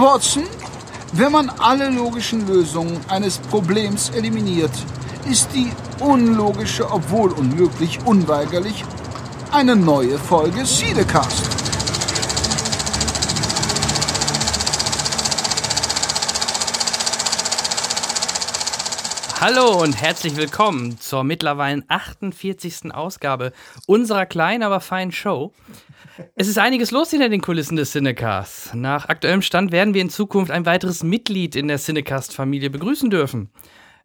Watson, wenn man alle logischen Lösungen eines Problems eliminiert, ist die unlogische, obwohl unmöglich, unweigerlich eine neue Folge Siedecast. Hallo und herzlich willkommen zur mittlerweile 48. Ausgabe unserer kleinen, aber feinen Show. Es ist einiges los hinter den Kulissen des Cinecasts. Nach aktuellem Stand werden wir in Zukunft ein weiteres Mitglied in der Cinecast-Familie begrüßen dürfen.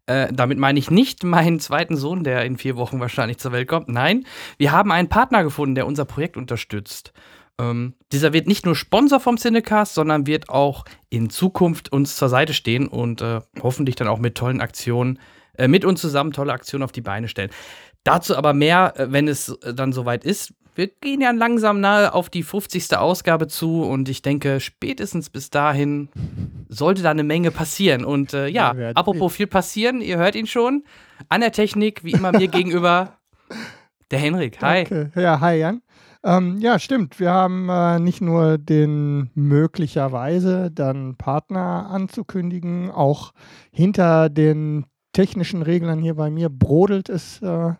Äh, damit meine ich nicht meinen zweiten Sohn, der in vier Wochen wahrscheinlich zur Welt kommt. Nein, wir haben einen Partner gefunden, der unser Projekt unterstützt. Ähm, dieser wird nicht nur Sponsor vom Cinecast, sondern wird auch in Zukunft uns zur Seite stehen und äh, hoffentlich dann auch mit tollen Aktionen, äh, mit uns zusammen tolle Aktionen auf die Beine stellen. Dazu aber mehr, äh, wenn es äh, dann soweit ist. Wir gehen ja langsam nahe auf die 50. Ausgabe zu und ich denke, spätestens bis dahin sollte da eine Menge passieren. Und äh, ja, apropos viel passieren, ihr hört ihn schon. An der Technik, wie immer mir gegenüber, der Henrik. Hi. Danke. Ja, hi Jan. Ähm, ja, stimmt. Wir haben äh, nicht nur den möglicherweise dann Partner anzukündigen, auch hinter den technischen Reglern hier bei mir brodelt es äh,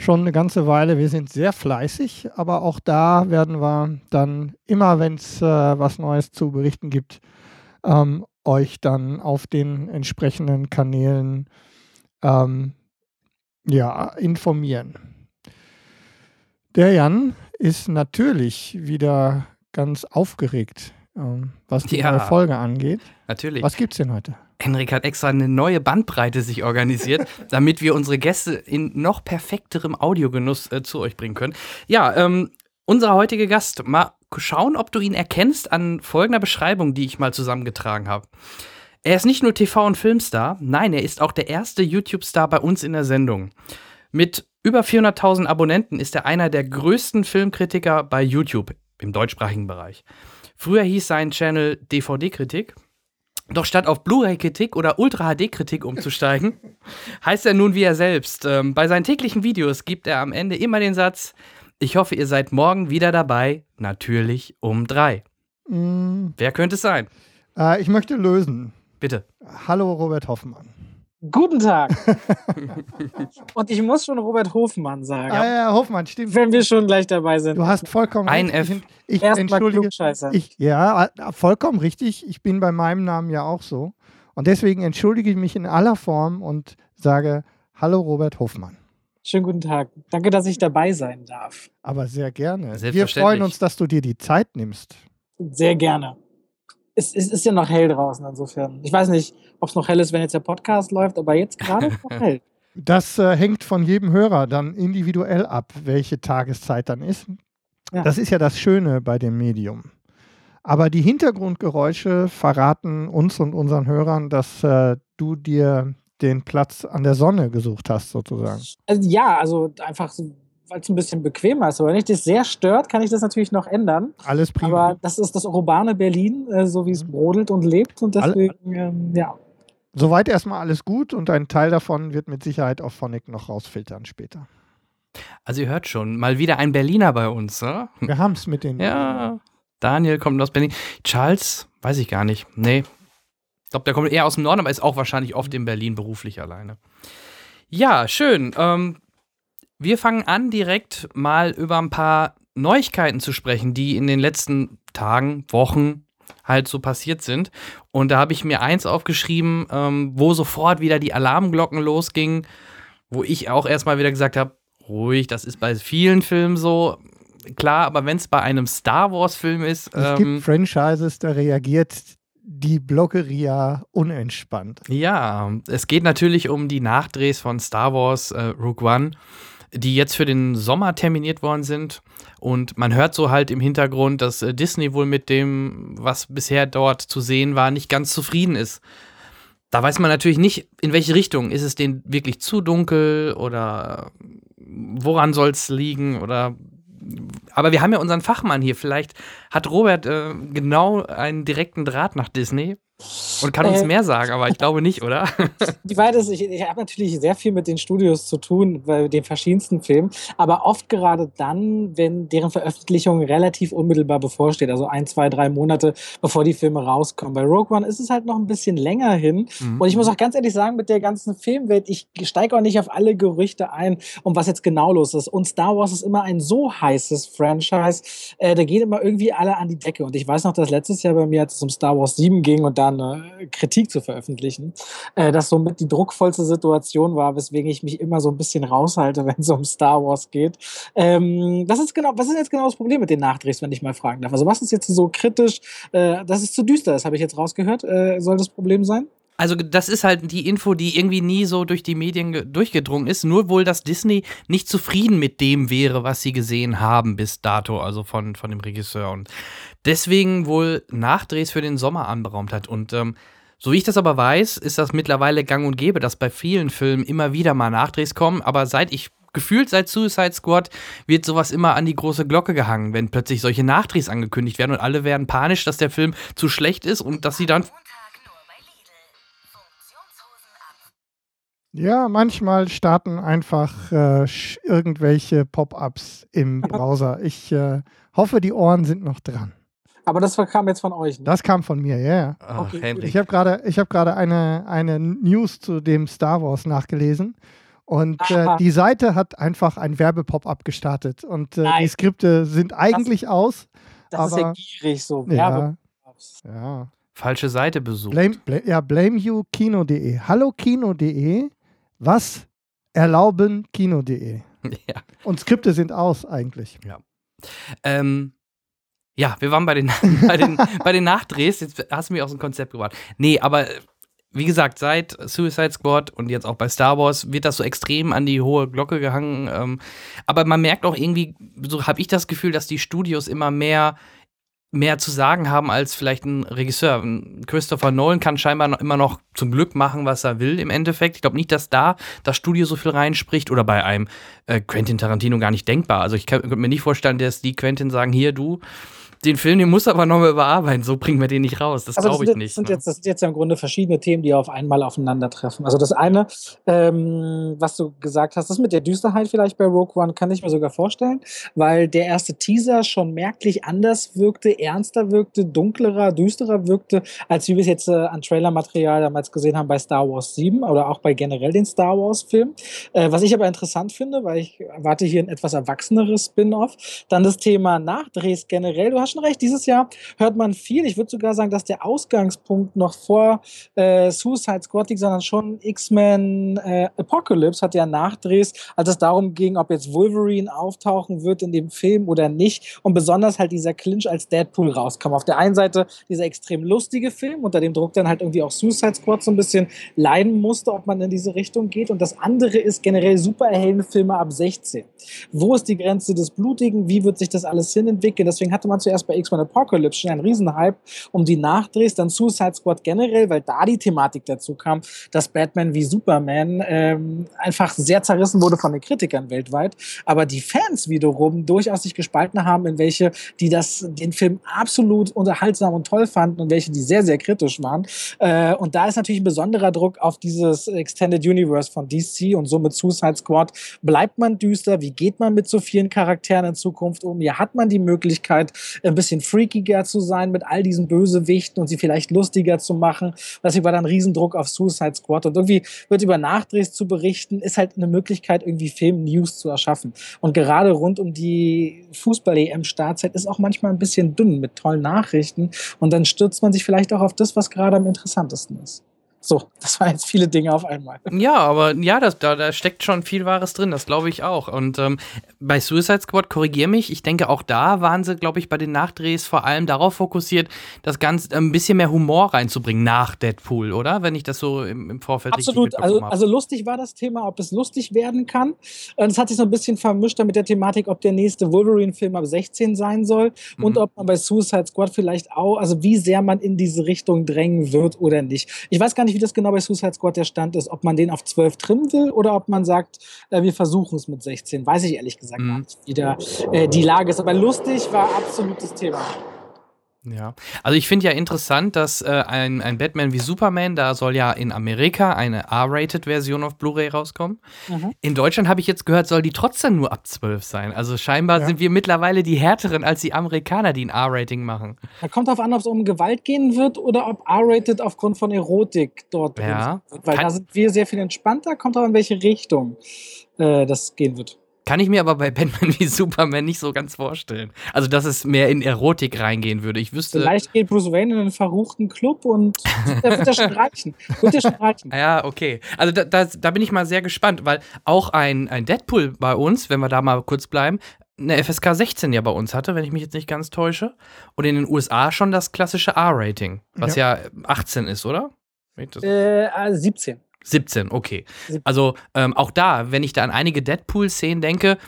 schon eine ganze Weile. Wir sind sehr fleißig, aber auch da werden wir dann immer, wenn es äh, was Neues zu berichten gibt, ähm, euch dann auf den entsprechenden Kanälen ähm, ja, informieren. Der Jan ist natürlich wieder ganz aufgeregt, ähm, was die ja, Folge angeht. Natürlich. Was gibt's denn heute? Henrik hat extra eine neue Bandbreite sich organisiert, damit wir unsere Gäste in noch perfekterem Audiogenuss äh, zu euch bringen können. Ja, ähm, unser heutiger Gast, mal schauen, ob du ihn erkennst an folgender Beschreibung, die ich mal zusammengetragen habe. Er ist nicht nur TV- und Filmstar, nein, er ist auch der erste YouTube-Star bei uns in der Sendung. Mit über 400.000 Abonnenten ist er einer der größten Filmkritiker bei YouTube im deutschsprachigen Bereich. Früher hieß sein Channel DVD-Kritik doch statt auf Blu-ray-Kritik oder Ultra-HD-Kritik umzusteigen, heißt er nun wie er selbst. Ähm, bei seinen täglichen Videos gibt er am Ende immer den Satz: Ich hoffe, ihr seid morgen wieder dabei, natürlich um drei. Mm. Wer könnte es sein? Äh, ich möchte lösen. Bitte. Hallo, Robert Hoffmann. Guten Tag. Und ich muss schon Robert Hofmann sagen. Ah, ja, Hofmann, stimmt. Wenn wir schon gleich dabei sind. Du hast vollkommen Ein F. Ich, ich entschuldige. Ich, ja, vollkommen richtig. Ich bin bei meinem Namen ja auch so. Und deswegen entschuldige ich mich in aller Form und sage Hallo Robert Hofmann. Schönen guten Tag. Danke, dass ich dabei sein darf. Aber sehr gerne. Wir freuen uns, dass du dir die Zeit nimmst. Sehr gerne es, es, ist ja noch hell draußen insofern. Ich weiß nicht, ob es noch hell ist, wenn jetzt der Podcast läuft, aber jetzt gerade ist noch hell. Das äh, hängt von jedem Hörer dann individuell ab, welche Tageszeit dann ist. Ja. Das ist ja das Schöne bei dem Medium. Aber die Hintergrundgeräusche verraten uns und unseren Hörern, dass äh, du dir den Platz an der Sonne gesucht hast, sozusagen. Also, ja, also einfach so weil es ein bisschen bequemer ist. Aber wenn dich das sehr stört, kann ich das natürlich noch ändern. Alles prima. Aber das ist das urbane Berlin, äh, so wie es mhm. brodelt und lebt. Und deswegen, ähm, ja. Soweit erstmal alles gut und ein Teil davon wird mit Sicherheit auch Phonic noch rausfiltern später. Also ihr hört schon, mal wieder ein Berliner bei uns, ne? Wir haben es mit den. Ja, Daniel kommt aus Berlin. Charles, weiß ich gar nicht. Nee. Ich glaube, der kommt eher aus dem Norden, aber ist auch wahrscheinlich oft in Berlin beruflich alleine. Ja, schön. Ähm, wir fangen an, direkt mal über ein paar Neuigkeiten zu sprechen, die in den letzten Tagen, Wochen halt so passiert sind. Und da habe ich mir eins aufgeschrieben, ähm, wo sofort wieder die Alarmglocken losgingen, wo ich auch erstmal wieder gesagt habe, ruhig, das ist bei vielen Filmen so. Klar, aber wenn es bei einem Star Wars-Film ist. Es ähm, gibt Franchises, da reagiert die Bloggeria unentspannt. Ja, es geht natürlich um die Nachdrehs von Star Wars äh, Rogue One die jetzt für den Sommer terminiert worden sind. Und man hört so halt im Hintergrund, dass äh, Disney wohl mit dem, was bisher dort zu sehen war, nicht ganz zufrieden ist. Da weiß man natürlich nicht, in welche Richtung. Ist es denen wirklich zu dunkel oder woran soll es liegen oder aber wir haben ja unseren Fachmann hier. Vielleicht hat Robert äh, genau einen direkten Draht nach Disney. Und kann uns äh, mehr sagen, aber ich glaube nicht, oder? Die Wahrheit ist, ich, ich habe natürlich sehr viel mit den Studios zu tun, bei den verschiedensten Filmen, aber oft gerade dann, wenn deren Veröffentlichung relativ unmittelbar bevorsteht, also ein, zwei, drei Monate, bevor die Filme rauskommen. Bei Rogue One ist es halt noch ein bisschen länger hin. Mhm. Und ich muss auch ganz ehrlich sagen, mit der ganzen Filmwelt, ich steige auch nicht auf alle Gerüchte ein, um was jetzt genau los ist. Und Star Wars ist immer ein so heißes Franchise, äh, da gehen immer irgendwie alle an die Decke. Und ich weiß noch, dass letztes Jahr bei mir, als es um Star Wars 7 ging und dann äh, Kritik zu veröffentlichen, äh, das somit die druckvollste Situation war, weswegen ich mich immer so ein bisschen raushalte, wenn es um Star Wars geht. Ähm, das ist genau, was ist jetzt genau das Problem mit den Nachdrehs, wenn ich mal fragen darf? Also was ist jetzt so kritisch, äh, dass es zu düster ist, habe ich jetzt rausgehört, äh, soll das Problem sein? Also das ist halt die Info, die irgendwie nie so durch die Medien durchgedrungen ist. Nur wohl, dass Disney nicht zufrieden mit dem wäre, was sie gesehen haben bis dato, also von, von dem Regisseur. Und deswegen wohl Nachdrehs für den Sommer anberaumt hat. Und ähm, so wie ich das aber weiß, ist das mittlerweile gang und gäbe, dass bei vielen Filmen immer wieder mal Nachdrehs kommen. Aber seit ich gefühlt seit Suicide Squad wird sowas immer an die große Glocke gehangen, wenn plötzlich solche Nachdrehs angekündigt werden und alle werden panisch, dass der Film zu schlecht ist und dass sie dann Ja, manchmal starten einfach äh, irgendwelche Pop-ups im Browser. Ich äh, hoffe, die Ohren sind noch dran. Aber das kam jetzt von euch. Ne? Das kam von mir, ja. Yeah. Oh, okay. Ich habe gerade hab eine, eine News zu dem Star Wars nachgelesen. Und äh, die Seite hat einfach ein Werbepop-up gestartet. Und äh, die Skripte sind eigentlich das, aus. Das aber, ist ja gierig so. Ja, ja. Falsche Seite besucht. Blame, blame, ja, blameyoukino.de. Hallo Kino.de was erlauben Kino.de? Ja. Und Skripte sind aus eigentlich. Ja. Ähm, ja, wir waren bei den, bei, den, bei den Nachdrehs. Jetzt hast du mich aus dem Konzept gebracht. Nee, aber wie gesagt, seit Suicide Squad und jetzt auch bei Star Wars wird das so extrem an die hohe Glocke gehangen. Ähm, aber man merkt auch irgendwie, so habe ich das Gefühl, dass die Studios immer mehr mehr zu sagen haben als vielleicht ein Regisseur. Christopher Nolan kann scheinbar noch immer noch zum Glück machen, was er will im Endeffekt. Ich glaube nicht, dass da das Studio so viel reinspricht oder bei einem äh, Quentin Tarantino gar nicht denkbar. Also ich könnte mir nicht vorstellen, dass die Quentin sagen, hier du, den Film, den muss aber nochmal überarbeiten, so bringen wir den nicht raus. Das also glaube ich nicht. Sind ne? jetzt, das sind jetzt im Grunde verschiedene Themen, die auf einmal aufeinandertreffen. Also das eine, ähm, was du gesagt hast, das mit der Düsterheit vielleicht bei Rogue One, kann ich mir sogar vorstellen, weil der erste Teaser schon merklich anders wirkte, ernster wirkte, dunklerer, düsterer wirkte, als wie wir es jetzt äh, an Trailermaterial damals gesehen haben bei Star Wars 7 oder auch bei generell den Star Wars-Film. Äh, was ich aber interessant finde, weil ich erwarte hier ein etwas erwachseneres Spin-off, dann das Thema Nachdrehs generell. Du hast schon recht, dieses Jahr hört man viel. Ich würde sogar sagen, dass der Ausgangspunkt noch vor äh, Suicide Squad liegt, sondern schon X-Men äh, Apocalypse hat ja Nachdrehs, als es darum ging, ob jetzt Wolverine auftauchen wird in dem Film oder nicht. Und besonders halt dieser Clinch als Deadpool rauskam. Auf der einen Seite dieser extrem lustige Film, unter dem Druck dann halt irgendwie auch Suicide Squad so ein bisschen leiden musste, ob man in diese Richtung geht. Und das andere ist generell Superheldenfilme ab 16. Wo ist die Grenze des Blutigen? Wie wird sich das alles hinentwickeln? Deswegen hatte man zuerst erst bei X-Men Apocalypse schon ein Riesenhype um die Nachdrehs, dann Suicide Squad generell, weil da die Thematik dazu kam, dass Batman wie Superman ähm, einfach sehr zerrissen wurde von den Kritikern weltweit, aber die Fans wiederum durchaus sich gespalten haben, in welche, die das, den Film absolut unterhaltsam und toll fanden und welche, die sehr, sehr kritisch waren. Äh, und da ist natürlich ein besonderer Druck auf dieses Extended Universe von DC und somit Suicide Squad. Bleibt man düster? Wie geht man mit so vielen Charakteren in Zukunft um? Ja, hat man die Möglichkeit, ein bisschen freakiger zu sein mit all diesen Bösewichten und sie vielleicht lustiger zu machen. Deswegen war dann Riesendruck auf Suicide Squad. Und irgendwie wird über Nachdrehs zu berichten, ist halt eine Möglichkeit, irgendwie Film-News zu erschaffen. Und gerade rund um die Fußball-EM-Startzeit ist auch manchmal ein bisschen dünn mit tollen Nachrichten. Und dann stürzt man sich vielleicht auch auf das, was gerade am interessantesten ist. So, das waren jetzt viele Dinge auf einmal. Ja, aber ja, das, da, da steckt schon viel Wahres drin, das glaube ich auch. Und ähm, bei Suicide Squad, korrigiere mich, ich denke, auch da waren sie, glaube ich, bei den Nachdrehs vor allem darauf fokussiert, das Ganze ein bisschen mehr Humor reinzubringen nach Deadpool, oder? Wenn ich das so im, im Vorfeld Absolut, also, also lustig war das Thema, ob es lustig werden kann. Es hat sich so ein bisschen vermischt mit der Thematik, ob der nächste Wolverine-Film ab 16 sein soll mhm. und ob man bei Suicide Squad vielleicht auch, also wie sehr man in diese Richtung drängen wird oder nicht. Ich weiß gar nicht, nicht, wie das genau bei Suicide Squad der Stand ist, ob man den auf 12 trimmen will oder ob man sagt, äh, wir versuchen es mit 16. Weiß ich ehrlich gesagt mhm. gar nicht, wie da, äh, die Lage ist. Aber lustig war absolutes Thema. Ja, also ich finde ja interessant, dass äh, ein, ein Batman wie Superman, da soll ja in Amerika eine R-Rated-Version auf Blu-ray rauskommen. Mhm. In Deutschland habe ich jetzt gehört, soll die trotzdem nur ab 12 sein. Also scheinbar ja. sind wir mittlerweile die härteren als die Amerikaner, die ein R-Rating machen. Da kommt darauf an, ob es um Gewalt gehen wird oder ob R-Rated aufgrund von Erotik dort ja. drin ist. Weil da sind wir sehr viel entspannter, kommt aber in welche Richtung äh, das gehen wird. Kann ich mir aber bei Batman wie Superman nicht so ganz vorstellen. Also, dass es mehr in Erotik reingehen würde. Ich wüsste. Vielleicht geht Bruce Wayne in einen verruchten Club und der wird ja schon reichen. Wird ja schon reichen. Ja, okay. Also, da, da, da, bin ich mal sehr gespannt, weil auch ein, ein Deadpool bei uns, wenn wir da mal kurz bleiben, eine FSK 16 ja bei uns hatte, wenn ich mich jetzt nicht ganz täusche. Und in den USA schon das klassische R-Rating, was ja. ja 18 ist, oder? Äh, 17. 17, okay. Also ähm, auch da, wenn ich da an einige Deadpool-Szenen denke,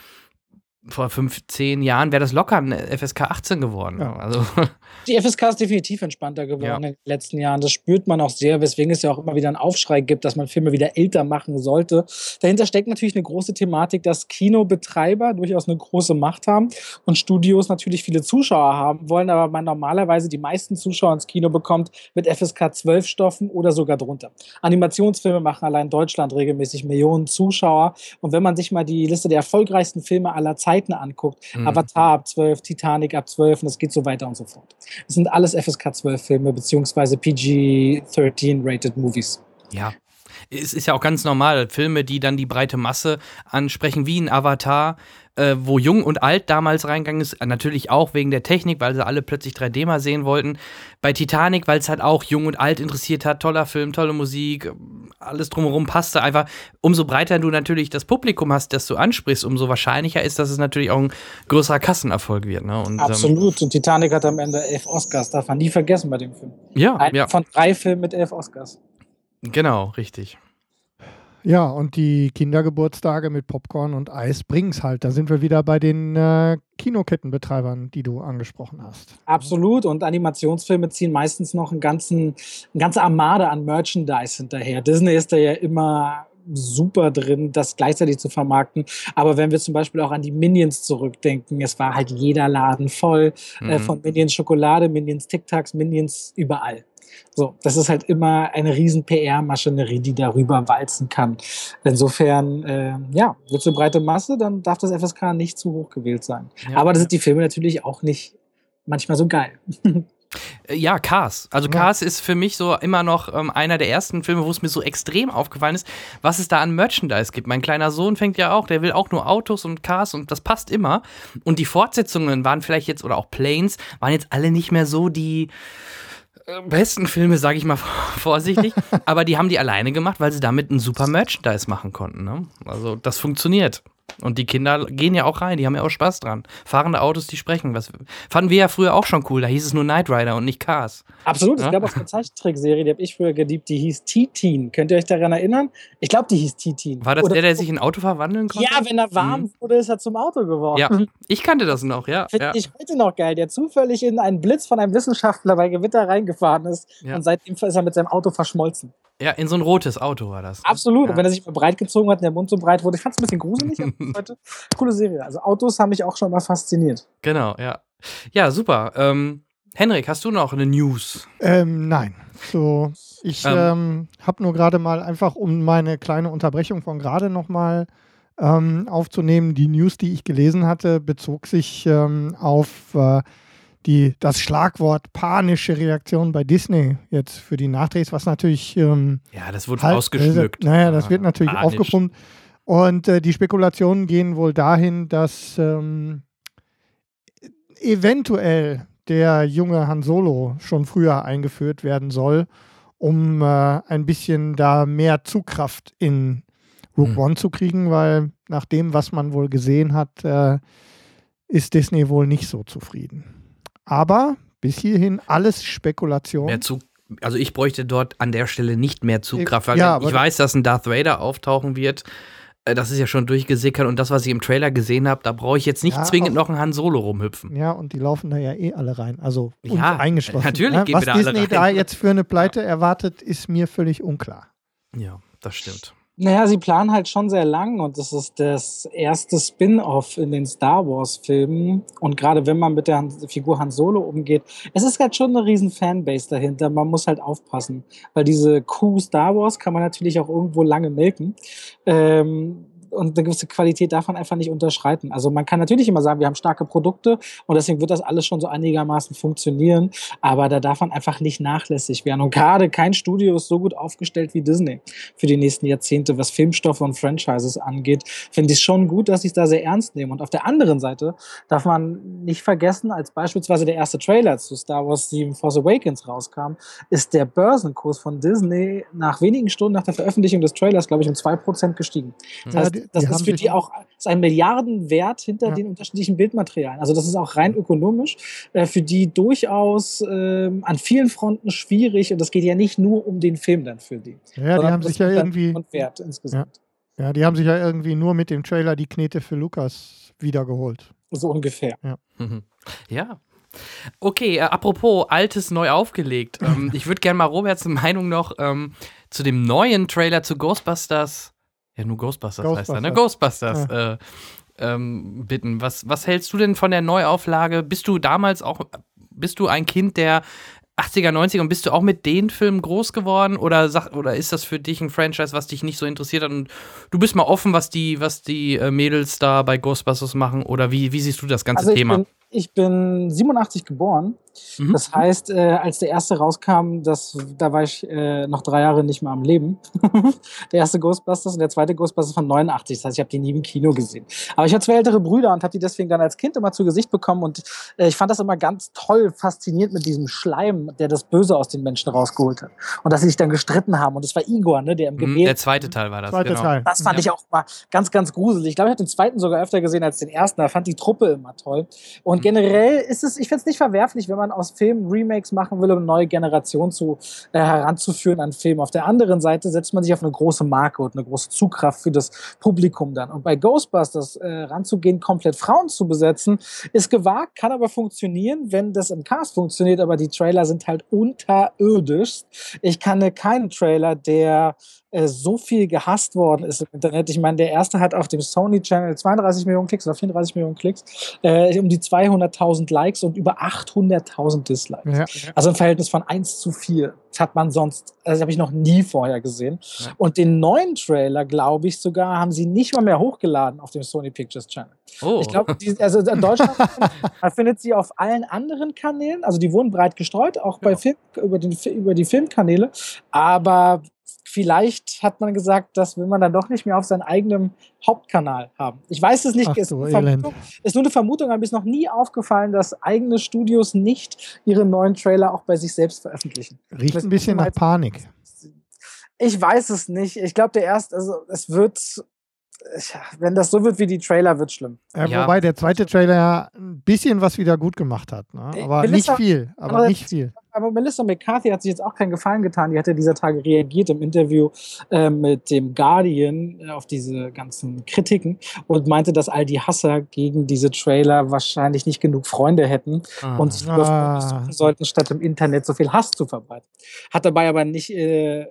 vor 15 Jahren wäre das locker ein FSK 18 geworden. Ja. Also. Die FSK ist definitiv entspannter geworden ja. in den letzten Jahren. Das spürt man auch sehr, weswegen es ja auch immer wieder einen Aufschrei gibt, dass man Filme wieder älter machen sollte. Dahinter steckt natürlich eine große Thematik, dass Kinobetreiber durchaus eine große Macht haben und Studios natürlich viele Zuschauer haben wollen, aber man normalerweise die meisten Zuschauer ins Kino bekommt mit FSK 12 Stoffen oder sogar drunter. Animationsfilme machen allein in Deutschland regelmäßig Millionen Zuschauer. Und wenn man sich mal die Liste der erfolgreichsten Filme aller Zeiten Zeiten anguckt, mhm. Avatar ab 12, Titanic ab 12 und es geht so weiter und so fort. Das sind alles FSK 12 Filme beziehungsweise PG-13 rated Movies. Ja, es ist ja auch ganz normal, Filme, die dann die breite Masse ansprechen, wie ein Avatar, äh, wo Jung und Alt damals reingegangen ist, natürlich auch wegen der Technik, weil sie alle plötzlich 3D mal sehen wollten. Bei Titanic, weil es halt auch Jung und Alt interessiert hat, toller Film, tolle Musik, alles drumherum passte. Einfach, umso breiter du natürlich das Publikum hast, das du ansprichst, umso wahrscheinlicher ist, dass es natürlich auch ein größerer Kassenerfolg wird. Ne? Und, ähm, Absolut. Ähm, und Titanic hat am Ende elf Oscars, darf man nie vergessen bei dem Film. Ja. Einer ja. von drei Filmen mit elf Oscars. Genau, richtig. Ja, und die Kindergeburtstage mit Popcorn und Eis bringen es halt. Da sind wir wieder bei den äh, Kinokettenbetreibern, die du angesprochen hast. Absolut. Und Animationsfilme ziehen meistens noch einen ganzen, eine ganze Armade an Merchandise hinterher. Disney ist da ja immer super drin, das gleichzeitig zu vermarkten. Aber wenn wir zum Beispiel auch an die Minions zurückdenken, es war halt jeder Laden voll äh, mhm. äh, von Minions Schokolade, Minions Tic Tacs, Minions überall. So, das ist halt immer eine riesen PR-Maschinerie, die darüber walzen kann. Insofern, äh, ja, wird eine breite Masse, dann darf das FSK nicht zu hoch gewählt sein. Ja, Aber das sind die Filme natürlich auch nicht manchmal so geil. Äh, ja, Cars. Also ja. Cars ist für mich so immer noch ähm, einer der ersten Filme, wo es mir so extrem aufgefallen ist, was es da an Merchandise gibt. Mein kleiner Sohn fängt ja auch, der will auch nur Autos und Cars und das passt immer. Und die Fortsetzungen waren vielleicht jetzt, oder auch Planes, waren jetzt alle nicht mehr so die besten Filme, sage ich mal vorsichtig, aber die haben die alleine gemacht, weil sie damit ein super Merchandise machen konnten. Ne? Also das funktioniert. Und die Kinder gehen ja auch rein, die haben ja auch Spaß dran. Fahrende Autos, die sprechen. Was fanden wir ja früher auch schon cool. Da hieß es nur Knight Rider und nicht Cars. Absolut. Ja? Es gab auch eine Zeichentrickserie, die habe ich früher geliebt, die hieß T-Teen. Könnt ihr euch daran erinnern? Ich glaube, die hieß T-Teen. War das Oder der, der sich in ein Auto verwandeln konnte? Ja, wenn er warm mhm. wurde, ist er zum Auto geworden. Ja, ich kannte das noch, ja. Finde ja. ich heute noch geil, der zufällig in einen Blitz von einem Wissenschaftler bei Gewitter reingefahren ist ja. und seitdem ist er mit seinem Auto verschmolzen. Ja, in so ein rotes Auto war das. Absolut. Ja. Und wenn er sich mal breit gezogen hat und der Mund so breit wurde, ich fand es ein bisschen gruselig. heute coole Serie. Also Autos haben mich auch schon mal fasziniert. Genau, ja. Ja, super. Ähm, Henrik, hast du noch eine News? Ähm, nein. So, ich ähm, ähm, habe nur gerade mal einfach, um meine kleine Unterbrechung von gerade noch mal ähm, aufzunehmen, die News, die ich gelesen hatte, bezog sich ähm, auf äh, die, das Schlagwort panische Reaktion bei Disney jetzt für die Nachdrehs, was natürlich. Ähm, ja, das wurde halt, ausgeschmückt. Äh, naja, das wird natürlich Panisch. aufgepumpt. Und äh, die Spekulationen gehen wohl dahin, dass ähm, eventuell der junge Han Solo schon früher eingeführt werden soll, um äh, ein bisschen da mehr Zugkraft in Rook hm. One zu kriegen, weil nach dem, was man wohl gesehen hat, äh, ist Disney wohl nicht so zufrieden. Aber bis hierhin alles Spekulation. Mehr Zug also ich bräuchte dort an der Stelle nicht mehr Zugkraft, weil ja, ich weiß, dass ein Darth Vader auftauchen wird. Äh, das ist ja schon durchgesickert und das, was ich im Trailer gesehen habe, da brauche ich jetzt nicht ja, zwingend noch einen Han Solo rumhüpfen. Ja, und die laufen da ja eh alle rein. Also ja, eingeschlossen. Natürlich ne? Was Disney da jetzt für eine Pleite ja. erwartet, ist mir völlig unklar. Ja, das stimmt. Naja, sie planen halt schon sehr lang und das ist das erste Spin-off in den Star Wars-Filmen. Und gerade wenn man mit der Figur Han Solo umgeht, es ist halt schon eine riesen Fanbase dahinter. Man muss halt aufpassen, weil diese Kuh Star Wars kann man natürlich auch irgendwo lange melken. Ähm, und eine gewisse Qualität darf man einfach nicht unterschreiten. Also man kann natürlich immer sagen, wir haben starke Produkte und deswegen wird das alles schon so einigermaßen funktionieren, aber da darf man einfach nicht nachlässig werden. Und gerade kein Studio ist so gut aufgestellt wie Disney für die nächsten Jahrzehnte, was Filmstoffe und Franchises angeht. Finde ich schon gut, dass sie es da sehr ernst nehmen. Und auf der anderen Seite darf man nicht vergessen, als beispielsweise der erste Trailer zu Star Wars 7 Force Awakens rauskam, ist der Börsenkurs von Disney nach wenigen Stunden nach der Veröffentlichung des Trailers, glaube ich, um 2% gestiegen. Das heißt, das ist für die auch ist ein Milliardenwert hinter ja. den unterschiedlichen Bildmaterialien. Also das ist auch rein ökonomisch äh, für die durchaus äh, an vielen Fronten schwierig und das geht ja nicht nur um den Film dann für die. Ja, die haben sich ja irgendwie Wert insgesamt. Ja. ja. die haben sich ja irgendwie nur mit dem Trailer die Knete für Lukas wiedergeholt. So ungefähr. Ja. Mhm. ja. Okay, äh, apropos Altes neu aufgelegt. ähm, ich würde gerne mal Roberts Meinung noch ähm, zu dem neuen Trailer zu Ghostbusters ja, nur Ghostbusters, Ghostbusters. heißt er, ne? Ghostbusters. Ja. Äh, ähm, bitten. Was, was hältst du denn von der Neuauflage? Bist du damals auch, bist du ein Kind der 80er, 90er und bist du auch mit den Filmen groß geworden oder, sag, oder ist das für dich ein Franchise, was dich nicht so interessiert hat und du bist mal offen, was die, was die äh, Mädels da bei Ghostbusters machen oder wie, wie siehst du das ganze also Thema? Bin, ich bin 87 geboren. Mhm. Das heißt, äh, als der erste rauskam, das, da war ich äh, noch drei Jahre nicht mehr am Leben. der erste Ghostbusters und der zweite Ghostbusters von 89. Das heißt, ich habe die nie im Kino gesehen. Aber ich hatte zwei ältere Brüder und habe die deswegen dann als Kind immer zu Gesicht bekommen. Und äh, ich fand das immer ganz toll, fasziniert mit diesem Schleim, der das Böse aus den Menschen rausgeholt hat. Und dass sie sich dann gestritten haben. Und das war Igor, ne, der im Gemälde. Mhm, der zweite Teil war das. Zweite genau. Teil. Das fand ja. ich auch mal ganz, ganz gruselig. Ich glaube, ich habe den zweiten sogar öfter gesehen als den ersten. Da fand die Truppe immer toll. Und mhm. generell ist es, ich finde es nicht verwerflich, wenn man aus Filmen Remakes machen will, um eine neue Generation zu, äh, heranzuführen an Filmen. Auf der anderen Seite setzt man sich auf eine große Marke und eine große Zugkraft für das Publikum dann. Und bei Ghostbusters äh, ranzugehen, komplett Frauen zu besetzen, ist gewagt, kann aber funktionieren, wenn das im Cast funktioniert, aber die Trailer sind halt unterirdisch. Ich kann keinen Trailer, der äh, so viel gehasst worden ist im Internet. Ich meine, der erste hat auf dem Sony Channel 32 Millionen Klicks oder 34 Millionen Klicks, äh, um die 200.000 Likes und über 800.000 Dislikes. Ja, ja. Also ein Verhältnis von 1 zu 4. Das hat man sonst, also habe ich noch nie vorher gesehen. Ja. Und den neuen Trailer, glaube ich sogar, haben sie nicht mal mehr hochgeladen auf dem Sony Pictures Channel. Oh. Ich glaube, also in Deutschland man findet sie auf allen anderen Kanälen, also die wurden breit gestreut, auch bei Film, über, den, über die Filmkanäle. Aber vielleicht hat man gesagt, das will man dann doch nicht mehr auf seinem eigenen Hauptkanal haben. Ich weiß es nicht, Ach, ist, so ist nur eine Vermutung, aber mir ist noch nie aufgefallen, dass eigene Studios nicht ihre neuen Trailer auch bei sich selbst veröffentlichen. Riecht ein bisschen nach Panik. Ich weiß es nicht. Ich glaube, der erste, also es wird wenn das so wird wie die Trailer, wird schlimm. Ja, ja. Wobei der zweite Trailer ja ein bisschen was wieder gut gemacht hat. Ne? Aber Melissa, nicht viel. Aber, aber nicht viel. Aber Melissa McCarthy hat sich jetzt auch keinen Gefallen getan. Die hat ja dieser Tage reagiert im Interview äh, mit dem Guardian äh, auf diese ganzen Kritiken und meinte, dass all die Hasser gegen diese Trailer wahrscheinlich nicht genug Freunde hätten ah. und sich ah. sollten, statt im Internet so viel Hass zu verbreiten. Hat dabei aber nicht äh,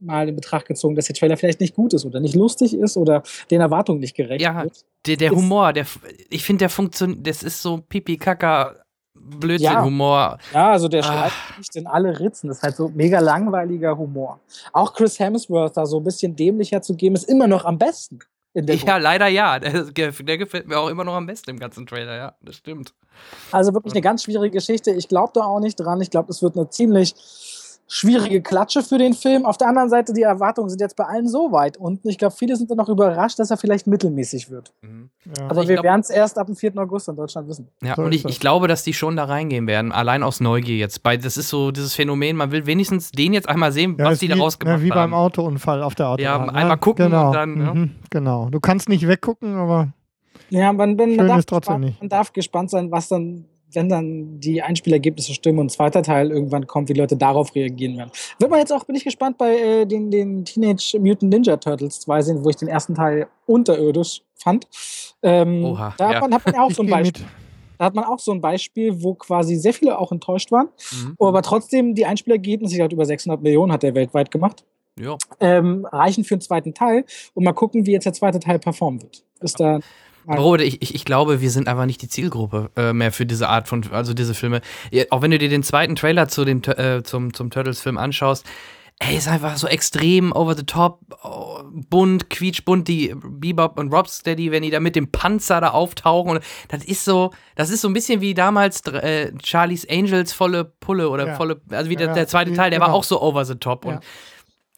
mal in Betracht gezogen, dass der Trailer vielleicht nicht gut ist oder nicht lustig ist oder den Erwartungen nicht gerecht ja, wird. Der, der Humor, der, ich finde, der funktioniert, das ist so Pipi-Kaka. Blödsinn-Humor. Ja. ja, also der ah. nicht in alle Ritzen. Das ist halt so mega langweiliger Humor. Auch Chris Hemsworth da so ein bisschen dämlicher zu geben, ist immer noch am besten. ja, Gruppe. leider ja. Der, der, gefällt mir auch immer noch am besten im ganzen Trailer, ja, das stimmt. Also wirklich eine ganz schwierige Geschichte. Ich glaube da auch nicht dran. Ich glaube, es wird eine ziemlich schwierige Klatsche für den Film. Auf der anderen Seite, die Erwartungen sind jetzt bei allen so weit unten. Ich glaube, viele sind dann noch überrascht, dass er vielleicht mittelmäßig wird. Mhm. Ja. Aber wir werden es erst ab dem 4. August in Deutschland wissen. Ja, so und ich, ich, glaube, dass die schon da reingehen werden, allein aus Neugier jetzt. Bei, das ist so dieses Phänomen, man will wenigstens den jetzt einmal sehen, ja, was die da rausgemacht haben. Ja, wie beim Autounfall auf der Autobahn. Ja, einmal gucken genau. und dann. Mhm. Genau. Du kannst nicht weggucken, aber. Ja, man, man, man, darf gespannt, man darf gespannt sein, was dann wenn dann die Einspielergebnisse stimmen und ein zweiter Teil irgendwann kommt, wie Leute darauf reagieren werden. Wird man jetzt auch, bin ich gespannt, bei äh, den, den Teenage Mutant Ninja Turtles 2 sehen, wo ich den ersten Teil unterirdisch fand. Ähm, Oha, da hat man, hat man ja auch so ein Beispiel. Da hat man auch so ein Beispiel, wo quasi sehr viele auch enttäuscht waren, mhm. aber trotzdem die Einspielergebnisse, ich glaube über 600 Millionen hat er weltweit gemacht. Ja. ähm, reichen für den zweiten Teil und mal gucken, wie jetzt der zweite Teil performen wird. Ist da Bro, ich, ich, ich glaube, wir sind einfach nicht die Zielgruppe äh, mehr für diese Art von, also diese Filme. Auch wenn du dir den zweiten Trailer zu dem, äh, zum, zum Turtles-Film anschaust, ey, ist einfach so extrem over the top, oh, bunt, quietschbunt, die Bebop und Robsteady, wenn die da mit dem Panzer da auftauchen. Und das ist so, das ist so ein bisschen wie damals äh, Charlie's Angels volle Pulle oder Ja. volle, also wie Ja, der, der zweite Teil, der war genau. auch so over the top. Ja.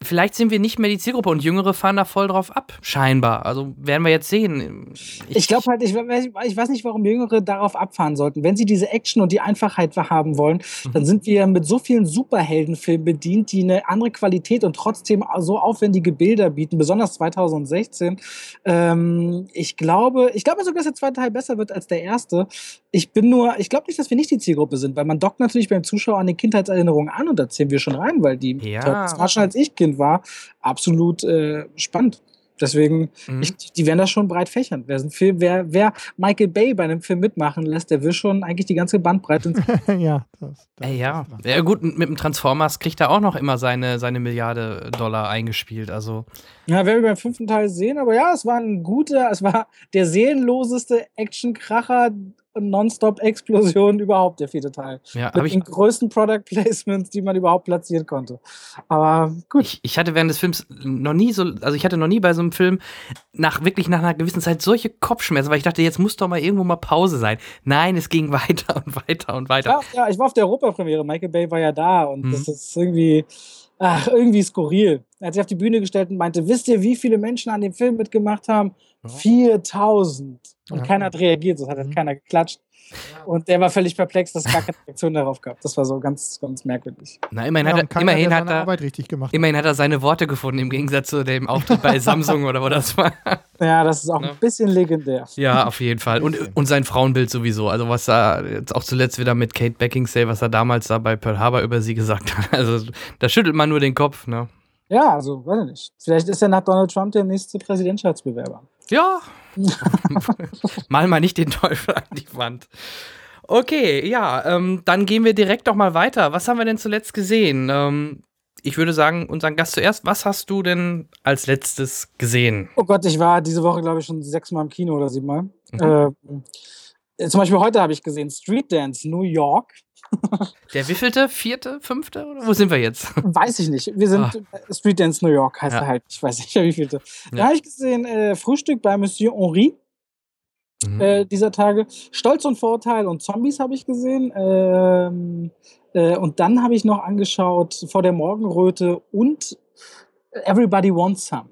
Vielleicht sind wir nicht mehr die Zielgruppe und Jüngere fahren da voll drauf ab, scheinbar. Also werden wir jetzt sehen. Ich glaube halt, ich, weiß- ich weiß nicht, warum Jüngere darauf abfahren sollten. Wenn sie diese Action und die Einfachheit haben wollen, Mhm. dann sind wir mit so vielen Superheldenfilmen bedient, die eine andere Qualität und trotzdem so aufwendige Bilder bieten, besonders 2016. Ähm, ich glaube, ich glaube sogar, dass der zweite Teil besser wird als der erste. Ich bin nur, ich glaube nicht, dass wir nicht die Zielgruppe sind, weil man dockt natürlich beim Zuschauer an den Kindheitserinnerungen an und da zählen wir schon rein, weil die Ja. war schon als ich Kind war, absolut äh, spannend. Deswegen, Mhm. ich, die werden das schon breit fächern. Wer, Film, wer, wer Michael Bay bei einem Film mitmachen lässt, der will schon eigentlich die ganze Bandbreite. ja, das, das Ey, ja. ja, gut, mit dem Transformers kriegt er auch noch immer seine, seine Milliarde Dollar eingespielt. Also, ja, werden wir beim fünften Teil sehen, aber ja, es war ein guter, es war der seelenloseste Actionkracher Nonstop-Explosion überhaupt, der vierte Teil. ja, Mit ich, den größten Product Placements, die man überhaupt platzieren konnte. Aber gut. ich. Ich hatte während des Films noch nie so, also ich hatte noch nie bei so einem Film nach wirklich nach einer gewissen Zeit solche Kopfschmerzen, weil ich dachte, jetzt muss doch mal irgendwo mal Pause sein. Nein, es ging weiter und weiter und weiter. Ja, ja, ich war auf der Europapremiere. Michael Bay war ja da und Mhm. das ist irgendwie, ach, irgendwie skurril. Er hat sich auf die Bühne gestellt und meinte, wisst ihr, wie viele Menschen an dem Film mitgemacht haben? Ja. 4000. Und Ja. keiner hat reagiert, so hat halt Mhm. keiner geklatscht. Und der war völlig perplex, dass es gar keine Reaktion darauf gab. Das war so ganz, ganz merkwürdig. Na, immerhin, Ja, hat er, immerhin, hat seine er, Arbeit richtig gemacht. immerhin hat er seine Worte gefunden, im Gegensatz zu dem Auftritt bei Samsung oder wo das war. Ja, das ist auch Ne? ein bisschen legendär. Ja, auf jeden Fall. Und, und sein Frauenbild sowieso. Also, was er jetzt auch zuletzt wieder mit Kate Beckinsale, was er damals da bei Pearl Harbor über sie gesagt hat. Also, da schüttelt man nur den Kopf, ne? Ja, also, weiß ich nicht. Vielleicht ist er nach Donald Trump der nächste Präsidentschaftsbewerber. Ja. mal mal nicht den Teufel an die Wand. Okay, ja, ähm, dann gehen wir direkt doch mal weiter. Was haben wir denn zuletzt gesehen? Ähm, ich würde sagen, unseren Gast zuerst, was hast du denn als letztes gesehen? Oh Gott, ich war diese Woche, glaube ich, schon sechsmal im Kino oder siebenmal. Mhm. Äh, zum Beispiel heute habe ich gesehen Street Dance New York. Der wievielte? Vierte? Fünfte? Oder wo sind wir jetzt? Weiß ich nicht. Wir sind Ah. äh, Street Dance New York, heißt Ja. er halt. Ich weiß nicht, wie vielte. Da Ja. habe ich gesehen äh, Frühstück bei Monsieur Henri Mhm. äh, dieser Tage. Stolz und Vorurteil und Zombies habe ich gesehen. Ähm, äh, und dann habe ich noch angeschaut Vor der Morgenröte und Everybody Wants Some.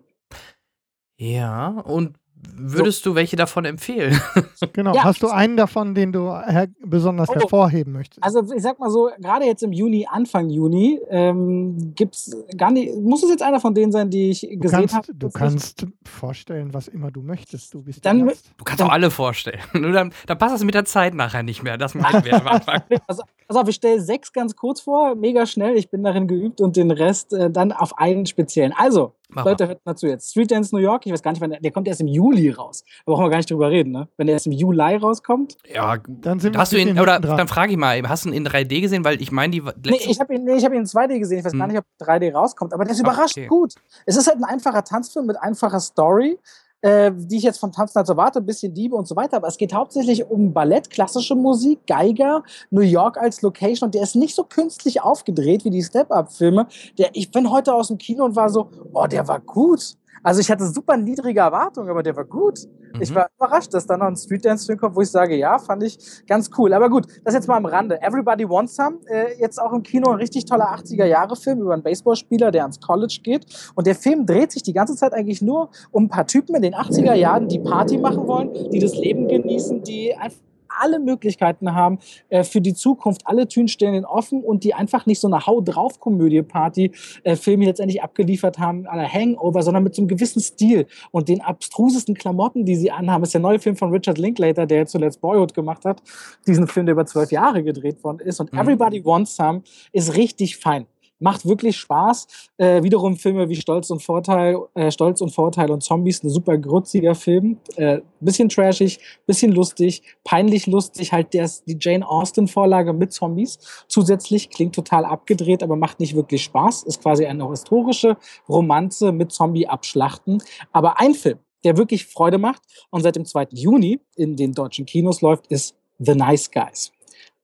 Ja, und würdest du welche davon empfehlen? Genau. Ja. Hast du einen davon, den du her besonders Oh. hervorheben möchtest? Also ich sag mal so, gerade jetzt im Juni, Anfang Juni, ähm, gibt's gar nicht, muss es jetzt einer von denen sein, die ich du gesehen kannst, habe? du kannst vorstellen, was immer du möchtest. Du bist Dann-. Du kannst auch alle vorstellen. Nur dann, dann passt das mit der Zeit nachher nicht mehr. Das meinen wir am Anfang. Also, pass auf, ich stelle sechs ganz kurz vor, mega schnell, ich bin darin geübt und den Rest äh, dann auf einen speziellen. Also, Mach Leute, hört mal zu jetzt. Street Dance New York, ich weiß gar nicht, wann der, der kommt erst im Juli raus. Da brauchen wir gar nicht drüber reden, ne? Wenn der erst im Juli rauskommt. Ja, Dann sind wir hast du ein ihn, oder dran. dann frage ich mal, hast du ihn in 3D gesehen? Weil ich meine, die Nee, ich habe ihn, nee, ich hab ihn in 2D gesehen, ich weiß gar Hm. nicht, ob 3D rauskommt, aber der ist Ach, überrascht okay. gut. Es ist halt ein einfacher Tanzfilm mit einfacher Story. Äh, die ich jetzt vom Tanzen halt so warte, ein bisschen Diebe und so weiter, aber es geht hauptsächlich um Ballett, klassische Musik, Geiger, New York als Location und der ist nicht so künstlich aufgedreht wie die Step-Up-Filme. Der, ich bin heute aus dem Kino und war so, oh, der war gut. Also ich hatte super niedrige Erwartungen, aber der war gut. Ich Mhm. war überrascht, dass da noch ein Street-Dance-Film kommt, wo ich sage, ja, fand ich ganz cool. Aber gut, das jetzt mal am Rande. Everybody Wants Some, äh, jetzt auch im Kino ein richtig toller 80er-Jahre-Film über einen Baseballspieler, der ans College geht. Und der Film dreht sich die ganze Zeit eigentlich nur um ein paar Typen in den 80er Jahren, die Party machen wollen, die das Leben genießen, die einfach alle Möglichkeiten haben äh, für die Zukunft. Alle Türen stehen offen und die einfach nicht so eine Hau drauf Komödie Party äh, Filme letztendlich abgeliefert haben, aller Hangover, sondern mit so einem gewissen Stil und den abstrusesten Klamotten, die sie anhaben. Das ist der neue Film von Richard Linklater, der zuletzt Boyhood gemacht hat. Diesen Film, der über zwölf Jahre gedreht worden ist. Und Mhm. Everybody Wants Some ist richtig fein. Macht wirklich Spaß. Äh, wiederum Filme wie Stolz und Vorteil, äh, Stolz und Vorteil und Zombies, ein super grutziger Film. Äh, bisschen trashig, bisschen lustig, peinlich lustig. Halt der, die Jane Austen-Vorlage mit Zombies. Zusätzlich klingt total abgedreht, aber macht nicht wirklich Spaß. Ist quasi eine historische Romanze mit Zombie-Abschlachten. Aber ein Film, der wirklich Freude macht und seit dem 2. Juni in den deutschen Kinos läuft, ist The Nice Guys.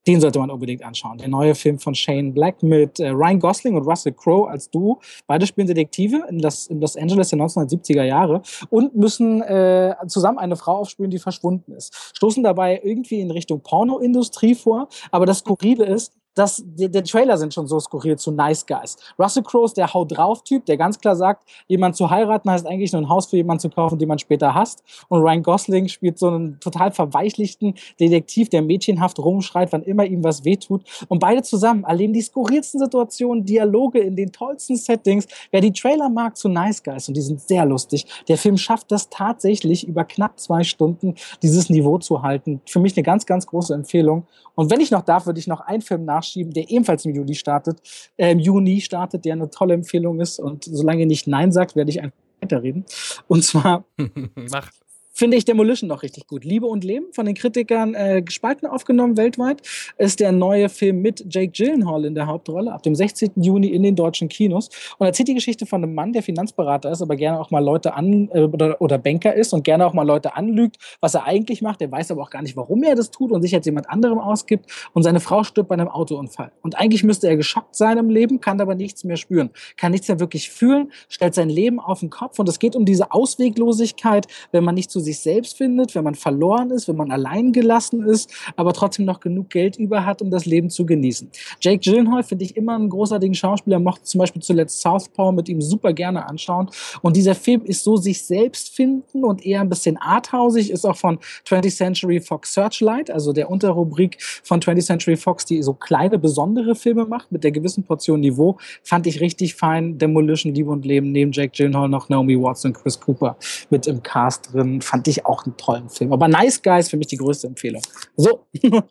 Den sollte man unbedingt anschauen. Der neue Film von Shane Black mit äh, Ryan Gosling und Russell Crowe als Duo. Beide spielen Detektive in Los, in Los Angeles der 1970er Jahre und müssen äh, zusammen eine Frau aufspüren, die verschwunden ist. Stoßen dabei irgendwie in Richtung Pornoindustrie vor. Aber das Skurrile ist, das, der, der Trailer sind schon so skurril zu Nice Guys. Russell Crowe ist der Haut drauf Typ, der ganz klar sagt, jemand zu heiraten heißt eigentlich nur ein Haus für jemanden zu kaufen, den man später hasst. Und Ryan Gosling spielt so einen total verweichlichten Detektiv, der mädchenhaft rumschreit, wann immer ihm was wehtut. Und beide zusammen erleben die skurrilsten Situationen, Dialoge in den tollsten Settings. Wer die Trailer mag zu Nice Guys, und die sind sehr lustig, der Film schafft das tatsächlich über knapp zwei Stunden, dieses Niveau zu halten. Für mich eine ganz, ganz große Empfehlung. Und wenn ich noch darf, würde ich noch einen Film nachschauen nachschieben, der ebenfalls im Juli startet, äh, im Juni startet, der eine tolle Empfehlung ist. Und solange ihr nicht Nein sagt, werde ich einfach weiterreden. Und zwar Mach finde ich Demolition noch richtig gut. Liebe und Leben von den Kritikern äh, gespalten aufgenommen weltweit ist der neue Film mit Jake Gyllenhaal in der Hauptrolle ab dem 16. Juni in den deutschen Kinos und erzählt die Geschichte von einem Mann, der Finanzberater ist, aber gerne auch mal Leute an äh, oder, oder Banker ist und gerne auch mal Leute anlügt, was er eigentlich macht. Er weiß aber auch gar nicht, warum er das tut und sich als jemand anderem ausgibt und seine Frau stirbt bei einem Autounfall. Und eigentlich müsste er geschockt sein im Leben, kann aber nichts mehr spüren, kann nichts mehr wirklich fühlen, stellt sein Leben auf den Kopf und es geht um diese Ausweglosigkeit, wenn man nicht zu sich selbst findet, wenn man verloren ist, wenn man allein gelassen ist, aber trotzdem noch genug Geld über hat, um das Leben zu genießen. Jake Gyllenhaal finde ich immer einen großartigen Schauspieler, mochte zum Beispiel zuletzt Southpaw mit ihm super gerne anschauen. Und dieser Film ist so sich selbst finden und eher ein bisschen arthausig, ist auch von 20th Century Fox Searchlight, also der Unterrubrik von 20th Century Fox, die so kleine, besondere Filme macht mit der gewissen Portion Niveau, fand ich richtig fein. Demolition, Liebe und Leben, neben Jake Gyllenhaal noch Naomi Watts und Chris Cooper mit im Cast drin, fand ich auch einen tollen Film. Aber Nice Guy ist für mich die größte Empfehlung. So,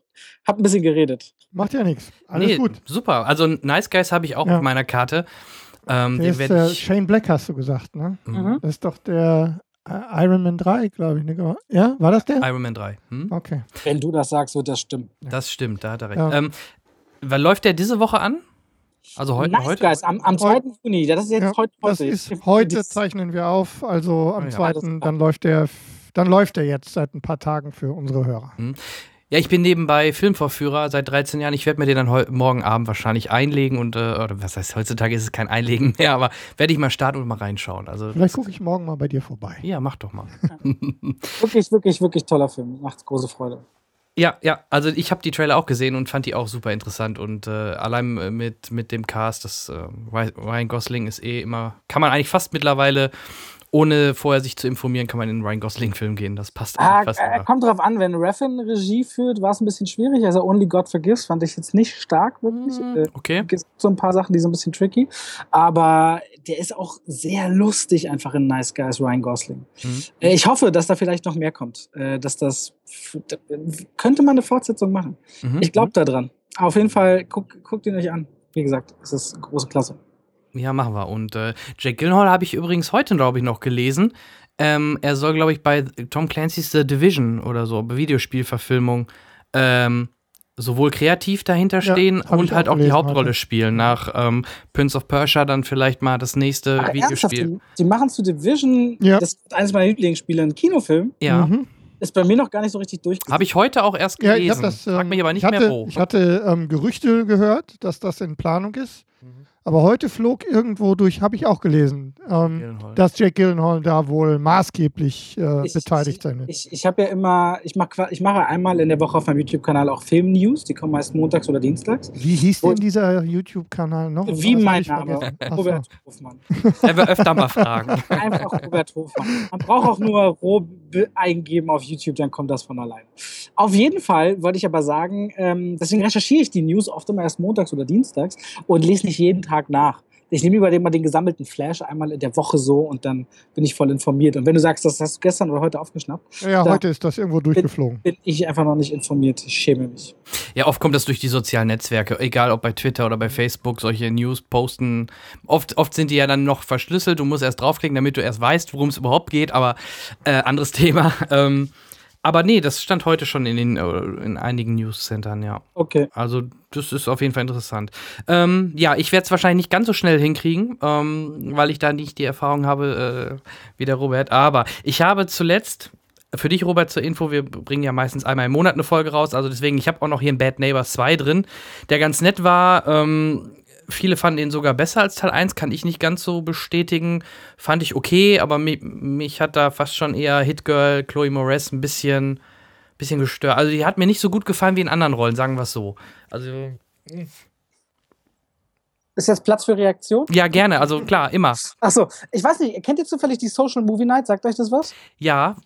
hab ein bisschen geredet. Macht ja nichts. Alles nee, gut. Super. Also Nice Guys habe ich auch ja. auf meiner Karte. Ähm, der ist, äh, Shane Black hast du gesagt, ne? Mhm. Das ist doch der äh, Iron Man 3, glaube ich. Ne? Ja, war das der? Iron Man 3. Hm? Okay. Wenn du das sagst, wird das stimmen. Das stimmt, da hat er recht. Ja. Ähm, läuft der diese Woche an? Also heu nice heute? Guys, am, am 2. Juni. Das ist jetzt ja, heute. Das ist, heute zeichnen wir auf. Also am ja. 2. dann läuft der dann läuft er jetzt seit ein paar Tagen für unsere Hörer. Mhm. Ja, ich bin nebenbei Filmvorführer seit 13 Jahren. Ich werde mir den dann morgen Abend wahrscheinlich einlegen und, äh, oder was heißt, heutzutage ist es kein Einlegen mehr, aber werde ich mal starten und mal reinschauen. Also, Vielleicht gucke ich morgen mal bei dir vorbei. Ja, mach doch mal. wirklich, wirklich, wirklich toller Film. Macht große Freude. Ja, ja, also ich habe die Trailer auch gesehen und fand die auch super interessant und äh, allein äh, mit, mit dem Cast, das äh, Ryan Gosling ist eh immer, kann man eigentlich fast mittlerweile ohne vorher sich zu informieren, kann man in einen Ryan Gosling-Film gehen. Das passt ah, fast äh, Kommt drauf an, wenn Raffin Regie führt, war es ein bisschen schwierig. Also Only God Forgives fand ich jetzt nicht stark, wirklich. Mhm. Okay. Es gibt so ein paar Sachen, die sind ein bisschen tricky. Aber der ist auch sehr lustig einfach in Nice Guys, Ryan Gosling. Mhm. Ich hoffe, dass da vielleicht noch mehr kommt. Äh, dass das könnte man eine Fortsetzung machen. Mhm. Ich glaube mhm. daran. Auf jeden Fall, guckt guck ihn euch an. Wie gesagt, es ist große Klasse. Ja, machen wir. Und äh, Jake Gyllenhaal habe ich übrigens heute, glaube ich, noch gelesen. Ähm, er soll, glaube ich, bei Tom Clancy's The Division oder so, Videospielverfilmung, ähm, sowohl kreativ dahinter stehen ja, und halt auch die Hauptrolle heute. spielen. Nach ähm, Prince of Persia dann vielleicht mal das nächste Ach, Videospiel. Die, die, machen zu Division, ja. das ist eines meiner Lieblingsspiele, einen Kinofilm. Ja. Mhm. Ist bei mir noch gar nicht so richtig durch. Habe ich heute auch erst gelesen. Ja, ich das, Frag mich aber nicht hatte, mehr wo. Ich hatte ähm, Gerüchte gehört, dass das in Planung ist. Aber heute flog irgendwo durch, habe ich auch gelesen, ähm, dass Jake Gyllenhaal da wohl maßgeblich äh, ich, beteiligt sein wird. Ich, ich habe ja immer, ich mache ich mach einmal in der Woche auf meinem YouTube-Kanal auch Film-News, die kommen meist montags oder dienstags. Wie hieß denn dieser YouTube-Kanal noch? Wie mein Name, Robert Hofmann. Er will öfter mal fragen. Einfach Robert Hofmann. Man braucht auch nur Rob eingeben auf YouTube, dann kommt das von allein. Auf jeden Fall wollte ich aber sagen, ähm, deswegen recherchiere ich die News oft immer erst montags oder dienstags und lese nicht jeden Tag nach. Ich nehme lieber mal den gesammelten Flash einmal in der Woche so und dann bin ich voll informiert. Und wenn du sagst, das hast du gestern oder heute aufgeschnappt. Ja, heute ist das irgendwo durchgeflogen. Bin, bin ich einfach noch nicht informiert. Ich schäme mich. Ja, oft kommt das durch die sozialen Netzwerke, egal ob bei Twitter oder bei Facebook, solche News posten. Oft, oft sind die ja dann noch verschlüsselt. Du musst erst draufklicken, damit du erst weißt, worum es überhaupt geht, aber äh, anderes Thema. Ähm, aber nee, das stand heute schon in, den, äh, in einigen Newscentern, ja. Okay. Also, das ist auf jeden Fall interessant. Ähm, ja, ich werde es wahrscheinlich nicht ganz so schnell hinkriegen, ähm, weil ich da nicht die Erfahrung habe äh, wie der Robert. Aber ich habe zuletzt, für dich, Robert, zur Info, wir bringen ja meistens einmal im Monat eine Folge raus. Also deswegen, ich habe auch noch hier ein Bad Neighbors 2 drin, der ganz nett war. Ähm, viele fanden ihn sogar besser als Teil 1, kann ich nicht ganz so bestätigen. Fand ich okay, aber mich, mich hat da fast schon eher Hitgirl, Chloe Moretz ein bisschen, bisschen gestört. Also die hat mir nicht so gut gefallen wie in anderen Rollen, sagen wir es so. Also. Ist jetzt Platz für Reaktion? Ja, gerne, also klar, immer. Achso, ich weiß nicht, kennt ihr zufällig die Social Movie Night? Sagt euch das was? Ja,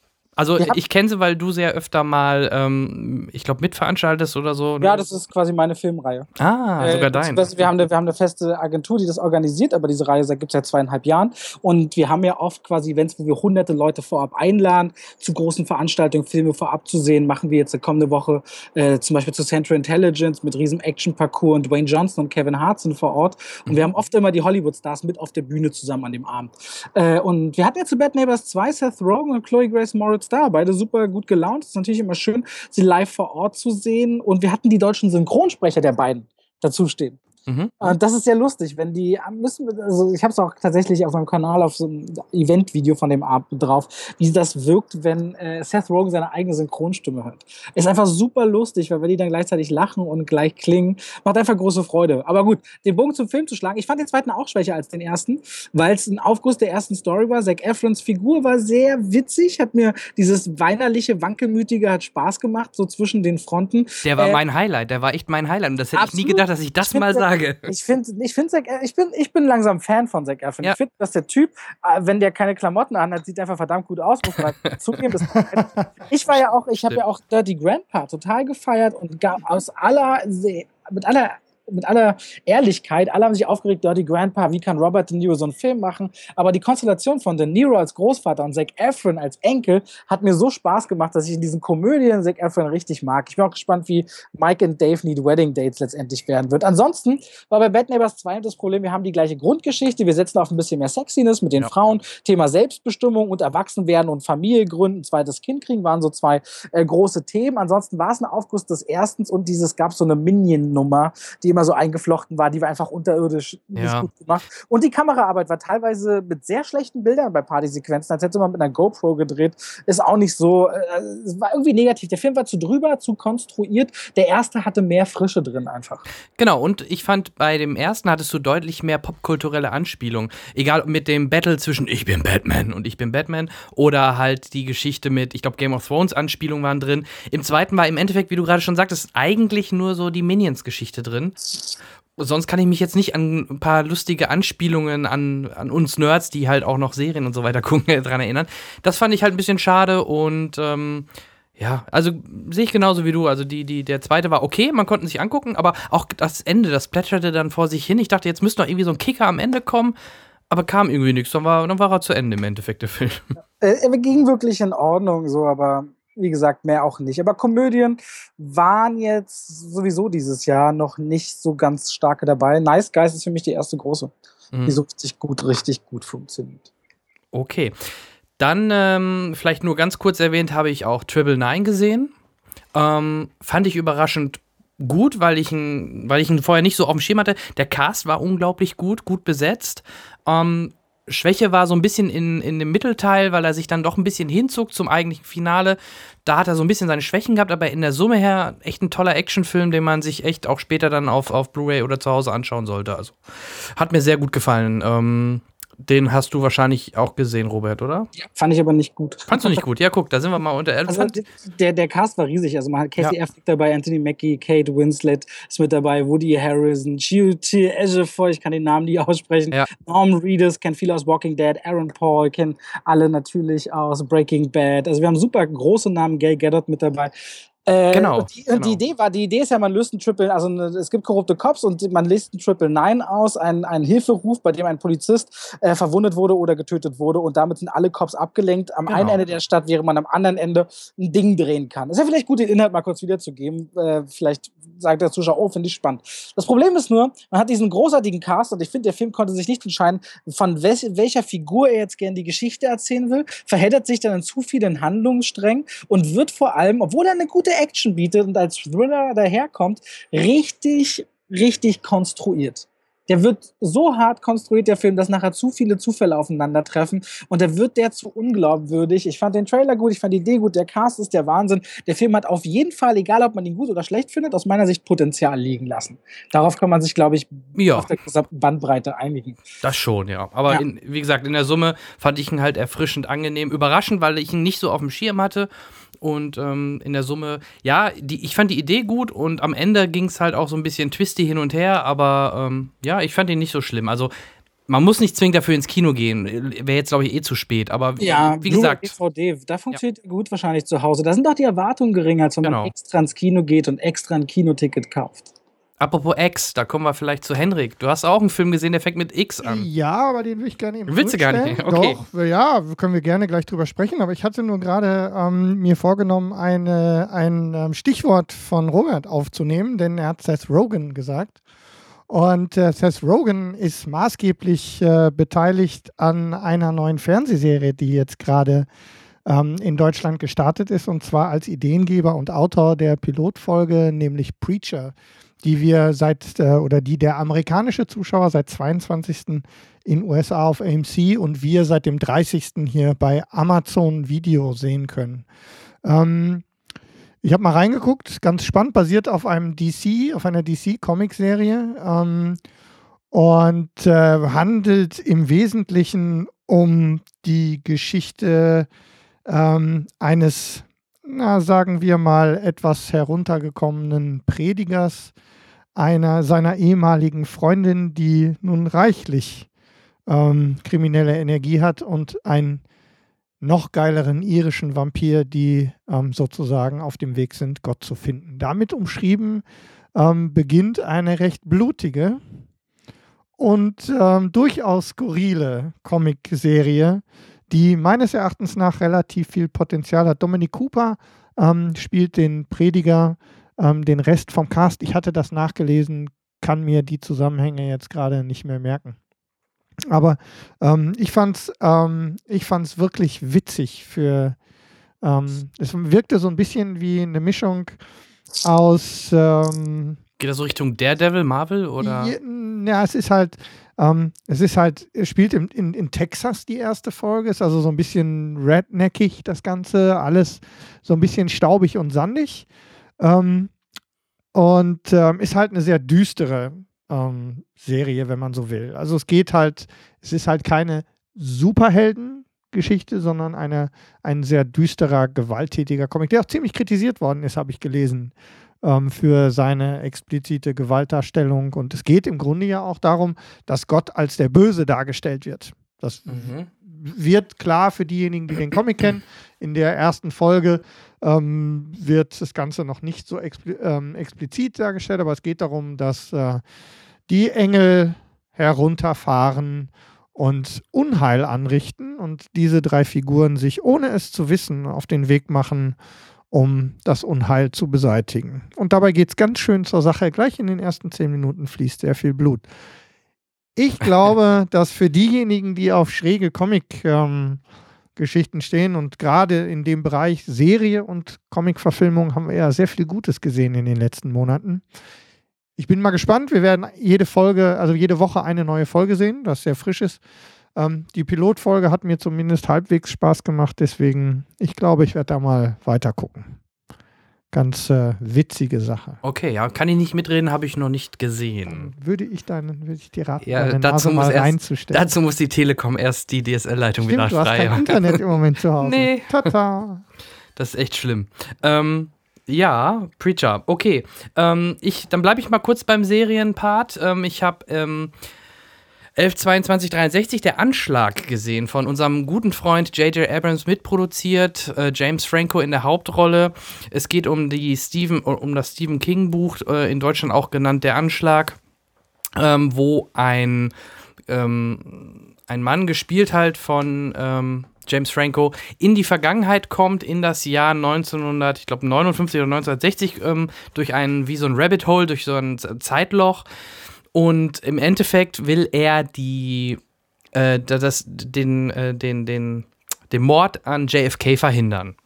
also ich kenne sie, weil du sehr öfter mal, ähm, ich glaube, mitveranstaltest oder so. Ja, das ist quasi meine Filmreihe. Ah, äh, sogar dein. Wir haben, eine, wir haben eine feste Agentur, die das organisiert, aber diese Reihe gibt es seit zweieinhalb Jahren. Und wir haben ja oft quasi Events, wo wir hunderte Leute vorab einladen, zu großen Veranstaltungen Filme vorab zu sehen. Machen wir jetzt eine kommende Woche äh, zum Beispiel zu Central Intelligence mit riesem Action-Parcours und Dwayne Johnson und Kevin Hart sind vor Ort. Und mhm. wir haben oft immer die Hollywood-Stars mit auf der Bühne zusammen an dem Abend. Äh, und wir hatten jetzt zu Bad Neighbors 2 Seth Rogen und Chloe Grace Moritz da. Beide super gut gelaunt. Es ist natürlich immer schön, sie live vor Ort zu sehen. Und wir hatten die deutschen Synchronsprecher der beiden dazustehen. Mhm. Das ist sehr lustig, wenn die müssen, also ich habe es auch tatsächlich auf meinem Kanal auf so einem Event-Video von dem Abend drauf, wie das wirkt, wenn äh, Seth Rogen seine eigene Synchronstimme hört. Ist einfach super lustig, weil wenn die dann gleichzeitig lachen und gleich klingen, macht einfach große Freude. Aber gut, den Bogen zum Film zu schlagen, ich fand den zweiten auch schwächer als den ersten, weil es ein Aufguss der ersten Story war. Zac Efrons Figur war sehr witzig, hat mir dieses weinerliche, wankelmütige hat Spaß gemacht, so zwischen den Fronten. Der war äh, mein Highlight, der war echt mein Highlight und das hätte absolut. ich nie gedacht, dass ich das ich mal sage. Frage. Ich finde, ich, find ich, bin, ich bin langsam Fan von Zac Efron. Ja. Ich finde, dass der Typ, äh, wenn der keine Klamotten anhat, sieht einfach verdammt gut aus. Muss man halt zugeben. ich war ja auch, ich habe ja auch Dirty Grandpa total gefeiert und gab aus aller, mit aller mit aller Ehrlichkeit, alle haben sich aufgeregt, Dirty Grandpa, wie kann Robert De Niro so einen Film machen? Aber die Konstellation von De Niro als Großvater und Zac Efron als Enkel hat mir so Spaß gemacht, dass ich in diesen Komödien Zac Efron richtig mag. Ich bin auch gespannt, wie Mike und Dave Need Wedding Dates letztendlich werden wird. Ansonsten war bei Bad Neighbors 2 das Problem, wir haben die gleiche Grundgeschichte, wir setzen auf ein bisschen mehr Sexiness mit den ja. Frauen, Thema Selbstbestimmung und Erwachsenwerden und Familie gründen, zweites Kind kriegen, waren so zwei äh, große Themen. Ansonsten war es ein Aufguss des Erstens und dieses gab so eine Minion-Nummer, die immer immer so eingeflochten war, die war einfach unterirdisch nicht ja. gut gemacht. Und die Kameraarbeit war teilweise mit sehr schlechten Bildern bei Partysequenzen, als hätte man mit einer GoPro gedreht. Ist auch nicht so, äh, es war irgendwie negativ. Der Film war zu drüber, zu konstruiert. Der erste hatte mehr Frische drin einfach. Genau, und ich fand, bei dem ersten hattest du deutlich mehr popkulturelle Anspielungen. Egal mit dem Battle zwischen Ich bin Batman und Ich bin Batman oder halt die Geschichte mit, ich glaube, Game of Thrones Anspielungen waren drin. Im zweiten war im Endeffekt, wie du gerade schon sagtest, eigentlich nur so die Minions-Geschichte drin. Sonst kann ich mich jetzt nicht an ein paar lustige Anspielungen an, an uns Nerds, die halt auch noch Serien und so weiter gucken, daran erinnern. Das fand ich halt ein bisschen schade und ähm, ja, also sehe ich genauso wie du. Also die, die, der zweite war okay, man konnte sich angucken, aber auch das Ende, das plätscherte dann vor sich hin. Ich dachte, jetzt müsste noch irgendwie so ein Kicker am Ende kommen, aber kam irgendwie nichts. Dann war, dann war er zu Ende im Endeffekt, der Film. Er ging wirklich in Ordnung, so, aber wie gesagt, mehr auch nicht. Aber Komödien waren jetzt sowieso dieses Jahr noch nicht so ganz starke dabei. Nice Guys ist für mich die erste große, mhm. die so richtig gut, richtig gut funktioniert. Okay. Dann ähm, vielleicht nur ganz kurz erwähnt, habe ich auch Triple Nine gesehen. Ähm, fand ich überraschend gut, weil ich, ihn, weil ich ihn vorher nicht so auf dem Schirm hatte. Der Cast war unglaublich gut, gut besetzt. Ähm, Schwäche war so ein bisschen in, in dem Mittelteil, weil er sich dann doch ein bisschen hinzog zum eigentlichen Finale. Da hat er so ein bisschen seine Schwächen gehabt, aber in der Summe her echt ein toller Actionfilm, den man sich echt auch später dann auf, auf Blu-ray oder zu Hause anschauen sollte. Also hat mir sehr gut gefallen. Ähm, den hast du wahrscheinlich auch gesehen, Robert, oder? Ja, fand ich aber nicht gut. Fandst du nicht gut? Ja, guck, da sind wir mal unter. Also, der, der Cast war riesig. Also man hat Casey ja. Affleck dabei, Anthony Mackie, Kate Winslet ist mit dabei, Woody Harrison, Chiwetel Ejiofor, ich kann den Namen nie aussprechen. Ja. Norm Reedus, kennt viele aus Walking Dead, Aaron Paul, kennen alle natürlich aus Breaking Bad. Also wir haben super große Namen, Gay Gaddard mit dabei. Äh, Genau, Und die, und die genau. Idee war, die Idee ist ja, man löst einen Triple, also eine, es gibt korrupte Cops und man löst einen Triple Nine aus, einen, einen Hilferuf, bei dem ein Polizist äh, verwundet wurde oder getötet wurde und damit sind alle Cops abgelenkt am Genau. einen Ende der Stadt, während man am anderen Ende ein Ding drehen kann. Ist ja vielleicht gut, den Inhalt mal kurz wiederzugeben. Äh, vielleicht sagt der Zuschauer, oh, finde ich spannend. Das Problem ist nur, man hat diesen großartigen Cast und ich finde, der Film konnte sich nicht entscheiden, von welch, welcher Figur er jetzt gerne die Geschichte erzählen will, verheddert sich dann in zu vielen Handlungssträngen und wird vor allem, obwohl er eine gute Action bietet und als Thriller daherkommt, richtig, richtig konstruiert. Der wird so hart konstruiert, der Film, dass nachher zu viele Zufälle aufeinandertreffen und der wird der zu unglaubwürdig. Ich fand den Trailer gut, ich fand die Idee gut, der Cast ist der Wahnsinn. Der Film hat auf jeden Fall, egal ob man ihn gut oder schlecht findet, aus meiner Sicht Potenzial liegen lassen. Darauf kann man sich, glaube ich, Ja. auf der gesamten Bandbreite einigen. Das schon, ja. Aber Ja. In, wie gesagt, in der Summe fand ich ihn halt erfrischend angenehm. Überraschend, weil ich ihn nicht so auf dem Schirm hatte. Und ähm, in der Summe, ja, die, ich fand die Idee gut und am Ende ging es halt auch so ein bisschen twisty hin und her, aber ähm, ja, ich fand ihn nicht so schlimm. Also, man muss nicht zwingend dafür ins Kino gehen. Wäre jetzt, glaube ich, eh zu spät. Aber Ja, wie gesagt, DVD, da funktioniert gut wahrscheinlich zu Hause. Da sind doch die Erwartungen geringer, als wenn Genau. man extra ins Kino geht und extra ein Kinoticket kauft. apropos X, da kommen wir vielleicht zu Henrik. Du hast auch einen Film gesehen, der fängt mit X an. Ja, aber den will ich gerne eben Willst du gar nicht? Okay. Doch, ja, können wir gerne gleich drüber sprechen. Aber ich hatte nur gerade ähm, mir vorgenommen, eine, ein ähm, Stichwort von Robert aufzunehmen, denn er hat Seth Rogen gesagt. Und äh, Seth Rogen ist maßgeblich äh, beteiligt an einer neuen Fernsehserie, die jetzt gerade ähm, in Deutschland gestartet ist, und zwar als Ideengeber und Autor der Pilotfolge, nämlich Preacher, die wir seit äh, oder die der amerikanische Zuschauer seit 22. in USA auf AMC und wir seit dem 30. hier bei Amazon Video sehen können. Ähm, ich habe mal reingeguckt, ganz spannend, basiert auf einem DC, auf einer DC-Comic-Serie ähm, und äh, handelt im Wesentlichen um die Geschichte ähm, eines, na, sagen wir mal, etwas heruntergekommenen Predigers, einer seiner ehemaligen Freundin, die nun reichlich ähm, kriminelle Energie hat und einen noch geileren irischen Vampir, die ähm, sozusagen auf dem Weg sind, Gott zu finden. Damit umschrieben ähm, beginnt eine recht blutige und ähm, durchaus skurrile Comic-Serie, die meines Erachtens nach relativ viel Potenzial hat. Dominic Cooper ähm, spielt den Prediger, ähm, den Rest vom Cast. Ich hatte das nachgelesen, kann mir die Zusammenhänge jetzt gerade nicht mehr merken. Aber ähm, ich fand es ähm, ich fand's wirklich witzig für. Ähm, es wirkte so ein bisschen wie eine Mischung aus. Ähm, Geht das so Richtung Daredevil, Marvel oder? ja, ja, es ist halt, ähm, es ist halt, es spielt in, in, in Texas die erste Folge, ist also so ein bisschen redneckig das Ganze, alles so ein bisschen staubig und sandig. Ähm, und ähm, ist halt eine sehr düstere ähm, Serie, wenn man so will. Also es geht halt, es ist halt keine Superhelden-Geschichte, sondern eine, ein sehr düsterer, gewalttätiger Comic, der auch ziemlich kritisiert worden ist, habe ich gelesen ähm, für seine explizite Gewaltdarstellung. Und es geht im Grunde ja auch darum, dass Gott als der Böse dargestellt wird. Das Mhm. wird klar für diejenigen, die den Comic kennen. In der ersten Folge ähm, wird das Ganze noch nicht so expli ähm, explizit dargestellt, aber es geht darum, dass äh, die Engel herunterfahren und Unheil anrichten und diese drei Figuren sich, ohne es zu wissen, auf den Weg machen, um das Unheil zu beseitigen. Und dabei geht es ganz schön zur Sache. Gleich in den ersten zehn Minuten fließt sehr viel Blut. Ich glaube, dass für diejenigen, die auf schräge Comic-Geschichten stehen und gerade in dem Bereich Serie und Comic-Verfilmung haben wir ja sehr viel Gutes gesehen in den letzten Monaten. Ich bin mal gespannt. Wir werden jede Folge, also jede Woche eine neue Folge sehen, das sehr frisch ist. Ähm, die Pilotfolge hat mir zumindest halbwegs Spaß gemacht, deswegen, ich glaube, ich werde da mal weiter gucken. Ganz äh, witzige Sache. Okay, ja, kann ich nicht mitreden, habe ich noch nicht gesehen. Würde ich dann, würde ich dir raten, Ja, deine dazu Nase muss mal erst- reinzustellen. Dazu muss die Telekom erst die DSL-Leitung wieder Stimmt, du hast frei kein. Internet im Moment zu Hause. Nee. Tata. Das ist echt schlimm. Ähm, ja, Preacher. Okay. Ähm, ich, dann bleibe ich mal kurz beim Serienpart. Ähm, ich habe ähm, 11.22.63, der Anschlag gesehen von unserem guten Freund J.J. Abrams mitproduziert, äh, James Franco in der Hauptrolle. Es geht um die Stephen, um das Stephen King Buch, äh, in Deutschland auch genannt Der Anschlag, ähm, wo ein, ähm, ein Mann gespielt halt von ähm, James Franco in die Vergangenheit kommt, in das Jahr 1900, ich glaube 59 oder 1960, ähm, durch einen, wie so ein Rabbit Hole, durch so ein Zeitloch und im Endeffekt will er die, äh, das, den, äh, den, den, den Mord an JFK verhindern.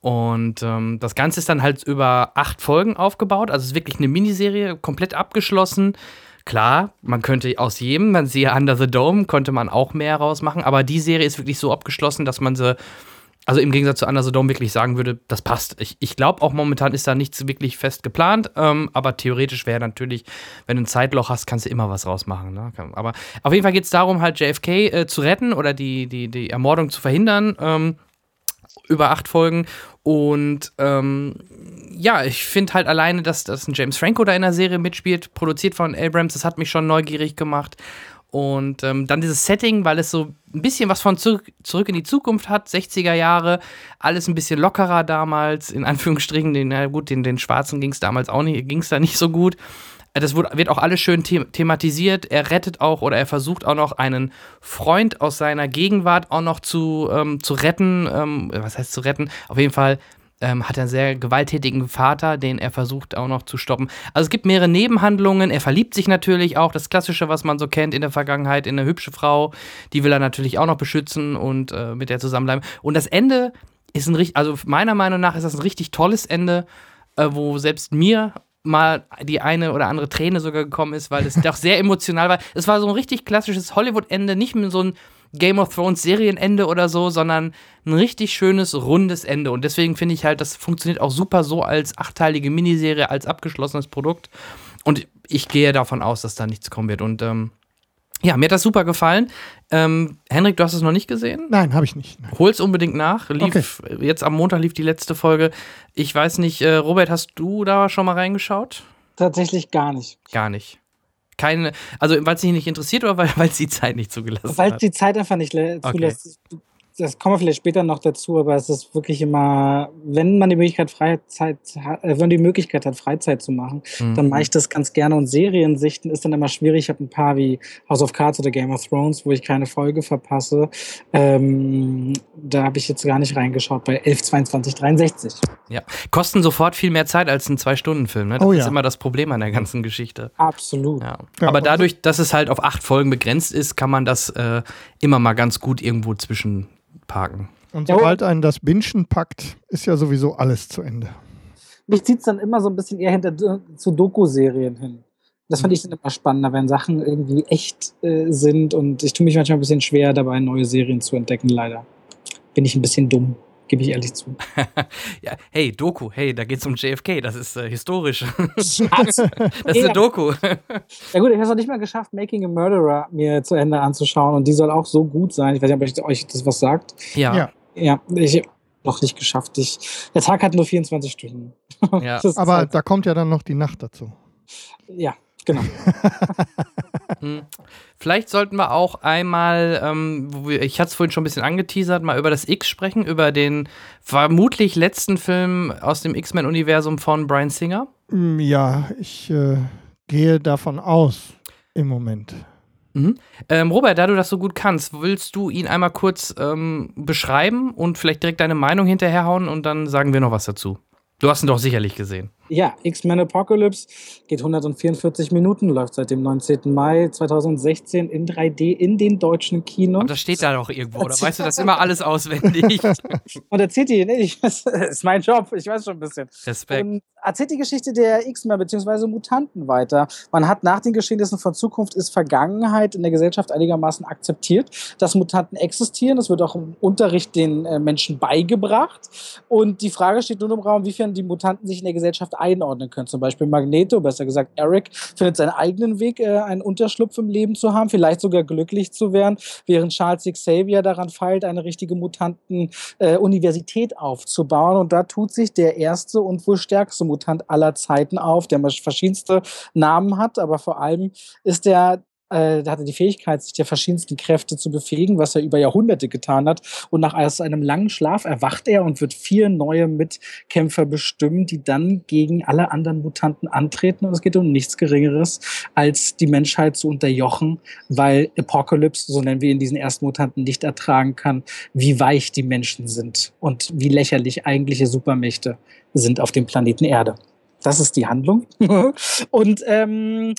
Und ähm, das Ganze ist dann halt über acht Folgen aufgebaut. Also es ist wirklich eine Miniserie, komplett abgeschlossen. Klar, man könnte aus jedem, man siehe Under the Dome, konnte man auch mehr rausmachen. Aber die Serie ist wirklich so abgeschlossen, dass man sie also im Gegensatz zu Under the Dome wirklich sagen würde, das passt. Ich, ich glaube auch momentan ist da nichts wirklich fest geplant, ähm, aber theoretisch wäre natürlich, wenn du ein Zeitloch hast, kannst du immer was rausmachen. Ne? Aber auf jeden Fall geht es darum, halt JFK äh, zu retten oder die, die, die Ermordung zu verhindern. Ähm, über acht Folgen. Und ähm, ja, ich finde halt alleine, dass, dass ein James Franco da in der Serie mitspielt, produziert von Abrams, das hat mich schon neugierig gemacht. Und ähm, dann dieses Setting, weil es so ein bisschen was von zurück, zurück in die Zukunft hat, 60er Jahre, alles ein bisschen lockerer damals, in Anführungsstrichen, den, na gut, den, den Schwarzen ging es damals auch nicht, ging es da nicht so gut. Das wird auch alles schön the thematisiert. Er rettet auch oder er versucht auch noch einen Freund aus seiner Gegenwart auch noch zu, ähm, zu retten. Ähm, was heißt zu retten? Auf jeden Fall ähm, hat einen sehr gewalttätigen Vater, den er versucht auch noch zu stoppen. Also es gibt mehrere Nebenhandlungen. Er verliebt sich natürlich auch, das Klassische, was man so kennt in der Vergangenheit, in eine hübsche Frau. Die will er natürlich auch noch beschützen und äh, mit der zusammenbleiben. Und das Ende ist ein richtig, also meiner Meinung nach ist das ein richtig tolles Ende, äh, wo selbst mir mal die eine oder andere Träne sogar gekommen ist, weil es doch sehr emotional war. Es war so ein richtig klassisches Hollywood-Ende, nicht mehr so ein Game of Thrones Serienende oder so, sondern ein richtig schönes, rundes Ende. Und deswegen finde ich halt, das funktioniert auch super so als achteilige Miniserie, als abgeschlossenes Produkt. Und ich gehe davon aus, dass da nichts kommen wird. Und ähm, ja, mir hat das super gefallen. Ähm, Henrik, du hast es noch nicht gesehen? Nein, habe ich nicht. Nein. Hol's unbedingt nach. Lief, okay. Jetzt am Montag lief die letzte Folge. Ich weiß nicht, äh, Robert, hast du da schon mal reingeschaut? Tatsächlich gar nicht. Gar nicht keine, also weil es dich nicht interessiert oder weil es die Zeit nicht zugelassen hat? Weil es die Zeit einfach nicht zulässt. Okay das kommen wir vielleicht später noch dazu, aber es ist wirklich immer, wenn man die Möglichkeit Freizeit hat, äh, wenn man die Möglichkeit hat, Freizeit zu machen, mhm. dann mache ich das ganz gerne. Und Seriensichten ist dann immer schwierig. Ich habe ein paar wie House of Cards oder Game of Thrones, wo ich keine Folge verpasse. Ähm, da habe ich jetzt gar nicht reingeschaut bei 11, 22, 63. Ja, kosten sofort viel mehr Zeit als ein Zwei-Stunden-Film. Ne? Das oh, ja. ist immer das Problem an der ganzen Geschichte. Absolut. Ja. Ja, aber dadurch, dass es halt auf acht Folgen begrenzt ist, kann man das äh, immer mal ganz gut irgendwo zwischen parken. Und sobald einen das Binschen packt, ist ja sowieso alles zu Ende. Mich zieht es dann immer so ein bisschen eher hinter zu Doku-Serien hin. Das fand ich dann immer spannender, wenn Sachen irgendwie echt äh, sind und ich tue mich manchmal ein bisschen schwer dabei, neue Serien zu entdecken, leider. Bin ich ein bisschen dumm gebe ich ehrlich zu. ja, hey, Doku, hey, da geht es um JFK, das ist äh, historisch. das ist eine Doku. ja gut, ich habe es noch nicht mal geschafft, Making a Murderer mir zu Ende anzuschauen und die soll auch so gut sein. Ich weiß nicht, ob euch das was sagt. Ja. Ja, ja ich noch nicht geschafft. Ich, der Tag hat nur 24 Stunden. Ja. Aber halt da kommt ja dann noch die Nacht dazu. Ja, genau. Hm. Vielleicht sollten wir auch einmal, ähm, ich hatte es vorhin schon ein bisschen angeteasert, mal über das X sprechen, über den vermutlich letzten Film aus dem X-Men-Universum von Brian Singer. Hm, ja, ich äh, gehe davon aus im Moment. Mhm. Ähm, Robert, da du das so gut kannst, willst du ihn einmal kurz ähm, beschreiben und vielleicht direkt deine Meinung hinterherhauen und dann sagen wir noch was dazu? Du hast ihn doch sicherlich gesehen. Ja, X-Men Apocalypse geht 144 Minuten, läuft seit dem 19. Mai 2016 in 3D in den deutschen Kinos. Und das steht da doch irgendwo, oder weißt du das immer alles auswendig? Und erzählt die, nee, das ist mein Job, ich weiß schon ein bisschen. Respekt. Und erzählt die Geschichte der X-Men bzw. Mutanten weiter. Man hat nach den Geschehnissen von Zukunft ist Vergangenheit in der Gesellschaft einigermaßen akzeptiert, dass Mutanten existieren. Das wird auch im Unterricht den äh, Menschen beigebracht. Und die Frage steht nun im Raum, wiefern die Mutanten sich in der Gesellschaft einordnen können. Zum Beispiel Magneto, besser gesagt Eric, findet seinen eigenen Weg, äh, einen Unterschlupf im Leben zu haben, vielleicht sogar glücklich zu werden, während Charles Xavier daran feilt, eine richtige Mutanten-Universität äh, aufzubauen. Und da tut sich der erste und wohl stärkste Mutant aller Zeiten auf, der verschiedenste Namen hat, aber vor allem ist er äh, hatte die Fähigkeit, sich der verschiedensten Kräfte zu befähigen, was er über Jahrhunderte getan hat. Und nach einem langen Schlaf erwacht er und wird vier neue Mitkämpfer bestimmen, die dann gegen alle anderen Mutanten antreten. Und es geht um nichts Geringeres, als die Menschheit zu unterjochen, weil Apocalypse, so nennen wir ihn diesen ersten Mutanten, nicht ertragen kann, wie weich die Menschen sind und wie lächerlich eigentliche Supermächte sind auf dem Planeten Erde. Das ist die Handlung. und ähm,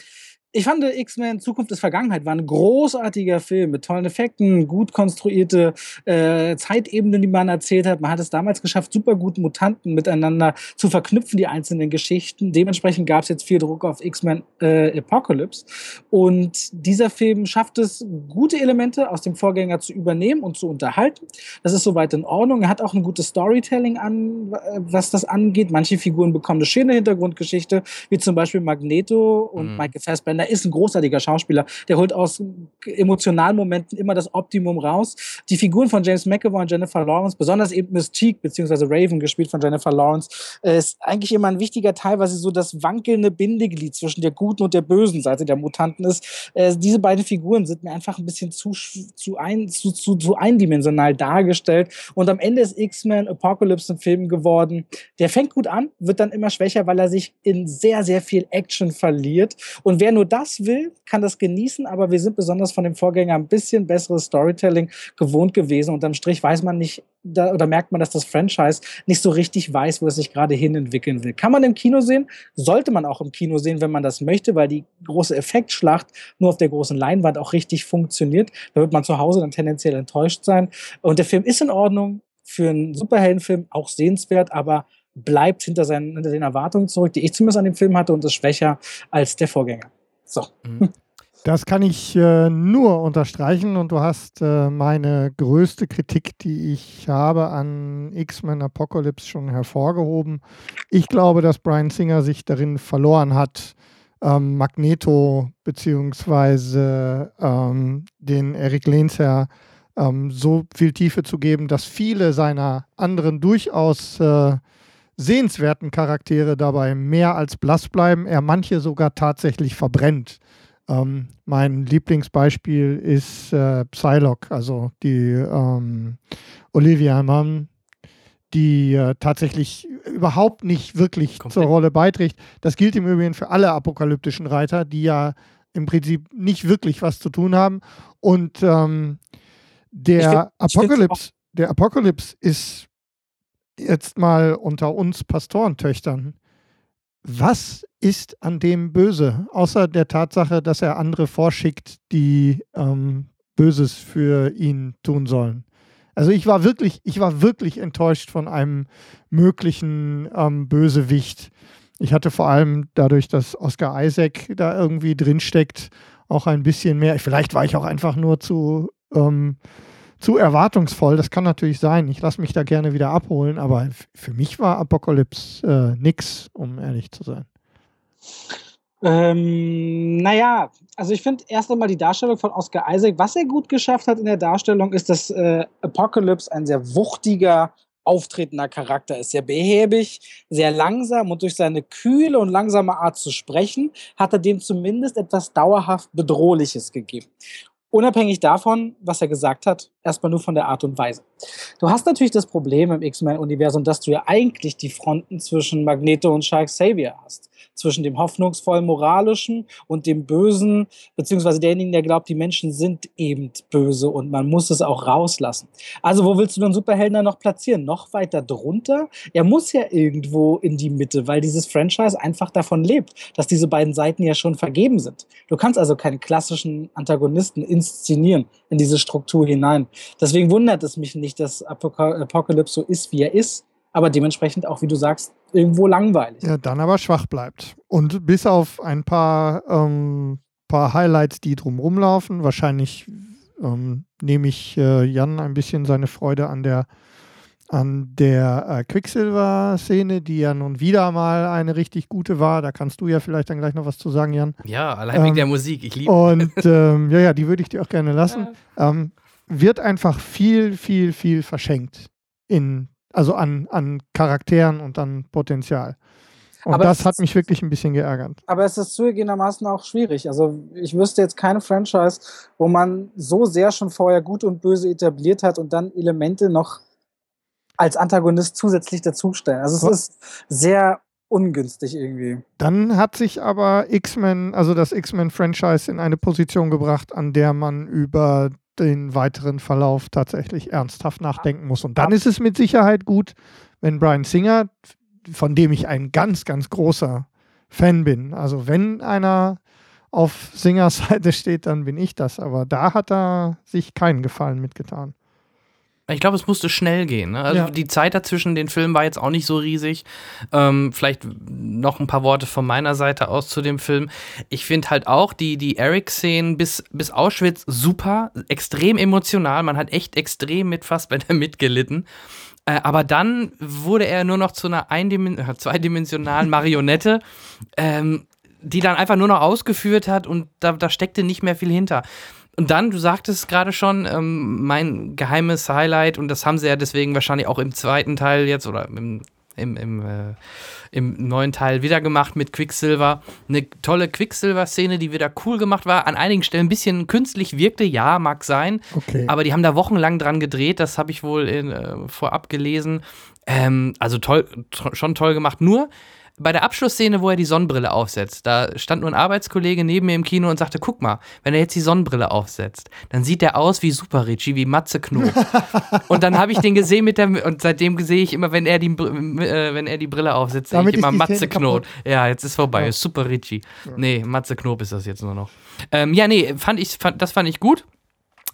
ich fand X-Men Zukunft ist Vergangenheit war ein großartiger Film mit tollen Effekten, gut konstruierte äh, Zeitebenen, die man erzählt hat. Man hat es damals geschafft, super gut Mutanten miteinander zu verknüpfen, die einzelnen Geschichten. Dementsprechend gab es jetzt viel Druck auf X-Men äh, Apocalypse. Und dieser Film schafft es, gute Elemente aus dem Vorgänger zu übernehmen und zu unterhalten. Das ist soweit in Ordnung. Er hat auch ein gutes Storytelling an, was das angeht. Manche Figuren bekommen eine schöne Hintergrundgeschichte, wie zum Beispiel Magneto und mhm. Michael Fassbender ist ein großartiger Schauspieler. Der holt aus emotionalen Momenten immer das Optimum raus. Die Figuren von James McAvoy und Jennifer Lawrence, besonders eben Mystique bzw. Raven, gespielt von Jennifer Lawrence, äh, ist eigentlich immer ein wichtiger Teil, weil sie so das wankelnde Bindeglied zwischen der guten und der bösen Seite der Mutanten ist. Äh, diese beiden Figuren sind mir einfach ein bisschen zu, zu, ein, zu, zu, zu eindimensional dargestellt. Und am Ende ist X-Men Apocalypse ein Film geworden. Der fängt gut an, wird dann immer schwächer, weil er sich in sehr, sehr viel Action verliert. Und wer nur das will, kann das genießen, aber wir sind besonders von dem Vorgänger ein bisschen besseres Storytelling gewohnt gewesen. Unterm Strich weiß man nicht, da, oder merkt man, dass das Franchise nicht so richtig weiß, wo es sich gerade hin entwickeln will. Kann man im Kino sehen, sollte man auch im Kino sehen, wenn man das möchte, weil die große Effektschlacht nur auf der großen Leinwand auch richtig funktioniert. Da wird man zu Hause dann tendenziell enttäuscht sein. Und der Film ist in Ordnung, für einen Superheldenfilm auch sehenswert, aber bleibt hinter, seinen, hinter den Erwartungen zurück, die ich zumindest an dem Film hatte und ist schwächer als der Vorgänger. So. Mhm. Das kann ich äh, nur unterstreichen und du hast äh, meine größte Kritik, die ich habe an X-Men Apocalypse schon hervorgehoben. Ich glaube, dass Brian Singer sich darin verloren hat, ähm, Magneto beziehungsweise ähm, den Eric Lehnsherr ähm, so viel Tiefe zu geben, dass viele seiner anderen durchaus äh, sehenswerten Charaktere dabei mehr als blass bleiben, er manche sogar tatsächlich verbrennt. Ähm, mein Lieblingsbeispiel ist äh, Psylocke, also die ähm, Olivia Mann, die äh, tatsächlich überhaupt nicht wirklich Komplett. zur Rolle beiträgt. Das gilt im Übrigen für alle apokalyptischen Reiter, die ja im Prinzip nicht wirklich was zu tun haben. Und ähm, der Apokalypse, der Apokalypse ist jetzt mal unter uns Pastorentöchtern. Was ist an dem böse, außer der Tatsache, dass er andere vorschickt, die ähm, Böses für ihn tun sollen? Also ich war wirklich, ich war wirklich enttäuscht von einem möglichen ähm, Bösewicht. Ich hatte vor allem dadurch, dass Oscar Isaac da irgendwie drinsteckt, auch ein bisschen mehr. Vielleicht war ich auch einfach nur zu ähm, zu erwartungsvoll. Das kann natürlich sein. Ich lasse mich da gerne wieder abholen, aber für mich war Apocalypse äh, nix, um ehrlich zu sein. Ähm, naja, also ich finde erst einmal die Darstellung von Oscar Isaac, was er gut geschafft hat in der Darstellung, ist, dass äh, Apocalypse ein sehr wuchtiger, auftretender Charakter ist. Sehr behäbig, sehr langsam und durch seine kühle und langsame Art zu sprechen, hat er dem zumindest etwas dauerhaft Bedrohliches gegeben. Unabhängig davon, was er gesagt hat, erstmal nur von der Art und Weise. Du hast natürlich das Problem im X-Men-Universum, dass du ja eigentlich die Fronten zwischen Magneto und Shark Xavier hast zwischen dem hoffnungsvoll moralischen und dem bösen, beziehungsweise derjenigen, der glaubt, die Menschen sind eben böse und man muss es auch rauslassen. Also wo willst du den Superhelden dann noch platzieren? Noch weiter drunter? Er muss ja irgendwo in die Mitte, weil dieses Franchise einfach davon lebt, dass diese beiden Seiten ja schon vergeben sind. Du kannst also keinen klassischen Antagonisten inszenieren in diese Struktur hinein. Deswegen wundert es mich nicht, dass Apocalypse so ist, wie er ist aber dementsprechend auch, wie du sagst, irgendwo langweilig. Ja, dann aber schwach bleibt. Und bis auf ein paar, ähm, paar Highlights, die drumherum laufen, wahrscheinlich ähm, nehme ich äh, Jan ein bisschen seine Freude an der an der äh, Quicksilver-Szene, die ja nun wieder mal eine richtig gute war. Da kannst du ja vielleicht dann gleich noch was zu sagen, Jan. Ja, allein wegen ähm, der Musik. Ich liebe Und ähm, ja, ja, die würde ich dir auch gerne lassen. Ja. Ähm, wird einfach viel, viel, viel verschenkt in also an, an Charakteren und an Potenzial. Und Aber das hat mich wirklich ein bisschen geärgert. Aber es ist zugegebenermaßen auch schwierig. Also ich wüsste jetzt keine Franchise, wo man so sehr schon vorher gut und böse etabliert hat und dann Elemente noch als Antagonist zusätzlich dazustellen. Also es Ja. ist sehr ungünstig irgendwie. Dann hat sich aber X-Men, also das X-Men-Franchise, in eine Position gebracht, an der man über den weiteren Verlauf tatsächlich ernsthaft nachdenken muss. Und dann ist es mit Sicherheit gut, wenn Brian Singer, von dem ich ein ganz, ganz großer Fan bin, also wenn einer auf Singers Seite steht, dann bin ich das. Aber da hat er sich keinen Gefallen mitgetan. Ich glaube, es musste schnell gehen. Ne? Also Ja. die Zeit dazwischen den Filmen war jetzt auch nicht so riesig. Ähm, vielleicht noch ein paar Worte von meiner Seite aus zu dem Film. Ich finde halt auch die, die Eric-Szenen bis, bis Auschwitz super, extrem emotional. Man hat echt extrem mit Fassbender mitgelitten. Äh, aber dann wurde er nur noch zu einer eindimen äh, zweidimensionalen Marionette, ähm, die dann einfach nur noch ausgeführt hat und da, da steckte nicht mehr viel hinter. Und dann, du sagtest es gerade schon, ähm, mein geheimes Highlight, und das haben sie ja deswegen wahrscheinlich auch im zweiten Teil jetzt oder im, im, im, äh, im neuen Teil wieder gemacht mit Quicksilver. Eine tolle Quicksilver-Szene, die wieder cool gemacht war. An einigen Stellen ein bisschen künstlich wirkte, ja, mag sein. Okay. Aber die haben da wochenlang dran gedreht, das habe ich wohl in, äh, vorab gelesen. Ähm, also toll, to schon toll gemacht. Nur bei der Abschlussszene, wo er die Sonnenbrille aufsetzt, da stand nur ein Arbeitskollege neben mir im Kino und sagte: Guck mal, wenn er jetzt die Sonnenbrille aufsetzt, dann sieht er aus wie Super Richie, wie Matze Knob. und dann habe ich den gesehen mit der und seitdem sehe ich immer, wenn er die, äh, wenn er die Brille aufsetzt, sehe ich immer Matze Knob. Ja, jetzt ist vorbei, Ja. ist Super Richie. Nee, Matze Knob ist das jetzt nur noch. Ähm, ja, nee, fand ich, fand, das fand ich gut.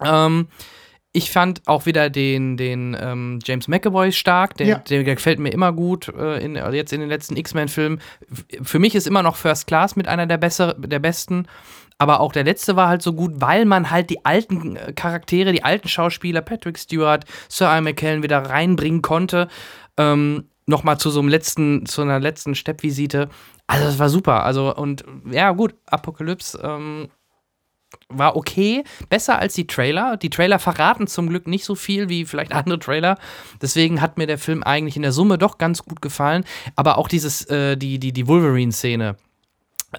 Ähm, ich fand auch wieder den, den ähm, James McAvoy stark. Der, Ja. der gefällt mir immer gut äh, in, also jetzt in den letzten X-Men-Filmen. Für mich ist immer noch First Class mit einer der, besser, der besten. Aber auch der letzte war halt so gut, weil man halt die alten äh, Charaktere, die alten Schauspieler, Patrick Stewart, Sir Ian McKellen wieder reinbringen konnte. Ähm, Nochmal zu so einem letzten, zu einer letzten Steppvisite. Also, das war super. Also, und ja, gut, Apokalypse ähm, war okay, besser als die Trailer. Die Trailer verraten zum Glück nicht so viel wie vielleicht andere Trailer. Deswegen hat mir der Film eigentlich in der Summe doch ganz gut gefallen. Aber auch dieses, äh, die, die, die Wolverine-Szene,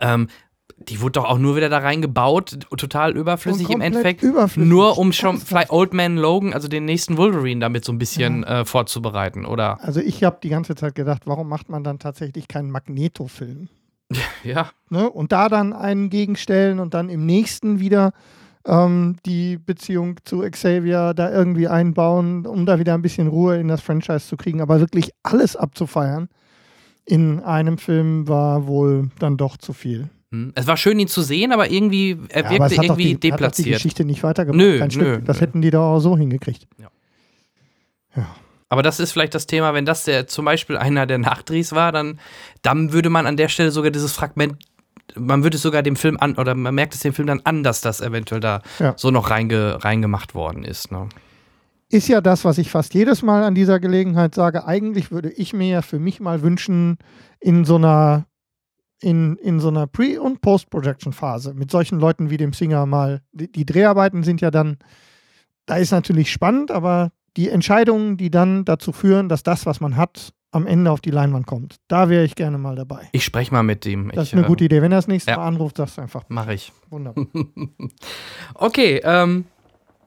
ähm, die wurde doch auch nur wieder da reingebaut, total überflüssig im Endeffekt. überflüssig. Nur um schon vielleicht Old Man Logan, also den nächsten Wolverine, damit so ein bisschen äh, vorzubereiten, oder? Also ich habe die ganze Zeit gedacht, warum macht man dann tatsächlich keinen Magneto-Film? Ja. Ne? Und da dann einen gegenstellen und dann im nächsten wieder ähm, die Beziehung zu Xavier da irgendwie einbauen, um da wieder ein bisschen Ruhe in das Franchise zu kriegen. Aber wirklich alles abzufeiern in einem Film war wohl dann doch zu viel. Hm. Es war schön, ihn zu sehen, aber irgendwie, er Ja, wirkte hat irgendwie die, Hat doch die deplatziert. Geschichte nicht weitergebracht. Nö, Kein nö, Stück. Das nö. hätten die doch auch so hingekriegt. Aber das ist vielleicht das Thema, wenn das der zum Beispiel einer der Nachdrehs war, dann, dann würde man an der Stelle sogar dieses Fragment, man würde es sogar dem Film an, oder man merkt es dem Film dann an, dass das eventuell da Ja. so noch reinge, reingemacht worden ist. Ne? ist ja das, was ich fast jedes Mal an dieser Gelegenheit sage. Eigentlich würde ich mir ja für mich mal wünschen, in so einer in, in so einer Pre- und Post-Production-Phase mit solchen Leuten wie dem Singer mal. Die, die Dreharbeiten sind ja dann, da ist natürlich spannend, aber die Entscheidungen, die dann dazu führen, dass das, was man hat, am Ende auf die Leinwand kommt, da wäre ich gerne mal dabei. Ich spreche mal mit ihm. Das ich, ist eine gute Idee. Wenn er das nächste ja. Mal anruft, sagst du einfach. Mache ich. Wunderbar. Okay, ähm,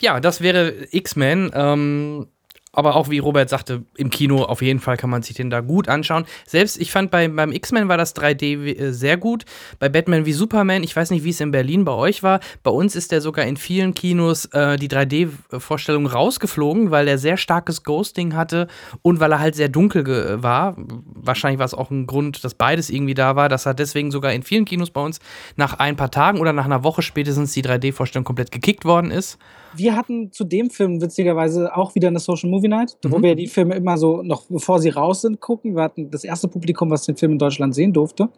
ja, das wäre X-Men. Ähm, aber auch wie Robert sagte, im Kino auf jeden Fall kann man sich den da gut anschauen. Selbst ich fand bei, beim X-Men war das 3D äh, sehr gut. Bei Batman wie Superman, ich weiß nicht, wie es in Berlin bei euch war. Bei uns ist der sogar in vielen Kinos äh, die 3D-Vorstellung rausgeflogen, weil er sehr starkes Ghosting hatte und weil er halt sehr dunkel ge- war. Wahrscheinlich war es auch ein Grund, dass beides irgendwie da war, dass er deswegen sogar in vielen Kinos bei uns nach ein paar Tagen oder nach einer Woche spätestens die 3D-Vorstellung komplett gekickt worden ist. Wir hatten zu dem Film witzigerweise auch wieder eine Social Movie Night, wo Mhm. wir die Filme immer so noch bevor sie raus sind gucken. Wir hatten das erste Publikum, was den Film in Deutschland sehen durfte.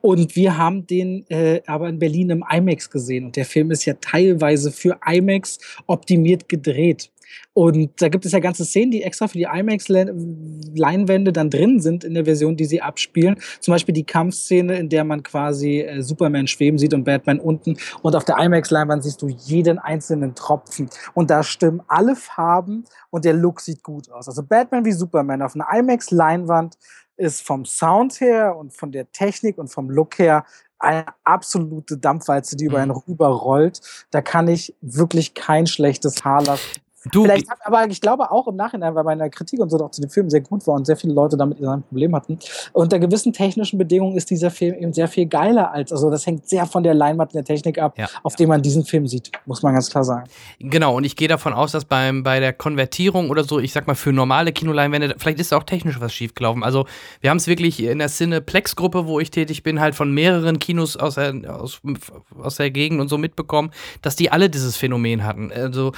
Und wir haben den äh, aber in Berlin im IMAX gesehen. Und der Film ist ja teilweise für IMAX optimiert gedreht. Und da gibt es ja ganze Szenen, die extra für die IMAX-Leinwände dann drin sind in der Version, die sie abspielen. Zum Beispiel die Kampfszene, in der man quasi äh, Superman schweben sieht und Batman unten. Und auf der IMAX-Leinwand siehst du jeden einzelnen Tropfen. Und da stimmen alle Farben und der Look sieht gut aus. Also Batman wie Superman auf einer IMAX-Leinwand ist vom Sound her und von der Technik und vom Look her eine absolute Dampfwalze, die über einen Mhm. rüberrollt. Da kann ich wirklich kein schlechtes Haar lassen. Du, Vielleicht, hab- aber ich glaube auch im Nachhinein, weil meine Kritik und so auch zu dem Film sehr gut war und sehr viele Leute damit ein Problem hatten. Unter gewissen technischen Bedingungen ist dieser Film eben sehr viel geiler als, also das hängt sehr von der Leinwand und der Technik ab, Ja. auf dem man diesen Film sieht, muss man ganz klar sagen. Genau, und ich gehe davon aus, dass beim, bei der Konvertierung oder so, ich sag mal, für normale Kinoleinwände, vielleicht ist da auch technisch was schiefgelaufen. Also, wir haben es wirklich in der Cineplex-Gruppe, wo ich tätig bin, halt von mehreren Kinos aus der, aus, aus der Gegend und so mitbekommen, dass die alle dieses Phänomen hatten. Also,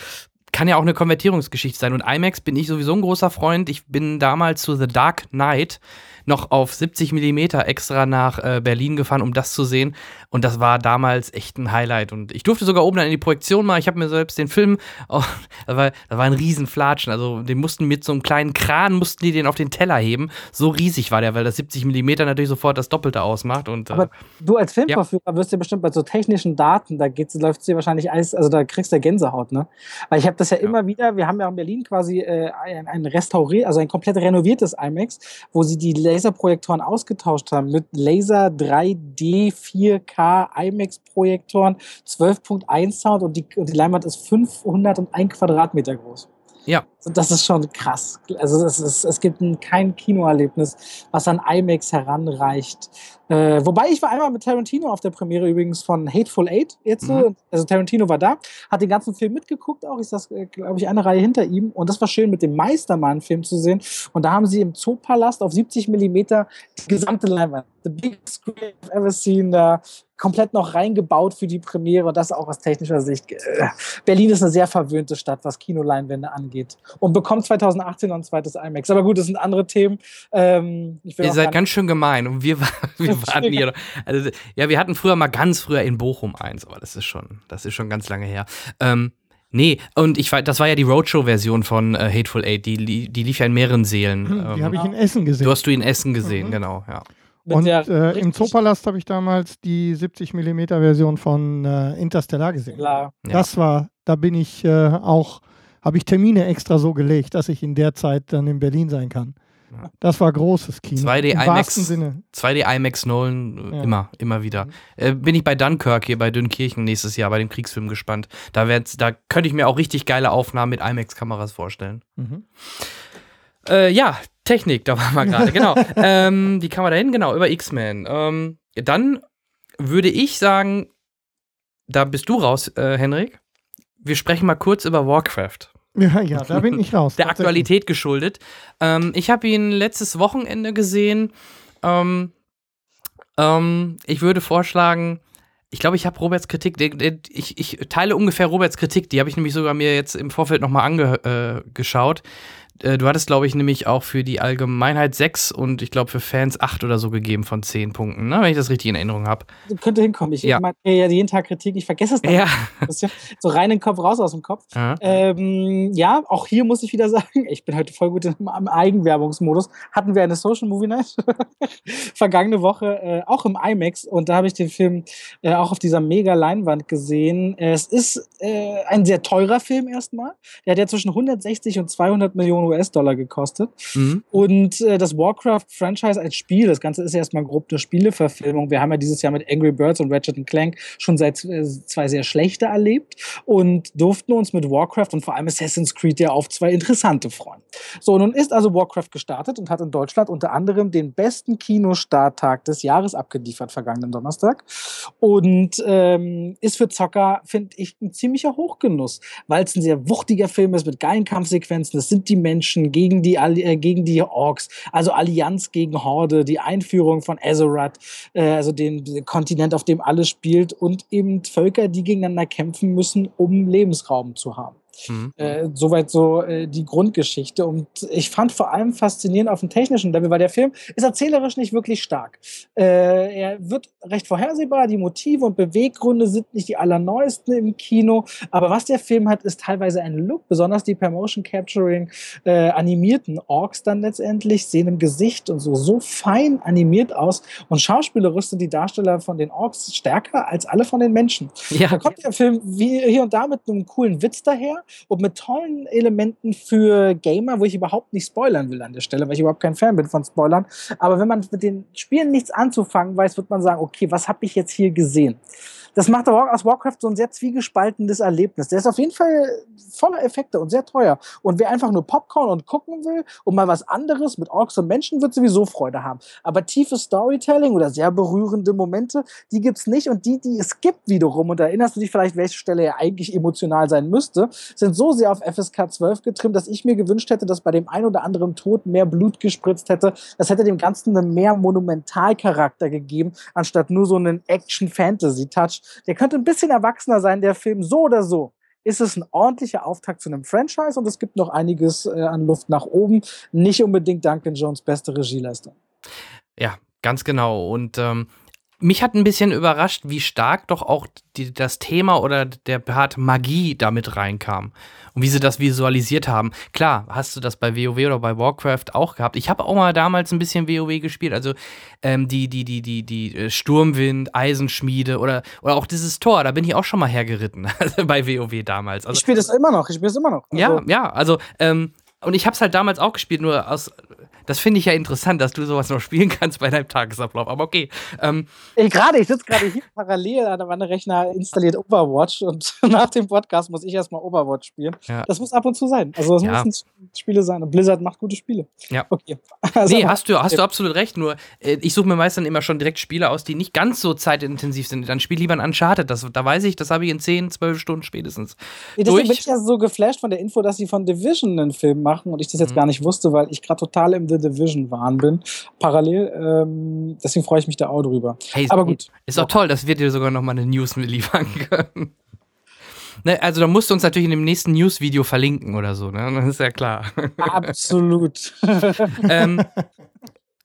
kann ja auch eine Konvertierungsgeschichte sein. Und IMAX bin ich sowieso ein großer Freund. Ich bin damals zu The Dark Knight noch auf 70 Millimeter extra nach äh, Berlin gefahren, um das zu sehen. Und das war damals echt ein Highlight. Und ich durfte sogar oben dann in die Projektion mal. Ich habe mir selbst den Film, oh, das, war, das war ein Riesenflatschen. Also den mussten mit so einem kleinen Kran, mussten die den auf den Teller heben. So riesig war der, weil das 70 Millimeter natürlich sofort das Doppelte ausmacht. Und, äh, Aber du als Filmverführer wirst ja bestimmt bei so technischen Daten, da läuft dir wahrscheinlich alles, also da kriegst du ja Gänsehaut, ne? Weil ich habe das ja, Ja. immer wieder, wir haben ja in Berlin quasi äh, ein, ein restauriert, also ein komplett renoviertes IMAX, wo sie die Laserprojektoren ausgetauscht haben mit Laser 3D 4K IMAX-Projektoren, 12.1 Sound und die, und die Leinwand ist 501 Quadratmeter groß. Ja. Das ist schon krass. Also es, ist, es gibt ein, kein Kinoerlebnis, was an IMAX heranreicht. Äh, wobei ich war einmal mit Tarantino auf der Premiere übrigens von Hateful Eight. Jetzt. Mhm. Also Tarantino war da, hat den ganzen Film mitgeguckt auch. Ich saß, glaube ich, eine Reihe hinter ihm. Und das war schön, mit dem Meistermann-Film zu sehen. Und da haben sie im Zoopalast auf 70 Millimeter die gesamte Leinwand, the biggest screen I've ever seen, da komplett noch reingebaut für die Premiere. Und das auch aus technischer Sicht. Äh, Berlin ist eine sehr verwöhnte Stadt, was Kinoleinwände angeht. Und bekommt 2018 noch ein zweites IMAX. Aber gut, das sind andere Themen. Ähm, ich Ihr seid ganz schön gemein und wir, war- wir waren hier. Also, ja, wir hatten früher mal ganz früher in Bochum eins, aber das ist schon, das ist schon ganz lange her. Ähm, nee, und ich war, das war ja die Roadshow-Version von äh, Hateful Eight, die, die lief ja in mehreren Seelen. Hm, Die Ähm, habe ich in Essen gesehen. du hast du in Essen gesehen, Mhm. genau, ja. Und äh, im Zoopalast habe ich damals die 70 mm Version von äh, Interstellar gesehen. Klar. Ja. Das war, da bin ich äh, auch, habe ich Termine extra so gelegt, dass ich in der Zeit dann in Berlin sein kann. Ja. Das war großes Kino. 2D Im IMAX. Sinne. 2D IMAX Nolan, Ja. immer, immer wieder. Äh, bin ich bei Dunkirk hier bei Dünkirchen nächstes Jahr bei dem Kriegsfilm gespannt. Da, da könnte ich mir auch richtig geile Aufnahmen mit IMAX-Kameras vorstellen. Mhm. Äh, ja, Technik, da waren wir gerade, genau. ähm, wie kam man da hin? Genau, über X-Men. Ähm, dann würde ich sagen, da bist du raus, äh, Henrik. Wir sprechen mal kurz über Warcraft. Ja, ja, da bin ich raus. Der. Aktualität geschuldet. Ähm, ich habe ihn letztes Wochenende gesehen. Ähm, ähm, ich würde vorschlagen, ich glaube, ich habe Roberts Kritik, ich, ich teile ungefähr Roberts Kritik, die habe ich nämlich sogar mir jetzt im Vorfeld nochmal angeschaut. Geschaut. Äh, du hattest, glaube ich, nämlich auch für die Allgemeinheit 6 und ich glaube für Fans 8 oder so gegeben von 10 Punkten, ne? wenn ich das richtig in Erinnerung habe. Könnte hinkommen. Ich Ja. mache ja jeden Tag Kritik. Ich vergesse es dann Ja. So rein in den Kopf, raus aus dem Kopf. Ja. Ähm, ja, auch hier muss ich wieder sagen, ich bin heute voll gut im, im Eigenwerbungsmodus. Hatten wir eine Social Movie Night vergangene Woche, äh, auch im IMAX. Und da habe ich den Film äh, auch auf dieser mega Leinwand gesehen. Es ist äh, ein sehr teurer Film erstmal. Der hat ja zwischen 160 und 200 Millionen US-Dollar gekostet. Mhm. Und äh, das Warcraft-Franchise als Spiel, das Ganze ist ja erstmal grob eine Spieleverfilmung. Wir haben ja dieses Jahr mit Angry Birds und Ratchet Clank schon seit äh, zwei sehr schlechte erlebt und durften uns mit Warcraft und vor allem Assassin's Creed ja auf zwei interessante freuen. So, nun ist also Warcraft gestartet und hat in Deutschland unter anderem den besten Kinostarttag des Jahres abgeliefert, vergangenen Donnerstag. Und ähm, ist für Zocker, finde ich, ein ziemlicher Hochgenuss, weil es ein sehr wuchtiger Film ist mit geilen Kampfsequenzen. Das sind die Menschen gegen die, äh, gegen die Orks, also Allianz gegen Horde, die Einführung von Azeroth, äh, also den Kontinent, auf dem alles spielt und eben Völker, die gegeneinander kämpfen müssen, um Lebensraum zu haben. Mhm. Äh, soweit so äh, die Grundgeschichte. Und ich fand vor allem faszinierend auf dem technischen Level, weil der Film ist erzählerisch nicht wirklich stark. Äh, er wird recht vorhersehbar, die Motive und Beweggründe sind nicht die allerneuesten im Kino, aber was der Film hat, ist teilweise ein Look, besonders die per Motion Capturing äh, animierten Orks dann letztendlich sehen im Gesicht und so, so fein animiert aus und schauspielerisch sind die Darsteller von den Orks stärker als alle von den Menschen. Ja. Da kommt der Film wie hier und da mit einem coolen Witz daher, und mit tollen Elementen für Gamer, wo ich überhaupt nicht spoilern will an der Stelle, weil ich überhaupt kein Fan bin von Spoilern. Aber wenn man mit den Spielen nichts anzufangen weiß, wird man sagen, okay, was habe ich jetzt hier gesehen? Das macht aus Warcraft so ein sehr zwiegespaltenes Erlebnis. Der ist auf jeden Fall voller Effekte und sehr teuer. Und wer einfach nur Popcorn und gucken will und mal was anderes mit Orks und Menschen, wird sowieso Freude haben. Aber tiefe Storytelling oder sehr berührende Momente, die gibt's nicht. Und die, die es gibt wiederum, und da erinnerst du dich vielleicht, welche Stelle ja eigentlich emotional sein müsste, sind so sehr auf FSK 12 getrimmt, dass ich mir gewünscht hätte, dass bei dem ein oder anderen Tod mehr Blut gespritzt hätte. Das hätte dem Ganzen einen mehr Monumentalcharakter gegeben, anstatt nur so einen Action-Fantasy-Touch. Der könnte ein bisschen erwachsener sein, der Film, so oder so. Ist es ein ordentlicher Auftakt zu einem Franchise und es gibt noch einiges äh, an Luft nach oben. Nicht unbedingt Duncan Jones beste Regieleistung. Ja, ganz genau. Und ähm, mich hat ein bisschen überrascht, wie stark doch auch die, das Thema oder der Part Magie damit reinkam und wie sie das visualisiert haben. Klar, hast du das bei WoW oder bei Warcraft auch gehabt. Ich habe auch mal damals ein bisschen WoW gespielt, also ähm, die, die, die, die, die äh, Sturmwind, Eisenschmiede oder, oder auch dieses Tor, da bin ich auch schon mal hergeritten, also bei WoW damals. Also, ich spiele das immer noch, ich spiele es immer noch. Also, ja, ja, also ähm, und ich habe es halt damals auch gespielt, nur aus das finde ich ja interessant, dass du sowas noch spielen kannst bei deinem Tagesablauf. Aber okay. Ähm. Ich gerade, ich sitze gerade hier parallel an meinem Rechner installiert Overwatch und nach dem Podcast muss ich erstmal Overwatch spielen. Ja. Das muss ab und zu sein. Also das ja. müssen Spiele sein. Und Blizzard macht gute Spiele. Ja. Okay. Also, nee, hast du, hast du absolut recht. Nur äh, ich suche mir meist dann immer schon direkt Spiele aus, die nicht ganz so zeitintensiv sind. Dann spiel lieber ein Uncharted. Das, da weiß ich, das habe ich in 10, 12 Stunden spätestens. Nee, deswegen bin ich ja so geflasht von der Info, dass sie von Division einen Film machen und ich das jetzt mhm. gar nicht wusste, weil ich gerade total im The Division Wahn bin. Parallel, ähm, deswegen freue ich mich da auch drüber. Hey, Aber gut. Ist auch toll, dass wir dir sogar noch mal eine News mitliefern können. Ne, also da musst du uns natürlich in dem nächsten News-Video verlinken oder so, ne? Das ist ja klar. Absolut. ähm,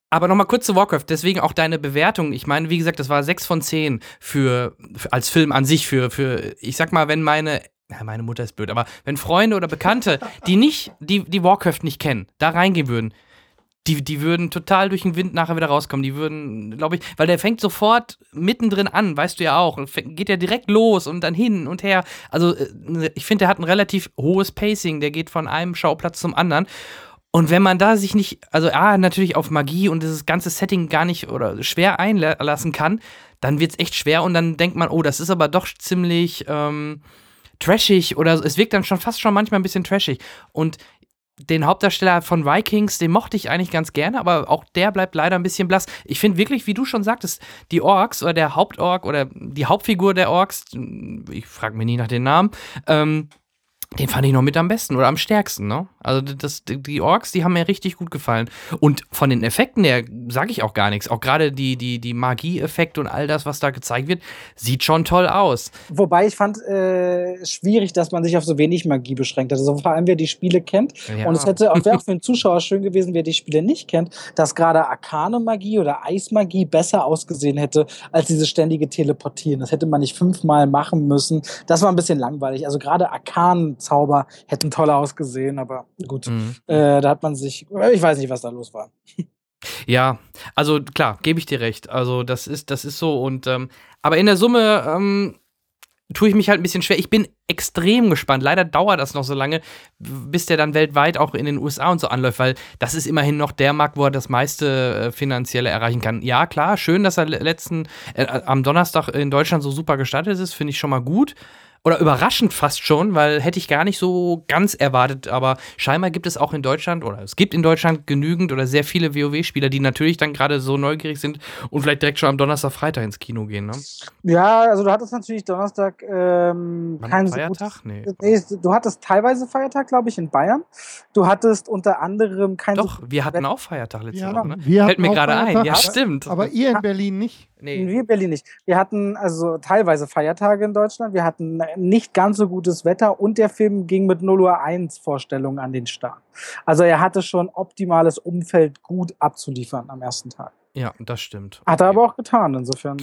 aber nochmal kurz zu Warcraft, deswegen auch deine Bewertung. Ich meine, wie gesagt, das war 6 von 10 für, für, als Film an sich, für, für, ich sag mal, wenn meine ja, meine Mutter ist blöd, aber wenn Freunde oder Bekannte, die nicht, die, die Warcraft nicht kennen, da reingehen würden, die, die würden total durch den Wind nachher wieder rauskommen. Die würden, glaube ich, weil der fängt sofort mittendrin an, weißt du ja auch. Und geht ja direkt los und dann hin und her. Also, äh, ich finde, der hat ein relativ hohes Pacing. Der geht von einem Schauplatz zum anderen. Und wenn man da sich nicht, also A, natürlich auf Magie und dieses ganze Setting gar nicht oder schwer einlassen kann, dann wird es echt schwer und dann denkt man, oh, das ist aber doch ziemlich ähm, trashig oder es wirkt dann schon fast schon manchmal ein bisschen trashig. Und den Hauptdarsteller von Vikings, den mochte ich eigentlich ganz gerne, aber auch der bleibt leider ein bisschen blass. Ich finde wirklich, wie du schon sagtest, die Orks oder der Hauptork oder die Hauptfigur der Orks, ich frage mich nie nach den Namen, ähm, den fand ich noch mit am besten oder am stärksten, ne? Also das, die Orks, die haben mir richtig gut gefallen. Und von den Effekten her sage ich auch gar nichts. Auch gerade die, die, die Magie-Effekte und all das, was da gezeigt wird, sieht schon toll aus. Wobei ich fand äh, schwierig, dass man sich auf so wenig Magie beschränkt hat. Also vor allem, wer die Spiele kennt. Ja. Und es hätte auch, wäre auch für den Zuschauer schön gewesen, wer die Spiele nicht kennt, dass gerade Arkane-Magie oder Eismagie besser ausgesehen hätte, als dieses ständige Teleportieren. Das hätte man nicht fünfmal machen müssen. Das war ein bisschen langweilig. Also gerade Arkan Zauber hätten toll ausgesehen, aber gut, mhm. äh, da hat man sich, ich weiß nicht, was da los war. Ja, also klar, gebe ich dir recht. Also das ist, das ist so und ähm, aber in der Summe ähm, tue ich mich halt ein bisschen schwer. Ich bin extrem gespannt. Leider dauert das noch so lange, bis der dann weltweit auch in den USA und so anläuft, weil das ist immerhin noch der Markt, wo er das meiste äh, finanzielle erreichen kann. Ja, klar, schön, dass er letzten äh, am Donnerstag in Deutschland so super gestartet ist, finde ich schon mal gut oder überraschend fast schon, weil hätte ich gar nicht so ganz erwartet, aber scheinbar gibt es auch in Deutschland oder es gibt in Deutschland genügend oder sehr viele WoW-Spieler, die natürlich dann gerade so neugierig sind und vielleicht direkt schon am Donnerstag, Freitag ins Kino gehen, ne? Ja, also du hattest natürlich Donnerstag ähm, keinen Feiertag? So nee. nee. Du hattest teilweise Feiertag, glaube ich, in Bayern. Du hattest unter anderem keinen. Doch, so wir hatten auch Feiertag letztes ja, Jahr, ne? Fällt mir gerade ein. Ja, stimmt. Aber ihr in Berlin nicht. Nee. Wir in Berlin nicht. Wir hatten also teilweise Feiertage in Deutschland. Wir hatten nicht ganz so gutes Wetter und der Film ging mit 0 Uhr 1 Vorstellungen an den Start. Also er hatte schon optimales Umfeld gut abzuliefern am ersten Tag. Ja, das stimmt. Hat er aber auch getan, insofern.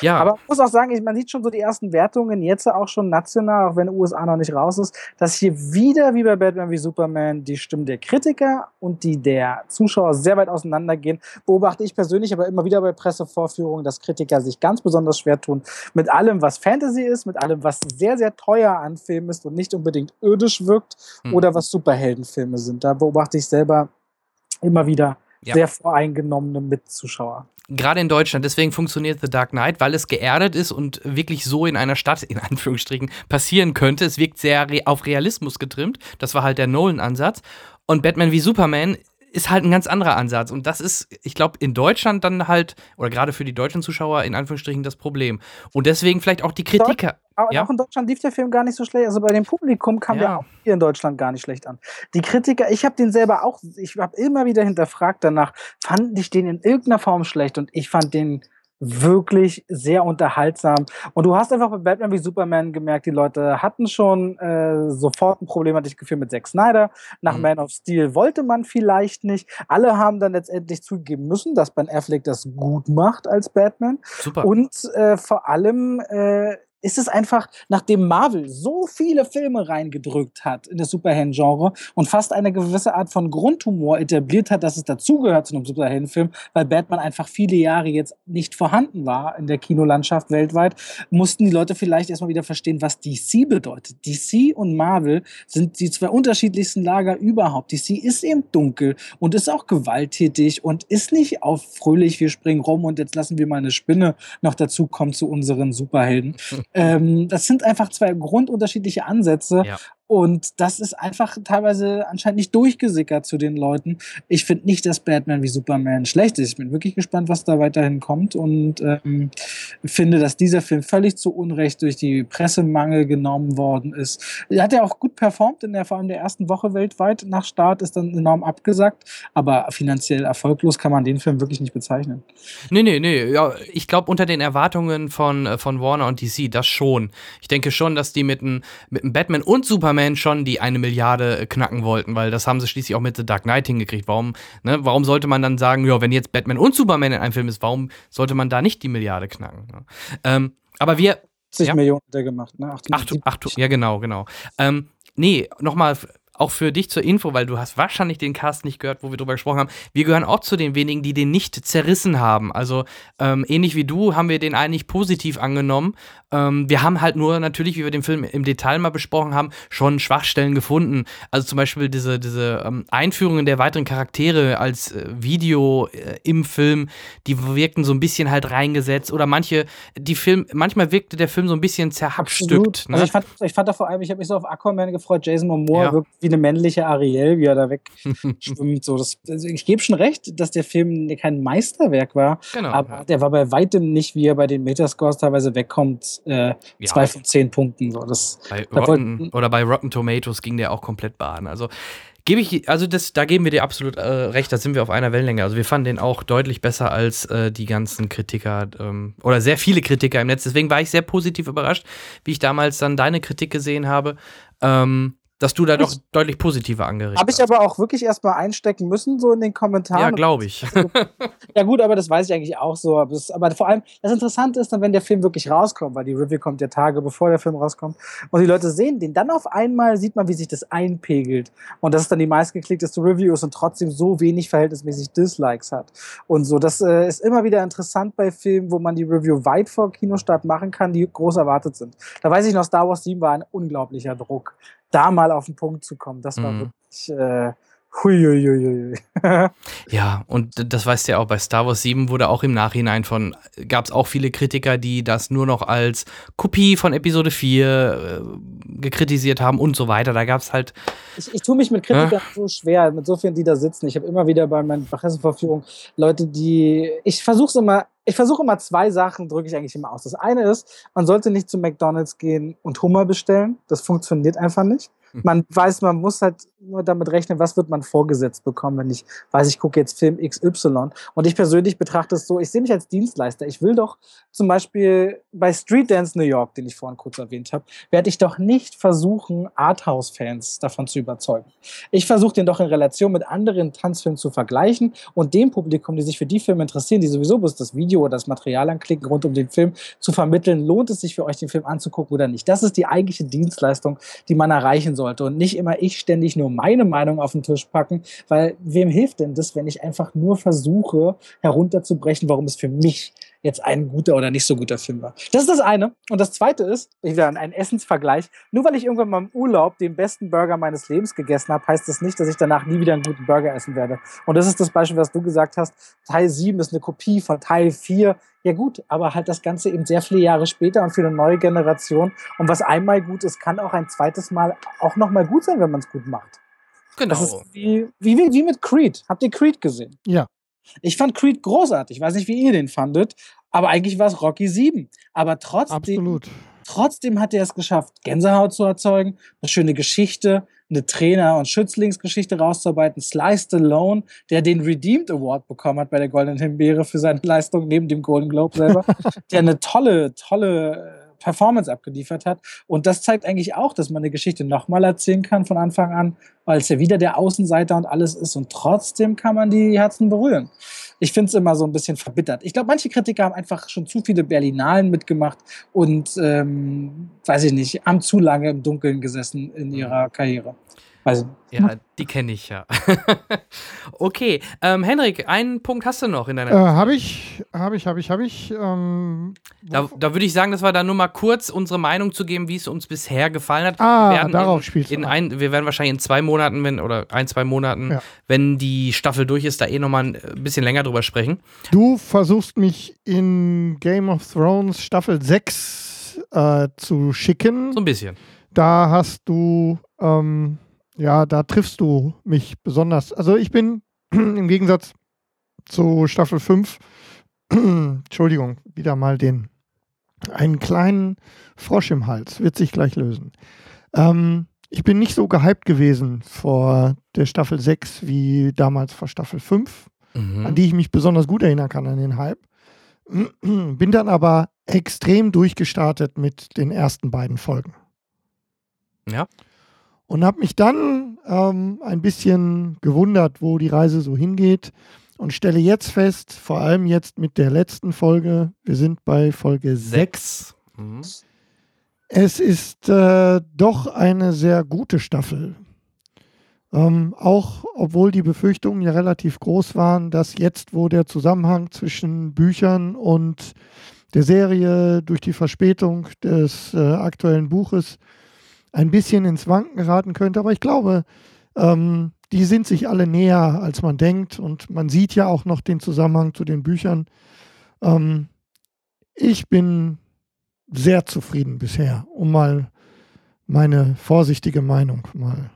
Ja. Aber ich muss auch sagen, man sieht schon so die ersten Wertungen, jetzt auch schon national, auch wenn USA noch nicht raus ist, dass hier wieder, wie bei Batman wie Superman, die Stimmen der Kritiker und die der Zuschauer sehr weit auseinandergehen. Beobachte ich persönlich aber immer wieder bei Pressevorführungen, dass Kritiker sich ganz besonders schwer tun mit allem, was Fantasy ist, mit allem, was sehr, sehr teuer an Filmen ist und nicht unbedingt irdisch wirkt Hm. oder was Superheldenfilme sind. Da beobachte ich selber immer wieder Ja. sehr voreingenommene Mitzuschauer. Gerade in Deutschland, deswegen funktioniert The Dark Knight, weil es geerdet ist und wirklich so in einer Stadt, in Anführungsstrichen, passieren könnte. Es wirkt sehr re auf Realismus getrimmt. Das war halt der Nolan-Ansatz. Und Batman wie Superman ist halt ein ganz anderer Ansatz. Und das ist, ich glaube, in Deutschland dann halt, oder gerade für die deutschen Zuschauer, in Anführungsstrichen das Problem. Und deswegen vielleicht auch die Kritiker. Aber Ja. auch in Deutschland lief der Film gar nicht so schlecht. Also bei dem Publikum kam Ja. der auch hier in Deutschland gar nicht schlecht an. Die Kritiker, ich habe den selber auch, ich habe immer wieder hinterfragt danach, fand ich den in irgendeiner Form schlecht und ich fand den wirklich sehr unterhaltsam. Und du hast einfach bei Batman wie Superman gemerkt, die Leute hatten schon äh, sofort ein Problem, hatte ich Gefühl, mit Zack Snyder. Nach Mhm. Man of Steel wollte man vielleicht nicht. Alle haben dann letztendlich zugeben müssen, dass Ben Affleck das gut macht als Batman. Super. Und äh, vor allem äh, ist es einfach, nachdem Marvel so viele Filme reingedrückt hat in das Superhelden-Genre und fast eine gewisse Art von Grundhumor etabliert hat, dass es dazugehört zu einem Superheldenfilm, weil Batman einfach viele Jahre jetzt nicht vorhanden war in der Kinolandschaft weltweit, mussten die Leute vielleicht erstmal wieder verstehen, was DC bedeutet. DC und Marvel sind die zwei unterschiedlichsten Lager überhaupt. DC ist eben dunkel und ist auch gewalttätig und ist nicht auf fröhlich, wir springen rum und jetzt lassen wir mal eine Spinne noch dazu kommen zu unseren Superhelden. ähm, das sind einfach zwei grundunterschiedliche Ansätze. Ja. Und das ist einfach teilweise anscheinend nicht durchgesickert zu den Leuten. Ich finde nicht, dass Batman wie Superman schlecht ist. Ich bin wirklich gespannt, was da weiterhin kommt und ähm, finde, dass dieser Film völlig zu Unrecht durch die Pressemangel genommen worden ist. Er hat ja auch gut performt in der vor allem der ersten Woche weltweit nach Start, ist dann enorm abgesagt, aber finanziell erfolglos kann man den Film wirklich nicht bezeichnen. Nee, nee, nee. Ja, ich glaube, unter den Erwartungen von, äh, von Warner und DC, das schon. Ich denke schon, dass die mit einem mit Batman und Superman schon die eine Milliarde äh, knacken wollten, weil das haben sie schließlich auch mit The Dark Knight hingekriegt. Warum, ne, warum sollte man dann sagen, ja, wenn jetzt Batman und Superman in einem Film ist, warum sollte man da nicht die Milliarde knacken? Ne? Ähm, aber wir, 80 Ja. Millionen hat er gemacht, ne? Ach, 870. du, ach du, ja, genau, genau. Ähm, nee, nochmal, auch für dich zur Info, weil du hast wahrscheinlich den Cast nicht gehört, wo wir drüber gesprochen haben. Wir gehören auch zu den wenigen, die den nicht zerrissen haben. Also ähm, ähnlich wie du haben wir den eigentlich positiv angenommen. Ähm, wir haben halt nur natürlich, wie wir den Film im Detail mal besprochen haben, schon Schwachstellen gefunden. Also zum Beispiel diese, diese ähm, Einführungen der weiteren Charaktere als äh, Video äh, im Film, die wirkten so ein bisschen halt reingesetzt. Oder manche, die Film, manchmal wirkte der Film so ein bisschen zerhackstückt. Ne? Also ich fand, ich fand da vor allem, ich habe mich so auf Aquaman gefreut, Jason Momoa Ja. wirkt wie eine männliche Ariel, wie er da wegschwimmt. so, das, also ich gebe schon recht, dass der Film kein Meisterwerk war, genau. aber der war bei weitem nicht, wie er bei den Metascores teilweise wegkommt, äh, Ja. zwei von zehn Punkten. So, das, Bei Da Rotten, wollten- oder bei Rotten Tomatoes ging der auch komplett baden. Also gebe ich, also das, da geben wir dir absolut äh, recht, da sind wir auf einer Wellenlänge. Also wir fanden den auch deutlich besser als äh, die ganzen Kritiker ähm, oder sehr viele Kritiker im Netz. Deswegen war ich sehr positiv überrascht, wie ich damals dann deine Kritik gesehen habe, ähm, dass du da doch deutlich positiver angeregt habe ich aber auch wirklich erstmal einstecken müssen, so in den Kommentaren. Ja, glaube ich. Ja gut, aber das weiß ich eigentlich auch so. Aber, das, aber vor allem, das Interessante ist dann, wenn der Film wirklich rauskommt, weil die Review kommt ja Tage bevor der Film rauskommt und die Leute sehen den, dann auf einmal sieht man, wie sich das einpegelt und das ist dann die meistgeklickteste Review ist und trotzdem so wenig verhältnismäßig Dislikes hat und so. Das äh, ist immer wieder interessant bei Filmen, wo man die Review weit vor Kinostart machen kann, die groß erwartet sind. Da weiß ich noch, Star Wars 7 war ein unglaublicher Druck, da mal auf den Punkt zu kommen. Das war Mhm. wirklich äh, huiuiuiui. Ja, und das weißt du ja auch, bei Star Wars 7 wurde auch im Nachhinein von, gab es auch viele Kritiker, die das nur noch als Kopie von Episode 4 äh, gekritisiert haben und so weiter. Da gab es halt, Ich, ich tue mich mit Kritikern so schwer, mit so vielen, die da sitzen. Ich habe immer wieder bei meinen Presseverführungen Leute, die. Ich versuche immer, ich versuche immer zwei Sachen, drücke ich eigentlich immer aus. Das eine ist, man sollte nicht zu McDonalds gehen und Hummer bestellen. Das funktioniert einfach nicht. Man weiß, man muss halt nur damit rechnen, was wird man vorgesetzt bekommen, wenn ich weiß, ich gucke jetzt Film XY. Und ich persönlich betrachte es so, ich sehe mich als Dienstleister. Ich will doch zum Beispiel bei Street Dance New York, den ich vorhin kurz erwähnt habe, werde ich doch nicht versuchen, Arthouse-Fans davon zu überzeugen. Ich versuche den doch in Relation mit anderen Tanzfilmen zu vergleichen und dem Publikum, die sich für die Filme interessieren, die sowieso bloß das Video oder das Material anklicken rund um den Film, zu vermitteln, lohnt es sich für euch, den Film anzugucken oder nicht. Das ist die eigentliche Dienstleistung, die man erreichen sollte und nicht immer ich ständig nur meine Meinung auf den Tisch packen, weil wem hilft denn das, wenn ich einfach nur versuche herunterzubrechen, warum es für mich jetzt ein guter oder nicht so guter Film war. Das ist das eine. Und das zweite ist, wieder ein Essensvergleich. Nur weil ich irgendwann mal im Urlaub den besten Burger meines Lebens gegessen habe, heißt das nicht, dass ich danach nie wieder einen guten Burger essen werde. Und das ist das Beispiel, was du gesagt hast. Teil 7 ist eine Kopie von Teil 4. Ja gut, aber halt das Ganze eben sehr viele Jahre später und für eine neue Generation. Und was einmal gut ist, kann auch ein zweites Mal auch nochmal gut sein, wenn man es gut macht. Genau. Das ist wie, wie, wie mit Creed. Habt ihr Creed gesehen? Ja. Ich fand Creed großartig. Ich weiß nicht, wie ihr den fandet, aber eigentlich war es Rocky 7. Aber trotzdem, Absolut. trotzdem hat er es geschafft, Gänsehaut zu erzeugen, eine schöne Geschichte, eine Trainer- und Schützlingsgeschichte rauszuarbeiten. Sly Stallone, der den Redeemed Award bekommen hat bei der Goldenen Himbeere für seine Leistung neben dem Golden Globe selber, der eine tolle, tolle Performance abgeliefert hat. Und das zeigt eigentlich auch, dass man eine Geschichte nochmal erzählen kann von Anfang an, weil es ja wieder der Außenseiter und alles ist. Und trotzdem kann man die Herzen berühren. Ich finde es immer so ein bisschen verbittert. Ich glaube, manche Kritiker haben einfach schon zu viele Berlinalen mitgemacht und, ähm, weiß ich nicht, haben zu lange im Dunkeln gesessen in ihrer Karriere. Nicht. Ja, die kenne ich ja. okay, ähm, Henrik, einen Punkt hast du noch in deiner. Äh, habe ich, habe ich, habe ich, habe ich. Ähm, da da würde ich sagen, dass wir da nur mal kurz unsere Meinung zu geben, wie es uns bisher gefallen hat. ah, wir werden darauf spielst in ein, Wir werden wahrscheinlich in zwei Monaten, wenn, oder ein, zwei Monaten, Ja. wenn die Staffel durch ist, da eh nochmal ein bisschen länger drüber sprechen. Du versuchst mich in Game of Thrones Staffel 6 äh, zu schicken. So ein bisschen. Da hast du, ähm, ja, da triffst du mich besonders. Also ich bin im Gegensatz zu Staffel 5, Entschuldigung, wieder mal den, einen kleinen Frosch im Hals, wird sich gleich lösen. Ähm, ich bin nicht so gehypt gewesen vor der Staffel 6 wie damals vor Staffel 5 Mhm. an die ich mich besonders gut erinnern kann, an den Hype. Bin dann aber extrem durchgestartet mit den ersten beiden Folgen. Ja. Und habe mich dann ähm, ein bisschen gewundert, wo die Reise so hingeht. Und stelle jetzt fest, vor allem jetzt mit der letzten Folge, wir sind bei Folge 6, Sechs. Mhm. es ist äh, doch eine sehr gute Staffel. Ähm, auch obwohl die Befürchtungen ja relativ groß waren, dass jetzt, wo der Zusammenhang zwischen Büchern und der Serie durch die Verspätung des äh, aktuellen Buches ein bisschen ins Wanken geraten könnte. Aber ich glaube, ähm, die sind sich alle näher, als man denkt. Und man sieht ja auch noch den Zusammenhang zu den Büchern. Ähm, ich bin sehr zufrieden bisher, um mal meine vorsichtige Meinung mal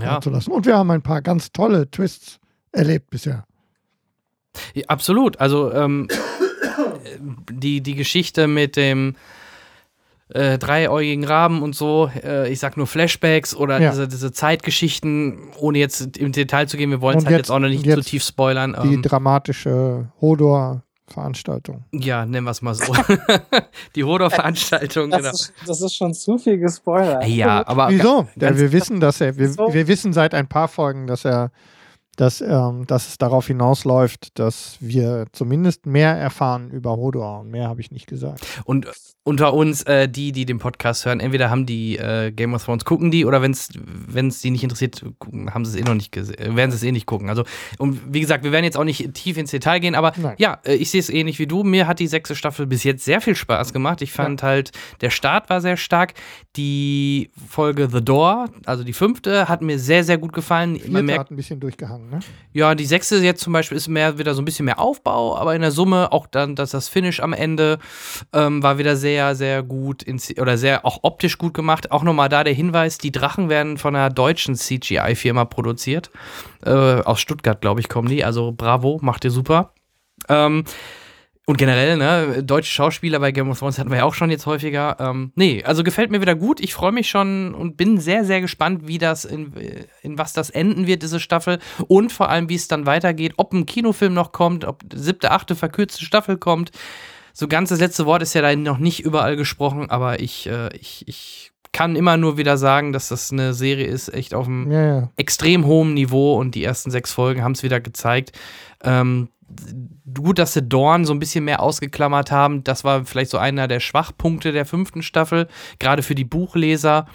Ja, zu lassen. Und wir haben ein paar ganz tolle Twists erlebt bisher. Ja, absolut. Also ähm, die, die Geschichte mit dem äh, dreiäugigen Raben und so, äh, ich sag nur Flashbacks oder Ja. diese, diese Zeitgeschichten, ohne jetzt im Detail zu gehen, wir wollen es halt jetzt- jetzt auch noch nicht zu tief spoilern. Die Ähm, dramatische Hodor-Veranstaltung. ja, nennen wir es mal so. die Hodor-Veranstaltung, Das, genau. ist, das ist schon zu viel gespoilert. Ja, aber Wieso? Ja, ganz- wir wissen, dass er, wir, So. wir wissen seit ein paar Folgen, dass er, dass, ähm, dass es darauf hinausläuft, dass wir zumindest mehr erfahren über Hodor. Und mehr habe ich nicht gesagt. Und unter uns, äh, die, die den Podcast hören, entweder haben die äh, Game of Thrones, gucken die, oder wenn es die nicht interessiert, gucken, haben sie es eh noch nicht gesehen, werden sie es eh nicht gucken. Also, und wie gesagt, wir werden jetzt auch nicht tief ins Detail gehen, aber Nein. ja, äh, ich sehe es ähnlich wie du. Mir hat die sechste Staffel bis jetzt sehr viel Spaß gemacht. Ich fand halt, der Start war sehr stark. Die Folge The Door, also die fünfte, hat mir sehr, sehr gut gefallen. Man Vierte merkt, hat ein bisschen durchgehangen, ne? ja, die sechste jetzt zum Beispiel ist mehr wieder so ein bisschen mehr Aufbau, aber in der Summe auch dann, dass das Finish am Ende ähm, war wieder sehr, sehr gut oder sehr auch optisch gut gemacht. Auch nochmal da der Hinweis: Die Drachen werden von einer deutschen CGI-Firma produziert. Äh, aus Stuttgart, glaube ich, kommen die. Also bravo, macht ihr super. Ähm, Und generell, ne, deutsche Schauspieler bei Game of Thrones hatten wir ja auch schon jetzt häufiger. Ähm, nee, also gefällt mir wieder gut. Ich freue mich schon und bin sehr, sehr gespannt, wie das, in, in was das enden wird, diese Staffel. Und vor allem, wie es dann weitergeht, ob ein Kinofilm noch kommt, ob siebte, achte verkürzte Staffel kommt. So ganz das letzte Wort ist ja da noch nicht überall gesprochen, aber ich, äh, ich, ich kann immer nur wieder sagen, dass das eine Serie ist, echt auf einem Ja, ja. extrem hohem Niveau und die ersten sechs Folgen haben es wieder gezeigt. Ähm, gut, dass sie Dorn so ein bisschen mehr ausgeklammert haben. Das war vielleicht so einer der Schwachpunkte der fünften Staffel. Gerade für die Buchleser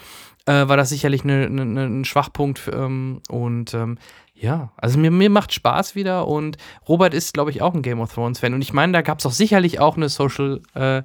äh, war das sicherlich ne, ne, ne, ein Schwachpunkt. Ähm, und ähm, ja, also mir, mir macht Spaß wieder und Robert ist, glaube ich, auch ein Game of Thrones-Fan. Und ich meine, da gab es auch sicherlich auch eine Social äh,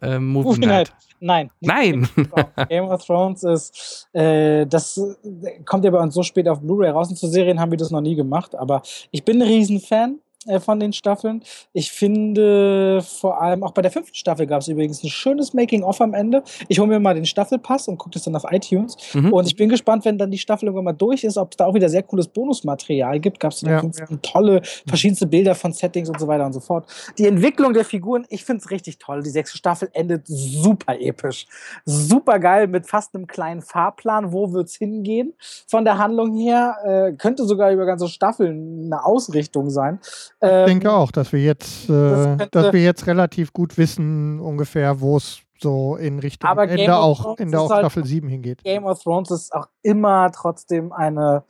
äh, Movie Movie Night. Night. Nein. Nein. Game of Thrones ist, äh, das äh, kommt ja bei uns so spät auf Blu-ray raus. Und zu Serien haben wir das noch nie gemacht. Aber ich bin ein Riesenfan von den Staffeln. Ich finde vor allem, auch bei der fünften Staffel gab es übrigens ein schönes Making-of am Ende. Ich hole mir mal den Staffelpass und gucke das dann auf iTunes. Mhm. Und ich bin gespannt, wenn dann die Staffel irgendwann mal durch ist, ob es da auch wieder sehr cooles Bonusmaterial gibt. Gab es Ja, tolle, verschiedenste Bilder von Settings und so weiter und so fort. Die Entwicklung der Figuren, ich finde es richtig toll. Die sechste Staffel endet super episch. Super geil mit fast einem kleinen Fahrplan. Wo wird es hingehen? Von der Handlung her äh, könnte sogar über ganze Staffeln eine Ausrichtung sein. Ich Ähm, denke auch, dass wir jetzt, äh, das könnte- dass wir jetzt relativ gut wissen, ungefähr, wo es so in Richtung Aber Ende auch, Ende auch halt- Staffel 7 hingeht. Game of Thrones ist auch immer trotzdem eine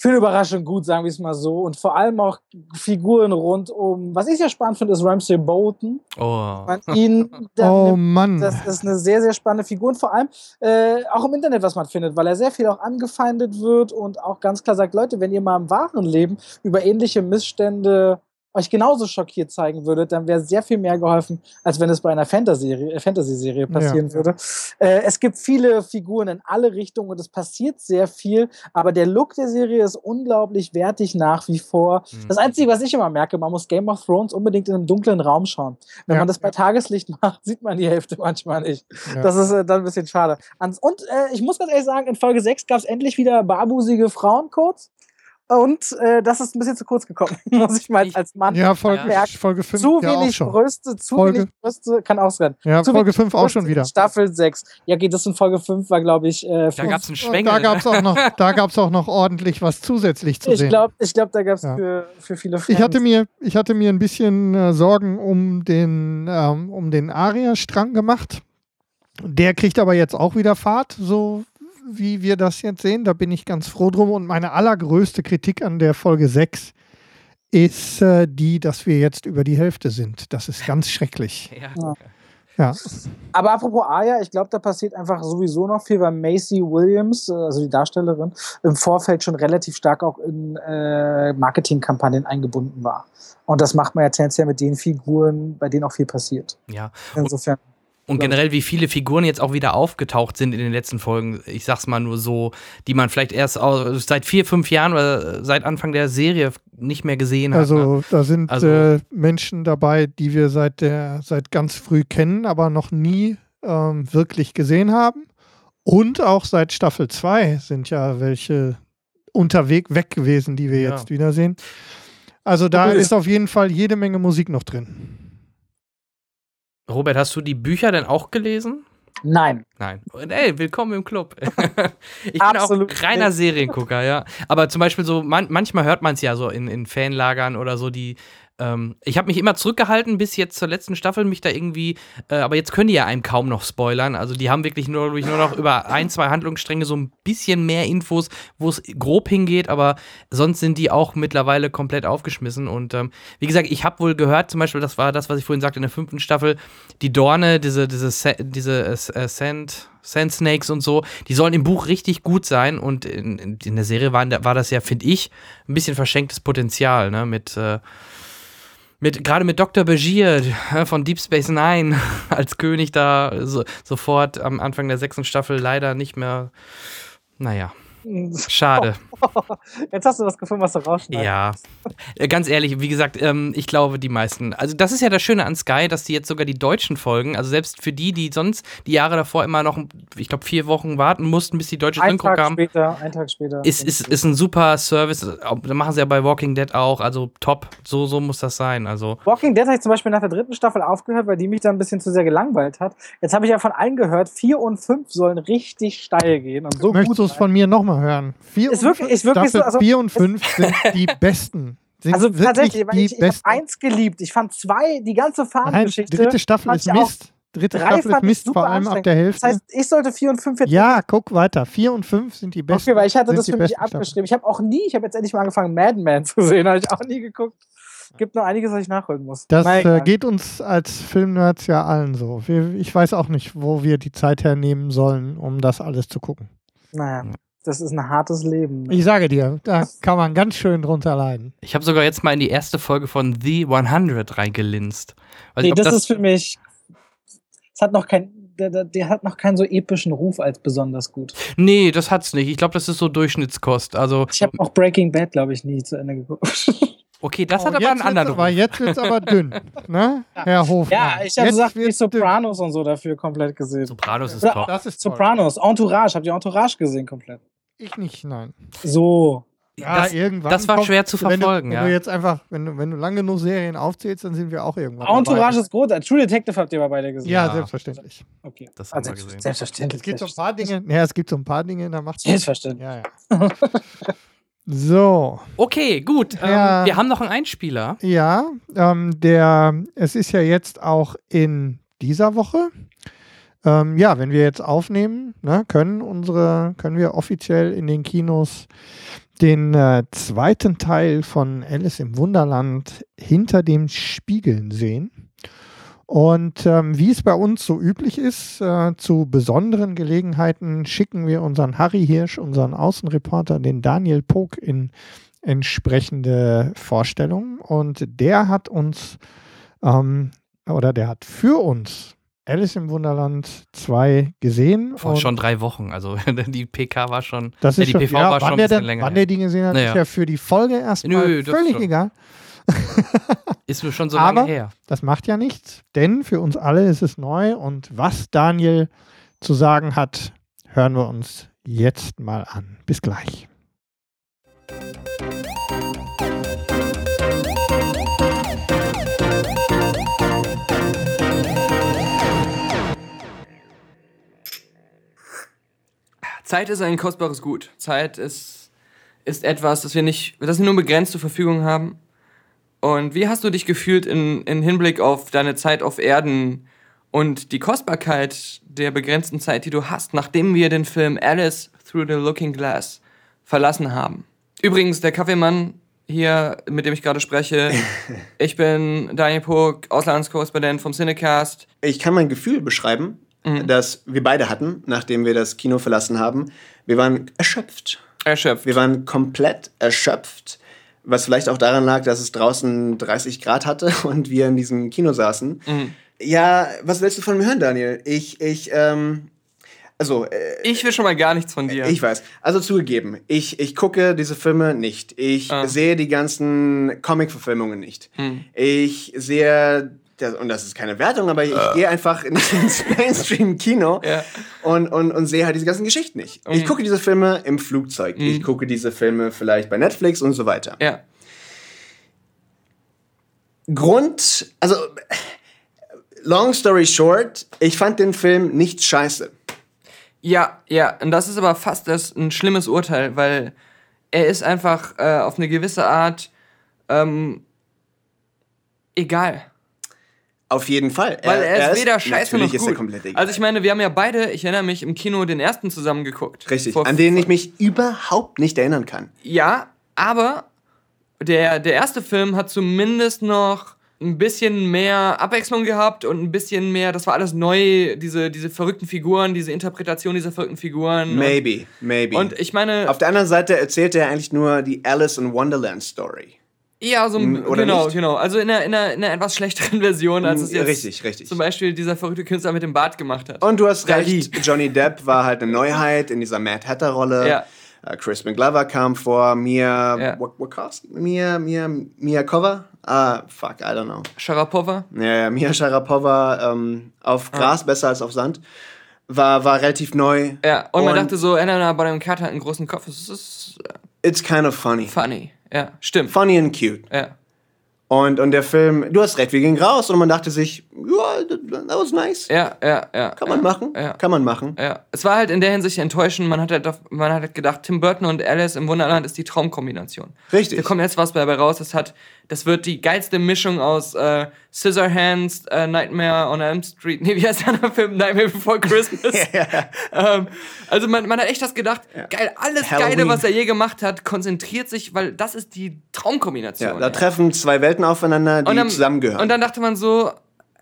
für eine Überraschung gut, sagen wir es mal so. Und vor allem auch Figuren rund um, was ich sehr spannend finde, ist Ramsay Bolton. Oh. Man ihn, Oh nimmt- Mann. das ist eine sehr, sehr spannende Figur und vor allem äh, auch im Internet, was man findet, weil er sehr viel auch angefeindet wird und auch ganz klar sagt, Leute, wenn ihr mal im wahren Leben über ähnliche Missstände euch genauso schockiert zeigen würdet, dann wäre sehr viel mehr geholfen, als wenn es bei einer Fantasy-Serie Fantasy passieren Ja. würde. Äh, es gibt viele Figuren in alle Richtungen und es passiert sehr viel, aber der Look der Serie ist unglaublich wertig nach wie vor. Mhm. Das Einzige, was ich immer merke, man muss Game of Thrones unbedingt in einem dunklen Raum schauen. Wenn Ja. man das bei Tageslicht macht, sieht man die Hälfte manchmal nicht. Ja. Das ist äh, dann ein bisschen schade. Ans und äh, ich muss ganz ehrlich sagen, in Folge 6 gab es endlich wieder barbusige Frauencodes. Und äh, das ist ein bisschen zu kurz gekommen, muss ich mal als Mann. ja, Folge, Ja. Folge 5 zu ja auch wenig schon. Brüste, zu Folge- wenig Brüste kann ausrennen. Ja, zu Folge wenig 5 auch Brüste schon wieder. Staffel 6. Ja, geht das in Folge 5 war, glaube ich, äh, Da gab es einen Und Schwengel. da gab es auch, noch- da gab's auch noch ordentlich was zusätzlich zu ich sehen. glaube, ich glaub, da gab es Ja. für, für viele Fans. Ich hatte mir, ich hatte mir ein bisschen äh, Sorgen um den, ähm, um den Aria-Strang gemacht. Der kriegt aber jetzt auch wieder Fahrt, so wie wir das jetzt sehen. Da bin ich ganz froh drum. Und meine allergrößte Kritik an der Folge 6 ist äh, die, dass wir jetzt über die Hälfte sind. Das ist ganz schrecklich. Ja. Ja, Aber apropos Aya, ich glaube, da passiert einfach sowieso noch viel, weil Macy Williams, äh, also die Darstellerin, im Vorfeld schon relativ stark auch in äh, Marketingkampagnen eingebunden war. Und das macht man ja tendenziell mit den Figuren, bei denen auch viel passiert. ja. Insofern. Und Glaub ich. generell, wie viele Figuren jetzt auch wieder aufgetaucht sind in den letzten Folgen, ich sag's mal nur so, die man vielleicht erst seit vier, fünf Jahren oder seit Anfang der Serie nicht mehr gesehen hat. ne? also da sind Also- äh, Menschen dabei, die wir seit, der, seit ganz früh kennen, aber noch nie ähm, wirklich gesehen haben. Und auch seit Staffel 2 sind ja welche unterwegs weg gewesen, die wir Ja. jetzt wiedersehen. Also da ist auf jeden Fall jede Menge Musik noch drin. Robert, hast du die Bücher denn auch gelesen? Nein. Nein. Und ey, willkommen im Club. ich bin Absolut auch reiner nicht. Seriengucker, ja. Aber zum Beispiel so, man, manchmal hört man es ja so in, in Fanlagern oder so, die. Ähm, ich habe mich immer zurückgehalten bis jetzt zur letzten Staffel, mich da irgendwie. Äh, aber jetzt können die ja einem kaum noch spoilern. Also die haben wirklich nur, nur noch über ein, zwei Handlungsstränge so ein bisschen mehr Infos, wo es grob hingeht, aber sonst sind die auch mittlerweile komplett aufgeschmissen. Und ähm, wie gesagt, ich habe wohl gehört, zum Beispiel, das war das, was ich vorhin sagte in der fünften Staffel, die Dorne, diese, diese, diese äh, Sand, Sand Snakes und so, die sollen im Buch richtig gut sein und in, in, der Serie war, war das ja, finde ich, ein bisschen verschenktes Potenzial, ne, mit, äh, mit gerade mit Dr. Begier äh, von Deep Space Nine als König da so, sofort am Anfang der sechsten Staffel leider nicht mehr, naja, schade. Jetzt hast du was gefunden, was du rausschneidest. Ja, Äh, ganz ehrlich, wie gesagt, ähm, ich glaube, die meisten. Also, das ist ja das Schöne an Sky, dass die jetzt sogar die deutschen Folgen, also selbst für die, die sonst die Jahre davor immer noch, ich glaube, vier Wochen warten mussten, bis die deutsche Ein Synchro Tag kam, später, ein Tag später. ist, ist, ist ein super Service. Das machen sie ja bei Walking Dead auch. Also, top. So, so muss das sein. Also, Walking Dead habe ich zum Beispiel nach der dritten Staffel aufgehört, weil die mich dann ein bisschen zu sehr gelangweilt hat. Jetzt habe ich ja von allen gehört, vier und fünf sollen richtig steil gehen und so Möchtest du es von mir nochmal hören? Vier Ist und wirklich- fünf- ist wirklich so, Staffel also- 4 und 5 sind die besten. Sind Also tatsächlich, weil die ich, ich habe eins geliebt. Ich fand zwei, die ganze Nein, Fahnengeschichte. dritte Staffel ist Mist. Dritte Drei Staffel ist Mist, vor allem ab der Hälfte. Das heißt, ich sollte vier und fünf jetzt. ja, guck weiter. 4 und 5 sind die besten. okay, weil ich hatte das für mich abgeschrieben. Ich habe auch nie, ich habe jetzt endlich mal angefangen, Mad Men zu sehen. Habe ich auch nie geguckt. Gibt noch einiges, was ich nachholen muss. Das äh, geht uns als Filmnerds ja allen so. Wir, ich weiß auch nicht, wo wir die Zeit hernehmen sollen, um das alles zu gucken. Naja, das ist ein hartes Leben. Ich sage dir, da kann man ganz schön drunter leiden. ich habe sogar jetzt mal in die erste Folge von The 100 reingelinst. Weiß nee, ob das, ist für mich. Es hat noch kein. Der, der, der hat noch keinen so epischen Ruf als besonders gut. Nee, das hat's nicht. Ich glaube, das ist so Durchschnittskost. Also, Ich habe auch Breaking Bad, glaube ich, nie zu Ende geguckt. okay, das hat Oh, aber einen anderen wird's aber, Ruf. Jetzt wird es aber dünn, ne? Herr Hofmann. ja, ich habe gesagt, die wird's dünn. Sopranos und so dafür komplett gesehen. Sopranos ist Oder top. Das ist toll. Sopranos, Entourage, habt ihr Entourage gesehen komplett? Ich nicht, nein. So. Ja, das, irgendwann. das war kommt- schwer zu wenn verfolgen, du, ja. Wenn du jetzt einfach, wenn du, wenn du lang genug Serien aufzählst, dann sind wir auch irgendwann. Entourage dabei. ist gut. True Detective habt ihr aber beide gesehen. Ja, Ja. selbstverständlich. Okay. Das haben also, wir gesehen. Selbstverständlich. Es gibt so ein paar Dinge, ja, es gibt so ein paar Dinge, da macht Selbstverständlich. Ja, ja. so, Okay, gut. Ja. Ähm, wir haben noch einen Einspieler. ja, ähm, der, es ist ja jetzt auch in dieser Woche. Ähm, ja, wenn wir jetzt aufnehmen, ne, können unsere, können wir offiziell in den Kinos den äh, zweiten Teil von Alice im Wunderland hinter den Spiegeln sehen. Und ähm, wie es bei uns so üblich ist, äh, zu besonderen Gelegenheiten schicken wir unseren Harry Hirsch, unseren Außenreporter, den Daniel Pog in entsprechende Vorstellungen. Und der hat uns, ähm, oder der hat für uns Alice im Wunderland 2 gesehen. Vor schon drei Wochen. Also die PK war schon. das ja, ist die schon, PV ja, war schon ein bisschen denn- länger. wann her. der die gesehen hat, Naja. ist ja für die Folge erstmal Nö, das völlig egal. Ist mir schon so Aber- lange her. Das macht ja nichts, denn für uns alle ist es neu und was Daniel zu sagen hat, hören wir uns jetzt mal an. Bis gleich. Zeit ist ein kostbares Gut. Zeit ist, ist etwas, das wir nicht, das wir nur begrenzt zur Verfügung haben. Und wie hast du dich gefühlt in, in Hinblick auf deine Zeit auf Erden und die Kostbarkeit der begrenzten Zeit, die du hast, nachdem wir den Film Alice Through the Looking Glass verlassen haben? Übrigens, der Kaffeemann hier, mit dem ich gerade spreche, ich bin Daniel Pog, Auslandskorrespondent vom Cinecast. Ich kann mein Gefühl beschreiben, das wir beide hatten, nachdem wir das Kino verlassen haben. Wir waren erschöpft. Erschöpft. Wir waren komplett erschöpft, was vielleicht auch daran lag, dass es draußen 30 Grad hatte und wir in diesem Kino saßen. Ja, was willst du von mir hören, Daniel? Ich, ich, ähm, also, äh, Ich will schon mal gar nichts von dir. ich weiß. Also zugegeben, ich, ich gucke diese Filme nicht. Ich Ah. sehe die ganzen Comic-Verfilmungen nicht. Hm. Ich sehe, das- und das ist keine Wertung, aber ich gehe einfach ins Mainstream-Kino Ja. und, und, und sehe halt diese ganzen Geschichten nicht. Ich Mhm. gucke diese Filme im Flugzeug. Ich Mhm. gucke diese Filme vielleicht bei Netflix und so weiter. ja. Grund, also, long story short, ich fand den Film nicht scheiße. Ja, ja, und das ist aber fast das, ein schlimmes Urteil, weil er ist einfach äh, auf eine gewisse Art ähm, egal. Auf jeden Fall. Weil er, ist weder scheiße noch gut. ist er komplett egal. Also ich meine, wir haben ja beide, ich erinnere mich, im Kino den ersten zusammen geguckt. Richtig, an den ich mich überhaupt nicht erinnern kann. Ja, aber der, der erste Film hat zumindest noch ein bisschen mehr Abwechslung gehabt und ein bisschen mehr, das war alles neu, diese, diese verrückten Figuren, diese Interpretation dieser verrückten Figuren. Maybe, maybe. Und, und ich meine, Auf der anderen Seite erzählt er eigentlich nur die Alice in Wonderland Story. Ja, so ein, oder genau, nicht? genau. Also in einer, in, einer, in einer etwas schlechteren Version, als es jetzt richtig, richtig. zum Beispiel dieser verrückte Künstler mit dem Bart gemacht hat. Und du hast recht, Johnny Depp war halt eine Neuheit in dieser Mad Hatter-Rolle. Ja. Äh, Crispin Glover kam vor, Mia Ja. Wachowski, Mia Mia Mia Kova, ah fuck, I don't know. Sharapova? Ja, ja, Mia Sharapova ähm, auf Gras besser als auf Sand. War, war relativ neu. Ja, und, man dachte so, Helena Bonham Carter hat einen großen Kopf. Das ist äh, It's kind of funny. funny. Ja, stimmt. Funny and cute. Ja. Und, und der Film, du hast recht, wir gingen raus und man dachte sich, ja, that was nice. Ja, ja, ja. Kann man machen. Ja. Kann man machen. Ja, es war halt in der Hinsicht enttäuschend. Man hat halt, man hat halt gedacht, Tim Burton und Alice im Wunderland ist die Traumkombination. Richtig. Da kommt jetzt was dabei raus. Das hat, das wird die geilste Mischung aus äh, Scissorhands, äh, Nightmare on Elm Street. Nee, wie heißt der andere Film? Nightmare Before Christmas. ähm, also man, man hat echt das gedacht, geil, alles Halloween. Geile, was er je gemacht hat, konzentriert sich, weil das ist die Traumkombination. Ja, da treffen zwei Welten aufeinander, die und dann, zusammengehören. Und dann dachte man so,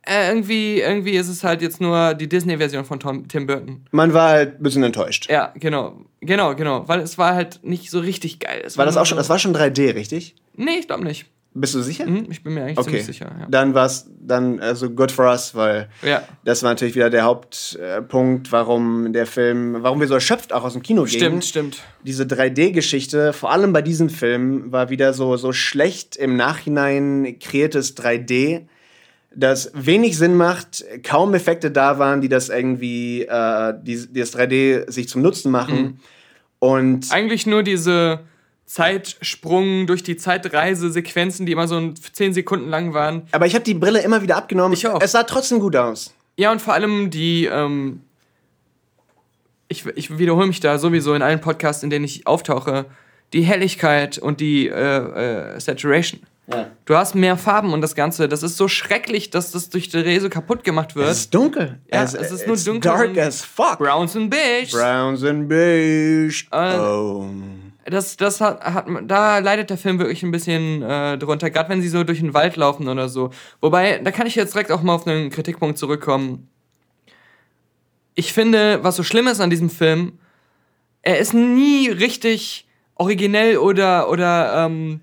äh, irgendwie, irgendwie ist es halt jetzt nur die Disney-Version von Tom, Tim Burton. man war halt ein bisschen enttäuscht. Ja, genau. Genau, genau. Weil es war halt nicht so richtig geil. Es War das nur auch schon, so, das war schon 3D, richtig? Nee, ich glaube nicht. Bist du sicher? Hm, ich bin mir eigentlich Okay, ziemlich sicher. Ja. dann war es dann also good for us, weil Ja. das war natürlich wieder der Hauptpunkt, warum der Film, warum wir so erschöpft auch aus dem Kino gingen. Stimmt, stimmt. Diese 3D-Geschichte, vor allem bei diesem Film, war wieder so, so schlecht im Nachhinein kreiertes 3D, das wenig Sinn macht, kaum Effekte da waren, die das irgendwie, äh, die, die das 3D sich zum Nutzen machen. Mhm. Und Eigentlich nur diese Zeitsprung durch die Zeitreise-Sequenzen, die immer so 10 Sekunden lang waren. aber ich habe die Brille immer wieder abgenommen. Ich auch. Es sah trotzdem gut aus. Ja, und vor allem die, ähm, ich, ich wiederhole mich da sowieso in allen Podcasts, in denen ich auftauche, die Helligkeit und die äh, äh, Saturation. Ja. Du hast mehr Farben und das Ganze. Das ist so schrecklich, dass das durch die Rese kaputt gemacht wird. Es ist dunkel. Ja, es, es ist nur dunkel dark as fuck. Browns and Beige. Browns and beige. Äh, oh. Das, das hat, hat, da leidet der Film wirklich ein bisschen äh, drunter, gerade wenn sie so durch den Wald laufen oder so. Wobei, da kann ich jetzt direkt auch mal auf einen Kritikpunkt zurückkommen. Ich finde, was so schlimm ist an diesem Film, er ist nie richtig originell oder, oder ähm,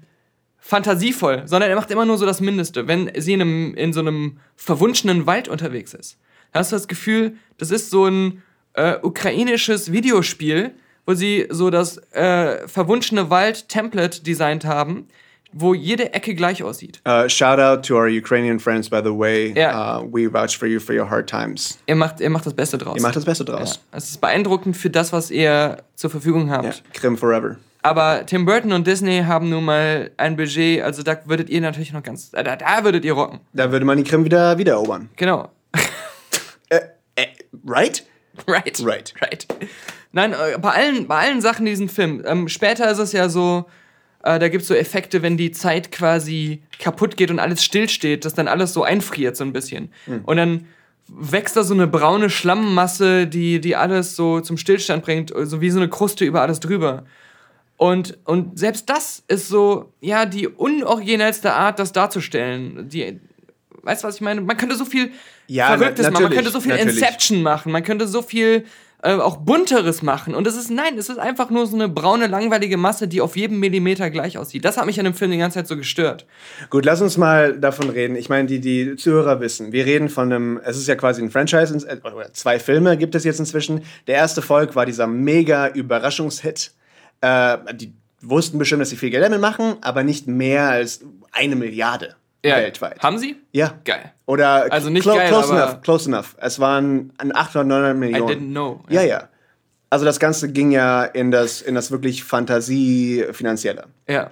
fantasievoll, sondern er macht immer nur so das Mindeste. Wenn sie in, einem, in so einem verwunschenen Wald unterwegs ist, hast du das Gefühl, das ist so ein äh, ukrainisches Videospiel, wo sie so das äh, verwunschene Wald-Template designt haben, wo jede Ecke gleich aussieht. Uh, shout out to our Ukrainian friends, by the way. Ja. Uh, we vouch for you for your hard times. Er macht, er macht das Beste draus. Ihr macht das Beste ja. draus. Es ist beeindruckend für das, was ihr zur Verfügung habt. Ja. Krim forever. Aber Tim Burton und Disney haben nun mal ein Budget, also da würdet ihr natürlich noch ganz, äh, da, da würdet ihr rocken. Da würde man die Krim wieder, wieder erobern. Genau. Äh, äh, right? Right. Right. Right. Nein, äh, bei allen, bei allen Sachen in diesem Film. Ähm, später ist es ja so, äh, da gibt es so Effekte, wenn die Zeit quasi kaputt geht und alles stillsteht, dass dann alles so einfriert so ein bisschen. Und dann wächst da so eine braune Schlammmasse, die, die alles so zum Stillstand bringt, so wie so eine Kruste über alles drüber. Und, und selbst das ist so, ja, die unoriginellste Art, das darzustellen. Die, weißt du, was ich meine? Man könnte so viel Ja, Verrücktes na- machen, man könnte so viel natürlich. Inception machen, man könnte so viel äh, auch bunteres machen. Und es ist, nein, es ist einfach nur so eine braune, langweilige Masse, die auf jedem Millimeter gleich aussieht. Das hat mich an dem Film die ganze Zeit so gestört. Gut, lass uns mal davon reden. Ich meine, die, die Zuhörer wissen, wir reden von einem, es ist ja quasi ein Franchise, äh, oder zwei Filme gibt es jetzt inzwischen. Der erste Volk war dieser mega Überraschungshit. Äh, die wussten bestimmt, dass sie viel Geld damit machen, aber nicht mehr als eine Milliarde weltweit. Haben sie? Ja. Geil. Oder Also nicht clo- geil, close aber- enough, close enough. Es waren an 800, 900 I Millionen. didn't know. Ja, ja. Also das Ganze ging ja in das, in das wirklich Fantasie-Finanzielle. Ja.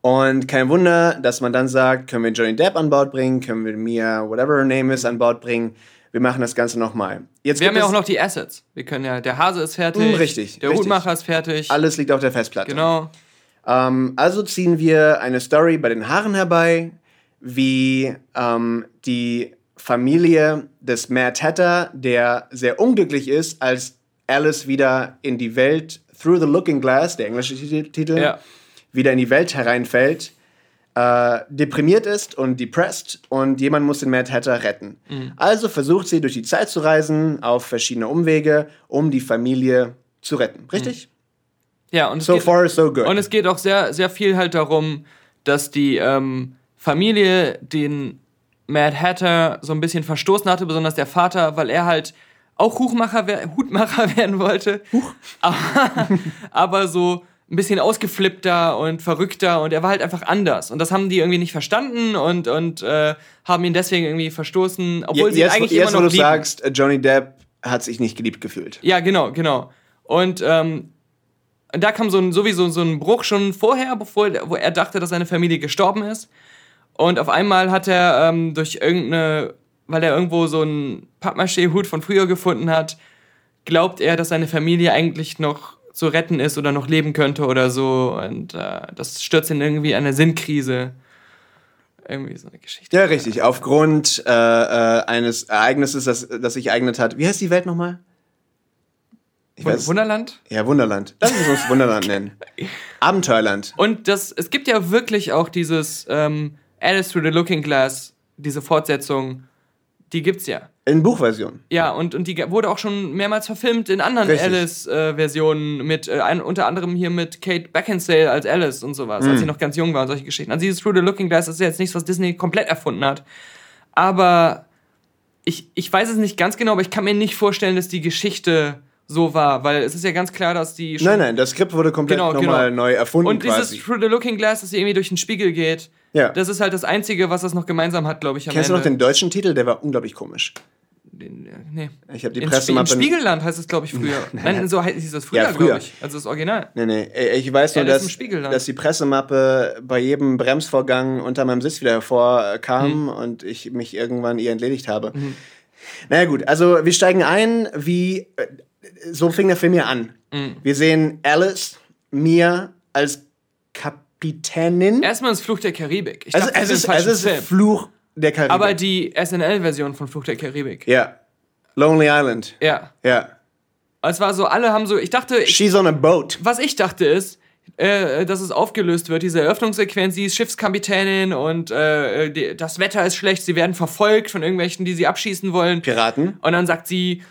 Und kein Wunder, dass man dann sagt, können wir Johnny Depp an Bord bringen, können wir Mia, whatever her name is, an Bord bringen. Wir machen das Ganze nochmal. Jetzt Wir haben ja auch noch die Assets. Wir können ja, der Hase ist fertig. Mm, richtig, Der richtig. Hutmacher ist fertig. Alles liegt auf der Festplatte. Genau. Ähm, also ziehen wir eine Story bei den Haaren herbei, wie ähm, die Familie des Mad Hatter, der sehr unglücklich ist, als Alice wieder in die Welt, Through the Looking Glass, der englische Titel, Ja. wieder in die Welt hereinfällt, äh, deprimiert ist und depressed und jemand muss den Mad Hatter retten. Mhm. Also versucht sie durch die Zeit zu reisen, auf verschiedene Umwege, um die Familie zu retten. Richtig? Ja, und So geht, far, so good. Und es geht auch sehr, sehr viel halt darum, dass die ähm, Familie den Mad Hatter so ein bisschen verstoßen hatte, besonders der Vater, weil er halt auch Hutmacher, wer- Hutmacher werden wollte. Aber, aber so ein bisschen ausgeflippter und verrückter und er war halt einfach anders. Und das haben die irgendwie nicht verstanden und, und äh, haben ihn deswegen irgendwie verstoßen, obwohl Je- sie jetzt, eigentlich jetzt immer wo noch du lieben. sagst, äh, Johnny Depp hat sich nicht geliebt gefühlt. Ja, genau, genau. Und ähm, da kam so ein, sowieso so ein Bruch schon vorher, bevor wo er dachte, dass seine Familie gestorben ist. Und auf einmal hat er ähm, durch irgendeine, weil er irgendwo so einen Pappmaché-Hut von früher gefunden hat, glaubt er, dass seine Familie eigentlich noch zu retten ist oder noch leben könnte oder so. Und äh, das stürzt ihn irgendwie in eine Sinnkrise. Irgendwie so eine Geschichte. Ja, richtig. Aufgrund äh, äh, eines Ereignisses, das, das sich ereignet hat. Wie heißt die Welt nochmal? Ich Wun- Wunderland? Ja, Wunderland. Lass uns uns Wunderland nennen. Abenteuerland. Und das, es gibt ja wirklich auch dieses ähm, Alice Through the Looking Glass, diese Fortsetzung, die gibt's ja. In Buchversion. Ja, und, und die wurde auch schon mehrmals verfilmt in anderen. Alice-Versionen, mit äh, ein, unter anderem hier mit Kate Beckinsale als Alice und sowas, Hm. als sie noch ganz jung war und solche Geschichten. Also dieses Through the Looking Glass ist ja jetzt nichts, was Disney komplett erfunden hat. Aber ich, ich weiß es nicht ganz genau, aber ich kann mir nicht vorstellen, dass die Geschichte so war, weil es ist ja ganz klar, dass die Nein, nein, das Skript wurde komplett Genau, nochmal genau. neu erfunden Und dieses quasi. Through the Looking Glass, dass sie irgendwie durch den Spiegel geht, Ja. das ist halt das Einzige, was das noch gemeinsam hat, glaube ich, Kennst du noch Ende. den deutschen Titel? Der war unglaublich komisch. Den, äh, nee. Ich habe die In, Spie- Im Pressemappe. Spiegelland heißt es, glaube ich, früher. Nein, so hieß das früher, Ja, früher. glaube ich. Also das Original. Nee, nee, ich weiß nur, Alice dass, im Spiegelland. dass die Pressemappe bei jedem Bremsvorgang unter meinem Sitz wieder hervorkam Mhm. und ich mich irgendwann ihr entledigt habe. Naja gut, also wir steigen ein, wie äh, so fing der Film ja an. Mhm. Wir sehen Alice, Mia als Kapitänin. Erstmal ins Fluch der Karibik. Ich also dachte, es ist, ein es ist Film. Fluch der Karibik. Aber die SNL-Version von Fluch der Karibik. ja. Lonely Island. Ja. Ja. Es war so, alle haben so, ich dachte, ich, She's on a boat. was ich dachte ist, äh, dass es aufgelöst wird, diese Eröffnungssequenz, sie ist Schiffskapitänin und äh, die, das Wetter ist schlecht, sie werden verfolgt von irgendwelchen, die sie abschießen wollen. Piraten. Und dann sagt sie,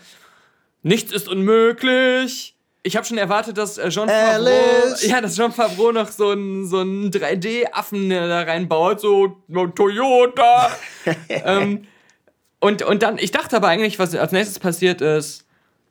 nichts ist unmöglich. Ich habe schon erwartet, dass äh, Jean Favreau, Alice. ja, dass Jean Favreau noch so einen so einen 3D-Affen äh, da reinbaut, so Toyota. ähm, und, und dann, ich dachte aber eigentlich, was als nächstes passiert ist,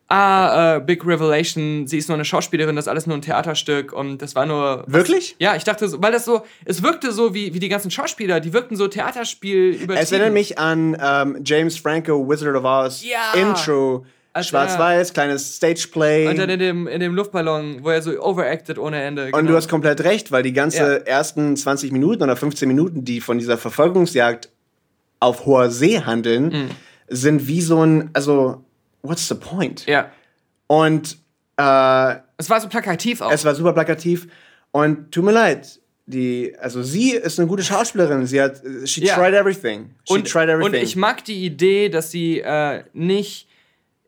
ah, äh, Big Revelation, sie ist nur eine Schauspielerin, das ist alles nur ein Theaterstück und das war nur. Wirklich? Ja, ich dachte so, weil das so, es wirkte so wie, wie die ganzen Schauspieler, die wirkten so Theaterspiel übertrieben. Es erinnert mich an ähm, James Franco, Wizard of Oz, Ja. Intro. Als Schwarz-Weiß, kleines Stageplay. Und dann in dem, in dem Luftballon, wo er so overacted ohne Ende. Und genau. du hast komplett recht, weil die ganze Ja. ersten 20 Minuten oder 15 Minuten, die von dieser Verfolgungsjagd auf hoher See handeln, Mhm. sind wie so ein, also, what's the point? Ja. Und äh, Es war so plakativ auch. es war super plakativ. Und tut mir leid, die, also sie ist eine gute Schauspielerin. Sie hat, she Ja. tried everything. She und, tried everything. und ich mag die Idee, dass sie äh, nicht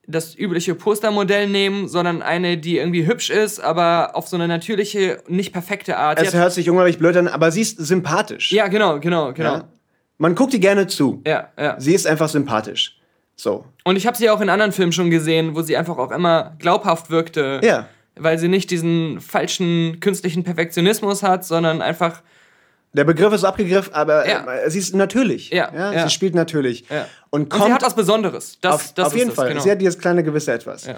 das übliche Postermodell nehmen, sondern eine, die irgendwie hübsch ist, aber auf so eine natürliche, nicht perfekte Art. es hört sich unglaublich blöd an, aber sie ist sympathisch. ja, genau, genau, genau. Ja? Man guckt ihr gerne zu. Ja, ja. Sie ist einfach sympathisch. So. Und ich habe sie auch in anderen Filmen schon gesehen, wo sie einfach auch immer glaubhaft wirkte. Ja. Weil sie nicht diesen falschen künstlichen Perfektionismus hat, sondern einfach Der Begriff ist abgegriffen, aber Ja. äh, sie ist natürlich. Ja, ja. Sie spielt natürlich. Ja. Und Und kommt sie hat was Besonderes. Das, auf, das auf jeden es, Fall. Genau. Sie hat dieses kleine gewisse Etwas. Ja.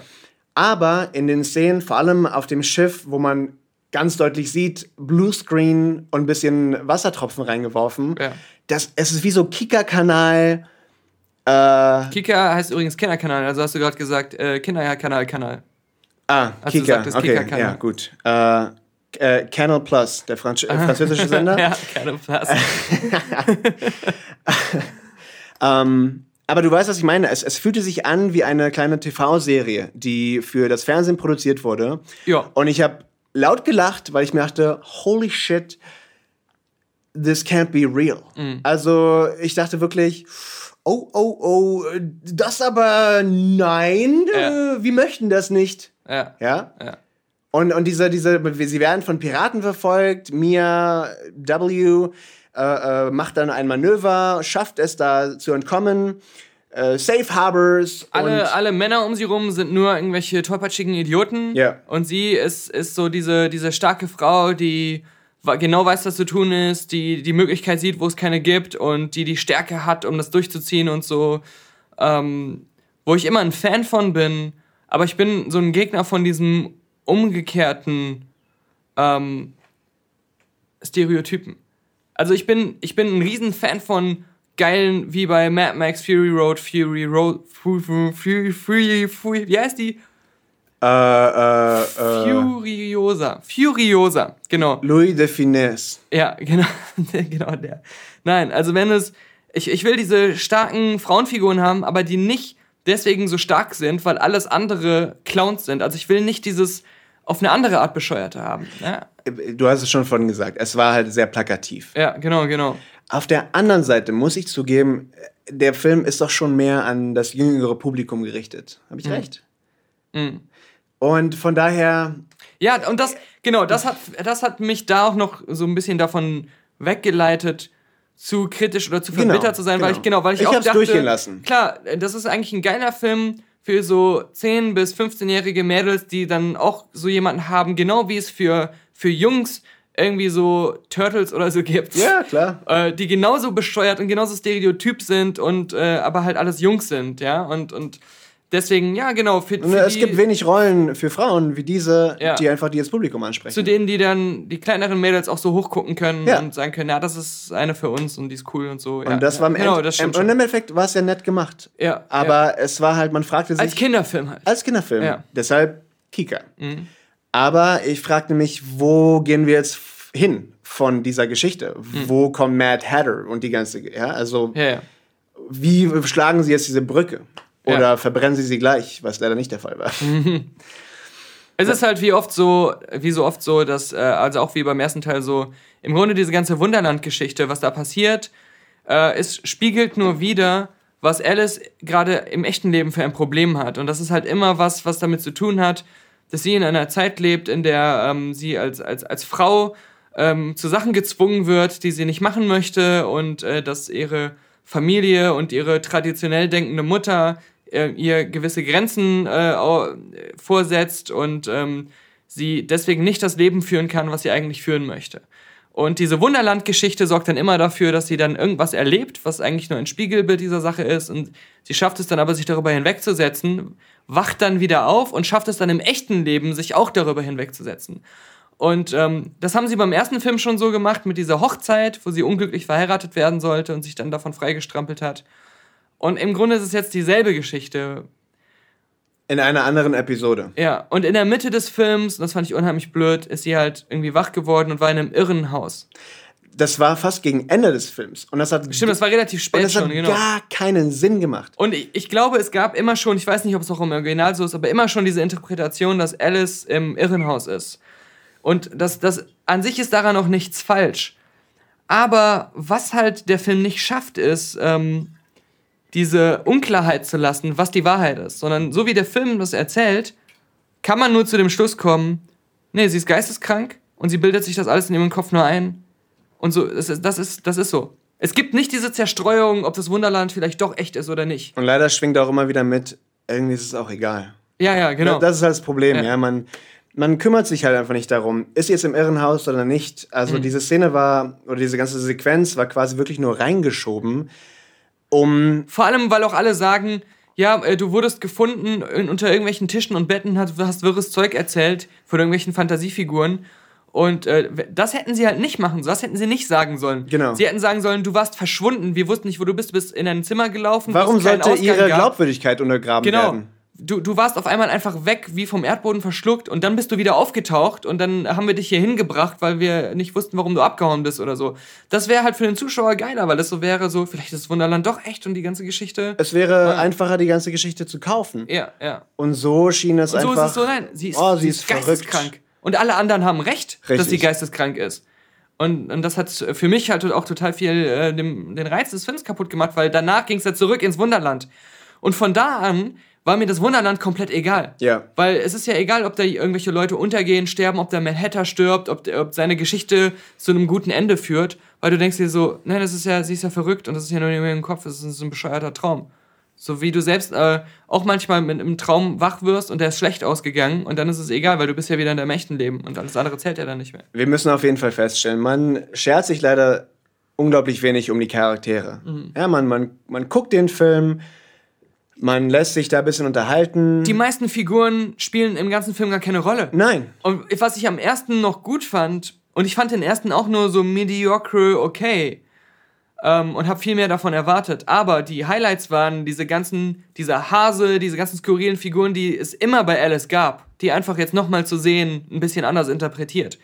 Aber in den Szenen, vor allem auf dem Schiff, wo man ganz deutlich sieht, Bluescreen und ein bisschen Wassertropfen reingeworfen. Ja. Das, es ist wie so Kika-Kanal. Äh, Kika heißt übrigens Kinderkanal, also hast du gerade gesagt, äh, Kinderkanal, Kanal. ah, Als du Kika. sagtest, okay, Kika-Kanal. ja, gut. Äh, äh, Canal Plus, der Franz äh, französische Sender. ja, keine Platz. Ähm, aber du weißt, was ich meine. Es, es fühlte sich an wie eine kleine TV-Serie, die für das Fernsehen produziert wurde. Ja. Und ich habe laut gelacht, weil ich mir dachte, holy shit, this can't be real. Mhm. Also ich dachte wirklich, oh, oh, oh, das aber nein, Ja. äh, wir möchten das nicht. ja. Ja? Ja. Und, und diese, diese, sie werden von Piraten verfolgt. Mia W. Äh, äh, macht dann ein Manöver, schafft es da zu entkommen. Äh, Safe Harbors. Alle, alle Männer um sie rum sind nur irgendwelche tollpatschigen Idioten. Ja. Und sie ist, ist so diese, diese starke Frau, die genau weiß, was zu tun ist, die die Möglichkeit sieht, wo es keine gibt und die die Stärke hat, um das durchzuziehen und so. Ähm, wo ich immer ein Fan von bin, aber ich bin so ein Gegner von diesem umgekehrten ähm, Stereotypen. Also ich bin, ich bin ein Riesenfan von geilen, wie bei Mad Max Fury Road, Fury Road, Fury, Fury, Fury, Fury wie heißt die? Äh, äh, äh, Furiosa. Furiosa, genau. Louis de Finesse. Ja, genau, genau der. Nein, also wenn es, ich, ich will diese starken Frauenfiguren haben, aber die nicht deswegen so stark sind, weil alles andere Clowns sind. Also ich will nicht dieses auf eine andere Art bescheuerte haben. Ja, Du hast es schon vorhin gesagt, es war halt sehr plakativ. ja genau, genau. Auf der anderen Seite muss ich zugeben, der Film ist doch schon mehr an das jüngere Publikum gerichtet. Habe ich recht? Mhm. Und von daher, Ja, und das, genau, das hat, das hat mich da auch noch so ein bisschen davon weggeleitet, zu kritisch oder zu Genau, verbittert zu sein, weil genau. ich, genau, weil ich, Ich auch hab's dachte, durchgehen lassen. klar, das ist eigentlich ein geiler Film für so 10- bis 15-jährige Mädels, die dann auch so jemanden haben, genau wie es für, für Jungs irgendwie so Turtles oder so gibt. ja, klar. Äh, die genauso bescheuert und genauso stereotyp sind und äh, aber halt alles Jungs sind, ja, und, und deswegen, ja, genau, für, Und für es die, gibt wenig Rollen für Frauen wie diese, Ja. die einfach die das Publikum ansprechen. zu denen, die dann die kleineren Mädels auch so hochgucken können Ja. und sagen können, ja, das ist eine für uns und die ist cool und so. ja, und das ja, war im, genau, das stimmt im, im Endeffekt war es ja nett gemacht. Ja, Aber es war halt, man fragte sich. Als Kinderfilm halt. Als Kinderfilm. Ja. Mhm. Deshalb Kika. Aber ich fragte mich, wo gehen wir jetzt hin von dieser Geschichte? Wo kommt Mad Hatter und die ganze, ja, also Mhm. Wie schlagen sie jetzt diese Brücke? Ja. Oder verbrennen sie sie gleich, was leider nicht der Fall war. Es ist halt wie oft so, wie so oft so, dass, äh, also auch wie beim ersten Teil so, im Grunde diese ganze Wunderland-Geschichte, was da passiert, äh, es spiegelt nur wieder, was Alice gerade im echten Leben für ein Problem hat. Und das ist halt immer was, was damit zu tun hat, dass sie in einer Zeit lebt, in der ähm, sie als, als, als Frau ähm, zu Sachen gezwungen wird, die sie nicht machen möchte und äh, dass ihre Familie und ihre traditionell denkende Mutter äh, ihr gewisse Grenzen äh, vorsetzt und ähm, sie deswegen nicht das Leben führen kann, was sie eigentlich führen möchte. Und diese Wunderland-Geschichte sorgt dann immer dafür, dass sie dann irgendwas erlebt, was eigentlich nur ein Spiegelbild dieser Sache ist. Und sie schafft es dann aber, sich darüber hinwegzusetzen, wacht dann wieder auf und schafft es dann im echten Leben, sich auch darüber hinwegzusetzen. Und ähm, das haben sie beim ersten Film schon so gemacht mit dieser Hochzeit, wo sie unglücklich verheiratet werden sollte und sich dann davon freigestrampelt hat. Und im Grunde ist es jetzt dieselbe Geschichte. In einer anderen Episode. Ja, und in der Mitte des Films, und das fand ich unheimlich blöd, ist sie halt irgendwie wach geworden und war in einem Irrenhaus. Das war fast gegen Ende des Films. Und das hat, Stimmt, das war relativ und spät das hat schon, genau. gar keinen Sinn gemacht. Und ich, ich glaube, es gab immer schon, ich weiß nicht, ob es auch im Original so ist, aber immer schon diese Interpretation, dass Alice im Irrenhaus ist. Und das, das an sich ist daran auch nichts falsch. Aber was halt der Film nicht schafft, ist, ähm, diese Unklarheit zu lassen, was die Wahrheit ist. Sondern so wie der Film das erzählt, kann man nur zu dem Schluss kommen, nee, sie ist geisteskrank und sie bildet sich das alles in ihrem Kopf nur ein. Und so, das ist, das ist, das ist so. Es gibt nicht diese Zerstreuung, ob das Wunderland vielleicht doch echt ist oder nicht. Und leider schwingt auch immer wieder mit, irgendwie ist es auch egal. Ja, ja, genau. Das ist halt das Problem, Ja. ja. Man, man kümmert sich halt einfach nicht darum, ist sie jetzt im Irrenhaus oder nicht. Mhm. Also diese Szene war, oder diese ganze Sequenz war quasi wirklich nur reingeschoben, um Vor allem, weil auch alle sagen, ja, äh, du wurdest gefunden unter irgendwelchen Tischen und Betten, hast, hast wirres Zeug erzählt von irgendwelchen Fantasiefiguren. Und äh, das hätten sie halt nicht machen sollen, das hätten sie nicht sagen sollen. Genau. Sie hätten sagen sollen, du warst verschwunden, wir wussten nicht, wo du bist, du bist in ein Zimmer gelaufen. warum sollte ihre gab. Glaubwürdigkeit untergraben Genau. werden? Du, du warst auf einmal einfach weg, wie vom Erdboden verschluckt und dann bist du wieder aufgetaucht und dann haben wir dich hier hingebracht, weil wir nicht wussten, warum du abgehauen bist oder so. Das wäre halt für den Zuschauer geiler, weil das so wäre, so, vielleicht ist Wunderland doch echt und die ganze Geschichte. Es wäre einfacher, die ganze Geschichte zu kaufen. Ja, ja. Und so schien es Und so einfach. ist es so, nein, sie ist, oh, sie ist geisteskrank. verrückt. Und alle anderen haben recht, dass Richtig. sie geisteskrank ist. Und, und das hat für mich halt auch total viel äh, dem, den Reiz des Films kaputt gemacht, weil danach ging es ja zurück ins Wunderland. Und von da an war mir das Wunderland komplett egal. Ja. Weil es ist ja egal, ob da irgendwelche Leute untergehen, sterben, ob der Manhattan stirbt, ob, ob seine Geschichte zu einem guten Ende führt, weil du denkst dir so, nein, das ist ja, sie ist ja verrückt und das ist ja nur in ihrem Kopf, das ist so ein bescheuerter Traum. So wie du selbst äh, auch manchmal mit einem Traum wach wirst und der ist schlecht ausgegangen und dann ist es egal, weil du bist ja wieder in deinem echten Leben und alles andere zählt ja dann nicht mehr. Wir müssen auf jeden Fall feststellen, man schert sich leider unglaublich wenig um die Charaktere. Mhm. Ja, man, man, man guckt den Film, Man lässt sich da ein bisschen unterhalten. Die meisten Figuren spielen im ganzen Film gar keine Rolle. Nein. Und was ich am ersten noch gut fand, und ich fand den ersten auch nur so mediocre okay, ähm, und habe viel mehr davon erwartet. Aber die Highlights waren diese ganzen, dieser Hase, diese ganzen skurrilen Figuren, die es immer bei Alice gab, die einfach jetzt nochmal zu sehen, ein bisschen anders interpretiert.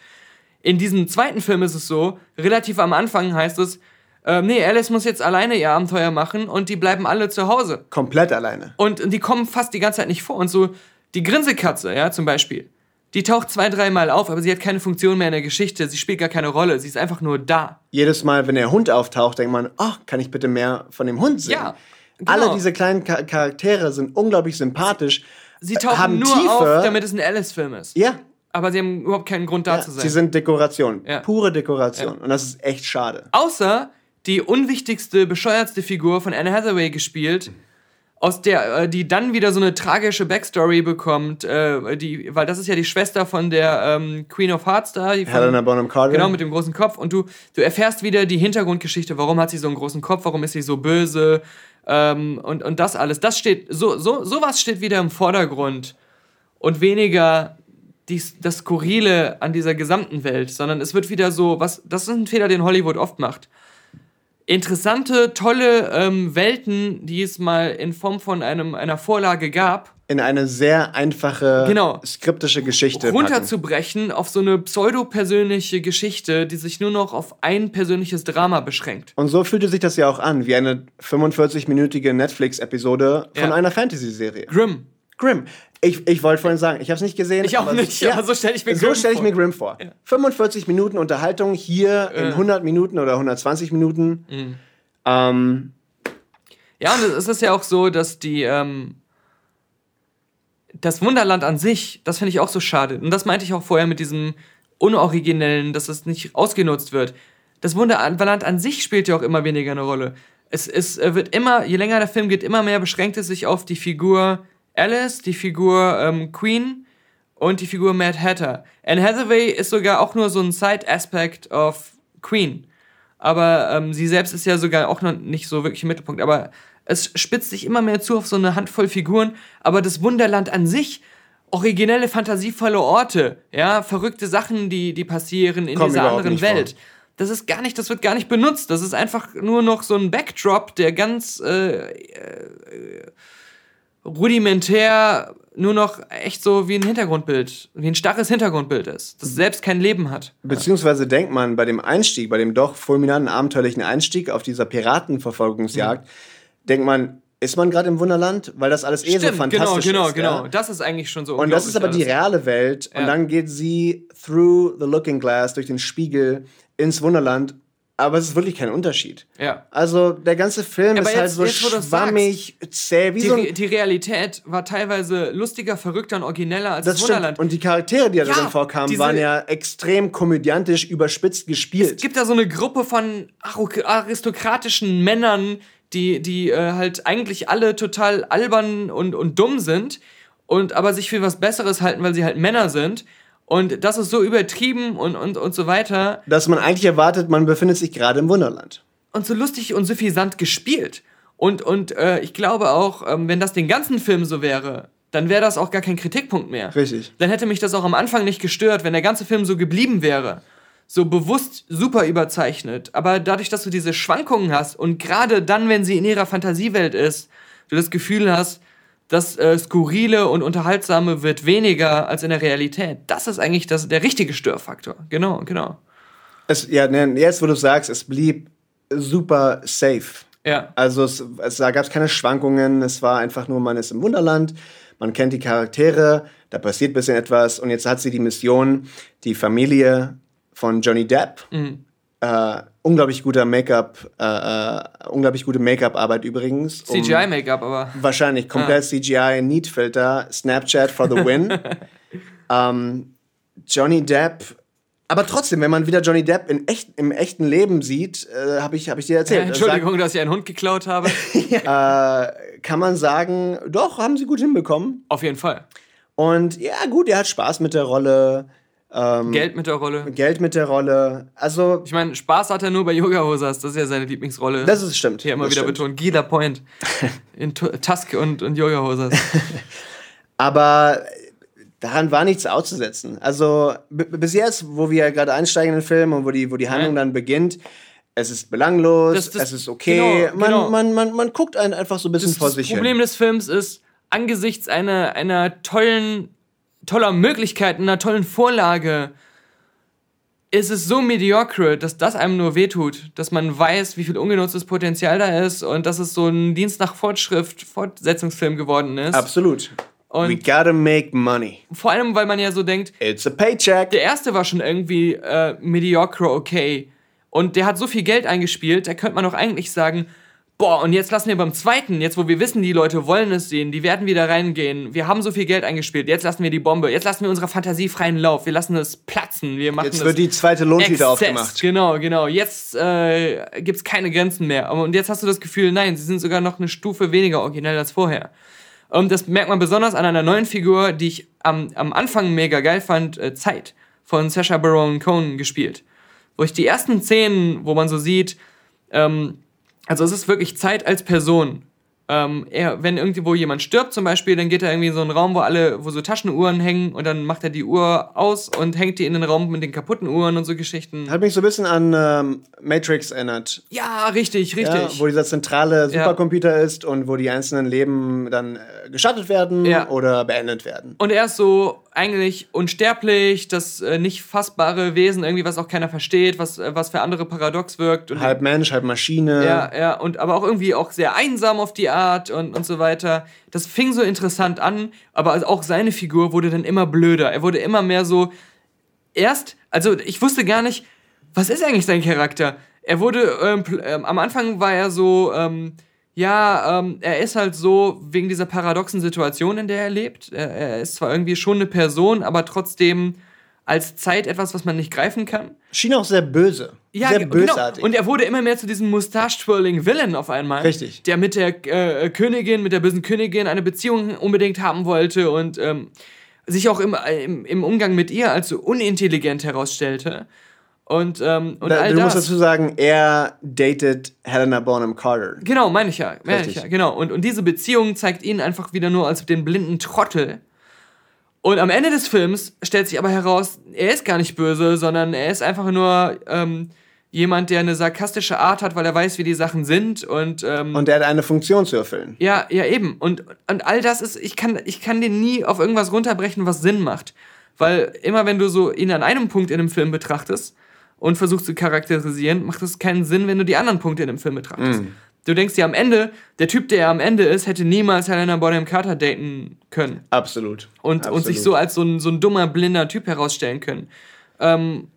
In diesem zweiten Film ist es so, relativ am Anfang heißt es, ähm, nee, Alice muss jetzt alleine ihr Abenteuer machen und die bleiben alle zu Hause. Komplett alleine. Und, die kommen fast die ganze Zeit nicht vor. Und so, die Grinsekatze, ja, zum Beispiel, die taucht zwei, dreimal auf, aber sie hat keine Funktion mehr in der Geschichte. Sie spielt gar keine Rolle. Sie ist einfach nur da. Jedes Mal, wenn der Hund auftaucht, denkt man, oh, kann ich bitte mehr von dem Hund sehen? Ja, genau. Alle diese kleinen Char Charaktere sind unglaublich sympathisch. Sie tauchen haben nur Tiefe. auf, damit es ein Alice-Film ist. Ja, Aber sie haben überhaupt keinen Grund da ja zu sein. sie sind Dekoration. Ja. Pure Dekoration. Und das ist echt schade. Außer die unwichtigste, bescheuertste Figur von Anne Hathaway gespielt, aus der, äh, die dann wieder so eine tragische Backstory bekommt, äh, die, weil das ist ja die Schwester von der ähm, Queen of Hearts da. Die von, Helena Bonham Carter. Genau, mit dem großen Kopf. Und du, du erfährst wieder die Hintergrundgeschichte. Warum hat sie so einen großen Kopf? Warum ist sie so böse? Ähm, und, und das alles. Das steht, so, so, sowas steht wieder im Vordergrund. Und weniger dies, das Skurrile an dieser gesamten Welt, sondern es wird wieder so, was, das ist ein Fehler, den Hollywood oft macht. Interessante, tolle ähm, Welten, die es mal in Form von einem, einer Vorlage gab, In eine sehr einfache, Genau. skriptische Geschichte. packen. runterzubrechen auf so eine pseudo-persönliche Geschichte, die sich nur noch auf ein persönliches Drama beschränkt. Und so fühlte sich das ja auch an, wie eine 45-minütige Netflix-Episode von Ja. einer Fantasy-Serie. Grimm. Grimm. Ich, ich wollte vorhin sagen, ich habe es nicht gesehen. Ich auch nicht, aber so stell ich mir So Grimm stelle ich mir Grimm vor. 45 Minuten Unterhaltung hier in 100 Minuten oder 120 Minuten. Mhm. Ähm, Ja, und es ist ja auch so, dass die, ähm, das Wunderland an sich, das finde ich auch so schade. Und das meinte ich auch vorher mit diesem Unoriginellen, dass es nicht ausgenutzt wird. Das Wunderland an sich spielt ja auch immer weniger eine Rolle. Es, es äh, wird immer, je länger der Film geht, immer mehr beschränkt es sich auf die Figur Alice, die Figur ähm, Queen und die Figur Mad Hatter. Anne Hathaway ist sogar auch nur so ein Side-Aspect of Queen. Aber ähm, sie selbst ist ja sogar auch noch nicht so wirklich im Mittelpunkt. Aber es spitzt sich immer mehr zu auf so eine Handvoll Figuren. Aber das Wunderland an sich, originelle, fantasievolle Orte, ja, verrückte Sachen, die, die passieren in Kommen dieser anderen nicht vor. Welt. Das ist gar nicht, das wird gar nicht benutzt. Das ist einfach nur noch so ein Backdrop, der ganz äh, äh, rudimentär nur noch echt so wie ein Hintergrundbild, wie ein starres Hintergrundbild ist, das selbst kein Leben hat. beziehungsweise denkt man bei dem Einstieg, bei dem doch fulminanten, abenteuerlichen Einstieg auf dieser Piratenverfolgungsjagd, denkt man, ist man gerade im Wunderland? Weil das alles eh so Stimmt, fantastisch genau, ist. genau, ja? genau. Das ist eigentlich schon so Und das ist aber unglaublich die reale Welt. Und Ja. dann geht sie through the looking glass, durch den Spiegel, ins Wunderland. Aber es ist wirklich kein Unterschied. Ja. Also der ganze Film Aber ist halt jetzt- so jetzt, schwammig, zäh, wie Die, so ein... die Realität war teilweise lustiger, verrückter und origineller als das, Das stimmt. Wunderland. Und die Charaktere, die da Ja, drin vorkamen, waren ja extrem komödiantisch überspitzt Es gespielt. gibt da so eine Gruppe von aristokratischen Männern, die, die äh, halt eigentlich alle total albern und, und dumm sind und aber sich für was Besseres halten, weil sie halt Männer sind. Und das ist so übertrieben und, und, und so weiter Dass man eigentlich erwartet, man befindet sich gerade im Wunderland. und so lustig und suffisant gespielt. Und, und äh, ich glaube auch, ähm, wenn das den ganzen Film so wäre, dann wäre das auch gar kein Kritikpunkt mehr. Richtig. Dann hätte mich das auch am Anfang nicht gestört, wenn der ganze Film so geblieben wäre. So bewusst super überzeichnet. Aber dadurch, dass du diese Schwankungen hast und gerade dann, wenn sie in ihrer Fantasiewelt ist, du das Gefühl hast, das äh, Skurrile und Unterhaltsame wird weniger als in der Realität. Das ist eigentlich das, der richtige Störfaktor. Genau, genau. Es, ja, ne, jetzt, wo du sagst, es blieb super safe. Ja. Also es, es, da gab es keine Schwankungen, es war einfach nur, man ist im Wunderland, man kennt die Charaktere, da passiert ein bisschen etwas und jetzt hat sie die Mission, die Familie von Johnny Depp, Mhm. äh, unglaublich guter Make-up, äh, äh, unglaublich gute Make-up-Arbeit übrigens. um- CGI-Make-up, aber. Wahrscheinlich, komplett CGI, Neat-Filter, Snapchat for the win. ähm, Johnny Depp, aber trotzdem, wenn man wieder Johnny Depp in echt, im echten Leben sieht, äh, habe ich, hab ich dir Ja, erzählt. Entschuldigung, dass ich einen Hund geklaut habe. Sag, äh, kann man sagen, doch, haben sie gut hinbekommen. Auf jeden Fall. Und ja, gut, er hat Spaß mit der Rolle. Ähm, Geld mit der Rolle. Geld mit der Rolle. Also, Ich meine, Spaß hat er nur bei Yoga Hosers. Das ist ja seine Lieblingsrolle. das ist stimmt. Hier immer das wieder stimmt. betont. Gila Point. In Tu- Tusk und, und Yoga Hosers. Aber daran war nichts auszusetzen. Also bis jetzt, wo wir gerade einsteigen in den Film und wo die, wo die Handlung dann beginnt, es ist belanglos, Das- das- es ist okay. genau, man, genau. Man, man, man guckt einen einfach so ein bisschen Das, vor das sich Problem hin. des Films ist, angesichts einer, einer tollen, toller Möglichkeit, einer tollen Vorlage, ist es so mediocre, dass das einem nur wehtut, dass man weiß, wie viel ungenutztes Potenzial da ist und dass es so ein Dienst nach Fortschrift Fortsetzungsfilm geworden ist. Absolut. Und- We gotta make money. Vor allem, weil man ja so denkt, It's a paycheck. der erste war schon irgendwie äh, mediocre okay. Und der hat so viel Geld eingespielt, da könnte man doch eigentlich sagen, boah, und jetzt lassen wir beim zweiten, jetzt wo wir wissen, die Leute wollen es sehen, die werden wieder reingehen, wir haben so viel Geld eingespielt, jetzt lassen wir die Bombe, jetzt lassen wir unserer Fantasie freien Lauf, wir lassen es platzen, wir machen Jetzt wird die zweite Lohntüte aufgemacht. Genau, genau. Jetzt äh, gibt es keine Grenzen mehr. Und jetzt hast du das Gefühl, nein, sie sind sogar noch eine Stufe weniger originell als vorher. Und das merkt man besonders an einer neuen Figur, die ich am, am Anfang mega geil fand, äh, Zeit, von Sacha Baron Cohen gespielt. Wo ich die ersten Szenen, wo man so sieht, ähm, also es ist wirklich Zeit als Person. Ähm, er, wenn irgendwo jemand stirbt zum Beispiel, dann geht er irgendwie in so einen Raum, wo alle, wo so Taschenuhren hängen und dann macht er die Uhr aus und hängt die in den Raum mit den kaputten Uhren und so Geschichten. Hat mich so ein bisschen an ähm, Matrix erinnert. Ja, richtig, Ja, richtig. wo dieser zentrale Ja. Supercomputer ist und wo die einzelnen Leben dann äh, geschattet werden Ja. oder beendet werden. und er ist so eigentlich unsterblich, das äh, nicht fassbare Wesen, irgendwie, was auch keiner versteht, was, äh, was für andere paradox wirkt. Und Halb Mensch, halb Maschine. Ja, ja, und aber auch irgendwie auch sehr einsam auf die Art und, und so weiter. Das fing so interessant an, aber also auch seine Figur wurde dann immer blöder. Er wurde immer mehr so. Erst, also ich wusste gar nicht, was ist eigentlich sein Charakter? Er wurde, ähm, ähm, am Anfang war er so, ähm, ja, ähm, er ist halt so wegen dieser paradoxen Situation, in der er lebt. Er, er ist zwar irgendwie schon eine Person, aber trotzdem als Zeit etwas, was man nicht greifen kann. Schien auch sehr böse. sehr ge- bösartig. Genau. Und er wurde immer mehr zu diesem mustache-twirling Villain auf einmal. Richtig. Der mit der äh, Königin, mit der bösen Königin eine Beziehung unbedingt haben wollte und ähm, sich auch im, im, im Umgang mit ihr als so unintelligent herausstellte. Und, ähm, und da, all du musst das. dazu sagen, er datet Helena Bonham Carter. Genau, meine ich ja. Meine ich ja genau. Und, und diese Beziehung zeigt ihn einfach wieder nur als den blinden Trottel. Und am Ende des Films stellt sich aber heraus, er ist gar nicht böse, sondern er ist einfach nur ähm, jemand, der eine sarkastische Art hat, weil er weiß, wie die Sachen sind. Und, ähm, Und er hat eine Funktion zu erfüllen. ja, ja, eben. Und, und all das ist, ich kann, ich kann den nie auf irgendwas runterbrechen, was Sinn macht. Weil immer wenn du so ihn an einem Punkt in einem Film betrachtest und versuchst zu charakterisieren, macht es keinen Sinn, wenn du die anderen Punkte in dem Film betrachtest. Du denkst dir am Ende, der Typ, der am Ende ist, hätte niemals Helena Bonham Carter daten können. Absolut. Und, und sich so als so ein, so ein dummer, blinder Typ herausstellen können. Ähm,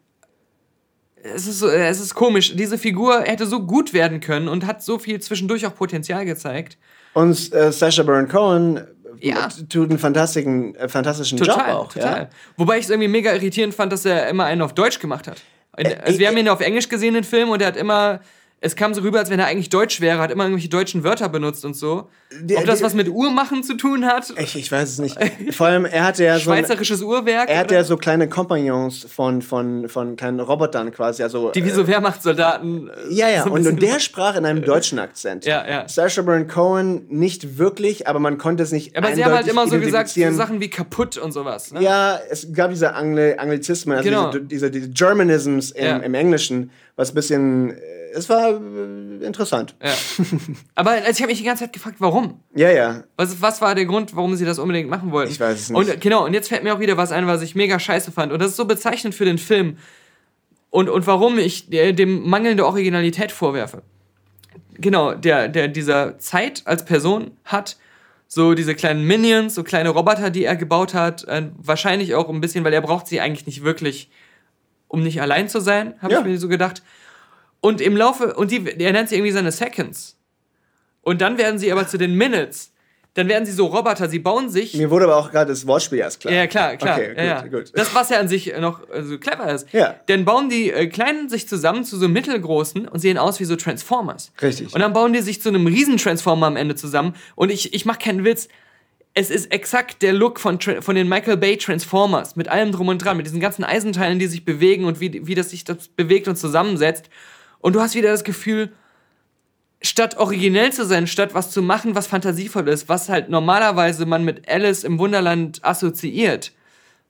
es, ist so, es ist komisch. Diese Figur hätte so gut werden können und hat so viel zwischendurch auch Potenzial gezeigt. Und äh, Sacha Baron Cohen Ja. tut einen fantastischen, äh, fantastischen Total, Job auch. total. Ja? Wobei ich es irgendwie mega irritierend fand, dass er immer einen auf Deutsch gemacht hat. Äh, Also wir äh, haben ihn auf Englisch gesehen, den Film, und er hat immer, es kam so rüber, als wenn er eigentlich Deutsch wäre, hat immer irgendwelche deutschen Wörter benutzt und so. Ob das was mit Uhrmachen zu tun hat? Ich, ich weiß es nicht. Vor allem, er hatte ja so. ein- Schweizerisches Uhrwerk? Er hat oder? ja so kleine Kompagnons von, von, von kleinen Robotern quasi. Also, die wie so Wehrmachtssoldaten. äh, Ja, ja, so und, und der sprach in einem deutschen Akzent. Ja, ja. Sacha Baron Cohen nicht wirklich, aber man konnte es nicht Aber sie haben halt immer so gesagt, so. Sachen wie kaputt und sowas. Ne? Ja, es gab diese Angli Anglizismen, also Genau. diese, diese, diese Germanisms im, Ja. im Englischen, was ein bisschen, äh, es war äh, interessant. Ja. Aber also ich habe mich die ganze Zeit gefragt, warum? Ja, ja. Was, was war der Grund, warum sie das unbedingt machen wollten? Ich weiß es nicht. Und genau, und jetzt fällt mir auch wieder was ein, was ich mega scheiße fand. Und das ist so bezeichnend für den Film. Und, und warum ich äh, dem mangelnde Originalität vorwerfe. Genau, der, der dieser Zeit als Person hat, so diese kleinen Minions, so kleine Roboter, die er gebaut hat, äh, wahrscheinlich auch ein bisschen, weil er braucht sie eigentlich nicht wirklich, um nicht allein zu sein, habe Ja. ich mir so gedacht. Und im Laufe, und die, er nennt sie irgendwie seine Seconds. Und dann werden sie aber zu den Minutes. Dann werden sie so Roboter, sie bauen sich. Mir wurde aber auch gerade das Wortspiel erst klar. Ja, klar, klar. Okay, gut, ja, ja. gut. Das, was ja an sich noch äh, so clever ist. Ja. Dann bauen die äh, Kleinen sich zusammen zu so mittelgroßen und sehen aus wie so Transformers. Richtig. Und dann bauen die sich zu einem Riesentransformer am Ende zusammen. Und ich, ich mache keinen Witz. Es ist exakt der Look von, von den Michael Bay Transformers, mit allem drum und dran, mit diesen ganzen Eisenteilen, die sich bewegen und wie, wie das sich das bewegt und zusammensetzt. Und du hast wieder das Gefühl, statt originell zu sein, statt was zu machen, was fantasievoll ist, was halt normalerweise man mit Alice im Wunderland assoziiert.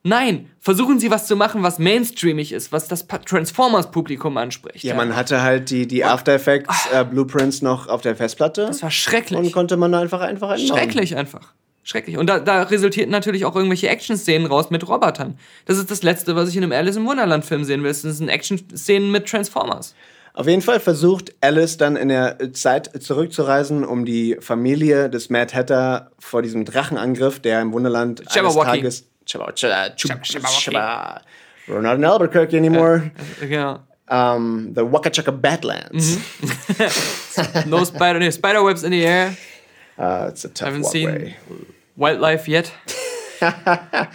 Nein, versuchen sie was zu machen, was mainstreamig ist, was das Transformers-Publikum anspricht. Ja, man hatte halt die, die After Effects äh, Blueprints noch auf der Festplatte. Das war schrecklich. und konnte man einfach einfach einbauen. Schrecklich einfach. Schrecklich. Und da, da resultierten natürlich auch irgendwelche Action-Szenen raus mit Robotern. Das ist das Letzte, was ich in einem Alice im Wunderland-Film sehen will. Das sind Action-Szenen mit Transformers. Auf jeden Fall versucht Alice dann in der Zeit zurückzureisen, um die Familie des Mad Hatter vor diesem Drachenangriff, der im Wunderland eines. Tages... We're not in Albuquerque anymore. Genau. Um, the Waka Chaka Badlands. Mhm. No Spider, nee, Spiderwebs in the air. Uh, it's a tough Haven't walkway. seen Wildlife yet.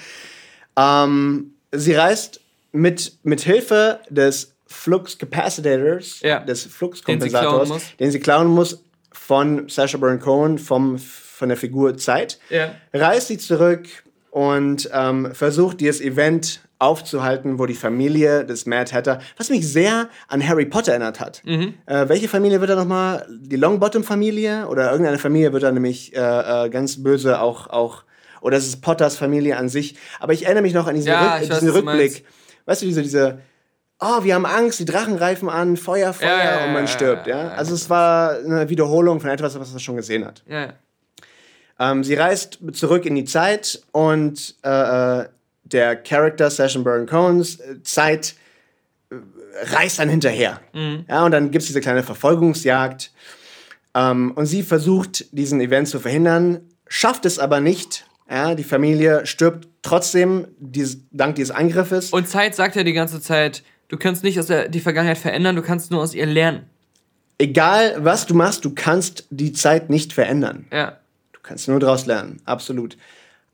Ähm, sie reist mit, mit Hilfe des Flux Capacitors, Ja. des Den sie Fluxkompensators, klauen muss. den sie klauen muss von Sacha Baron Cohen, vom, von der Figur Zeit, Ja. reist sie zurück und ähm, versucht, dieses Event aufzuhalten, wo die Familie des Mad Hatter, was mich sehr an Harry Potter erinnert hat. Mhm. Äh, welche Familie wird da nochmal? Die Longbottom-Familie? Oder irgendeine Familie wird da nämlich äh, äh, ganz böse auch, auch, oder es ist Potters Familie an sich. Aber ich erinnere mich noch an diesen, Ja, Rück, weiß, diesen du Rückblick. meinst. Weißt du, diese, diese, oh, wir haben Angst, die Drachen reifen an, Feuer, Feuer Ja, ja, und man stirbt. ja, Also es war eine Wiederholung von etwas, was man schon gesehen hat. Ja, ja. Ähm, sie reist zurück in die Zeit und äh, äh, der Charakter Session Baron Cohns äh, Zeit äh, reist dann hinterher. Ja, und dann gibt es diese kleine Verfolgungsjagd. Ähm, und sie versucht, diesen Event zu verhindern, schafft es aber nicht. Ja, die Familie stirbt trotzdem dies, dank dieses Angriffes. Und Zeit sagt ja die ganze Zeit, du kannst nicht aus der, die Vergangenheit verändern, du kannst nur aus ihr lernen. Egal, was du machst, du kannst die Zeit nicht verändern. Ja. Du kannst nur daraus lernen. Absolut.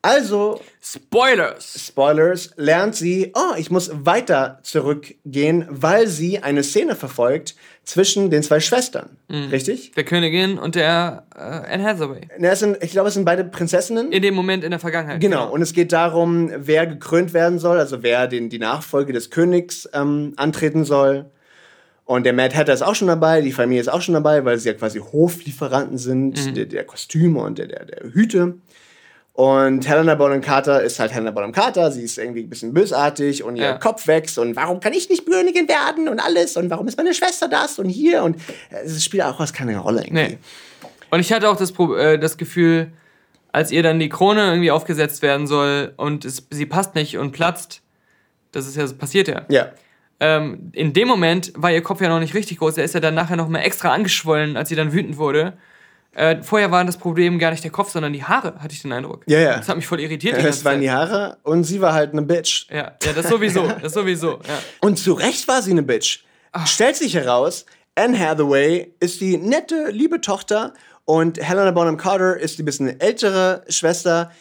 Also Spoilers! Spoilers, lernt sie, oh, ich muss weiter zurückgehen, weil sie eine Szene verfolgt zwischen den zwei Schwestern. Richtig? Der Königin und der äh, Anne Hathaway. Na, sind, ich glaube, es sind beide Prinzessinnen. In dem Moment in der Vergangenheit. Genau, und es geht darum, wer gekrönt werden soll, also wer den, die Nachfolge des Königs ähm, antreten soll. Und der Mad Hatter ist auch schon dabei, die Familie ist auch schon dabei, weil sie ja quasi Hoflieferanten sind, der, der Kostüme und der, der, der Hüte. Und Helena Bonham Carter ist halt Helena Bonham Carter. Sie ist irgendwie ein bisschen bösartig und ihr Ja. Kopf wächst. Und warum kann ich nicht Königin werden und alles? Und warum ist meine Schwester das und hier? Und äh, es spielt auch was keine Rolle irgendwie. Nee. Und ich hatte auch das, äh, das Gefühl, als ihr dann die Krone irgendwie aufgesetzt werden soll und es, sie passt nicht und platzt, das ist ja das passiert ja. Ja. Ähm, in dem Moment war ihr Kopf ja noch nicht richtig groß. Er ist ja dann nachher noch mal extra angeschwollen, als sie dann wütend wurde. Äh, vorher war das Problem gar nicht der Kopf, sondern die Haare, hatte ich den Eindruck. Ja, ja. Das hat mich voll irritiert. Es ganze waren die. Haare und sie war halt eine Bitch. Ja, ja, das sowieso. Das sowieso. Ja. Und zu Recht war sie eine Bitch. Stellt sich heraus, Anne Hathaway ist die nette, liebe Tochter und Helena Bonham Carter ist die bisschen ältere Schwester,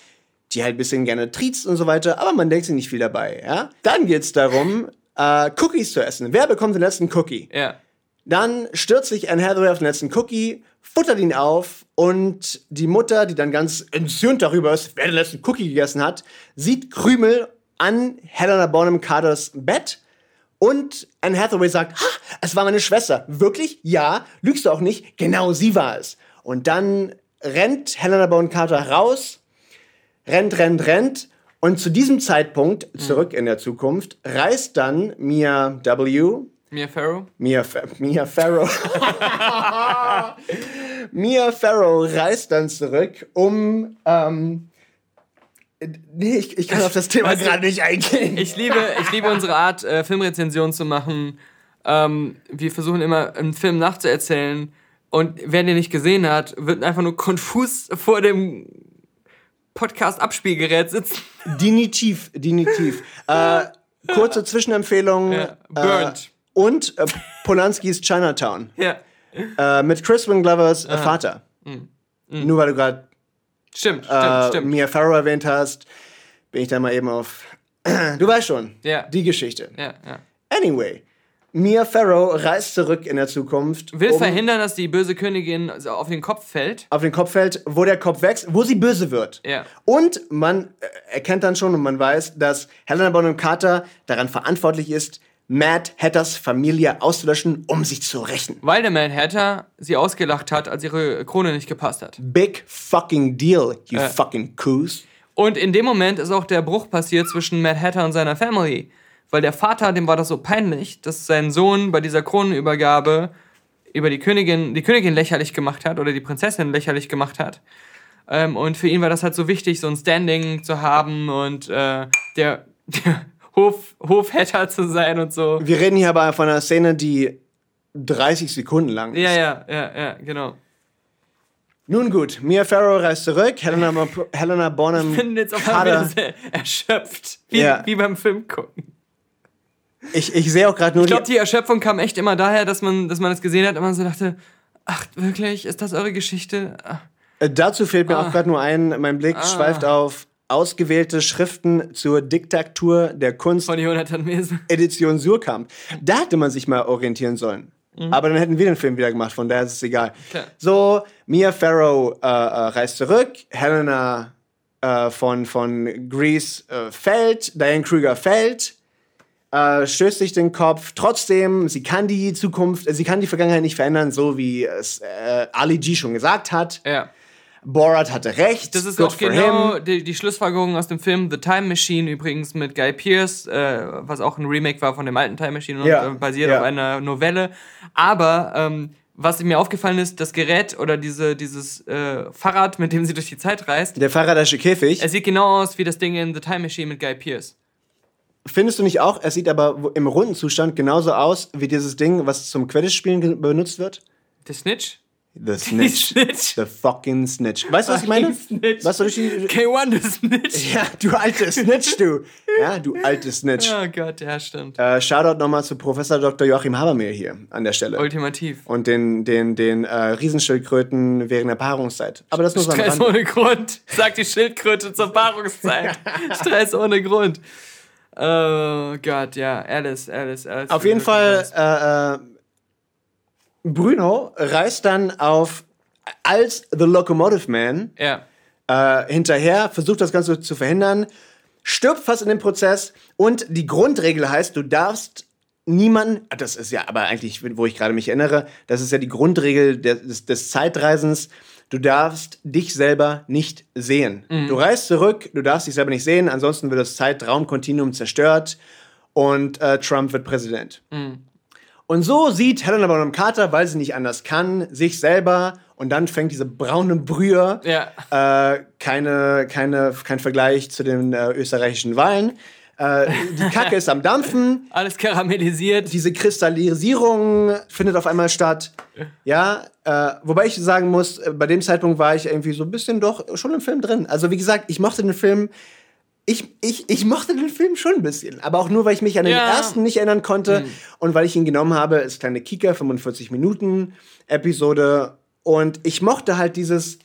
die halt ein bisschen gerne triezt und so weiter, aber man denkt sich nicht viel dabei. Ja? Dann geht's darum, äh, Cookies zu essen. Wer bekommt den letzten Cookie? ja. Dann stürzt sich Anne Hathaway auf den letzten Cookie, futtert ihn auf und die Mutter, die dann ganz entzürnt darüber ist, wer den letzten Cookie gegessen hat, sieht Krümel an Helena Bonham Carters Bett und Anne Hathaway sagt, ha, es war meine Schwester. Wirklich? Ja. Lügst du auch nicht? Genau, sie war es. Und dann rennt Helena Bonham Carter raus, rennt, rennt, rennt und zu diesem Zeitpunkt, zurück in der Zukunft, reist dann Mia W., Mia Farrow. Mia, Fa Mia Farrow. Mia Farrow reist dann zurück, um. Ähm, nee, ich, ich kann auf das Thema du, gerade nicht eingehen. Ich liebe, ich liebe unsere Art, äh, Filmrezensionen zu machen. Ähm, wir versuchen immer, einen Film nachzuerzählen. Und wer den nicht gesehen hat, wird einfach nur konfus vor dem Podcast-Abspielgerät sitzen. Definitiv, definitiv. Äh, kurze Zwischenempfehlung. Ja, Burnt. Äh, und äh, Polanskis Chinatown. Ja, Äh, mit Chris Glovers äh, Vater. Nur weil du gerade stimmt, äh, stimmt. Mia Farrow erwähnt hast, bin ich da mal eben auf. du weißt schon. Ja. Die Geschichte. Ja, ja. Anyway, Mia Farrow reist zurück in der Zukunft. Will um verhindern, dass die böse Königin auf den Kopf fällt. auf den Kopf fällt, wo der Kopf wächst, wo sie böse wird. Ja. Und man äh, erkennt dann schon und man weiß, dass Helena Bonham Carter daran verantwortlich ist, Mad Hatters Familie auszulöschen, um sich zu rächen. Weil der Mad Hatter sie ausgelacht hat, als ihre Krone nicht gepasst hat. Big fucking deal, you Äh. fucking coos. Und in dem Moment ist auch der Bruch passiert zwischen Mad Hatter und seiner Family. Weil der Vater, dem war das so peinlich, dass sein Sohn bei dieser Kronenübergabe über die Königin, die Königin lächerlich gemacht hat oder die Prinzessin lächerlich gemacht hat. Ähm, und für ihn war das halt so wichtig, so ein Standing zu haben und äh, der, der Hof, Hofhatter zu sein und so. Wir reden hier aber von einer Szene, die 30 Sekunden lang ist. Ja, ja, ja, ja, genau. Nun gut, Mia Farrow reist zurück, Helena, Helena Bonham Ich bin jetzt auf einmal erschöpft. Wie, Ja. wie beim Film gucken. Ich, ich sehe auch gerade nur Ich glaube, die, Erschöpfung kam echt immer daher, dass man, dass man es gesehen hat und man so dachte, ach, wirklich, ist das eure Geschichte? Ach, Äh, Dazu fehlt mir Ah. auch gerade nur ein, mein Blick schweift auf ausgewählte Schriften zur Diktatur der Kunst Von Jonathan Mese. Edition Surkamp. Da hätte man sich mal orientieren sollen. Aber dann hätten wir den Film wieder gemacht, von daher ist es egal. Mhm. Klar. So, Mia Farrow äh, äh, reist zurück, Helena äh, von, von Grease äh, fällt, Diane Kruger fällt, äh, stößt sich den Kopf. Trotzdem, sie kann die Zukunft, äh, sie kann die Vergangenheit nicht verändern, so wie es Ali G schon gesagt hat. Ja. Borat hatte recht. Das ist auch genau die, die Schlussfolgerung aus dem Film The Time Machine übrigens mit Guy Pearce, äh, was auch ein Remake war von dem alten Time Machine und Ja, äh, basiert ja. auf einer Novelle. Aber ähm, was mir aufgefallen ist, das Gerät oder diese, dieses äh, Fahrrad, mit dem sie durch die Zeit reist, Der Faraday'sche Käfig. es sieht genau aus wie das Ding in The Time Machine mit Guy Pearce. Findest du nicht auch? Es sieht aber im runden Zustand genauso aus wie dieses Ding, was zum Quidditch-Spielen benutzt wird. Der Snitch? The Snitch. Snitch. The fucking Snitch. Weißt du, was ich meine? Snitch. Was soll ich die... K1 der Snitch. Ja, du alte Snitch, du. Ja, du alte Snitch. Oh Gott, ja, stimmt. Äh, Shoutout nochmal zu Professor Dr. Joachim Habermehl hier an der Stelle. Ultimativ. Und den, den, den äh, Riesenschildkröten während der Paarungszeit. Aber das muss man Stress ohne Grund, sagt die Schildkröte zur Paarungszeit. Stress ohne Grund. Oh Gott, ja, Alice, Alice, Alice. Auf jeden Fall, äh, äh, Bruno reist dann auf als The Locomotive Man Ja. äh, hinterher, versucht das Ganze zu verhindern, stirbt fast in dem Prozess und die Grundregel heißt, du darfst niemanden, ah, das ist ja aber eigentlich, wo ich gerade mich erinnere, das ist ja die Grundregel des, des Zeitreisens, du darfst dich selber nicht sehen. Du reist zurück, du darfst dich selber nicht sehen, ansonsten wird das Zeitraumkontinuum zerstört und äh, Trump wird Präsident. Und so sieht Helena Bonham Carter, weil sie nicht anders kann, sich selber und dann fängt diese braune Brühe, Ja. äh, keine, keine, kein Vergleich zu den äh, österreichischen Wahlen. Äh, die Kacke ist am Dampfen, Alles karamellisiert. diese Kristallisierung findet auf einmal statt. Ja, äh, wobei ich sagen muss, äh, bei dem Zeitpunkt war ich irgendwie so ein bisschen doch schon im Film drin. Also wie gesagt, ich mochte den Film. Ich, ich, ich mochte den Film schon ein bisschen, aber auch nur, weil ich mich an den Ja. ersten nicht erinnern konnte und weil ich ihn genommen habe, ist kleine Kicker, 45 Minuten Episode und ich mochte halt dieses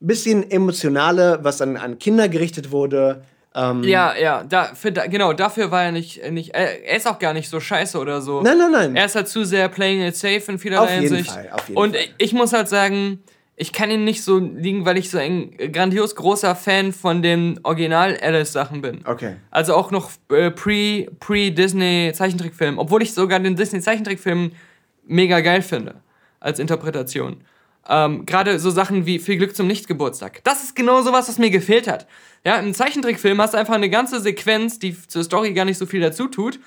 bisschen emotionale, was an, an Kinder gerichtet wurde. Ähm, Ja, ja, da, für, da, genau, dafür war er nicht, nicht er, ist auch gar nicht so scheiße oder so. Nein, nein, nein. Er ist halt zu sehr playing it safe in vielerlei Auf jeden Hinsicht. Fall, auf jeden Und Fall. ich muss halt sagen, ich kann ihn nicht so liegen, weil ich so ein grandios großer Fan von den Original-Alice-Sachen bin. Okay. Also auch noch äh, pre- pre-Disney-Zeichentrickfilm. Obwohl ich sogar den Disney-Zeichentrickfilm mega geil finde. Als Interpretation. Ähm, Gerade so Sachen wie Viel Glück zum Nichtgeburtstag. Das ist genau sowas, was mir gefehlt hat. Ja, im Zeichentrickfilm hast du einfach eine ganze Sequenz, die zur Story gar nicht so viel dazu tut,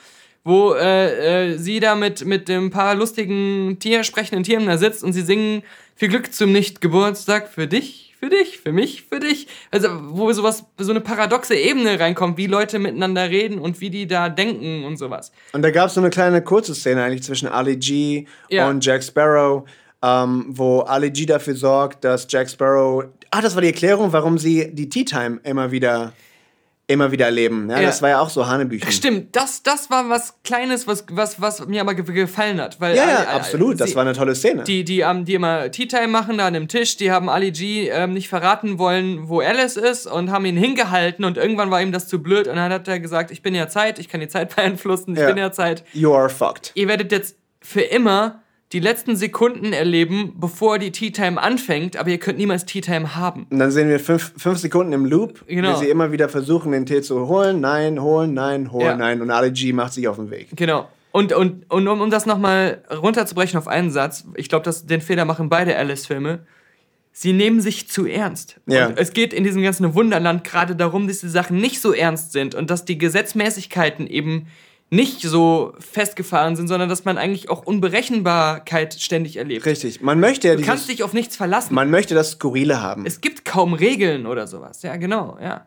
wo äh, äh, sie da mit, mit dem paar lustigen Tier, sprechenden Tieren da sitzt und sie singen Viel Glück zum Nichtgeburtstag für dich, für dich, für mich, für dich. Also, wo sowas, so eine paradoxe Ebene reinkommt, wie Leute miteinander reden und wie die da denken und sowas. Und da gab es so eine kleine kurze Szene eigentlich zwischen Ali G Ja. und Jack Sparrow, ähm, wo Ali G dafür sorgt, dass Jack Sparrow. Ah, das war die Erklärung, warum sie die Tea Time immer wieder immer wieder erleben. Ja, Ja. Das war ja auch so Hanebüchen. Stimmt, das, das war was Kleines, was, was, was mir aber ge- gefallen hat. Weil Ja, ja, absolut. Das sie- war eine tolle Szene. Die, die, ähm, die immer Tea Time machen da an dem Tisch, die haben Ali G ähm, nicht verraten wollen, wo Alice ist und haben ihn hingehalten und irgendwann war ihm das zu blöd und dann hat er gesagt, ich bin ja Zeit, ich kann die Zeit beeinflussen, ich Ja. bin ja Zeit. You are fucked. Ihr werdet jetzt für immer die letzten Sekunden erleben, bevor die Tea Time anfängt, aber ihr könnt niemals Tea Time haben. Und dann sehen wir fünf, fünf Sekunden im Loop, Genau. wie sie immer wieder versuchen, den Tee zu holen. Nein, holen, nein, holen, Ja. nein. Und Ali G macht sich auf den Weg. Genau. Und, und, und um, um das nochmal runterzubrechen auf einen Satz, ich glaube, den Fehler machen beide Alice-Filme. Sie nehmen sich zu ernst. Ja. Es geht in diesem ganzen Wunderland gerade darum, dass die Sachen nicht so ernst sind und dass die Gesetzmäßigkeiten eben nicht so festgefahren sind, sondern dass man eigentlich auch Unberechenbarkeit ständig erlebt. Richtig. Man möchte ja Du kannst dieses, dich auf nichts verlassen. man möchte das Skurrile haben. Es gibt kaum Regeln oder sowas. Ja, genau, ja.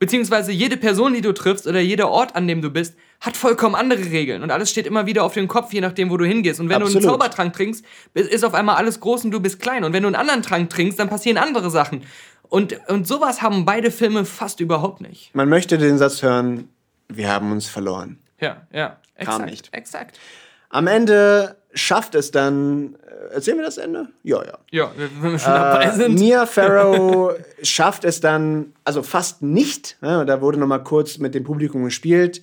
Beziehungsweise jede Person, die du triffst oder jeder Ort, an dem du bist, hat vollkommen andere Regeln. Und alles steht immer wieder auf dem Kopf, je nachdem, wo du hingehst. Und wenn du Absolut. einen Zaubertrank trinkst, ist auf einmal alles groß und du bist klein. Und wenn du einen anderen Trank trinkst, dann passieren andere Sachen. Und, und sowas haben beide Filme fast überhaupt nicht. Man möchte den Satz hören, wir haben uns verloren. Ja, ja. Exakt, Kam nicht. Exakt. Am Ende schafft es dann. äh, Erzählen wir das Ende? Ja, ja. Ja, wenn wir schon dabei Äh, sind. Mia Farrow schafft es dann, also fast nicht. Ja, da wurde noch mal kurz mit dem Publikum gespielt.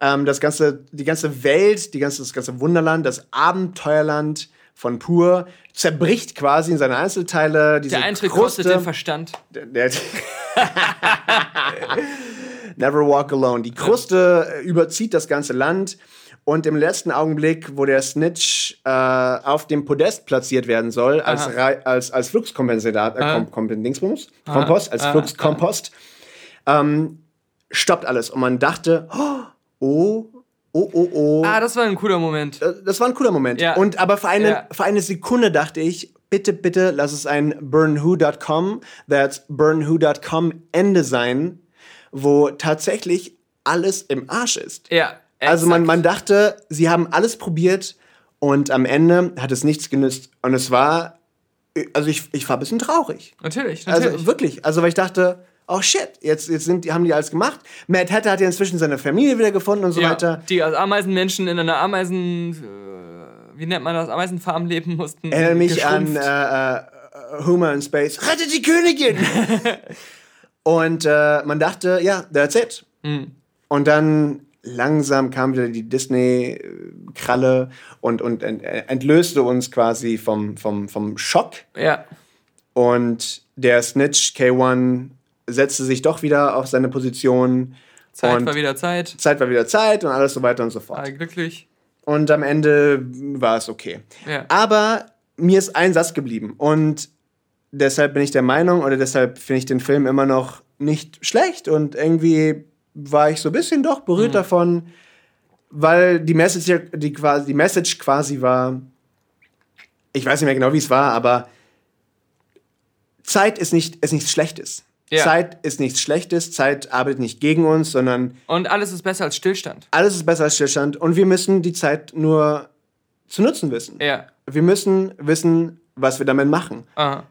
Ähm, das ganze, die ganze Welt, die ganze, das ganze Wunderland, das Abenteuerland von Pur zerbricht quasi in seine Einzelteile. Diese Der Eintritt Kruste, kostet den Verstand. der, der Never walk alone. Die Kruste äh, überzieht das ganze Land. Und im letzten Augenblick, wo der Snitch äh, auf dem Podest platziert werden soll, als, als, als Fluxkompensator, äh, Aha. Kom Kom Dingsbums, Kompost, als Aha. Fluxkompost, ähm, stoppt alles. Und man dachte, oh, oh, oh, oh. Ah, das war ein cooler Moment. Äh, das war ein cooler Moment. Ja. Und aber für eine, Ja. für eine Sekunde dachte ich, bitte, bitte lass es ein burnwho.com, that's burnwho.com Ende sein, wo tatsächlich alles im Arsch ist. Ja. Also man, exakt. man dachte, sie haben alles probiert und am Ende hat es nichts genützt. Und es war, also ich, ich war ein bisschen traurig. Natürlich, natürlich. Also wirklich. Also weil ich dachte, oh shit, jetzt, jetzt sind, haben die alles gemacht. Matt Hatter hat ja inzwischen seine Familie wieder gefunden und so ja, weiter. Die als Ameisenmenschen in einer Ameisen, äh, wie nennt man das, Ameisenfarm leben mussten. Erinnere mich an geschrumpft. äh, äh, Homer in Space. Rettet die Königin! und äh, man dachte, ja, that's it. Mhm. Und dann langsam kam wieder die Disney-Kralle und, und ent entlöste uns quasi vom, vom, vom Schock. Ja, Und der Snitch K1 setzte sich doch wieder auf seine Position. Zeit und war wieder Zeit. Zeit war wieder Zeit und alles so weiter und so fort. War glücklich. Und am Ende war es okay. Ja. Aber mir ist ein Satz geblieben. Und deshalb bin ich der Meinung, oder deshalb finde ich den Film immer noch nicht schlecht. Und irgendwie war ich so ein bisschen doch berührt Mhm. davon, weil die Message, die, quasi, die Message quasi war, ich weiß nicht mehr genau, wie es war, aber Zeit ist, nicht, ist nichts Schlechtes. Ja. Zeit ist nichts Schlechtes, Zeit arbeitet nicht gegen uns, sondern Und alles ist besser als Stillstand. alles ist besser als Stillstand und wir müssen die Zeit nur zu nutzen wissen. Ja. Wir müssen wissen, was wir damit machen. Aha.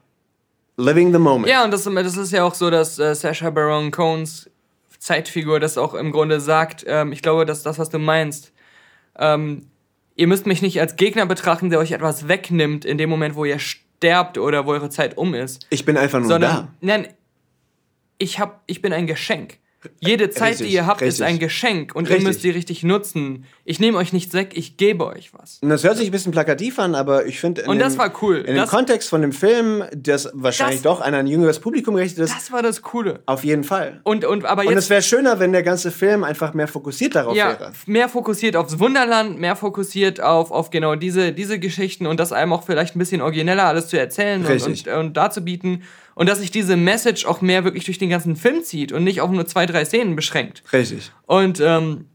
Living the moment. Ja, und das, das ist ja auch so, dass äh, Sacha Baron Cohns Zeitfigur das auch im Grunde sagt. Ähm, ich glaube, dass das, was du meinst, ähm, ihr müsst mich nicht als Gegner betrachten, der euch etwas wegnimmt in dem Moment, wo ihr sterbt oder wo eure Zeit um ist, Ich bin einfach nur sondern da. nein, ich hab, ich bin ein Geschenk. Jede Zeit, Richtig, die ihr habt, ist richtig. ein Geschenk und ihr Richtig. müsst die richtig nutzen. Ich nehme euch nichts weg, ich gebe euch was. Und das hört sich ein bisschen plakativ an, aber ich finde. in Und das dem- war cool. In dem Das- Kontext von dem Film, das wahrscheinlich Das- doch an ein jüngeres Publikum gerichtet ist, Das war das Coole. auf jeden Fall. Und, und aber Und jetzt es wäre schöner, wenn der ganze Film einfach mehr fokussiert darauf ja, wäre. mehr fokussiert aufs Wunderland, mehr fokussiert auf, auf genau diese, diese Geschichten und das einem auch vielleicht ein bisschen origineller alles zu erzählen und, und, und darzubieten. Und dass sich diese Message auch mehr wirklich durch den ganzen Film zieht und nicht auf nur zwei, drei Szenen beschränkt. Richtig. Und, ähm,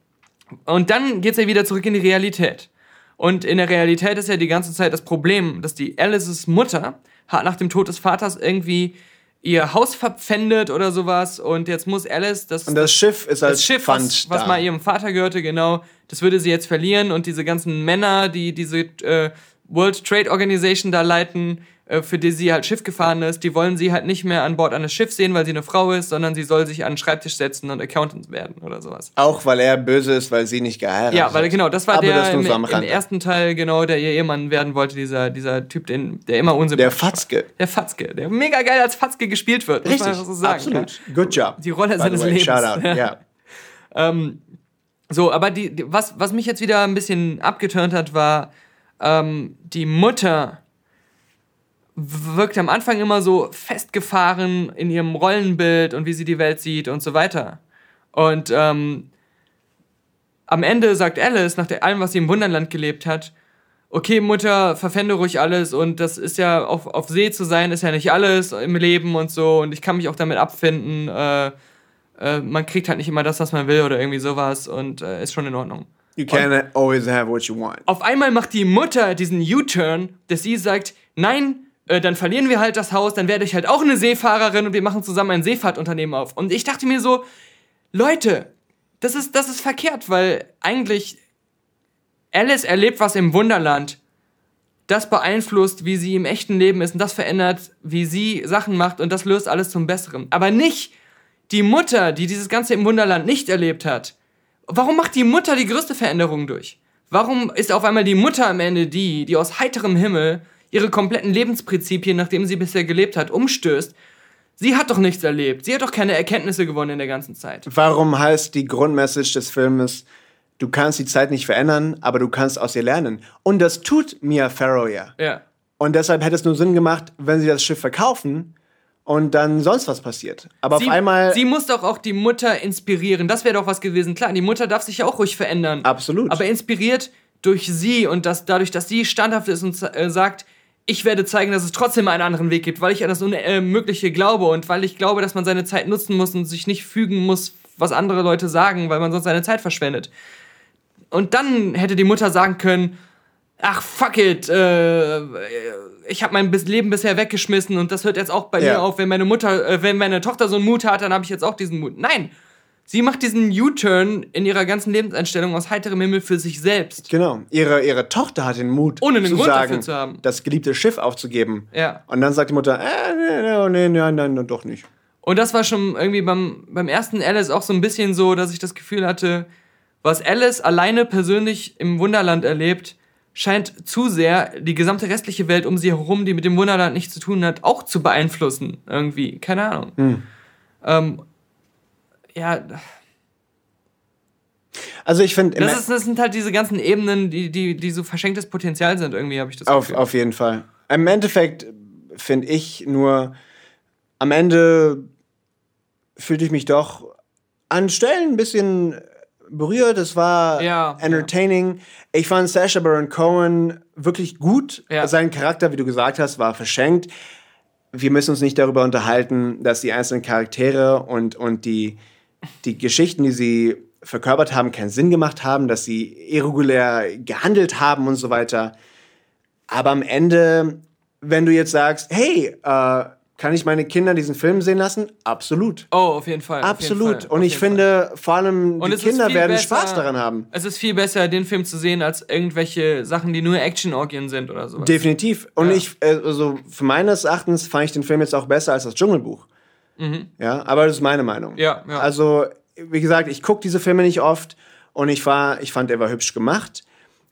und dann geht's ja wieder zurück in die Realität. Und in der Realität ist ja die ganze Zeit das Problem, dass die Alices Mutter hat nach dem Tod des Vaters irgendwie ihr Haus verpfändet oder sowas und jetzt muss Alice das Und das Schiff ist als das Schiff, Pfand was, was mal ihrem Vater gehörte, genau, das würde sie jetzt verlieren und diese ganzen Männer, die diese äh, World Trade Organization da leiten, für die sie halt Schiff gefahren ist, die wollen sie halt nicht mehr an Bord eines Schiffs sehen, weil sie eine Frau ist, sondern sie soll sich an den Schreibtisch setzen und Accountant werden oder sowas. Auch weil er böse ist, weil sie nicht geheiratet Ja, weil hat. genau, das war Aber der das im, im ersten Teil, genau, der ihr Ehemann werden wollte, dieser, dieser Typ, den, der immer unsympathisch Der Fatzke. war. Der Fatzke, der mega geil als Fatzke gespielt wird, muss man Richtig, so sagen. absolut. Good job. Die Rolle by seines. Lebens. Shout out, ja. Ähm, so, aber die, die, was, was mich jetzt wieder ein bisschen abgeturnt hat, war ähm, die Mutter wirkt am Anfang immer so festgefahren in ihrem Rollenbild und wie sie die Welt sieht und so weiter. Und ähm, am Ende sagt Alice, nach allem, was sie im Wunderland gelebt hat, okay, Mutter, verpfände ruhig alles und das ist ja, auf, auf See zu sein, ist ja nicht alles im Leben und so und ich kann mich auch damit abfinden. Äh, äh, man kriegt halt nicht immer das, was man will oder irgendwie sowas und äh, ist schon in Ordnung. You can't always have what you want. Auf einmal macht die Mutter diesen U-Turn, dass sie sagt, nein, äh, dann verlieren wir halt das Haus, dann werde ich halt auch eine Seefahrerin und wir machen zusammen ein Seefahrtunternehmen auf. Und ich dachte mir so, Leute, das ist, das ist verkehrt, weil eigentlich Alice erlebt was im Wunderland. Das beeinflusst, wie sie im echten Leben ist und das verändert, wie sie Sachen macht und das löst alles zum Besseren. Aber nicht die Mutter, die dieses Ganze im Wunderland nicht erlebt hat. Warum macht die Mutter die größte Veränderung durch? Warum ist auf einmal die Mutter am Ende die, die aus heiterem Himmel ihre kompletten Lebensprinzipien, nachdem sie bisher gelebt hat, umstößt? Sie hat doch nichts erlebt. Sie hat doch keine Erkenntnisse gewonnen in der ganzen Zeit. Warum heißt die Grundmessage des Filmes, du kannst die Zeit nicht verändern, aber du kannst aus ihr lernen? Und das tut Mia Farrow ja. Ja. Und deshalb hätte es nur Sinn gemacht, wenn sie das Schiff verkaufen und dann sonst was passiert. Aber Sie, auf einmal. sie muss doch auch die Mutter inspirieren. Das wäre doch was gewesen. Klar, die Mutter darf sich ja auch ruhig verändern. Absolut. Aber inspiriert durch sie und das, dadurch, dass sie standhaft ist und äh, sagt, ich werde zeigen, dass es trotzdem einen anderen Weg gibt, weil ich an das Unmögliche glaube und weil ich glaube, dass man seine Zeit nutzen muss und sich nicht fügen muss, was andere Leute sagen, weil man sonst seine Zeit verschwendet. Und dann hätte die Mutter sagen können, ach fuck it, äh, ich habe mein Leben bisher weggeschmissen und das hört jetzt auch bei Ja. mir auf, wenn meine Mutter, äh, wenn meine Tochter so einen Mut hat, dann habe ich jetzt auch diesen Mut. Nein, sie macht diesen U-Turn in ihrer ganzen Lebenseinstellung aus heiterem Himmel für sich selbst. Genau. Ihre, ihre Tochter hat den Mut, Ohne einen zu Grund dafür sagen, zu haben. das geliebte Schiff aufzugeben. Ja. Und dann sagt die Mutter, äh, nee, nee, nee, nein, nein, doch nicht. Und das war schon irgendwie beim, beim ersten Alice auch so ein bisschen so, dass ich das Gefühl hatte, was Alice alleine persönlich im Wunderland erlebt, scheint zu sehr die gesamte restliche Welt um sie herum, die mit dem Wunderland nichts zu tun hat, auch zu beeinflussen. Irgendwie. Keine Ahnung. Ähm, ja, Also ich finde, das, das sind halt diese ganzen Ebenen, die, die, die so verschenktes Potenzial sind, irgendwie, habe ich das Auf, Gefühl. auf jeden Fall. Im Endeffekt finde ich nur, am Ende fühlte ich mich doch an Stellen ein bisschen berührt. Es war Ja, entertaining. Ich fand Sacha Baron Cohen wirklich gut. Ja. Sein Charakter, wie du gesagt hast, war verschenkt. Wir müssen uns nicht darüber unterhalten, dass die einzelnen Charaktere und, und die, die Geschichten, die sie verkörpert haben, keinen Sinn gemacht haben, dass sie irregulär gehandelt haben und so weiter. Aber am Ende, wenn du jetzt sagst, hey, äh, kann ich meine Kinder diesen Film sehen lassen? Absolut. Oh, auf jeden Fall. auf jeden Absolut. Fall, Und ich jeden Fall. finde, vor allem die Kinder werden besser- Spaß daran haben. Es ist viel besser, den Film zu sehen, als irgendwelche Sachen, die nur Action-Orgien sind oder sowas. Definitiv. Und Ja. ich, äh, also für meines Erachtens fand ich den Film jetzt auch besser als das Dschungelbuch. Ja, aber das ist meine Meinung. Mhm. Ja, ja. Also, wie gesagt, ich gucke diese Filme nicht oft und ich, war, ich fand, er war hübsch gemacht.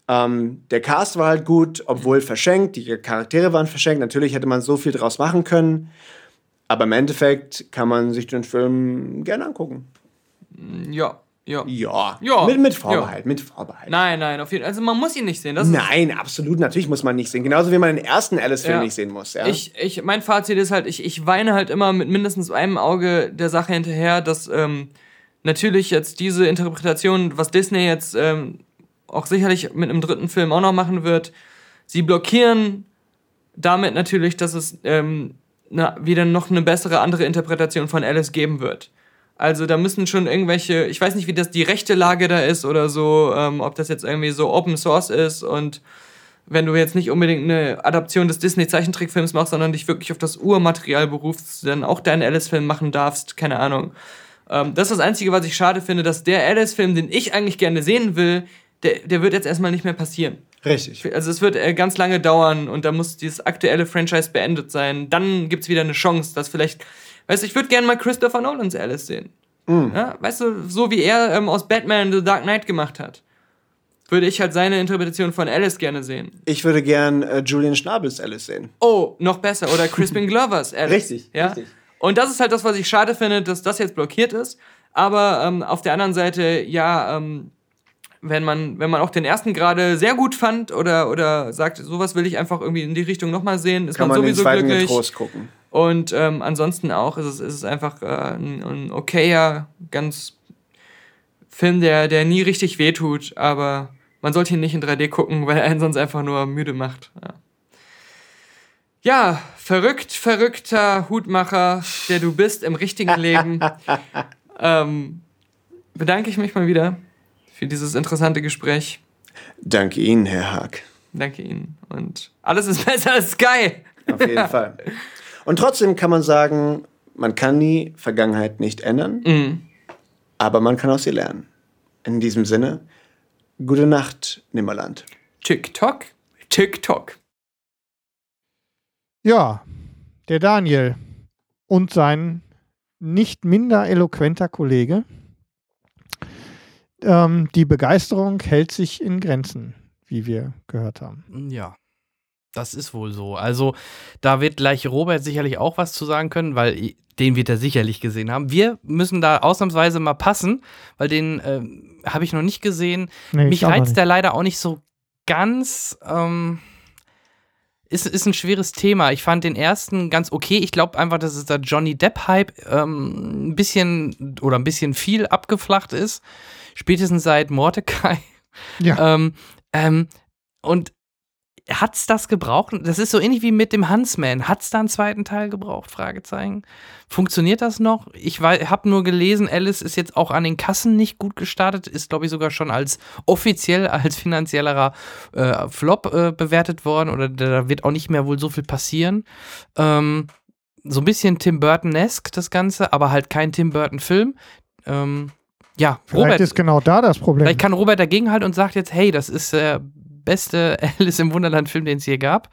Ähm, der Cast war halt gut, obwohl verschenkt, die Charaktere waren verschenkt. Natürlich hätte man so viel draus machen können. Aber im Endeffekt kann man sich den Film gerne angucken. Ja, ja. Ja, Ja. Mit, mit Vorbehalt, mit Vorbehalt. Nein, nein, auf jeden Fall. Also man muss ihn nicht sehen. Nein, absolut, natürlich muss man nicht sehen. Genauso wie man den ersten Alice-Film Ja. nicht sehen muss. Ja? Ich, ich, mein Fazit ist halt, ich, ich weine halt immer mit mindestens einem Auge der Sache hinterher, dass ähm, natürlich jetzt diese Interpretation, was Disney jetzt ähm, auch sicherlich mit einem dritten Film auch noch machen wird, sie blockieren damit natürlich, dass es ähm, na, wieder noch eine bessere andere Interpretation von Alice geben wird. Also da müssen schon irgendwelche, ich weiß nicht, wie das die rechte Lage da ist oder so, ähm, ob das jetzt irgendwie so Open Source ist und wenn du jetzt nicht unbedingt eine Adaption des Disney-Zeichentrickfilms machst, sondern dich wirklich auf das Urmaterial berufst, dann auch deinen Alice-Film machen darfst, keine Ahnung. Ähm, das ist das Einzige, was ich schade finde, dass der Alice-Film, den ich eigentlich gerne sehen will, der, der wird jetzt erstmal nicht mehr passieren. Richtig. Also es wird äh, ganz lange dauern und da muss dieses aktuelle Franchise beendet sein. Dann gibt es wieder eine Chance, dass vielleicht, weißt du, ich würde gerne mal Christopher Nolans Alice sehen. Mm. Ja, weißt du, so wie er ähm, aus Batman The Dark Knight gemacht hat, würde ich halt seine Interpretation von Alice gerne sehen. Ich würde gern äh, Julian Schnabels Alice sehen. Oh, noch besser. Oder Crispin Glovers Alice. Richtig, Ja? richtig. Und das ist halt das, was ich schade finde, dass das jetzt blockiert ist. Aber ähm, auf der anderen Seite, ja, ähm, wenn man, wenn man auch den ersten gerade sehr gut fand oder, oder sagt, sowas will ich einfach irgendwie in die Richtung nochmal sehen, ist Kann man man den sowieso zweiten glücklich. getrost gucken. Und ähm, ansonsten auch ist es, ist es einfach äh, ein, ein okayer, ganz Film, der, der nie richtig wehtut, aber man sollte ihn nicht in 3D gucken, weil er einen sonst einfach nur müde macht. Ja, ja verrückt, verrückter Hutmacher, der du bist im richtigen Leben. ähm, bedanke ich mich mal wieder für dieses interessante Gespräch. Danke Ihnen, Herr Haag. Danke Ihnen. Und alles ist besser als Sky. Auf jeden Fall. Und trotzdem kann man sagen, man kann die Vergangenheit nicht ändern, Mhm. aber man kann aus ihr lernen. In diesem Sinne, gute Nacht, Nimmerland. TikTok, TikTok. Ja, der Daniel und sein nicht minder eloquenter Kollege. Ähm, die Begeisterung hält sich in Grenzen, wie wir gehört haben. Ja, das ist wohl so. Also, da wird gleich Robert sicherlich auch was zu sagen können, weil den wird er sicherlich gesehen haben. Wir müssen da ausnahmsweise mal passen, weil den ähm, habe ich noch nicht gesehen. Nee, Mich reizt der leider auch nicht so ganz. Ähm, ist, ist ein schweres Thema. Ich fand den ersten ganz okay. Ich glaube einfach, dass es da Johnny Depp-Hype ähm, ein bisschen oder ein bisschen viel abgeflacht ist. Spätestens seit Mordecai. Ja. Ähm, ähm, und hat's das gebraucht? Das ist so ähnlich wie mit dem Huntsman. Hat's da einen zweiten Teil gebraucht? Fragezeichen. Funktioniert das noch? Ich habe nur gelesen, Alice ist jetzt auch an den Kassen nicht gut gestartet, ist glaube ich sogar schon als offiziell als finanzieller äh, Flop äh, bewertet worden oder da wird auch nicht mehr wohl so viel passieren. Ähm, so ein bisschen Tim Burton-esque das Ganze, aber halt kein Tim Burton-Film. Ähm, ja, Vielleicht Robert, ist genau da das Problem. Vielleicht kann Robert dagegenhalten und sagt jetzt, hey, das ist der beste Alice im Wunderland-Film, den es je gab.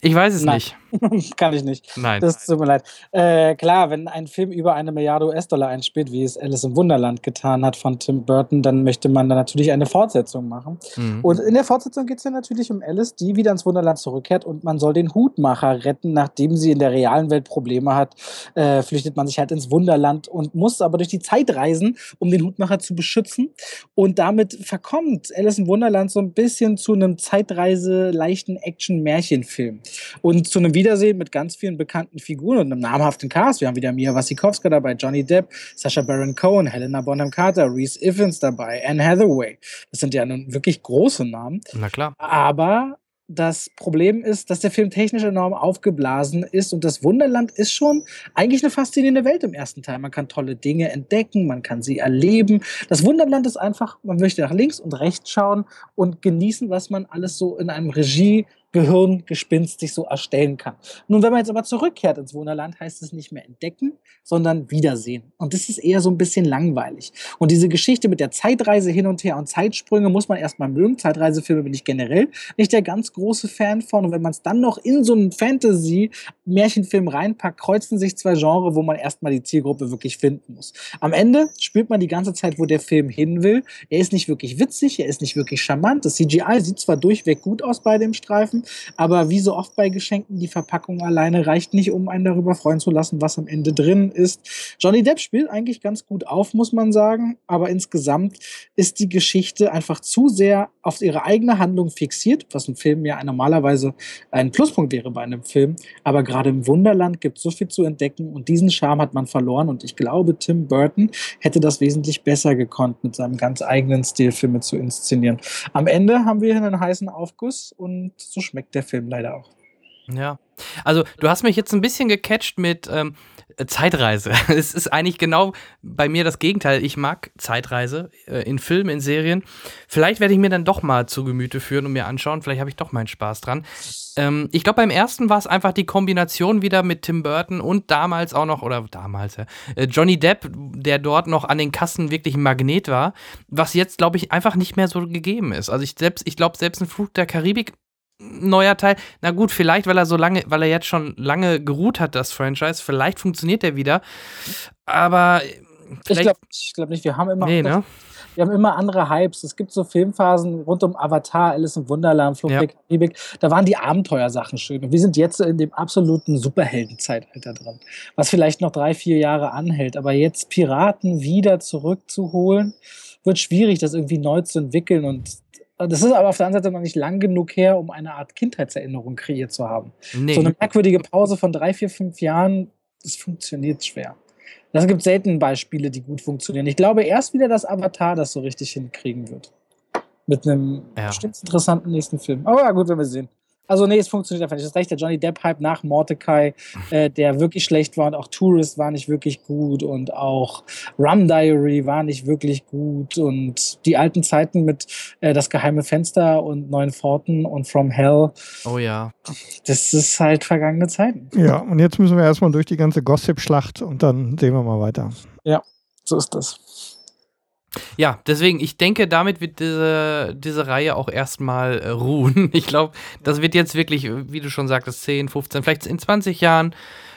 Ich weiß es Nein. nicht. Kann ich nicht. Nein. Das tut mir leid. Äh, klar, wenn ein Film über eine Milliarde US-Dollar einspielt, wie es Alice im Wunderland getan hat von Tim Burton, dann möchte man da natürlich eine Fortsetzung machen. Mhm. Und in der Fortsetzung geht es ja natürlich um Alice, die wieder ins Wunderland zurückkehrt und man soll den Hutmacher retten, nachdem sie in der realen Welt Probleme hat. Äh, flüchtet man sich halt ins Wunderland und muss aber durch die Zeit reisen, um den Hutmacher zu beschützen. Und damit verkommt Alice im Wunderland so ein bisschen zu einem Zeitreise leichten Action-Märchenfilm. Und zu einem Wiedersehen mit ganz vielen bekannten Figuren und einem namhaften Cast. Wir haben wieder Mia Wasikowska dabei, Johnny Depp, Sacha Baron Cohen, Helena Bonham Carter, Reese Evans dabei, Anne Hathaway. Das sind ja nun wirklich große Namen. Na klar. Aber das Problem ist, dass der Film technisch enorm aufgeblasen ist und das Wunderland ist schon eigentlich eine faszinierende Welt im ersten Teil. Man kann tolle Dinge entdecken, man kann sie erleben. Das Wunderland ist einfach, man möchte nach links und rechts schauen und genießen, was man alles so in einem Regie Gehirngespinst sich so erstellen kann. Nun, wenn man jetzt aber zurückkehrt ins Wunderland, heißt es nicht mehr entdecken, sondern wiedersehen. Und das ist eher so ein bisschen langweilig. Und diese Geschichte mit der Zeitreise hin und her und Zeitsprünge muss man erstmal mögen. Zeitreisefilme bin ich generell nicht der ganz große Fan von. Und wenn man es dann noch in so einen Fantasy-Märchenfilm reinpackt, kreuzen sich zwei Genres, wo man erstmal die Zielgruppe wirklich finden muss. Am Ende spürt man die ganze Zeit, wo der Film hin will. Er ist nicht wirklich witzig, er ist nicht wirklich charmant. Das CGI sieht zwar durchweg gut aus bei dem Streifen, aber wie so oft bei Geschenken, die Verpackung alleine reicht nicht, um einen darüber freuen zu lassen, was am Ende drin ist. Johnny Depp spielt eigentlich ganz gut auf, muss man sagen, aber insgesamt ist die Geschichte einfach zu sehr auf ihre eigene Handlung fixiert, was ein Film ja normalerweise ein Pluspunkt wäre bei einem Film. Aber gerade im Wunderland gibt es so viel zu entdecken und diesen Charme hat man verloren und ich glaube, Tim Burton hätte das wesentlich besser gekonnt, mit seinem ganz eigenen Stil Filme zu inszenieren. Am Ende haben wir hier einen heißen Aufguss und so schmeckt der Film leider auch. Ja. Also, du hast mich jetzt ein bisschen gecatcht mit ähm, Zeitreise. Es ist eigentlich genau bei mir das Gegenteil. Ich mag Zeitreise äh, in Filmen, in Serien. Vielleicht werde ich mir dann doch mal zu Gemüte führen und mir anschauen. Vielleicht habe ich doch meinen Spaß dran. Ähm, ich glaube, beim ersten war es einfach die Kombination wieder mit Tim Burton und damals auch noch, oder damals, ja, äh, Johnny Depp, der dort noch an den Kassen wirklich ein Magnet war, was jetzt, glaube ich, einfach nicht mehr so gegeben ist. Also ich selbst, ich glaube, selbst ein Flug der Karibik neuer Teil. Na gut, vielleicht, weil er so lange, weil er jetzt schon lange geruht hat, das Franchise. Vielleicht funktioniert er wieder. Aber ich glaube glaub nicht, wir haben immer. Nee, ne? Wir haben immer andere Hypes. Es gibt so Filmphasen rund um Avatar, Alice im Wunderland, Flug ja. Karibik. Da waren die Abenteuersachen schön. Und wir sind jetzt in dem absoluten Superheldenzeitalter drin. Was vielleicht noch drei, vier Jahre anhält. Aber jetzt Piraten wieder zurückzuholen, wird schwierig, das irgendwie neu zu entwickeln. Und das ist aber auf der anderen Seite noch nicht lang genug her, um eine Art Kindheitserinnerung kreiert zu haben. Nee. So eine merkwürdige Pause von drei, vier, fünf Jahren, das funktioniert schwer. Es gibt selten Beispiele, die gut funktionieren. Ich glaube erst wieder, dass Avatar das so richtig hinkriegen wird. Mit einem ja. bestimmt interessanten nächsten Film. Aber ja, gut, wenn wir sehen. Also nee, es funktioniert einfach nicht. Das ist recht, der Johnny Depp-Hype nach Mordecai, äh, der wirklich schlecht war und auch Tourist war nicht wirklich gut und auch Rum Diary war nicht wirklich gut und die alten Zeiten mit äh, Das geheime Fenster und Neuen Pforten und From Hell. Oh ja. Das ist halt vergangene Zeiten. Ja, und jetzt müssen wir erstmal durch die ganze Gossip-Schlacht und dann sehen wir mal weiter. Ja, so ist das. Ja, deswegen, ich denke, damit wird diese, diese Reihe auch erstmal äh, ruhen. Ich glaube, das wird jetzt wirklich, wie du schon sagtest, 10, 15, vielleicht in 20 Jahren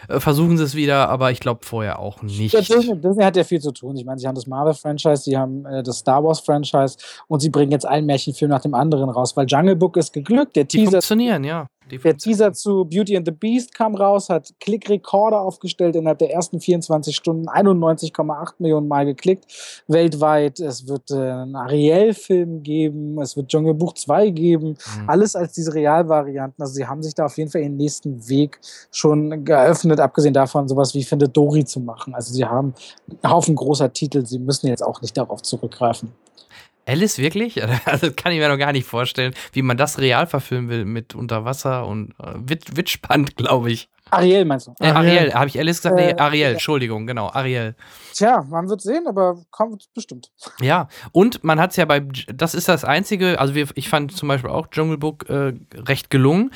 äh, versuchen sie es wieder, aber ich glaube vorher auch nicht. Ja, Disney, Disney, hat ja viel zu tun. Ich meine, sie haben das Marvel-Franchise, sie haben äh, das Star Wars-Franchise und sie bringen jetzt einen Märchenfilm nach dem anderen raus, weil Jungle Book ist geglückt. Der Die Teaser funktionieren, ja. Der Teaser zu Beauty and the Beast kam raus, hat Klickrekorde aufgestellt innerhalb der ersten 24 Stunden, 91,8 Millionen Mal geklickt weltweit. Es wird äh, einen Ariel-Film geben, es wird Dschungelbuch 2 geben, mhm. alles als diese Realvarianten. Also sie haben sich da auf jeden Fall ihren nächsten Weg schon geöffnet, abgesehen davon, sowas wie Findet Dory zu machen. Also sie haben einen Haufen großer Titel, sie müssen jetzt auch nicht darauf zurückgreifen. Alice wirklich? Also das kann ich mir noch gar nicht vorstellen, wie man das real verfilmen will mit Unterwasser und äh, wird, wird spannend, glaube ich. Ariel meinst du? Äh, Ariel, habe ich Alice gesagt? Nee, äh, Ariel, Entschuldigung, genau, Ariel. Tja, man wird sehen, aber kommt bestimmt. Ja, und man hat es ja bei, das ist das Einzige, also wir, ich fand zum Beispiel auch Jungle Book äh, recht gelungen.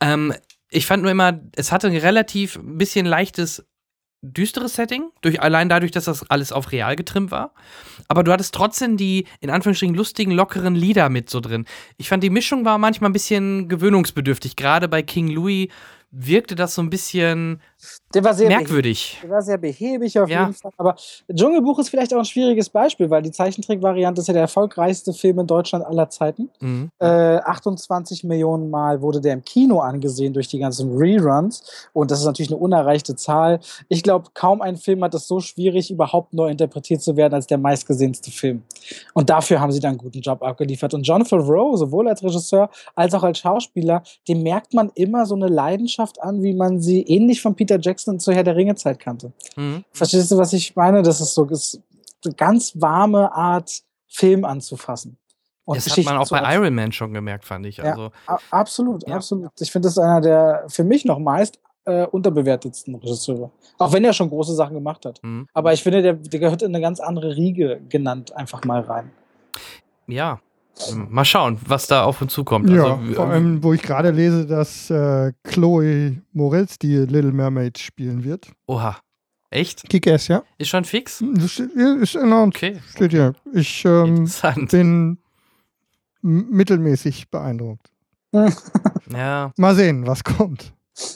Ähm, ich fand nur immer, es hatte ein relativ ein bisschen leichtes düsteres Setting, durch, allein dadurch, dass das alles auf real getrimmt war. Aber du hattest trotzdem die, in Anführungsstrichen, lustigen, lockeren Lieder mit so drin. Ich fand, die Mischung war manchmal ein bisschen gewöhnungsbedürftig. Gerade bei King Louis wirkte das so ein bisschen der war sehr merkwürdig. Der war sehr behäbig auf ja. jeden Fall. Aber Dschungelbuch ist vielleicht auch ein schwieriges Beispiel, weil die Zeichentrickvariante ist ja der erfolgreichste Film in Deutschland aller Zeiten. Mhm. Äh, 28 Millionen Mal wurde der im Kino angesehen durch die ganzen Reruns. Und das ist natürlich eine unerreichte Zahl. Ich glaube, kaum ein Film hat es so schwierig, überhaupt neu interpretiert zu werden als der meistgesehenste Film. Und dafür haben sie dann einen guten Job abgeliefert. Und John Favreau, sowohl als Regisseur als auch als Schauspieler, dem merkt man immer so eine Leidenschaft an, wie man sie ähnlich von Peter Jackson Jackson zur Herr der Ringe Zeit kannte. Mhm. Verstehst du, was ich meine? Das ist so ist eine ganz warme Art, Film anzufassen. Und das hat man auch bei Iron Man schon gemerkt, fand ich. Also, ja, absolut, ja. absolut. Ich finde, das ist einer der für mich noch meist äh, unterbewertetsten Regisseure. Auch wenn er schon große Sachen gemacht hat. Mhm. Aber ich finde, der, der gehört in eine ganz andere Riege genannt einfach mal rein. Ja, mal schauen, was da auf uns zukommt. Ja, also, vor allem, wo ich gerade lese, dass äh, Chloe Moretz die Little Mermaid spielen wird. Oha. Echt? Kick-Ass, ja. Ist schon fix? Hm, steht, ist announced. Okay. Steht ja. Ich ähm, bin mittelmäßig beeindruckt. ja. Mal sehen, was kommt.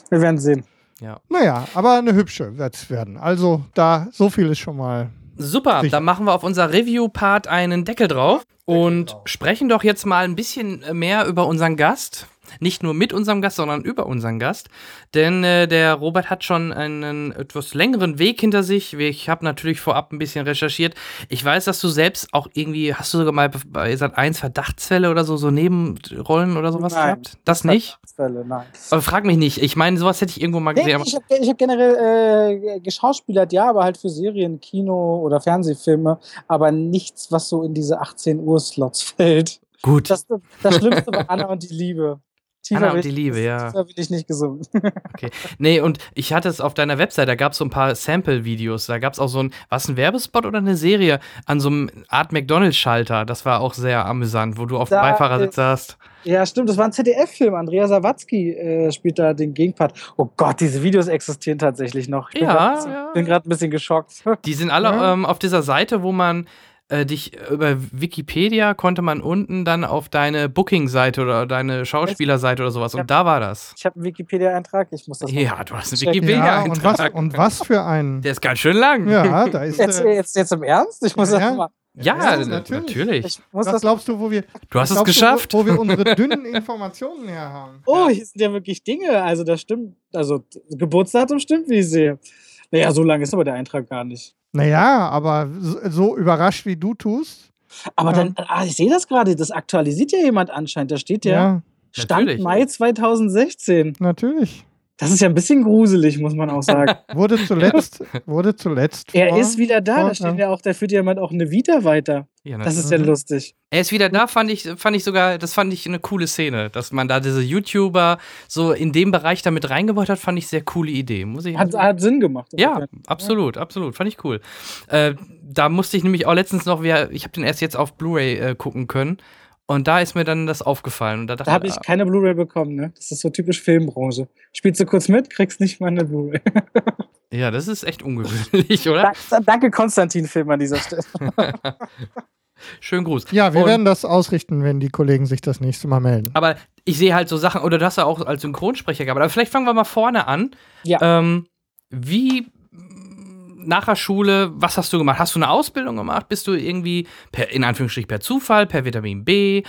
Wir werden sehen. Ja. Naja, aber eine hübsche wird es werden. Also da, so viel ist schon mal Super, Sicher. dann machen wir auf unser Review-Part einen Deckel drauf und sprechen doch jetzt mal ein bisschen mehr über unseren Gast nicht nur mit unserem Gast, sondern über unseren Gast. Denn äh, der Robert hat schon einen etwas längeren Weg hinter sich. Ich habe natürlich vorab ein bisschen recherchiert. Ich weiß, dass du selbst auch irgendwie, hast du sogar mal bei Sat 1 Verdachtsfälle oder so, so Nebenrollen oder sowas nein, gehabt? Das nicht? Verdachtsfälle, nein. Aber frag mich nicht. Ich meine, sowas hätte ich irgendwo mal gesehen. Nee, ich habe hab generell äh, geschauspielert, ja, aber halt für Serien, Kino oder Fernsehfilme, aber nichts, was so in diese 18 Uhr Slots fällt. Gut. Das, das Schlimmste war Anna und die Liebe. Tiefer Anna und die ich- Liebe, ja. Tiefer will ich nicht gesungen. Okay. Nee, und ich hatte es auf deiner Website, da gab es so ein paar Sample-Videos. Da gab es auch so ein, was ein Werbespot oder eine Serie an so einem Art McDonalds-Schalter. Das war auch sehr amüsant, wo du auf dem Beifahrersitz äh, saßt. Ja, stimmt, das war ein ZDF-Film. Andrea Sawatzki äh, spielt da den Gegenpart. Oh Gott, diese Videos existieren tatsächlich noch. Ich bin Ja, bisschen- ja. bin gerade ein bisschen geschockt. Die sind alle Ja. ähm, auf dieser Seite, wo man äh, dich über Wikipedia konnte man unten dann auf deine Booking-Seite oder deine Schauspielerseite oder sowas. Ja. Und da war das. Ich habe einen Wikipedia-Eintrag, ich muss das mal- Ja, du hast einen checken. Ja, und was, Wikipedia-Eintrag. und was für ein. Der ist ganz schön lang. Ja, da ist. Jetzt, Äh, jetzt, jetzt im Ernst? Ich muss Ja, das ja. mal. Ja, Ja, natürlich. natürlich. Ich muss was das glaubst du, wo wir. Du hast es geschafft. Du, wo, wo wir unsere dünnen Informationen her haben? Oh, hier sind ja wirklich Dinge. Also, das stimmt. Also, Geburtsdatum stimmt, wie ich sehe. Naja, so lang ist aber der Eintrag gar nicht. Naja, aber so, überrascht wie du tust. Aber Ja. dann, ah, ich sehe das gerade, das aktualisiert ja jemand anscheinend. Da steht ja, Ja, Stand Natürlich. Mai 2016. natürlich. Das ist ja ein bisschen gruselig, muss man auch sagen. Wurde zuletzt. wurde zuletzt. er vor- ist wieder da. vor- Da steht ja auch, da führt jemand auch eine Vita weiter. Ja, Das ist ja lustig. Er ist wieder da, fand ich, fand ich sogar, das fand ich eine coole Szene, dass man da diese YouTuber so in dem Bereich damit reingebaut hat, fand ich sehr coole Idee. Muss ich Hat, hat Sinn gemacht. ja, absolut, absolut, fand ich cool. Äh, da musste ich nämlich auch letztens noch, ich habe den erst jetzt auf Blu-ray äh, gucken können und da ist mir dann das aufgefallen und da dachte Da habe ich keine Blu-ray bekommen, ne? Das ist so typisch Filmbranche. Spielst du kurz mit, kriegst nicht mal eine Blu-ray. ja, das ist echt ungewöhnlich, oder? Da- Danke, Konstantin Film an dieser Stelle. Schönen Gruß. Ja, wir Und- werden das ausrichten, wenn die Kollegen sich das nächste Mal melden. Aber ich sehe halt so Sachen, oder du hast ja auch als Synchronsprecher gehabt, aber vielleicht fangen wir mal vorne an. Ja. Ähm, wie nach der Schule, was hast du gemacht? Hast du eine Ausbildung gemacht? Bist du irgendwie, per, in Anführungsstrichen, per Zufall, per Vitamin B?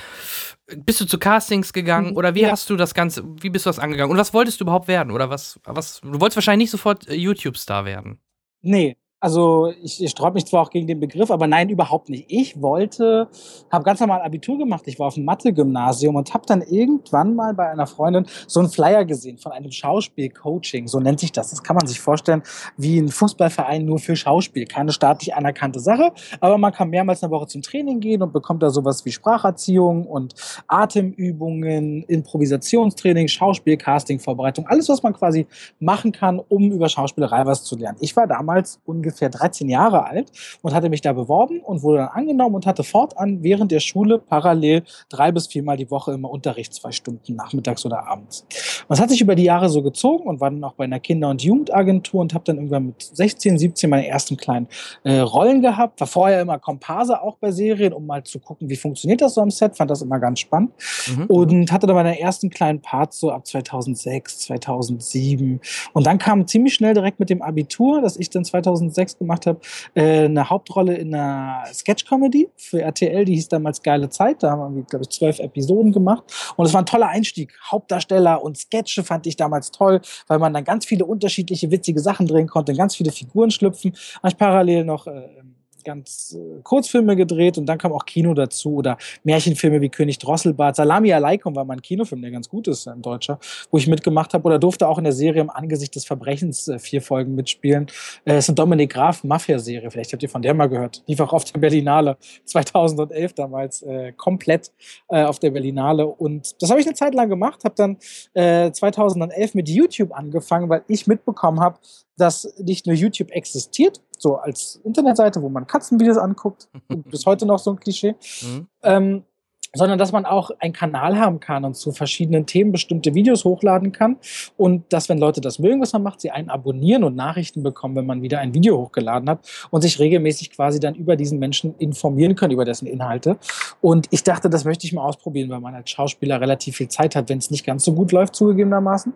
Bist du zu Castings gegangen? Oder wie Ja. hast du das Ganze, wie bist du das angegangen? Und was wolltest du überhaupt werden? Oder was, was, du wolltest wahrscheinlich nicht sofort äh, YouTube-Star werden. Nee, also ich, ich sträube mich zwar auch gegen den Begriff, aber nein, überhaupt nicht. Ich wollte, habe ganz normal Abitur gemacht. Ich war auf dem Mathe-Gymnasium und habe dann irgendwann mal bei einer Freundin so einen Flyer gesehen von einem Schauspiel-Coaching. So nennt sich das. Das kann man sich vorstellen wie ein Fußballverein nur für Schauspiel. Keine staatlich anerkannte Sache, aber man kann mehrmals eine Woche zum Training gehen und bekommt da sowas wie Spracherziehung und Atemübungen, Improvisationstraining, Schauspiel, Casting, Vorbereitung. Alles, was man quasi machen kann, um über Schauspielerei was zu lernen. Ich war damals ungefähr 13 Jahre alt und hatte mich da beworben und wurde dann angenommen und hatte fortan während der Schule parallel drei bis viermal die Woche immer Unterricht, zwei Stunden nachmittags oder abends. Und das hat sich über die Jahre so gezogen und war dann auch bei einer Kinder- und Jugendagentur und habe dann irgendwann mit 16, 17 meine ersten kleinen äh, Rollen gehabt. War vorher immer Komparse auch bei Serien, um mal zu gucken, wie funktioniert das so am Set. Fand das immer ganz spannend. Mhm. Und hatte dann meine ersten kleinen Parts so ab 2006, 2007. Und dann kam ziemlich schnell direkt mit dem Abitur, das ich dann 2006 gemacht habe, äh, eine Hauptrolle in einer Sketch-Comedy für RTL, die hieß damals Geile Zeit. Da haben wir, glaube ich, zwölf Episoden gemacht. Und es war ein toller Einstieg. Hauptdarsteller und Sketche fand ich damals toll, weil man dann ganz viele unterschiedliche witzige Sachen drehen konnte, ganz viele Figuren schlüpfen. Habe ich parallel noch äh, ganz äh, Kurzfilme gedreht und dann kam auch Kino dazu oder Märchenfilme wie König Drosselbart. Salami Aleikum war mein Kinofilm, der ganz gut ist, ein deutscher, wo ich mitgemacht habe oder durfte auch in der Serie im Angesicht des Verbrechens äh, vier Folgen mitspielen. Äh, ist eine Dominik Graf Mafia-Serie, vielleicht habt ihr von der mal gehört. Lief auch auf der Berlinale 2011 damals äh, komplett äh, auf der Berlinale und das habe ich eine Zeit lang gemacht, habe dann äh, 2011 mit YouTube angefangen, weil ich mitbekommen habe, dass nicht nur YouTube existiert, so als Internetseite, wo man Katzenvideos anguckt, bis heute noch so ein Klischee, Mhm. ähm, sondern dass man auch einen Kanal haben kann und zu verschiedenen Themen bestimmte Videos hochladen kann und dass, wenn Leute das mögen, was man macht, sie einen abonnieren und Nachrichten bekommen, wenn man wieder ein Video hochgeladen hat und sich regelmäßig quasi dann über diesen Menschen informieren können, über dessen Inhalte. Und ich dachte, das möchte ich mal ausprobieren, weil man als Schauspieler relativ viel Zeit hat, wenn es nicht ganz so gut läuft, zugegebenermaßen.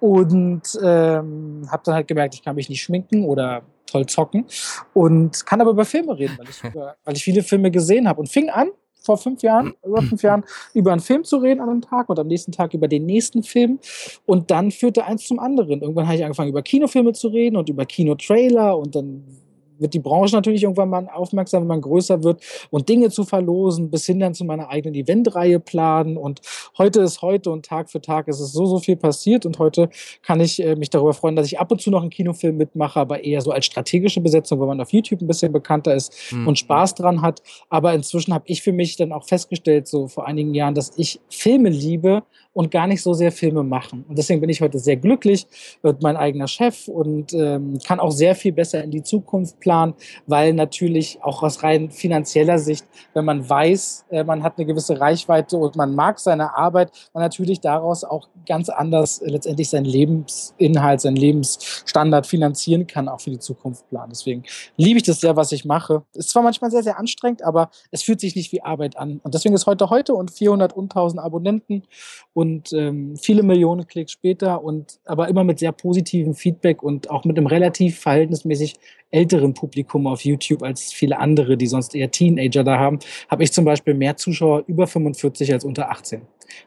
Und ähm, habe dann halt gemerkt, ich kann mich nicht schminken oder toll zocken und kann aber über Filme reden, weil ich, über, weil ich viele Filme gesehen habe und fing an, vor fünf Jahren, über fünf Jahren, über einen Film zu reden an einem Tag und am nächsten Tag über den nächsten Film. Und dann führte eins zum anderen. Irgendwann habe ich angefangen, über Kinofilme zu reden und über Kinotrailer und dann wird die Branche natürlich irgendwann mal aufmerksam, wenn man größer wird und Dinge zu verlosen, bis hin dann zu meiner eigenen Eventreihe planen. Und heute ist heute und Tag für Tag ist es so, so viel passiert. Und heute kann ich äh, mich darüber freuen, dass ich ab und zu noch einen Kinofilm mitmache, aber eher so als strategische Besetzung, weil man auf YouTube ein bisschen bekannter ist mhm. und Spaß dran hat. Aber inzwischen habe ich für mich dann auch festgestellt, so vor einigen Jahren, dass ich Filme liebe und gar nicht so sehr Filme machen. Und deswegen bin ich heute sehr glücklich, wird mein eigener Chef und ähm, kann auch sehr viel besser in die Zukunft planen, weil natürlich auch aus rein finanzieller Sicht, wenn man weiß, äh, man hat eine gewisse Reichweite und man mag seine Arbeit, man natürlich daraus auch ganz anders äh, letztendlich seinen Lebensinhalt, seinen Lebensstandard finanzieren kann, auch für die Zukunft planen. Deswegen liebe ich das sehr, was ich mache. Ist zwar manchmal sehr, sehr anstrengend, aber es fühlt sich nicht wie Arbeit an. Und deswegen ist heute heute und 400 und 1000 Abonnenten und ähm, viele Millionen Klicks später und aber immer mit sehr positivem Feedback und auch mit einem relativ verhältnismäßig älteren Publikum auf YouTube als viele andere, die sonst eher Teenager da haben, habe ich zum Beispiel mehr Zuschauer über 45 als unter 18.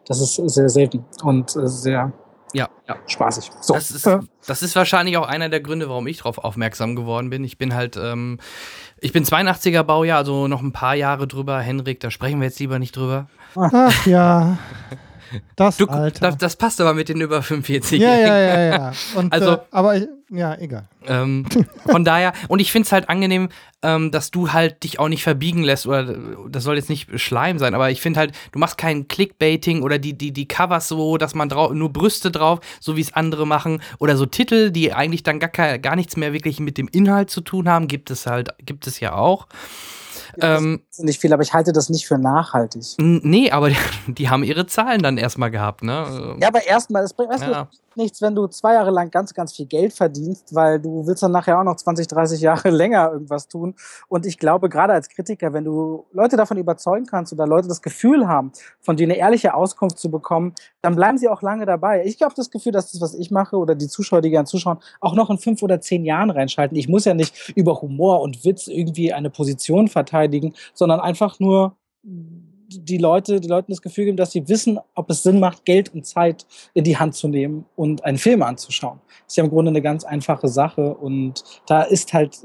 Das ist sehr selten und äh, sehr ja, ja. spaßig. So. Das, ist, das ist wahrscheinlich auch einer der Gründe, warum ich darauf aufmerksam geworden bin. Ich bin halt, ähm, ich bin 82er Baujahr, also noch ein paar Jahre drüber. Henrik, da sprechen wir jetzt lieber nicht drüber. Ach ja. Das, du, das, das, passt aber mit den über 45. Ja, ja, ja, ja. Und, also, äh, aber ja, egal. Ähm, von daher, und ich finde es halt angenehm, ähm, dass du halt dich auch nicht verbiegen lässt, oder das soll jetzt nicht Schleim sein, aber ich finde halt, du machst kein Clickbaiting oder die, die, die Covers so, dass man nur Brüste drauf, so wie es andere machen, oder so Titel, die eigentlich dann gar, gar nichts mehr wirklich mit dem Inhalt zu tun haben, gibt es halt, gibt es ja auch. Ähm, nicht viel, aber ich halte das nicht für nachhaltig. Nee, aber die, die haben ihre Zahlen dann erstmal gehabt, ne? Ja, aber erstmal, es bringt, weißt ja. du, nichts, wenn du zwei Jahre lang ganz, ganz viel Geld verdienst, weil du willst dann nachher auch noch 20, 30 Jahre länger irgendwas tun. Und ich glaube, gerade als Kritiker, wenn du Leute davon überzeugen kannst oder Leute das Gefühl haben, von dir eine ehrliche Auskunft zu bekommen, dann bleiben sie auch lange dabei. Ich habe das Gefühl, dass das, was ich mache oder die Zuschauer, die gerne zuschauen, auch noch in fünf oder zehn Jahren reinschalten. Ich muss ja nicht über Humor und Witz irgendwie eine Position verteidigen, sondern einfach nur die Leute, die Leuten das Gefühl geben, dass sie wissen, ob es Sinn macht, Geld und Zeit in die Hand zu nehmen und einen Film anzuschauen. Das ist ja im Grunde eine ganz einfache Sache und da ist halt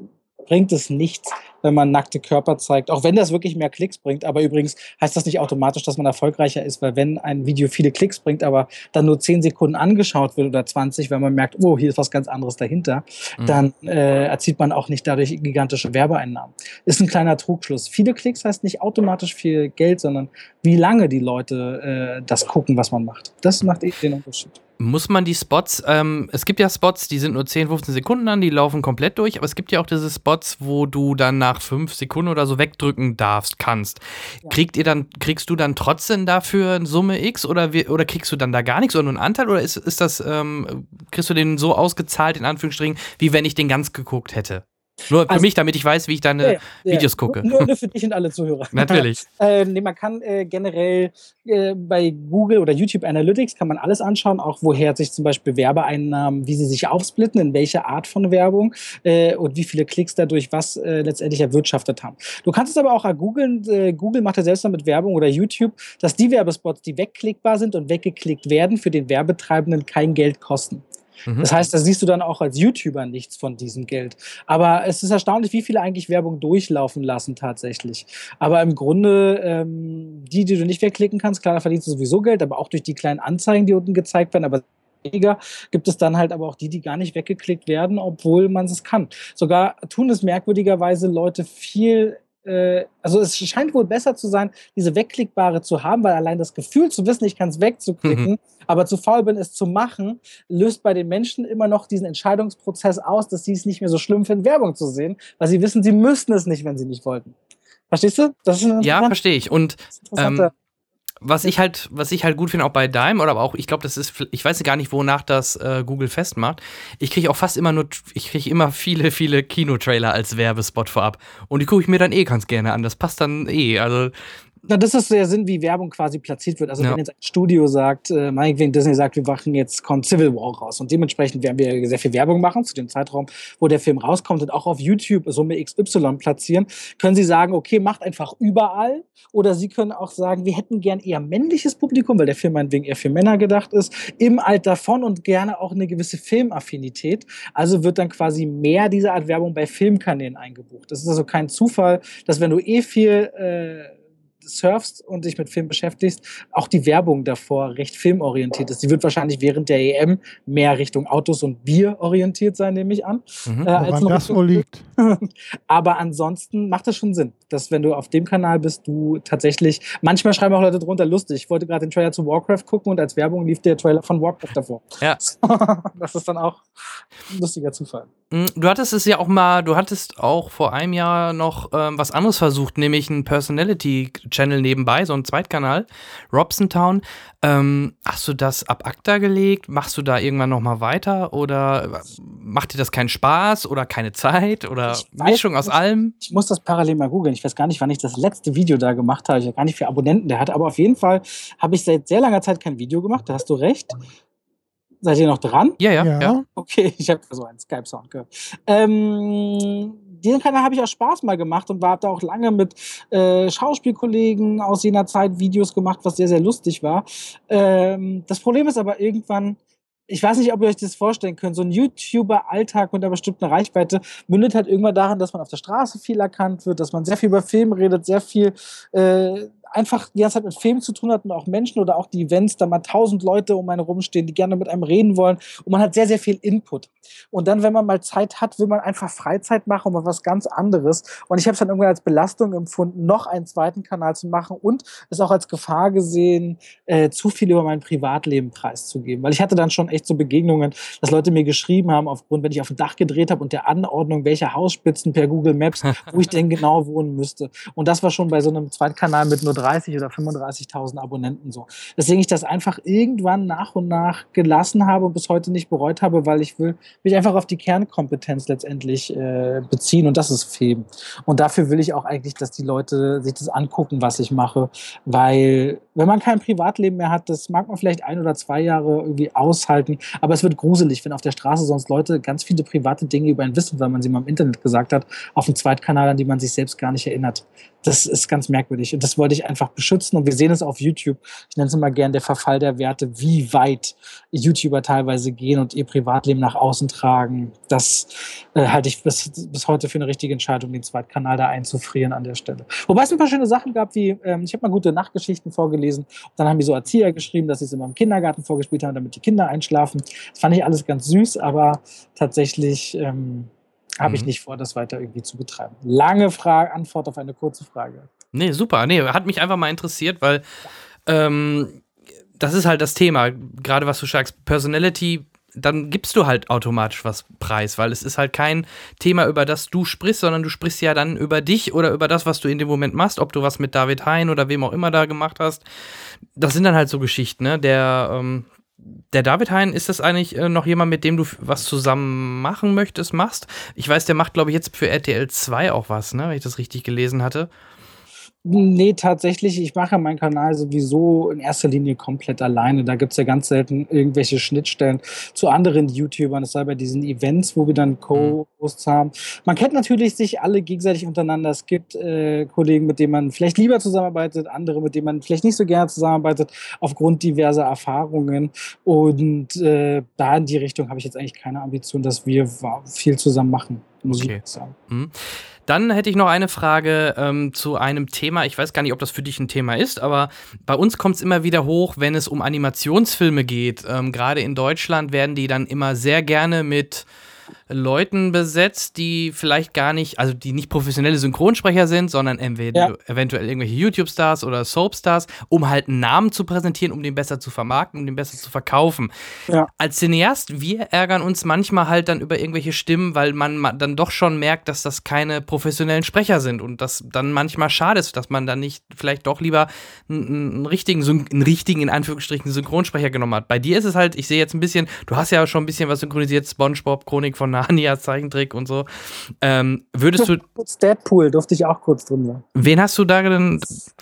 bringt es nichts, wenn man nackte Körper zeigt, auch wenn das wirklich mehr Klicks bringt. Aber übrigens heißt das nicht automatisch, dass man erfolgreicher ist, weil wenn ein Video viele Klicks bringt, aber dann nur 10 Sekunden angeschaut wird oder 20, wenn man merkt, oh, hier ist was ganz anderes dahinter, mhm. dann äh, erzielt man auch nicht dadurch gigantische Werbeeinnahmen. Ist ein kleiner Trugschluss. Viele Klicks heißt nicht automatisch viel Geld, sondern wie lange die Leute äh, das gucken, was man macht. Das macht eh den Unterschied. Muss man die Spots, ähm, es gibt ja Spots, die sind nur 10, 15 Sekunden an, die laufen komplett durch, aber es gibt ja auch diese Spots, wo du dann nach 5 Sekunden oder so wegdrücken darfst, kannst. Ja. Kriegt ihr dann, kriegst du dann trotzdem dafür eine Summe X oder, wie, oder kriegst du dann da gar nichts oder nur einen Anteil oder ist, ist das, ähm, kriegst du den so ausgezahlt, in Anführungsstrichen, wie wenn ich den ganz geguckt hätte? Nur für also, mich, damit ich weiß, wie ich deine ja, Videos ja. gucke. Nur, nur, für dich und alle Zuhörer. Natürlich. äh, nee, man kann äh, generell äh, bei Google oder YouTube Analytics kann man alles anschauen, auch woher sich zum Beispiel Werbeeinnahmen, wie sie sich aufsplitten, in welche Art von Werbung äh, und wie viele Klicks dadurch was äh, letztendlich erwirtschaftet haben. Du kannst es aber auch googeln. Äh, Google macht ja selbst mit Werbung oder YouTube, dass die Werbespots, die wegklickbar sind und weggeklickt werden, für den Werbetreibenden kein Geld kosten. Mhm. Das heißt, da siehst du dann auch als YouTuber nichts von diesem Geld. Aber es ist erstaunlich, wie viele eigentlich Werbung durchlaufen lassen tatsächlich. Aber im Grunde, ähm, die, die du nicht wegklicken kannst, klar, da verdienst du sowieso Geld, aber auch durch die kleinen Anzeigen, die unten gezeigt werden, aber weniger, gibt es dann halt aber auch die, die gar nicht weggeklickt werden, obwohl man es kann. Sogar tun es merkwürdigerweise Leute viel also es scheint wohl besser zu sein, diese wegklickbare zu haben, weil allein das Gefühl zu wissen, ich kann es wegzuklicken, mhm. aber zu faul bin, es zu machen, löst bei den Menschen immer noch diesen Entscheidungsprozess aus, dass sie es nicht mehr so schlimm finden, Werbung zu sehen, weil sie wissen, sie müssten es nicht, wenn sie nicht wollten. Verstehst du? ja, verstehe ich. Und ähm, was ich halt, was ich halt gut finde, auch bei Dime, oder aber auch, ich glaube, das ist, ich weiß gar nicht, wonach das äh, Google festmacht. Ich kriege auch fast immer nur, ich kriege immer viele, viele Kinotrailer als Werbespot vorab. Und die gucke ich mir dann eh ganz gerne an. Das passt dann eh. Also Na, das ist der Sinn, wie Werbung quasi platziert wird. Also Ja. wenn jetzt ein Studio sagt, äh, meinetwegen Disney sagt, wir machen jetzt, kommt Civil War raus und dementsprechend werden wir sehr viel Werbung machen zu dem Zeitraum, wo der Film rauskommt und auch auf YouTube Summe XY platzieren, können sie sagen, okay, macht einfach überall oder sie können auch sagen, wir hätten gern eher männliches Publikum, weil der Film meinetwegen eher für Männer gedacht ist, im Alter von und gerne auch eine gewisse Filmaffinität. Also wird dann quasi mehr dieser Art Werbung bei Filmkanälen eingebucht. Das ist also kein Zufall, dass wenn du eh viel äh, surfst und dich mit Film beschäftigst, auch die Werbung davor recht filmorientiert ist. Die wird wahrscheinlich während der EM mehr Richtung Autos und Bier orientiert sein, nehme ich an. Mhm. Äh, als Woran noch das wohl liegt. aber ansonsten macht das schon Sinn, dass wenn du auf dem Kanal bist, du tatsächlich, manchmal schreiben auch Leute drunter, lustig, ich wollte gerade den Trailer zu Warcraft gucken und als Werbung lief der Trailer von Warcraft davor. Ja. das ist dann auch ein lustiger Zufall. Mm, Du hattest es ja auch mal, du hattest auch vor einem Jahr noch ähm, was anderes versucht, nämlich einen Personality-Channel nebenbei, so einen Zweitkanal, Robson Town. Ähm, hast du das ab ACTA gelegt? Machst du da irgendwann noch mal weiter? Oder macht dir das keinen Spaß oder keine Zeit? Oder Ich weiß Mischung aus nicht. allem? Ich muss das parallel mal googeln. Ich weiß gar nicht, wann ich das letzte Video da gemacht habe. Ich weiß gar nicht, wie viele Abonnenten der hat. Aber auf jeden Fall habe ich seit sehr langer Zeit kein Video gemacht. Da hast du recht. Seid ihr noch dran? Ja, ja, ja. Ja. Okay, ich habe so einen Skype-Sound gehört. Ähm, diesen Kanal habe ich auch Spaß mal gemacht und war da auch lange mit äh, Schauspielkollegen aus jener Zeit Videos gemacht, was sehr, sehr lustig war. Ähm, das Problem ist aber irgendwann, ich weiß nicht, ob ihr euch das vorstellen könnt, so ein YouTuber-Alltag mit einer bestimmten Reichweite mündet halt irgendwann darin, dass man auf der Straße viel erkannt wird, dass man sehr viel über Film redet, sehr viel äh, einfach die ganze Zeit mit Film zu tun hat und auch Menschen oder auch die Events, da mal tausend Leute um einen rumstehen, die gerne mit einem reden wollen und man hat sehr, sehr viel Input. Und dann, wenn man mal Zeit hat, will man einfach Freizeit machen und mal was ganz anderes. Und ich habe es dann irgendwann als Belastung empfunden, noch einen zweiten Kanal zu machen und es auch als Gefahr gesehen, äh, zu viel über mein Privatleben preiszugeben. Weil ich hatte dann schon echt so Begegnungen, dass Leute mir geschrieben haben, aufgrund, wenn ich auf dem Dach gedreht habe und der Anordnung, welche Hausspitzen per Google Maps, wo ich denn genau wohnen müsste. Und das war schon bei so einem Zweitkanal mit nur 30 oder 35.000 Abonnenten so. Deswegen ich das einfach irgendwann nach und nach gelassen habe und bis heute nicht bereut habe, weil ich will mich einfach auf die Kernkompetenz letztendlich äh, beziehen und das ist Film. Und dafür will ich auch eigentlich, dass die Leute sich das angucken, was ich mache, weil wenn man kein Privatleben mehr hat, das mag man vielleicht ein oder zwei Jahre irgendwie aushalten, aber es wird gruselig, wenn auf der Straße sonst Leute ganz viele private Dinge über einen wissen, weil man sie mal im Internet gesagt hat, auf dem Zweitkanal, an die man sich selbst gar nicht erinnert. Das ist ganz merkwürdig und das wollte ich einfach beschützen und wir sehen es auf YouTube. Ich nenne es immer gern der Verfall der Werte, wie weit YouTuber teilweise gehen und ihr Privatleben nach außen tragen. Das äh, halte ich bis, bis heute für eine richtige Entscheidung, den Zweitkanal da einzufrieren an der Stelle. Wobei es ein paar schöne Sachen gab, wie ähm, ich habe mal gute Nachtgeschichten vorgelesen. Und dann haben die so Erzieher geschrieben, dass sie es immer im Kindergarten vorgespielt haben, damit die Kinder einschlafen. Das fand ich alles ganz süß, aber tatsächlich ähm, habe ich Mhm. nicht vor, das weiter irgendwie zu betreiben. Lange Frage, Antwort auf eine kurze Frage. Nee, super. Nee, hat mich einfach mal interessiert, weil ähm, das ist halt das Thema. Gerade was du sagst, Personality, dann gibst du halt automatisch was preis, weil es ist halt kein Thema, über das du sprichst, sondern du sprichst ja dann über dich oder über das, was du in dem Moment machst, ob du was mit David Hein oder wem auch immer da gemacht hast. Das sind dann halt so Geschichten, ne? Der, ähm, der David Hein, ist das eigentlich äh, noch jemand, mit dem du was zusammen machen möchtest, machst? Ich weiß, der macht, glaube ich, jetzt für RTL 2 auch was, ne? Wenn ich das richtig gelesen hatte. Nee, tatsächlich, ich mache meinen Kanal sowieso in erster Linie komplett alleine. Da gibt's ja ganz selten irgendwelche Schnittstellen zu anderen YouTubern. Es sei bei diesen Events, wo wir dann Co-Hosts haben. Man kennt natürlich sich alle gegenseitig untereinander. Es gibt äh, Kollegen, mit denen man vielleicht lieber zusammenarbeitet, andere, mit denen man vielleicht nicht so gerne zusammenarbeitet, aufgrund diverser Erfahrungen. Und äh, da in die Richtung habe ich jetzt eigentlich keine Ambition, dass wir viel zusammen machen, muss Okay. ich sagen. Mhm. Dann hätte ich noch eine Frage ähm, zu einem Thema. Ich weiß gar nicht, ob das für dich ein Thema ist, aber bei uns kommt es immer wieder hoch, wenn es um Animationsfilme geht. Ähm, Gerade in Deutschland werden die dann immer sehr gerne mit Leuten besetzt, die vielleicht gar nicht, also die nicht professionelle Synchronsprecher sind, sondern entweder Ja. eventuell irgendwelche YouTube-Stars oder Soap-Stars, um halt einen Namen zu präsentieren, um den besser zu vermarkten, um den besser zu verkaufen. Ja. Als Cineast, wir ärgern uns manchmal halt dann über irgendwelche Stimmen, weil man ma- dann doch schon merkt, dass das keine professionellen Sprecher sind und das dann manchmal schade ist, dass man dann nicht vielleicht doch lieber einen, einen richtigen, einen richtigen, in Anführungsstrichen, Synchronsprecher genommen hat. Bei dir ist es halt, ich sehe jetzt ein bisschen, du hast ja schon ein bisschen was synchronisiert, Spongebob, Chronik von Narnia Zeichentrick und so. Ähm, würdest du. Deadpool durfte ich auch kurz drin sein. Wen hast du da denn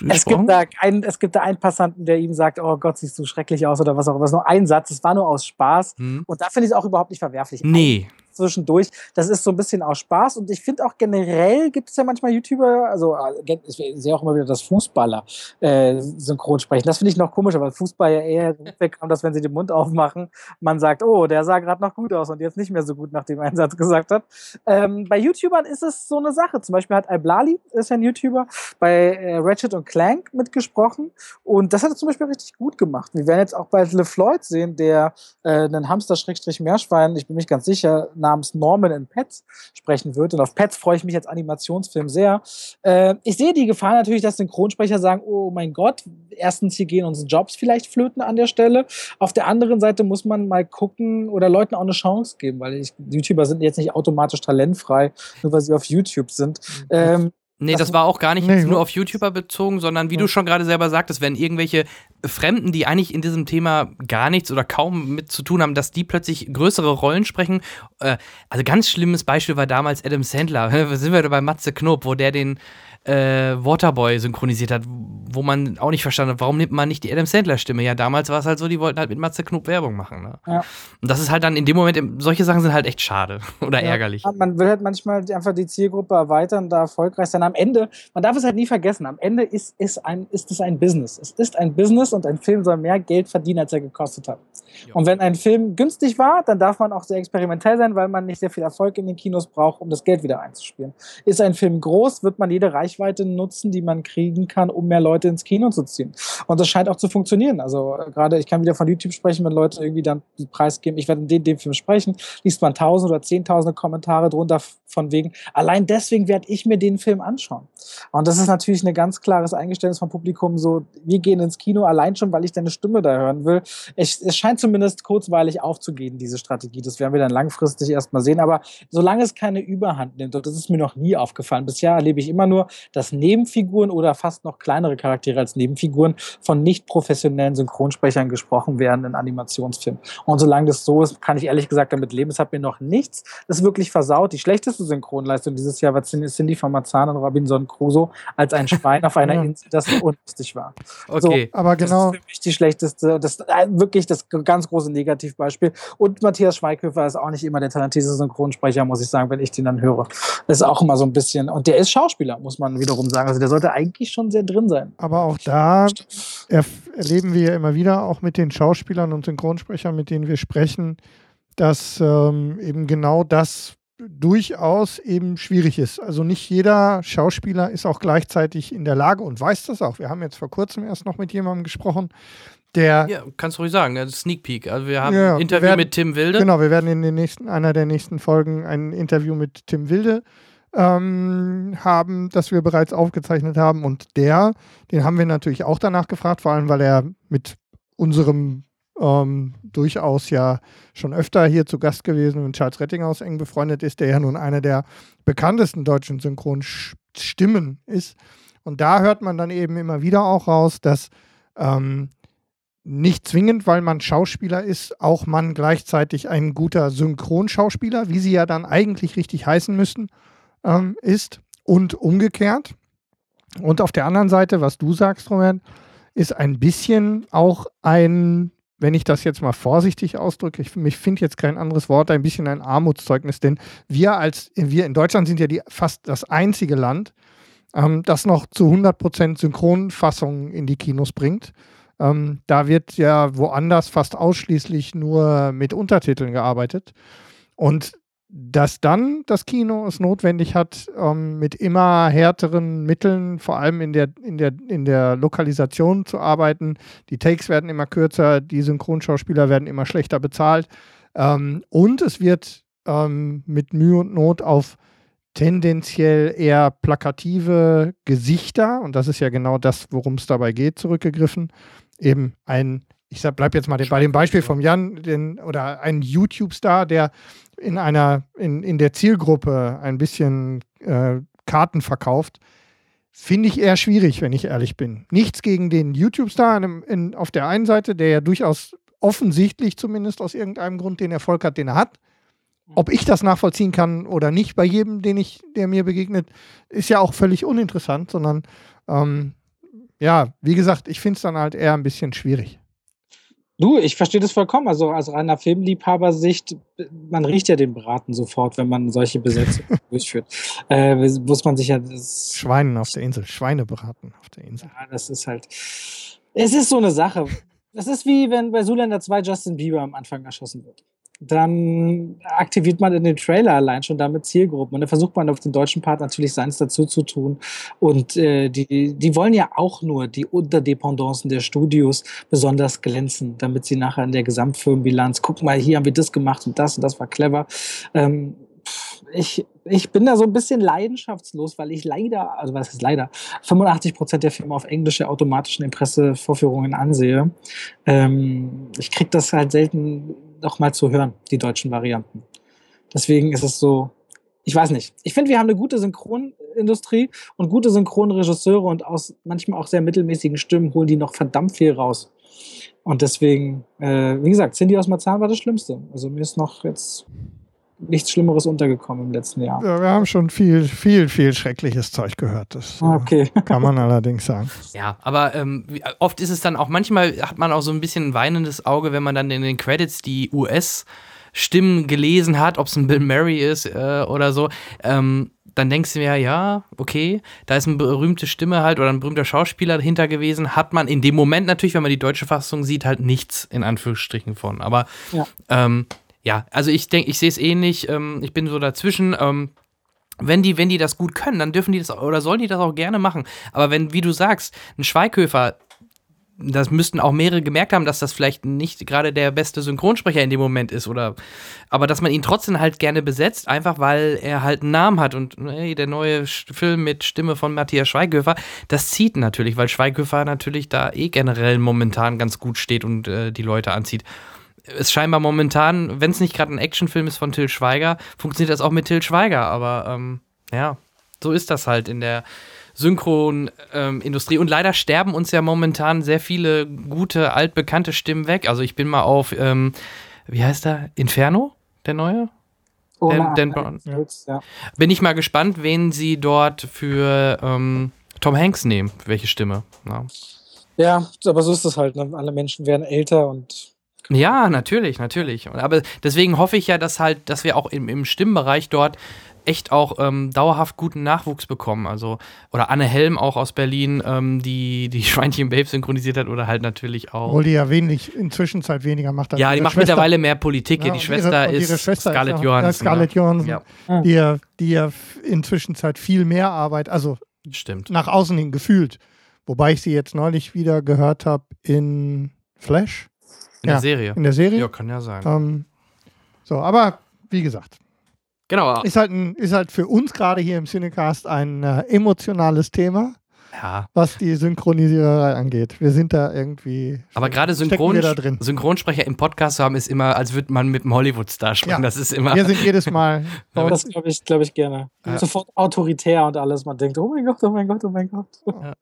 es gibt da, einen, es gibt da einen Passanten, der ihm sagt, oh Gott, siehst du schrecklich aus oder was auch immer. Es ist nur ein Satz, es war nur aus Spaß. Hm. Und da finde ich es auch überhaupt nicht verwerflich. Nee zwischendurch. Das ist so ein bisschen aus Spaß und ich finde auch generell gibt es ja manchmal YouTuber, also äh, ich sehe auch immer wieder, dass Fußballer äh, synchron sprechen. Das finde ich noch komischer, weil Fußball ja eher wegkommt, dass wenn sie den Mund aufmachen, man sagt, oh, der sah gerade noch gut aus und jetzt nicht mehr so gut, nachdem er einen Satz gesagt hat. Ähm, bei YouTubern ist es so eine Sache. Zum Beispiel hat Iblali, ist ja ein YouTuber, bei äh, Ratchet und Clank mitgesprochen und das hat er zum Beispiel richtig gut gemacht. Wir werden jetzt auch bald LeFloid sehen, der äh, einen Hamster-Meerschwein, ich bin mich ganz sicher, namens Norman in Pets sprechen wird. Und auf Pets freue ich mich als Animationsfilm sehr. Äh, ich sehe die Gefahr natürlich, dass Synchronsprecher sagen, oh mein Gott, erstens, hier gehen unsere Jobs vielleicht flöten an der Stelle. Auf der anderen Seite muss man mal gucken oder Leuten auch eine Chance geben, weil ich, YouTuber sind jetzt nicht automatisch talentfrei, nur weil sie auf YouTube sind. Mhm. Ähm, Nee, das war auch gar nicht nee, nur auf YouTuber bezogen, sondern wie ja. du schon gerade selber sagtest, wenn irgendwelche Fremden, die eigentlich in diesem Thema gar nichts oder kaum mit zu tun haben, dass die plötzlich größere Rollen sprechen. Äh, also ganz schlimmes Beispiel war damals Adam Sandler. sind wir bei Matze Knob, wo der den äh, Waterboy synchronisiert hat, wo man auch nicht verstanden hat, warum nimmt man nicht die Adam Sandler-Stimme? Ja, damals war es halt so, die wollten halt mit Matze Knob Werbung machen. Ne? Ja. Und das ist halt dann in dem Moment, solche Sachen sind halt echt schade oder ja. ärgerlich. Man will halt manchmal einfach die Zielgruppe erweitern, da erfolgreich sein. Am Ende, man darf es halt nie vergessen, am Ende ist, ist, ein, ist es ein Business. Es ist ein Business und ein Film soll mehr Geld verdienen, als er gekostet hat. Ja. Und wenn ein Film günstig war, dann darf man auch sehr experimentell sein, weil man nicht sehr viel Erfolg in den Kinos braucht, um das Geld wieder einzuspielen. Ist ein Film groß, wird man jede Reichweite nutzen, die man kriegen kann, um mehr Leute ins Kino zu ziehen. Und das scheint auch zu funktionieren. Also äh, gerade, ich kann wieder von YouTube sprechen, wenn Leute irgendwie dann den Preis geben, ich werde in dem, dem Film sprechen, liest man tausend oder zehntausende Kommentare drunter von wegen, allein deswegen werde ich mir den Film anschauen. Und das ist natürlich ein ganz klares Eingeständnis vom Publikum, so, wir gehen ins Kino allein schon, weil ich deine Stimme da hören will. Es, es scheint zumindest kurzweilig aufzugehen, diese Strategie. Das werden wir dann langfristig erstmal sehen. Aber solange es keine Überhand nimmt, und das ist mir noch nie aufgefallen, bisher erlebe ich immer nur, dass Nebenfiguren oder fast noch kleinere Charaktere als Nebenfiguren von nicht professionellen Synchronsprechern gesprochen werden in Animationsfilmen. Und solange das so ist, kann ich ehrlich gesagt damit leben. Es hat mir noch nichts das wirklich versaut. Die schlechteste Synchronleistung dieses Jahr war Cindy von Marzahn und Robinson Crusoe als ein Schwein auf einer Insel, das unlustig war. Okay, so, aber genau. Das ist für mich die schlechteste, das äh, wirklich das ganz große Negativbeispiel. Und Matthias Schweighöfer ist auch nicht immer der talentierteste Synchronsprecher, muss ich sagen, wenn ich den dann höre. Das ist auch immer so ein bisschen, und der ist Schauspieler, muss man wiederum sagen. Also der sollte eigentlich schon sehr drin sein. Aber auch da erleben wir ja immer wieder, auch mit den Schauspielern und Synchronsprechern, mit denen wir sprechen, dass ähm, eben genau das durchaus eben schwierig ist. Also nicht jeder Schauspieler ist auch gleichzeitig in der Lage und weiß das auch. Wir haben jetzt vor kurzem erst noch mit jemandem gesprochen, der. Ja, kannst du ruhig sagen, Sneak Peek. Also wir haben ja, ein Interview werden, mit Tim Wilde. Genau, wir werden in den nächsten, einer der nächsten Folgen ein Interview mit Tim Wilde ähm, haben, das wir bereits aufgezeichnet haben. Und der, den haben wir natürlich auch danach gefragt, vor allem weil er mit unserem ähm, durchaus ja schon öfter hier zu Gast gewesen und Charles Rettinghaus eng befreundet ist, der ja nun einer der bekanntesten deutschen Synchronstimmen ist. Und da hört man dann eben immer wieder auch raus, dass ähm, nicht zwingend, weil man Schauspieler ist, auch man gleichzeitig ein guter Synchronschauspieler, wie sie ja dann eigentlich richtig heißen müssten, ähm, ist und umgekehrt. Und auf der anderen Seite, was du sagst, Robert, ist ein bisschen auch ein, wenn ich das jetzt mal vorsichtig ausdrücke, ich, ich finde jetzt kein anderes Wort, ein bisschen ein Armutszeugnis, denn wir als, wir in Deutschland sind ja die, fast das einzige Land, ähm, das noch zu 100% Synchronfassungen in die Kinos bringt. Ähm, da wird ja woanders fast ausschließlich nur mit Untertiteln gearbeitet. Und dass dann das Kino es notwendig hat, ähm, mit immer härteren Mitteln, vor allem in der, in, der, in der Lokalisation zu arbeiten. Die Takes werden immer kürzer, die Synchronschauspieler werden immer schlechter bezahlt. Ähm, und es wird ähm, mit Mühe und Not auf tendenziell eher plakative Gesichter, und das ist ja genau das, worum es dabei geht, zurückgegriffen. Eben ein, ich sag, bleib jetzt mal bei dem Beispiel vom Jan, den, oder ein YouTube-Star, der in einer, in, in der Zielgruppe ein bisschen äh, Karten verkauft, finde ich eher schwierig, wenn ich ehrlich bin. Nichts gegen den YouTube-Star auf der einen Seite, der ja durchaus offensichtlich zumindest aus irgendeinem Grund den Erfolg hat, den er hat. ob ich das nachvollziehen kann oder nicht bei jedem, den ich, der mir begegnet, ist ja auch völlig uninteressant, sondern ähm, ja, wie gesagt, ich finde es dann halt eher ein bisschen schwierig. Du, ich verstehe das vollkommen. Also aus reiner Filmliebhabersicht, man riecht ja den Braten sofort, wenn man solche Besetzungen durchführt. Äh, muss man sich ja das. Schweinen auf der Insel, Schweinebraten auf der Insel. Ja, das ist halt. Es ist so eine Sache. Das ist wie wenn bei Zoolander 2 Justin Bieber am Anfang erschossen wird dann aktiviert man in den Trailer allein schon damit Zielgruppen. Und dann versucht man auf den deutschen Part natürlich seins dazu zu tun. Und äh, die, die wollen ja auch nur die Unterdependancen der Studios besonders glänzen, damit sie nachher in der Gesamtfirmenbilanz, guck mal, hier haben wir das gemacht und das und das war clever. Ähm, ich, ich bin da so ein bisschen leidenschaftslos, weil ich leider, also was ist leider, 85 Prozent der Filme auf englische automatischen Impressevorführungen ansehe. Ähm, ich kriege das halt selten noch mal zu hören, die deutschen Varianten. Deswegen ist es so, ich weiß nicht. Ich finde, wir haben eine gute Synchronindustrie und gute Synchronregisseure und aus manchmal auch sehr mittelmäßigen Stimmen holen die noch verdammt viel raus. Und deswegen, äh, wie gesagt, Cindy aus Marzahn war das Schlimmste. Also mir ist noch jetzt nichts Schlimmeres untergekommen im letzten Jahr. Ja, wir haben schon viel, viel, viel schreckliches Zeug gehört. Das ah, okay. kann man allerdings sagen. Ja, aber ähm, oft ist es dann auch, manchmal hat man auch so ein bisschen ein weinendes Auge, wenn man dann in den Credits die US- Stimmen gelesen hat, ob es ein Bill Murray ist äh, oder so, ähm, dann denkst du mir, ja, okay, da ist eine berühmte Stimme halt oder ein berühmter Schauspieler dahinter gewesen, hat man in dem Moment natürlich, wenn man die deutsche Fassung sieht, halt nichts in Anführungsstrichen von. Aber ja. ähm, ja, also ich denke, ich sehe es ähnlich. Ähm, ich bin so dazwischen. Ähm, wenn die, wenn die das gut können, dann dürfen die das oder sollen die das auch gerne machen. Aber wenn, wie du sagst, ein Schweighöfer, das müssten auch mehrere gemerkt haben, dass das vielleicht nicht gerade der beste Synchronsprecher in dem Moment ist oder aber dass man ihn trotzdem halt gerne besetzt, einfach weil er halt einen Namen hat und hey, der neue Film mit Stimme von Matthias Schweighöfer, das zieht natürlich, weil Schweighöfer natürlich da eh generell momentan ganz gut steht und äh, die Leute anzieht ist scheinbar momentan, wenn es nicht gerade ein Actionfilm ist von Till Schweiger, funktioniert das auch mit Till Schweiger. Aber ähm, ja, so ist das halt in der Synchronindustrie. Ähm, und leider sterben uns ja momentan sehr viele gute, altbekannte Stimmen weg. Also ich bin mal auf, ähm, wie heißt der? Inferno, der neue? Oh, Dan, Dan Brown. Ja. Bin ich mal gespannt, wen sie dort für ähm, Tom Hanks nehmen, welche Stimme. Ja. ja, aber so ist es halt. Ne? Alle Menschen werden älter und ja, natürlich, natürlich. Aber deswegen hoffe ich ja, dass halt, dass wir auch im, im Stimmbereich dort echt auch ähm, dauerhaft guten Nachwuchs bekommen. Also, oder Anne Helm auch aus Berlin, ähm, die die Schweinchen Babe synchronisiert hat, oder halt natürlich auch. Obwohl die ja wenig, inzwischen Zeit weniger macht. ja, die macht Schwester. mittlerweile mehr Politik. Ja, die Schwester ihre, ist Schwester Scarlett ist Johansson. Scarlett Johansson, ja. die, ja, die ja inzwischen Zeit viel mehr Arbeit, also Stimmt. nach außen hin gefühlt. Wobei ich sie jetzt neulich wieder gehört habe in Flash. In ja, der Serie. In der Serie. Ja, kann ja sein. Ähm, so, aber wie gesagt. Genau. Ist halt, ein, ist halt für uns gerade hier im Cinecast ein äh, emotionales Thema. Ja. Was die Synchronisiererei angeht. Wir sind da irgendwie. Aber gerade Synchron Synchronsprecher im Podcast zu haben, ist immer, als würde man mit einem Hollywood-Star sprechen. Ja. Das ist immer. Wir sind jedes Mal. das glaube ich, glaub ich gerne. Ja. Sofort autoritär und alles. Man denkt, oh mein Gott, oh mein Gott, oh mein Gott.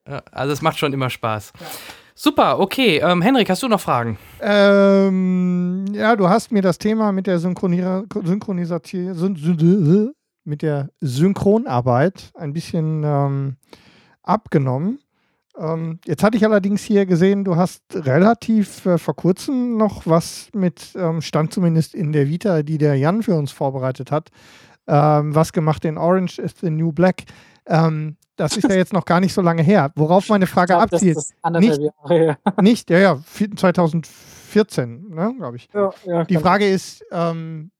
Ja, also es macht schon immer Spaß. Super, okay. Ähm, Henrik, hast du noch Fragen? Ähm, ja, du hast mir das Thema mit der Synchronisation, mit der Synchronarbeit ein bisschen ähm, abgenommen. Ähm, jetzt hatte ich allerdings hier gesehen, du hast relativ äh, vor kurzem noch was mit, ähm, stand zumindest in der Vita, die der Jan für uns vorbereitet hat, ähm, was gemacht in Orange is the New Black. Ähm, das ist ja jetzt noch gar nicht so lange her. Worauf meine Frage glaub, abzielt. Das ist nicht, Jahre, nicht, ja, ja, 2014, ne, glaube ich. Ja, ja, Die Frage ist, ähm,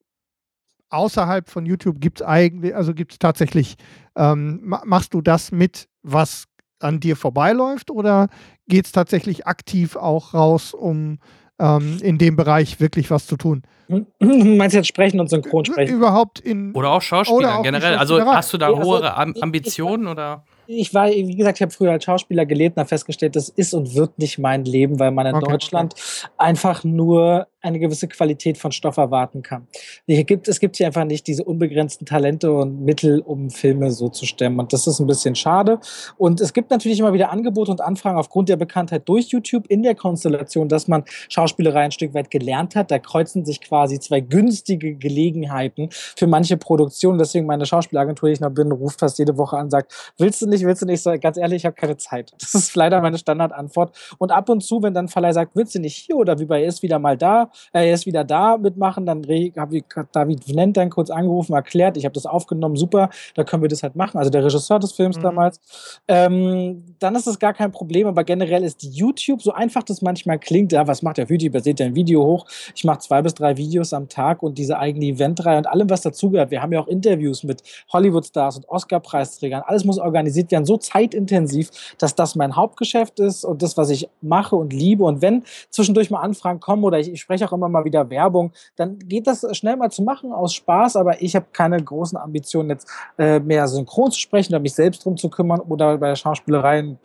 außerhalb von YouTube gibt es eigentlich, also gibt es tatsächlich, ähm, machst du das mit, was an dir vorbeiläuft oder geht es tatsächlich aktiv auch raus, um ähm, in dem Bereich wirklich was zu tun. Meinst du jetzt sprechen und synchron sprechen? Überhaupt in. Oder auch Schauspieler generell. Also hast du da also, hohe Ambitionen oder? Ich war, wie gesagt, ich habe früher als Schauspieler gelebt und habe festgestellt, das ist und wird nicht mein Leben, weil man in okay, Deutschland okay. einfach nur eine gewisse Qualität von Stoff erwarten kann. Hier gibt, es gibt hier einfach nicht diese unbegrenzten Talente und Mittel, um Filme so zu stemmen. Und das ist ein bisschen schade. Und es gibt natürlich immer wieder Angebote und Anfragen aufgrund der Bekanntheit durch YouTube in der Konstellation, dass man Schauspielerei ein Stück weit gelernt hat. Da kreuzen sich quasi zwei günstige Gelegenheiten für manche Produktionen. Deswegen meine Schauspielagentur, die ich noch bin, ruft fast jede Woche an und sagt, willst du nicht, willst du nicht? So, ganz ehrlich, ich habe keine Zeit. Das ist leider meine Standardantwort. Und ab und zu, wenn dann Verleih sagt, willst du nicht hier oder wie bei ist wieder mal da, äh, er ist wieder da mitmachen. Dann habe ich David Vnent dann kurz angerufen, erklärt, ich habe das aufgenommen, super, da können wir das halt machen. Also der Regisseur des Films mhm. damals. Ähm, dann ist das gar kein Problem, aber generell ist YouTube, so einfach das manchmal klingt, ja, was macht der YouTube? Er seht ja ein Video hoch. Ich mache zwei bis drei Videos am Tag und diese eigene Eventreihe und allem, was dazugehört. Wir haben ja auch Interviews mit Hollywood-Stars und Oscar-Preisträgern. Alles muss organisiert werden, so zeitintensiv, dass das mein Hauptgeschäft ist und das, was ich mache und liebe. Und wenn zwischendurch mal Anfragen kommen oder ich, ich spreche auch immer mal wieder Werbung, dann geht das schnell mal zu machen aus Spaß, aber ich habe keine großen Ambitionen, jetzt äh, mehr synchron zu sprechen oder mich selbst drum zu kümmern oder bei der Schauspielerei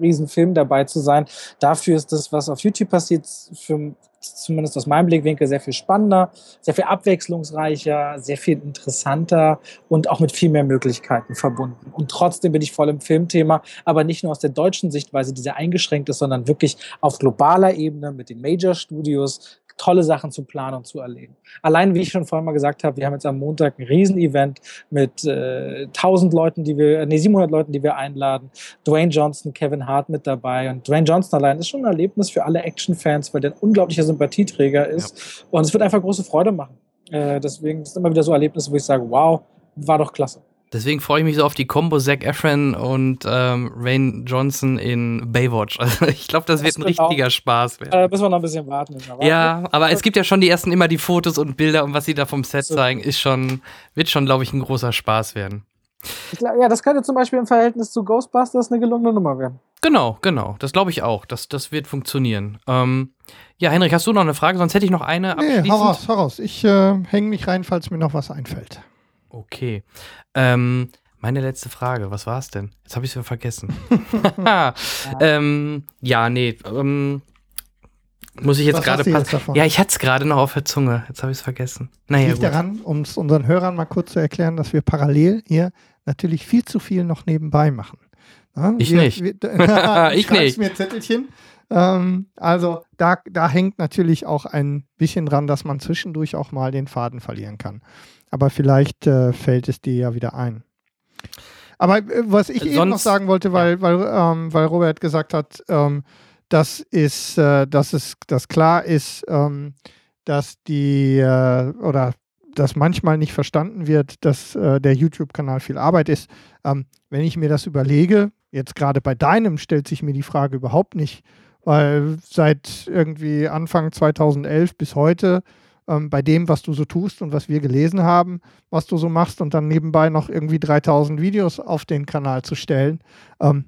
Riesenfilm dabei zu sein. Dafür ist das, was auf YouTube passiert, für, zumindest aus meinem Blickwinkel sehr viel spannender, sehr viel abwechslungsreicher, sehr viel interessanter und auch mit viel mehr Möglichkeiten verbunden. Und trotzdem bin ich voll im Filmthema, aber nicht nur aus der deutschen Sichtweise, die sehr eingeschränkt ist, sondern wirklich auf globaler Ebene mit den Major Studios, tolle Sachen zu planen und zu erleben. Allein, wie ich schon vorhin mal gesagt habe, wir haben jetzt am Montag ein Riesenevent mit äh, 1000 Leuten, die wir, nee, 700 Leuten, die wir einladen. Dwayne Johnson, Kevin Hart mit dabei. Und Dwayne Johnson allein ist schon ein Erlebnis für alle Action-Fans, weil der ein unglaublicher Sympathieträger ist. Ja. Und es wird einfach große Freude machen. Äh, deswegen ist es immer wieder so Erlebnisse, wo ich sage, wow, war doch klasse. Deswegen freue ich mich so auf die Combo Zac Efron und ähm, Rain Johnson in Baywatch. Also ich glaube, das, das, wird ein richtiger auch, Spaß werden. Äh, müssen wir noch ein bisschen warten. Ja, aber es gibt ja schon die ersten immer die Fotos und Bilder und was sie da vom Set so. zeigen, ist schon, wird schon, glaube ich, ein großer Spaß werden. Glaub, ja, das könnte zum Beispiel im Verhältnis zu Ghostbusters eine gelungene Nummer werden. Genau, genau. Das glaube ich auch. Das, das wird funktionieren. Ähm, ja, Henrik, hast du noch eine Frage? Sonst hätte ich noch eine. Nee, hau raus, hau raus. Ich äh, hänge mich rein, falls mir noch was einfällt. Okay. Ähm, meine letzte Frage, was war es denn? Jetzt habe ich es vergessen. ähm, ja, nee. Ähm, muss ich jetzt gerade Ja, ich hatte es gerade noch auf der Zunge. Jetzt habe ich es vergessen. Naja, liegt gut. daran, um es unseren Hörern mal kurz zu erklären, dass wir parallel hier natürlich viel zu viel noch nebenbei machen. Ja, ich wir, nicht. Wir, ich nicht. mir Zettelchen. Ähm, also da, da hängt natürlich auch ein bisschen dran, dass man zwischendurch auch mal den Faden verlieren kann. Aber vielleicht äh, fällt es dir ja wieder ein. Aber äh, was ich Sonst, eben noch sagen wollte, weil, weil, ähm, weil Robert gesagt hat, ähm, das ist, äh, dass es dass klar ist, ähm, dass die äh, oder dass manchmal nicht verstanden wird, dass äh, der YouTube-Kanal viel Arbeit ist. Ähm, wenn ich mir das überlege, jetzt gerade bei deinem stellt sich mir die Frage überhaupt nicht, weil seit irgendwie Anfang 2011 bis heute ähm, bei dem, was du so tust und was wir gelesen haben, was du so machst und dann nebenbei noch irgendwie 3000 Videos auf den Kanal zu stellen, ähm,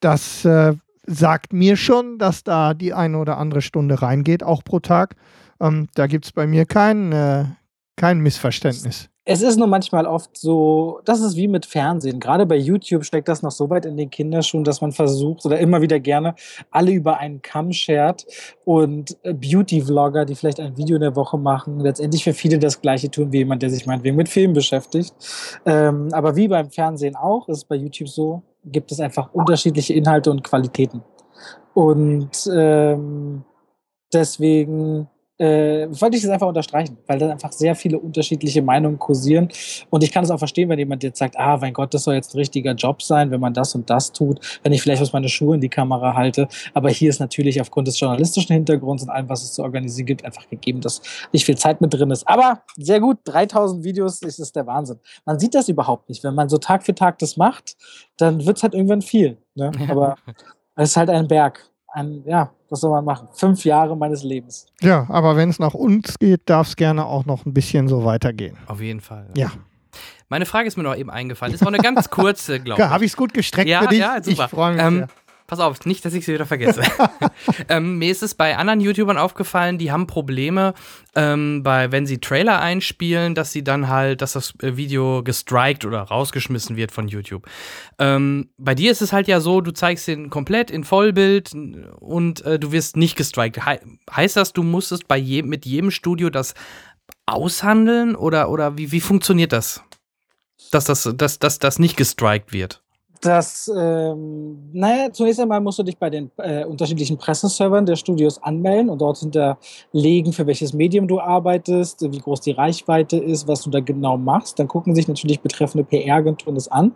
das äh, sagt mir schon, dass da die eine oder andere Stunde reingeht, auch pro Tag. Ähm, da gibt es bei mir kein, äh, kein Missverständnis es ist nur manchmal oft so, das ist wie mit Fernsehen. Gerade bei YouTube steckt das noch so weit in den Kinderschuhen, dass man versucht oder immer wieder gerne alle über einen Kamm schert und äh, Beauty-Vlogger, die vielleicht ein Video in der Woche machen, letztendlich für viele das Gleiche tun wie jemand, der sich meinetwegen mit Film beschäftigt. Ähm, aber wie beim Fernsehen auch, ist es bei YouTube so, gibt es einfach unterschiedliche Inhalte und Qualitäten. Und ähm, deswegen äh, wollte ich das einfach unterstreichen, weil da einfach sehr viele unterschiedliche Meinungen kursieren. Und ich kann es auch verstehen, wenn jemand jetzt sagt, ah, mein Gott, das soll jetzt ein richtiger Job sein, wenn man das und das tut, wenn ich vielleicht aus meine Schuhe in die Kamera halte. Aber hier ist natürlich aufgrund des journalistischen Hintergrunds und allem, was es zu organisieren gibt, einfach gegeben, dass nicht viel Zeit mit drin ist. Aber sehr gut, 3000 Videos, das ist der Wahnsinn. Man sieht das überhaupt nicht. Wenn man so Tag für Tag das macht, dann wird es halt irgendwann viel. Ne? Aber es ist halt ein Berg ein, ja, was soll man machen? Fünf Jahre meines Lebens. Ja, aber wenn es nach uns geht, darf es gerne auch noch ein bisschen so weitergehen. Auf jeden Fall. Ja. Meine Frage ist mir noch eben eingefallen. Ist auch eine ganz kurze, glaube ich. Ja, Habe ich es gut gestreckt ja, für dich? Ja, super. Ich freue mich. Ähm, Pass auf, nicht, dass ich sie wieder vergesse. ähm, mir ist es bei anderen YouTubern aufgefallen, die haben Probleme, ähm, bei, wenn sie Trailer einspielen, dass sie dann halt, dass das äh, Video gestrikt oder rausgeschmissen wird von YouTube. Ähm, bei dir ist es halt ja so, du zeigst den komplett in Vollbild und äh, du wirst nicht gestrikt. He heißt das, du musstest bei je mit jedem Studio das aushandeln oder, oder wie, wie funktioniert das? Dass das, dass, dass das nicht gestrikt wird? Das, ähm, naja, zunächst einmal musst du dich bei den äh, unterschiedlichen Presseservern der Studios anmelden und dort hinterlegen, für welches Medium du arbeitest, wie groß die Reichweite ist, was du da genau machst. Dann gucken sich natürlich betreffende PR-Agenturen das an.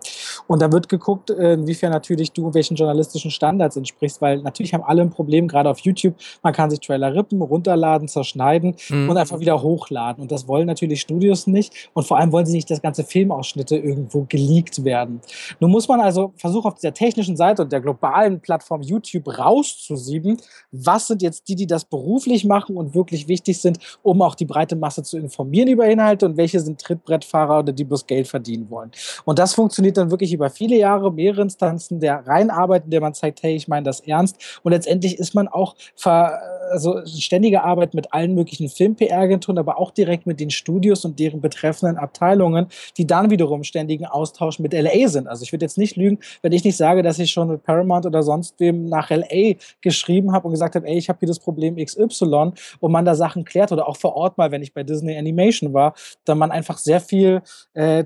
Und da wird geguckt, inwiefern natürlich du welchen journalistischen Standards entsprichst, weil natürlich haben alle ein Problem, gerade auf YouTube. Man kann sich Trailer rippen, runterladen, zerschneiden mhm. und einfach wieder hochladen. Und das wollen natürlich Studios nicht. Und vor allem wollen sie nicht, dass ganze Filmausschnitte irgendwo geleakt werden. Nun muss man also also versuche auf dieser technischen Seite und der globalen Plattform YouTube rauszusieben, was sind jetzt die, die das beruflich machen und wirklich wichtig sind, um auch die breite Masse zu informieren über Inhalte und welche sind Trittbrettfahrer oder die bloß Geld verdienen wollen. Und das funktioniert dann wirklich über viele Jahre, mehrere Instanzen der Reinarbeit, in der man zeigt, hey, ich meine das ernst. Und letztendlich ist man auch ver also ständige Arbeit mit allen möglichen Film-PR-Agenturen, aber auch direkt mit den Studios und deren betreffenden Abteilungen, die dann wiederum ständigen Austausch mit LA sind. Also ich würde jetzt nicht lügen, wenn ich nicht sage, dass ich schon mit Paramount oder sonst wem nach LA geschrieben habe und gesagt habe, ey, ich habe hier das Problem XY und man da Sachen klärt oder auch vor Ort mal, wenn ich bei Disney Animation war, dann man einfach sehr viel äh,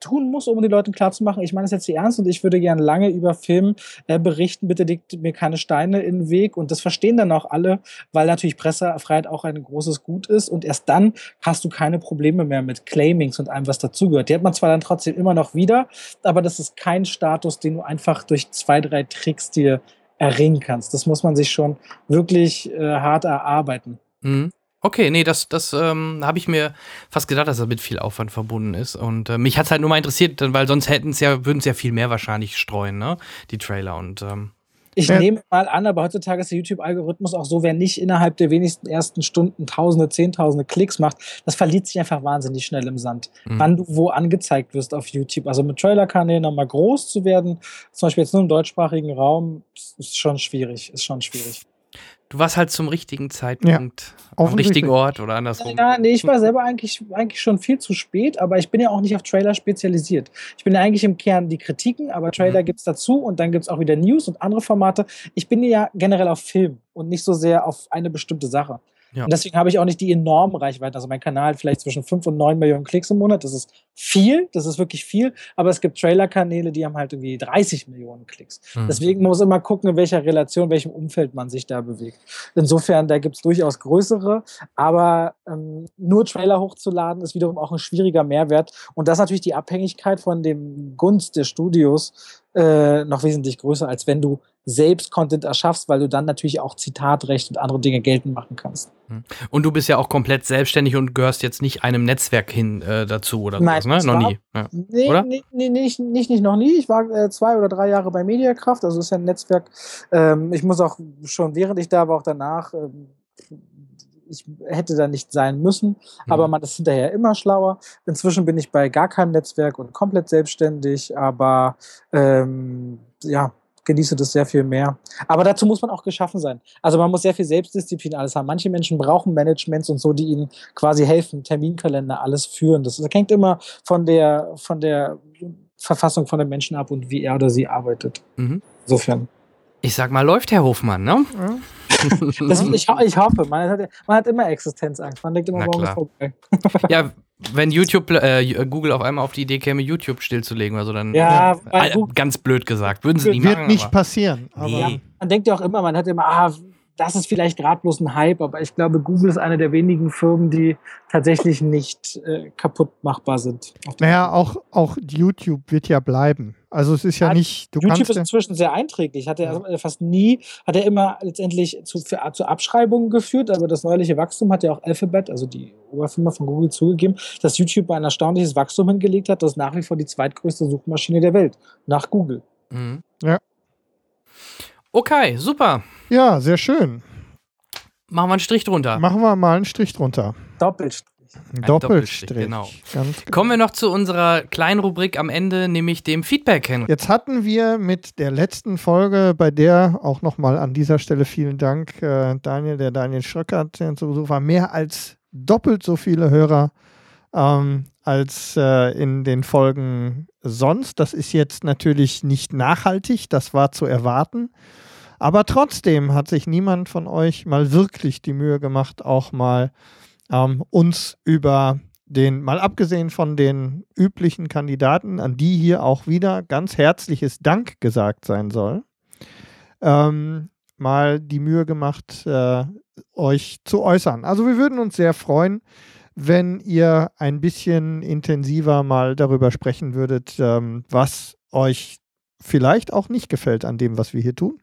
tun muss, um den Leuten klarzumachen, ich meine das jetzt hier ernst und ich würde gerne lange über Film äh, berichten, bitte legt mir keine Steine in den Weg und das verstehen dann auch alle, weil natürlich Pressefreiheit auch ein großes Gut ist und erst dann hast du keine Probleme mehr mit Claimings und allem, was dazugehört. Die hat man zwar dann trotzdem immer noch wieder, aber das ist kein Status, den du einfach durch zwei, drei Tricks dir erringen kannst. Das muss man sich schon wirklich äh, hart erarbeiten. Mhm. Okay, nee, das, das ähm, habe ich mir fast gedacht, dass das mit viel Aufwand verbunden ist. Und äh, mich hat es halt nur mal interessiert, weil sonst hätten es ja, würden es ja viel mehr wahrscheinlich streuen, ne? Die Trailer. Und ähm, ich ja. nehme mal an, aber heutzutage ist der YouTube-Algorithmus auch so, wer nicht innerhalb der wenigsten ersten Stunden Tausende, Zehntausende Klicks macht, das verliert sich einfach wahnsinnig schnell im Sand. Mhm. Wann du wo angezeigt wirst auf YouTube. Also mit Trailer-Kanälen nochmal groß zu werden, zum Beispiel jetzt nur im deutschsprachigen Raum, ist schon schwierig. Ist schon schwierig. Du warst halt zum richtigen Zeitpunkt ja, am richtigen Ort oder andersrum. Ja, nee, ich war selber eigentlich, eigentlich schon viel zu spät, aber ich bin ja auch nicht auf Trailer spezialisiert. Ich bin ja eigentlich im Kern die Kritiken, aber Trailer mhm. gibt es dazu und dann gibt es auch wieder News und andere Formate. Ich bin ja generell auf Film und nicht so sehr auf eine bestimmte Sache. Ja. Und deswegen habe ich auch nicht die enormen Reichweiten. Also mein Kanal hat vielleicht zwischen 5 und 9 Millionen Klicks im Monat. Das ist viel, das ist wirklich viel. Aber es gibt Trailer-Kanäle, die haben halt irgendwie 30 Millionen Klicks. Mhm. Deswegen muss man immer gucken, in welcher Relation, in welchem Umfeld man sich da bewegt. Insofern, da gibt es durchaus größere. Aber ähm, nur Trailer hochzuladen, ist wiederum auch ein schwieriger Mehrwert. Und das ist natürlich die Abhängigkeit von dem Gunst der Studios äh, noch wesentlich größer, als wenn du selbst Content erschaffst, weil du dann natürlich auch Zitatrecht und andere Dinge geltend machen kannst. Hm. Und du bist ja auch komplett selbstständig und gehörst jetzt nicht einem Netzwerk hin äh, dazu oder Nein, sowas, ne? Noch nie. Ja. Nee, oder? Nee, nee, nicht, nicht, nicht noch nie. Ich war äh, zwei oder drei Jahre bei Mediakraft, also ist ja ein Netzwerk. Ähm, ich muss auch schon während ich da war, auch danach ähm, ich hätte da nicht sein müssen, mhm. aber man ist hinterher immer schlauer. Inzwischen bin ich bei gar keinem Netzwerk und komplett selbstständig, aber ähm, ja, genieße das sehr viel mehr. Aber dazu muss man auch geschaffen sein. Also man muss sehr viel Selbstdisziplin alles haben. Manche Menschen brauchen Managements und so, die ihnen quasi helfen, Terminkalender, alles führen. Das, das hängt immer von der, von der Verfassung von dem Menschen ab und wie er oder sie arbeitet. Mhm. Insofern. Ich sag mal, läuft Herr Hofmann, ne? Ja. Das, ich, ich, hoffe, man hat, man hat immer Existenzangst. Man denkt immer, morgen ist vorbei. Ja, wenn YouTube, äh, Google auf einmal auf die Idee käme, YouTube stillzulegen oder so, dann ja, äh, ganz blöd gesagt, würden sie nicht Wird machen. Wird nicht passieren. Nee. Ja, man denkt ja auch immer, man hat immer, ah, das ist vielleicht gerade bloß ein Hype, aber ich glaube, Google ist eine der wenigen Firmen, die tatsächlich nicht äh, kaputt machbar sind. Naja, auch, auch YouTube wird ja bleiben. Also es ist ja, ja nicht. YouTube ist inzwischen sehr einträglich. Hat er ja. fast nie, hat er immer letztendlich zu, für, zu Abschreibungen geführt, aber das neuliche Wachstum hat ja auch Alphabet, also die Oberfirma von Google, zugegeben, dass YouTube ein erstaunliches Wachstum hingelegt hat. Das ist nach wie vor die zweitgrößte Suchmaschine der Welt, nach Google. Mhm. Ja. Okay, super. Ja, sehr schön. Machen wir einen Strich drunter. Machen wir mal einen Strich drunter. Doppelstrich. Ein Doppelstrich. genau. Ganz genau. Kommen wir noch zu unserer kleinen Rubrik am Ende, nämlich dem Feedback, Henry. Jetzt hatten wir mit der letzten Folge, bei der auch nochmal an dieser Stelle vielen Dank, äh, Daniel, der Daniel Schröckert, der zu Besuch war, mehr als doppelt so viele Hörer ähm, als äh, in den Folgen sonst. Das ist jetzt natürlich nicht nachhaltig, das war zu erwarten. Aber trotzdem hat sich niemand von euch mal wirklich die Mühe gemacht, auch mal ähm, uns über den, mal abgesehen von den üblichen Kandidaten, an die hier auch wieder ganz herzliches Dank gesagt sein soll, ähm, mal die Mühe gemacht, äh, euch zu äußern. Also wir würden uns sehr freuen, wenn ihr ein bisschen intensiver mal darüber sprechen würdet, ähm, was euch vielleicht auch nicht gefällt an dem, was wir hier tun.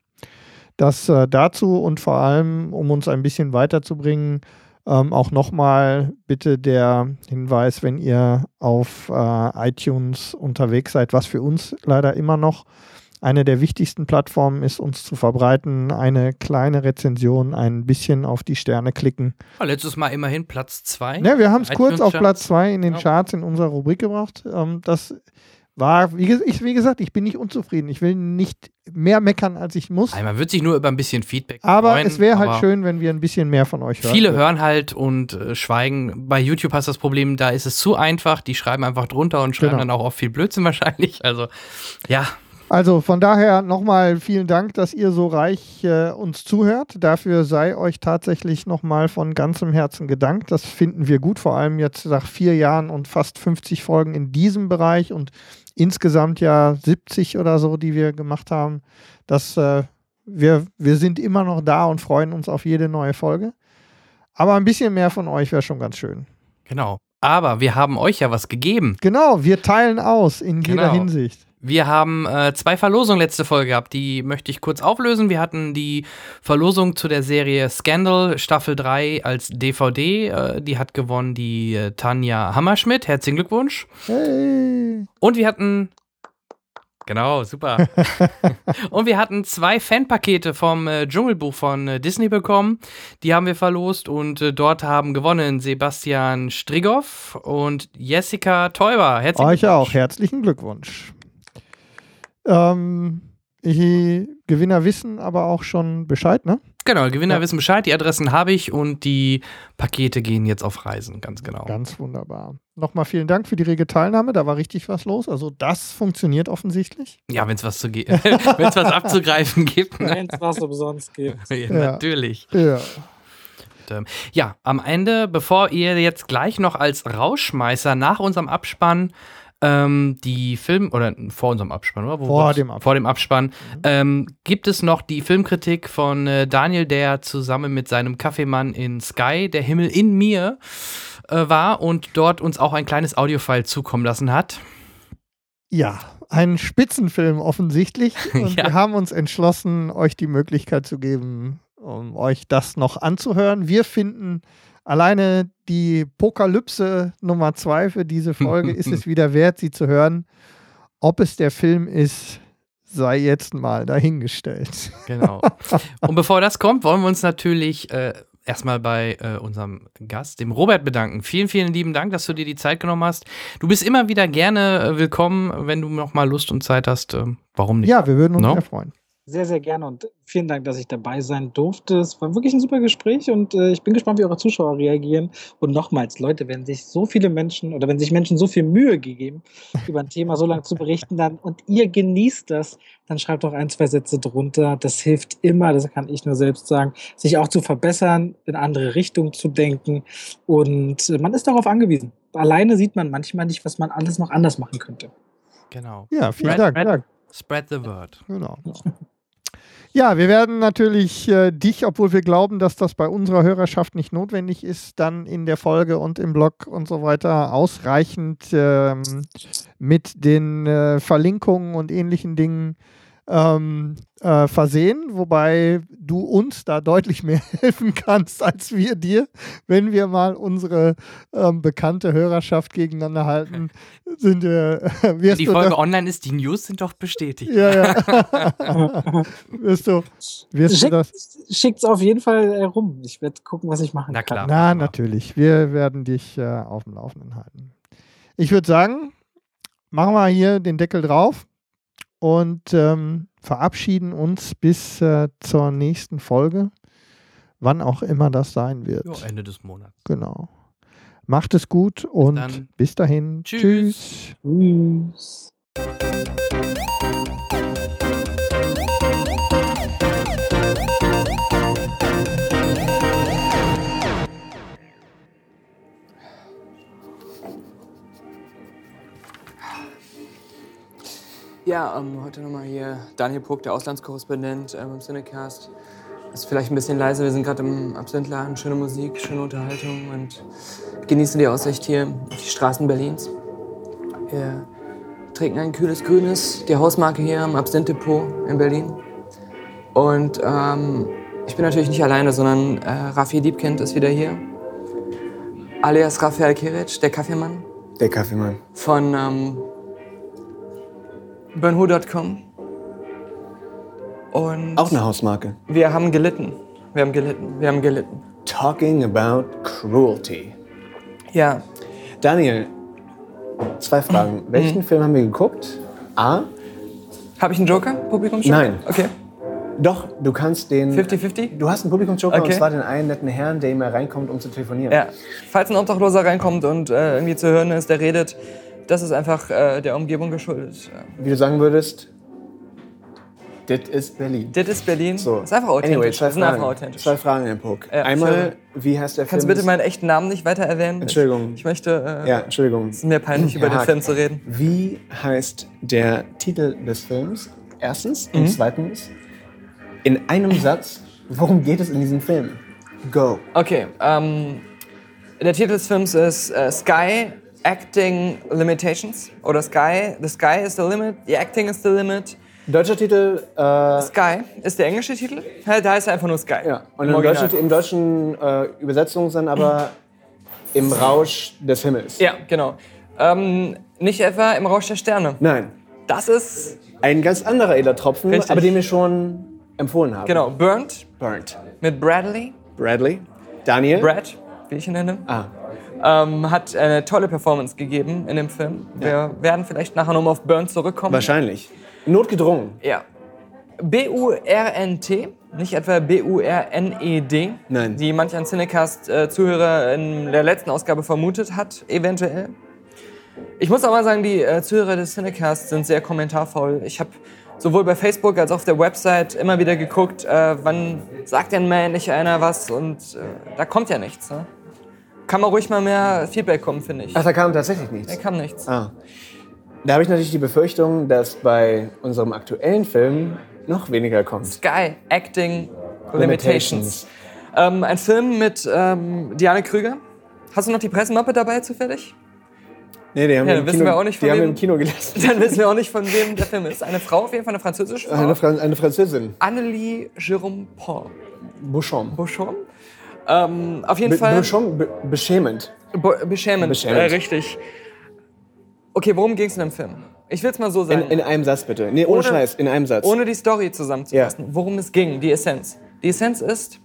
Das äh, dazu und vor allem, um uns ein bisschen weiterzubringen, ähm, auch nochmal bitte der Hinweis, wenn ihr auf äh, iTunes unterwegs seid, was für uns leider immer noch eine der wichtigsten Plattformen ist, uns zu verbreiten, eine kleine Rezension, ein bisschen auf die Sterne klicken. Oh, letztes Mal immerhin Platz 2. Ja, wir haben es kurz auf. Platz 2 in den Ja. Charts in unserer Rubrik gebracht. Ähm, das war, wie, ich, wie gesagt, ich bin nicht unzufrieden. Ich will nicht mehr meckern, als ich muss. Man wird sich nur über ein bisschen Feedback Aber freuen. es wäre halt schön, wenn wir ein bisschen mehr von euch hören. Viele würden. hören halt und äh, schweigen. Bei YouTube hast du das Problem, da ist es zu einfach. Die schreiben einfach drunter und schreiben Genau. dann auch oft viel Blödsinn wahrscheinlich. Also, ja, Also von daher nochmal vielen Dank, dass ihr so reich äh, uns zuhört. Dafür sei euch tatsächlich nochmal von ganzem Herzen gedankt. Das finden wir gut, vor allem jetzt nach vier Jahren und fast 50 Folgen in diesem Bereich und insgesamt ja 70 oder so, die wir gemacht haben. Das, äh, wir, wir sind immer noch da und freuen uns auf jede neue Folge. Aber ein bisschen mehr von euch wäre schon ganz schön. genau. Aber wir haben euch ja was gegeben. Genau, wir teilen aus in jeder Genau. Hinsicht. Wir haben äh, zwei Verlosungen letzte Folge gehabt, die möchte ich kurz auflösen. Wir hatten die Verlosung zu der Serie Scandal Staffel 3 als DVD. Äh, die hat gewonnen die äh, Tanja Hammerschmidt. Herzlichen Glückwunsch. Hey. Und wir hatten. Genau, super. und wir hatten zwei Fanpakete vom äh, Dschungelbuch von äh, Disney bekommen. Die haben wir verlost und äh, dort haben gewonnen Sebastian Strigoff und Jessica Teuber. Herzlichen Euch auch Glückwunsch. herzlichen Glückwunsch. Ähm, die Gewinner wissen aber auch schon Bescheid, ne? Genau, Gewinner Ja. wissen Bescheid, die Adressen habe ich und die Pakete gehen jetzt auf Reisen, ganz genau. Ganz wunderbar. Nochmal vielen Dank für die rege Teilnahme. Da war richtig was los. Also das funktioniert offensichtlich. Ja, wenn es was, zu ge- wenn's was abzugreifen gibt. Ne? Wenn es was umsonst gibt. Ja, Ja. Natürlich. Ja. Ja, am Ende, bevor ihr jetzt gleich noch als Rausschmeißer nach unserem Abspann ähm, die Film, oder vor unserem Abspann, oder? Wo Vor war's? dem Abspann. Vor dem Abspann, ähm, gibt es noch die Filmkritik von äh, Daniel, der zusammen mit seinem Kaffeemann in Sky, der Himmel in mir, äh, war und dort uns auch ein kleines Audiofile zukommen lassen hat. Ja, ein Spitzenfilm offensichtlich. Und Ja. wir haben uns entschlossen, euch die Möglichkeit zu geben, um euch das noch anzuhören. Wir finden alleine die Pokalypse Nummer zwei für diese Folge ist es wieder wert, sie zu hören. Ob es der Film ist, sei jetzt mal dahingestellt. Genau. Und bevor das kommt, wollen wir uns natürlich äh, erstmal bei äh, unserem Gast, dem Robert, bedanken. Vielen, vielen lieben Dank, dass du dir die Zeit genommen hast. Du bist immer wieder gerne äh, willkommen, wenn du noch mal Lust und Zeit hast. ähm, warum nicht? Ja, wir würden uns No? sehr freuen. Sehr, sehr gerne und vielen Dank, dass ich dabei sein durfte. Es war wirklich ein super Gespräch und äh, ich bin gespannt, wie eure Zuschauer reagieren. Und nochmals, Leute, wenn sich so viele Menschen oder wenn sich Menschen so viel Mühe gegeben, über ein Thema so lange zu berichten, dann und ihr genießt das, dann schreibt doch ein, zwei Sätze drunter. Das hilft immer, das kann ich nur selbst sagen, sich auch zu verbessern, in andere Richtungen zu denken. Und äh, man ist darauf angewiesen. Alleine sieht man manchmal nicht, was man alles noch anders machen könnte. Genau. Ja, vielen Dank. Red- Dank. Spread the word. Genau. Ja, wir werden natürlich äh, dich, obwohl wir glauben, dass das bei unserer Hörerschaft nicht notwendig ist, dann in der Folge und im Blog und so weiter ausreichend ähm, mit den äh, Verlinkungen und ähnlichen Dingen ähm, äh, versehen, wobei du uns da deutlich mehr helfen kannst als wir dir. Wenn wir mal unsere ähm, bekannte Hörerschaft gegeneinander halten, sind wir. Äh, wirst Die du Folge da- online ist, die News sind doch bestätigt. Ja, ja. wirst du, wirst du das? Schickt es auf jeden Fall äh, rum. Ich werde gucken, was ich machen Na kann. klar. Na, natürlich. Wir werden dich äh, auf dem Laufenden halten. Ich würde sagen, machen wir hier den Deckel drauf und ähm, verabschieden uns bis äh, zur nächsten Folge, wann auch immer das sein wird. Jo, Ende des Monats. Genau. Macht es gut und dann. bis dahin. Tschüss. Tschüss. Tschüss. Ja, ähm, heute nochmal hier Daniel Puck, der Auslandskorrespondent ähm, im Cinecast. Ist vielleicht ein bisschen leise, wir sind gerade im Absinthladen. Schöne Musik, schöne Unterhaltung und genießen die Aussicht hier auf die Straßen Berlins. Wir trinken ein kühles Grünes, die Hausmarke hier am Absinth-Depot in Berlin. Und ähm, ich bin natürlich nicht alleine, sondern äh, Rafi Diebkind ist wieder hier. Alias Rafael Kiric, der Kaffeemann Der Kaffeemann. von ähm, burnwho.com. Und Auch eine Hausmarke. wir haben gelitten. Wir haben gelitten. Wir haben gelitten. Talking about cruelty. Ja, Daniel, zwei Fragen. Welchen Film haben wir geguckt? A. habe ich einen Joker? Publikum Nein. Okay. Doch, du kannst den. 50-50? Du hast einen Publikumsjoker und Okay. zwar den einen netten Herrn, der immer reinkommt, um zu telefonieren. Ja. Falls ein Obdachloser reinkommt und äh, irgendwie zu hören ist, der redet, das ist einfach äh, der Umgebung geschuldet. Ja. Wie du sagen würdest, das ist Berlin. Das ist Berlin. So. Ist einfach authentisch. Anyway, zwei Fragen. authentisch. Zwei Fragen, Herr Puck. Ja, Einmal, wie heißt der Kannst du Film? bitte meinen echten Namen nicht weiter erwähnen? Entschuldigung. Ich, ich möchte. Äh, Ja, Entschuldigung. Es ist mir peinlich, über den. Film zu reden. Wie heißt der Titel des Films? Erstens. Mhm. Und zweitens, in einem Satz, worum geht es in diesem Film? Go. Okay, ähm, der Titel des Films ist äh, Sky Acting Limitations oder Sky, the Sky is the limit, the acting is the limit. Deutscher Titel, äh, Sky ist der englische Titel. Da heißt er einfach nur Sky. ja. Und Im im deutschen, im deutschen äh, Übersetzung dann aber im Rausch des Himmels. Ja, genau. Ähm, nicht etwa im Rausch der Sterne. Nein, Das ist, ein ganz anderer edler Tropfen, Richtig. aber den wir schon empfohlen haben. genau, Burnt Burnt. mit Bradley. Bradley. Daniel. Brad, wie ich ihn nenne. ah, Ähm, hat eine tolle Performance gegeben in dem Film. Wir werden vielleicht nachher nochmal auf Burnt zurückkommen. wahrscheinlich. Notgedrungen. Ja. B-U-R-N-T, nicht etwa B-U-R-N-E-D, Nein. die manch ein Cinecast-Zuhörer in der letzten Ausgabe vermutet hat, eventuell. Ich muss auch mal sagen, die äh, Zuhörer des Cinecasts sind sehr kommentarvoll. Ich habe sowohl bei Facebook als auch auf der Website immer wieder geguckt, äh, wann sagt denn mal endlich einer was und äh, da kommt ja nichts. Ne? Kann man ruhig mal mehr Feedback kommen, finde ich. Ach, da kam tatsächlich nichts. Da kam nichts. Ah. Da habe ich natürlich die Befürchtung, dass bei unserem aktuellen Film noch weniger kommt. Sky Acting Limitations. Ähm, ein Film mit ähm, Diane Krüger. Hast du noch die Pressemappe dabei zufällig? Nee, die haben, Ja, im Kino, wir auch nicht, von die haben wem- im Kino gelassen. Dann wissen wir auch nicht, von wem der Film ist. Eine Frau, auf jeden Fall eine französische Frau. Eine, Fran eine Französin. Annelie Jérôme Paul. Bouchon. Beauchamp. Ähm, auf jeden Be Fall. Bouchon, be beschämend. Bo beschämend. Beschämend. Äh, richtig. Okay, worum ging es in dem Film? Ich will es mal so sagen. In, in einem Satz bitte. Nee, ohne, Ohne- Scheiß, in einem Satz. ohne die Story zusammenzufassen, worum es ging, die Essenz. Die Essenz ist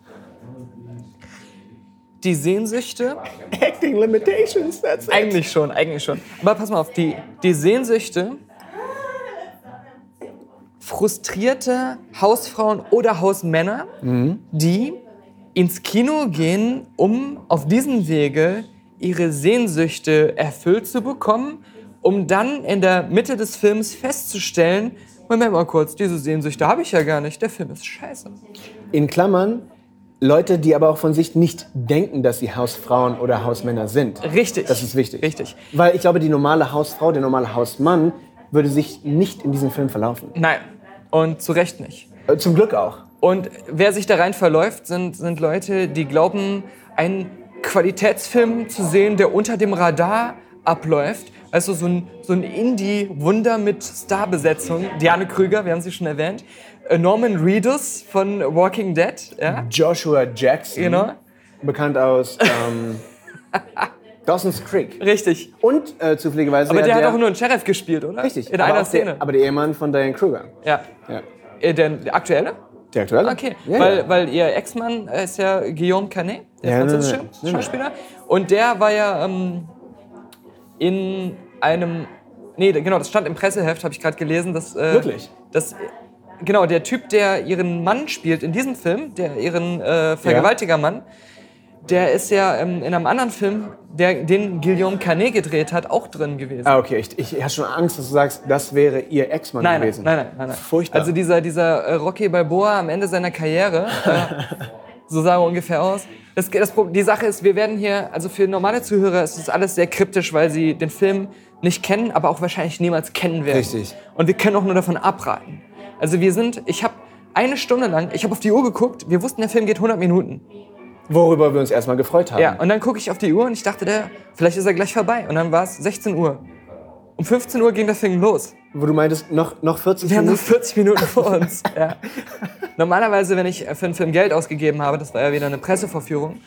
die Sehnsüchte Acting Limitations, that's it. Eigentlich schon, eigentlich schon. Aber pass mal auf, die, die Sehnsüchte frustrierte Hausfrauen oder Hausmänner, die ins Kino gehen, um auf diesem Wege ihre Sehnsüchte erfüllt zu bekommen, um dann in der Mitte des Films festzustellen, Moment mal kurz, diese Sehnsüchte habe ich ja gar nicht, der Film ist scheiße. In Klammern, Leute, die aber auch von sich nicht denken, dass sie Hausfrauen oder Hausmänner sind. Richtig. Das ist wichtig. Richtig. Weil ich glaube, die normale Hausfrau, der normale Hausmann würde sich nicht in diesem Film verlaufen. Nein, und zu Recht nicht. Äh, Zum Glück auch. Und wer sich da rein verläuft, sind, sind Leute, die glauben, einen Qualitätsfilm zu sehen, der unter dem Radar abläuft. Also so ein, so ein Indie-Wunder mit Starbesetzung. Diane Krüger, wir haben sie schon erwähnt. Äh, Norman Reedus von Walking Dead. Ja? Joshua Jackson. Genau. Bekannt aus ähm, Dawson's Creek. Richtig. Und äh, zufälligerweise. Aber ja der hat auch nur einen Sheriff gespielt, oder? Richtig. In aber einer Szene. Der, aber der Ehemann von Diane Kruger. ja. Ja. Äh, Der, der aktuelle? Der aktuelle? Okay, Ja, weil, ja. weil ihr Ex-Mann ist ja Guillaume Canet, der Ja, französische nein, nein, nein. Schauspieler. Und der war ja ähm, in einem. Nee, genau, das stand im Presseheft, habe ich gerade gelesen. Dass, äh, Wirklich? Dass, genau, der Typ, der ihren Mann spielt in diesem Film, der ihren äh, Vergewaltigermann, der ist ja ähm, in einem anderen Film, der, den Guillaume Canet gedreht hat, auch drin gewesen. Ah, okay. Ich, ich hatte schon Angst, dass du sagst, das wäre ihr Ex-Mann Nein, nein, gewesen. nein, nein, nein, nein. Furchtbar. Also dieser, dieser äh, Rocky Balboa am Ende seiner Karriere, äh, so sah er ungefähr aus. Das, das, die Sache ist, wir werden hier, also für normale Zuhörer ist das alles sehr kryptisch, weil sie den Film nicht kennen, aber auch wahrscheinlich niemals kennen werden. Richtig. Und wir können auch nur davon abraten. Also wir sind, ich habe eine Stunde lang, ich habe auf die Uhr geguckt, wir wussten, der Film geht 100 Minuten. Worüber wir uns erstmal gefreut haben. Ja, und dann gucke ich auf die Uhr und ich dachte, der, vielleicht ist er gleich vorbei. Und dann war es 16 Uhr. Um 15 Uhr ging der Film los. Wo du meintest, noch, noch 40 Wir haben noch Minuten. 40 Minuten vor uns. Ja. Normalerweise, wenn ich für einen Film Geld ausgegeben habe, das war ja wieder eine Presseverführung,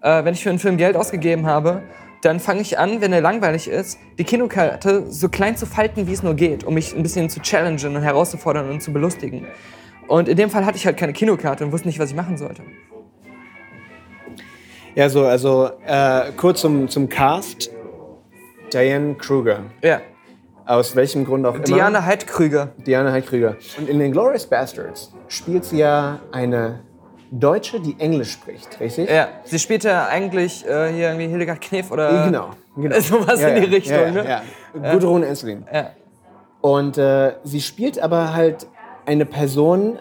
äh, wenn ich für einen Film Geld ausgegeben habe, dann fange ich an, wenn er langweilig ist, die Kinokarte so klein zu falten, wie es nur geht, um mich ein bisschen zu challengen und herauszufordern und zu belustigen. Und in dem Fall hatte ich halt keine Kinokarte und wusste nicht, was ich machen sollte. Ja, so, also äh, kurz zum, zum Cast. Diane Kruger. Ja. Aus welchem Grund auch immer. Diana Heidkrüger. Diana Heidkrüger. Und in den Glorious Bastards spielt sie ja eine Deutsche, die Englisch spricht, richtig? Ja. Sie spielte eigentlich äh, hier irgendwie Hildegard Knef oder. Genau. genau. Sowas in die Richtung, ja, ne? Ja, ja. Gudrun Enslin. Ja. Und äh, sie spielt aber halt eine Person,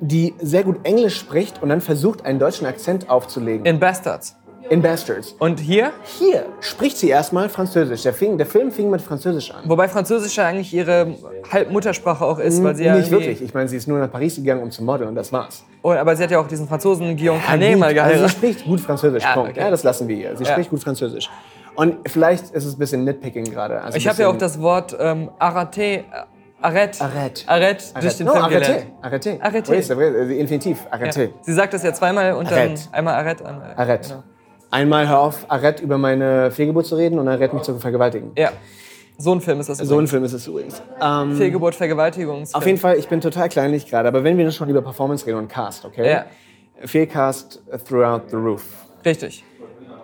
die sehr gut Englisch spricht und dann versucht, einen deutschen Akzent aufzulegen. In Bastards. In Bastards. Und hier? Hier spricht sie erstmal Französisch. Der, fing, der Film fing mit Französisch an. Wobei Französisch ja eigentlich ihre Halbmuttersprache auch ist, weil sie ja Nicht wirklich. Ich meine, sie ist nur nach Paris gegangen, um zu modeln und das war's. Oh, aber sie hat ja auch diesen Franzosen Guillaume Canet gut, mal also sie geheiratet. spricht gut Französisch, Ja, Punkt. okay. Ja, das lassen wir ihr. Sie Ja. spricht gut Französisch. Und vielleicht ist es ein bisschen Nitpicking gerade. Also Ich habe ja auch das Wort ähm, arrêté, arrête, Arrête. arrête durch den no, Film arrêté. gelernt. Arrêté. Arrêté. Oui, c'est vrai, euh, Infinitiv. Arrêté. Ja. Sie sagt das ja zweimal und dann Arrête. einmal arrête. Einmal, Arrête. Genau. Einmal hör auf, Arrête über meine Fehlgeburt zu reden und Arrête mich zu vergewaltigen. Ja, so ein Film ist das. So ein übrigens. Film ist es übrigens. Ähm, Fehlgeburt, Vergewaltigung. auf jeden Fall, ich bin total kleinlich gerade, aber wenn wir schon über Performance reden und Cast, okay? Ja. Fehlcast throughout the roof. Richtig.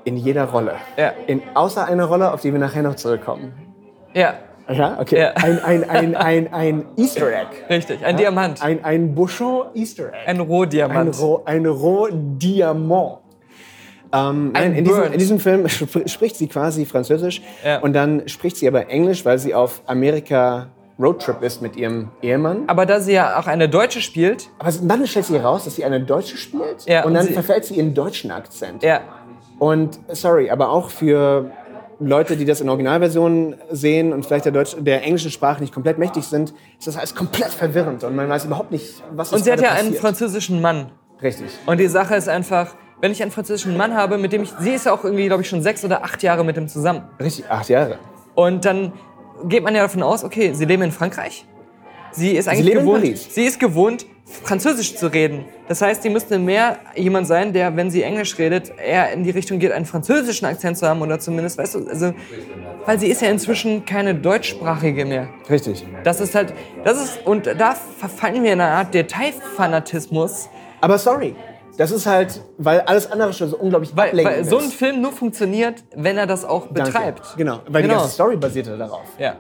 In jeder Rolle. Ja. In, außer einer Rolle, auf die wir nachher noch zurückkommen. Ja, Ja, okay. Ja. Ein, ein, ein, ein, ein Easter Egg. richtig. Ein Diamant. Ein, ein Bouchon Easter Egg. Ein Ein, Rohdiamant. Roh, ein Rohdiamant. Ähm, nein, in, diesem, in diesem Film sp spricht sie quasi Französisch Ja. und dann spricht sie aber Englisch, weil sie auf Amerika Roadtrip ist mit ihrem Ehemann. Aber da sie ja auch eine Deutsche spielt, Aber dann stellt sie heraus, dass sie eine Deutsche spielt Ja, und und dann verfällt sie ihren deutschen Akzent. ja, Und sorry, aber auch für Leute, die das in Originalversionen sehen und vielleicht der, Deutsch, der englischen Sprache nicht komplett mächtig sind, ist das alles komplett verwirrend und man weiß überhaupt nicht, was und ist sie hat ja gerade einen passiert. französischen Mann. Richtig. Und die Sache ist einfach, wenn ich einen französischen Mann habe, mit dem ich, sie ist ja auch irgendwie, glaube ich, schon sechs oder acht Jahre mit ihm zusammen. Richtig, acht Jahre. Und dann geht man ja davon aus, okay, sie leben in Frankreich. Sie ist eigentlich leben in gewohnt, sie ist gewohnt, Französisch zu reden. Das heißt, sie müsste mehr jemand sein, der, wenn sie Englisch redet, eher in die Richtung geht, einen französischen Akzent zu haben oder zumindest, weißt du, also, weil sie ist ja inzwischen keine deutschsprachige mehr. Richtig. Das ist halt, das ist, und da verfallen wir in eine Art Detailfanatismus, Aber sorry, das ist halt, weil alles andere schon so unglaublich weil, ablenkend weil so ein. Film nur funktioniert, wenn er das auch Danke. betreibt. Genau, weil Genau. die ganze Story basierte darauf. Ja.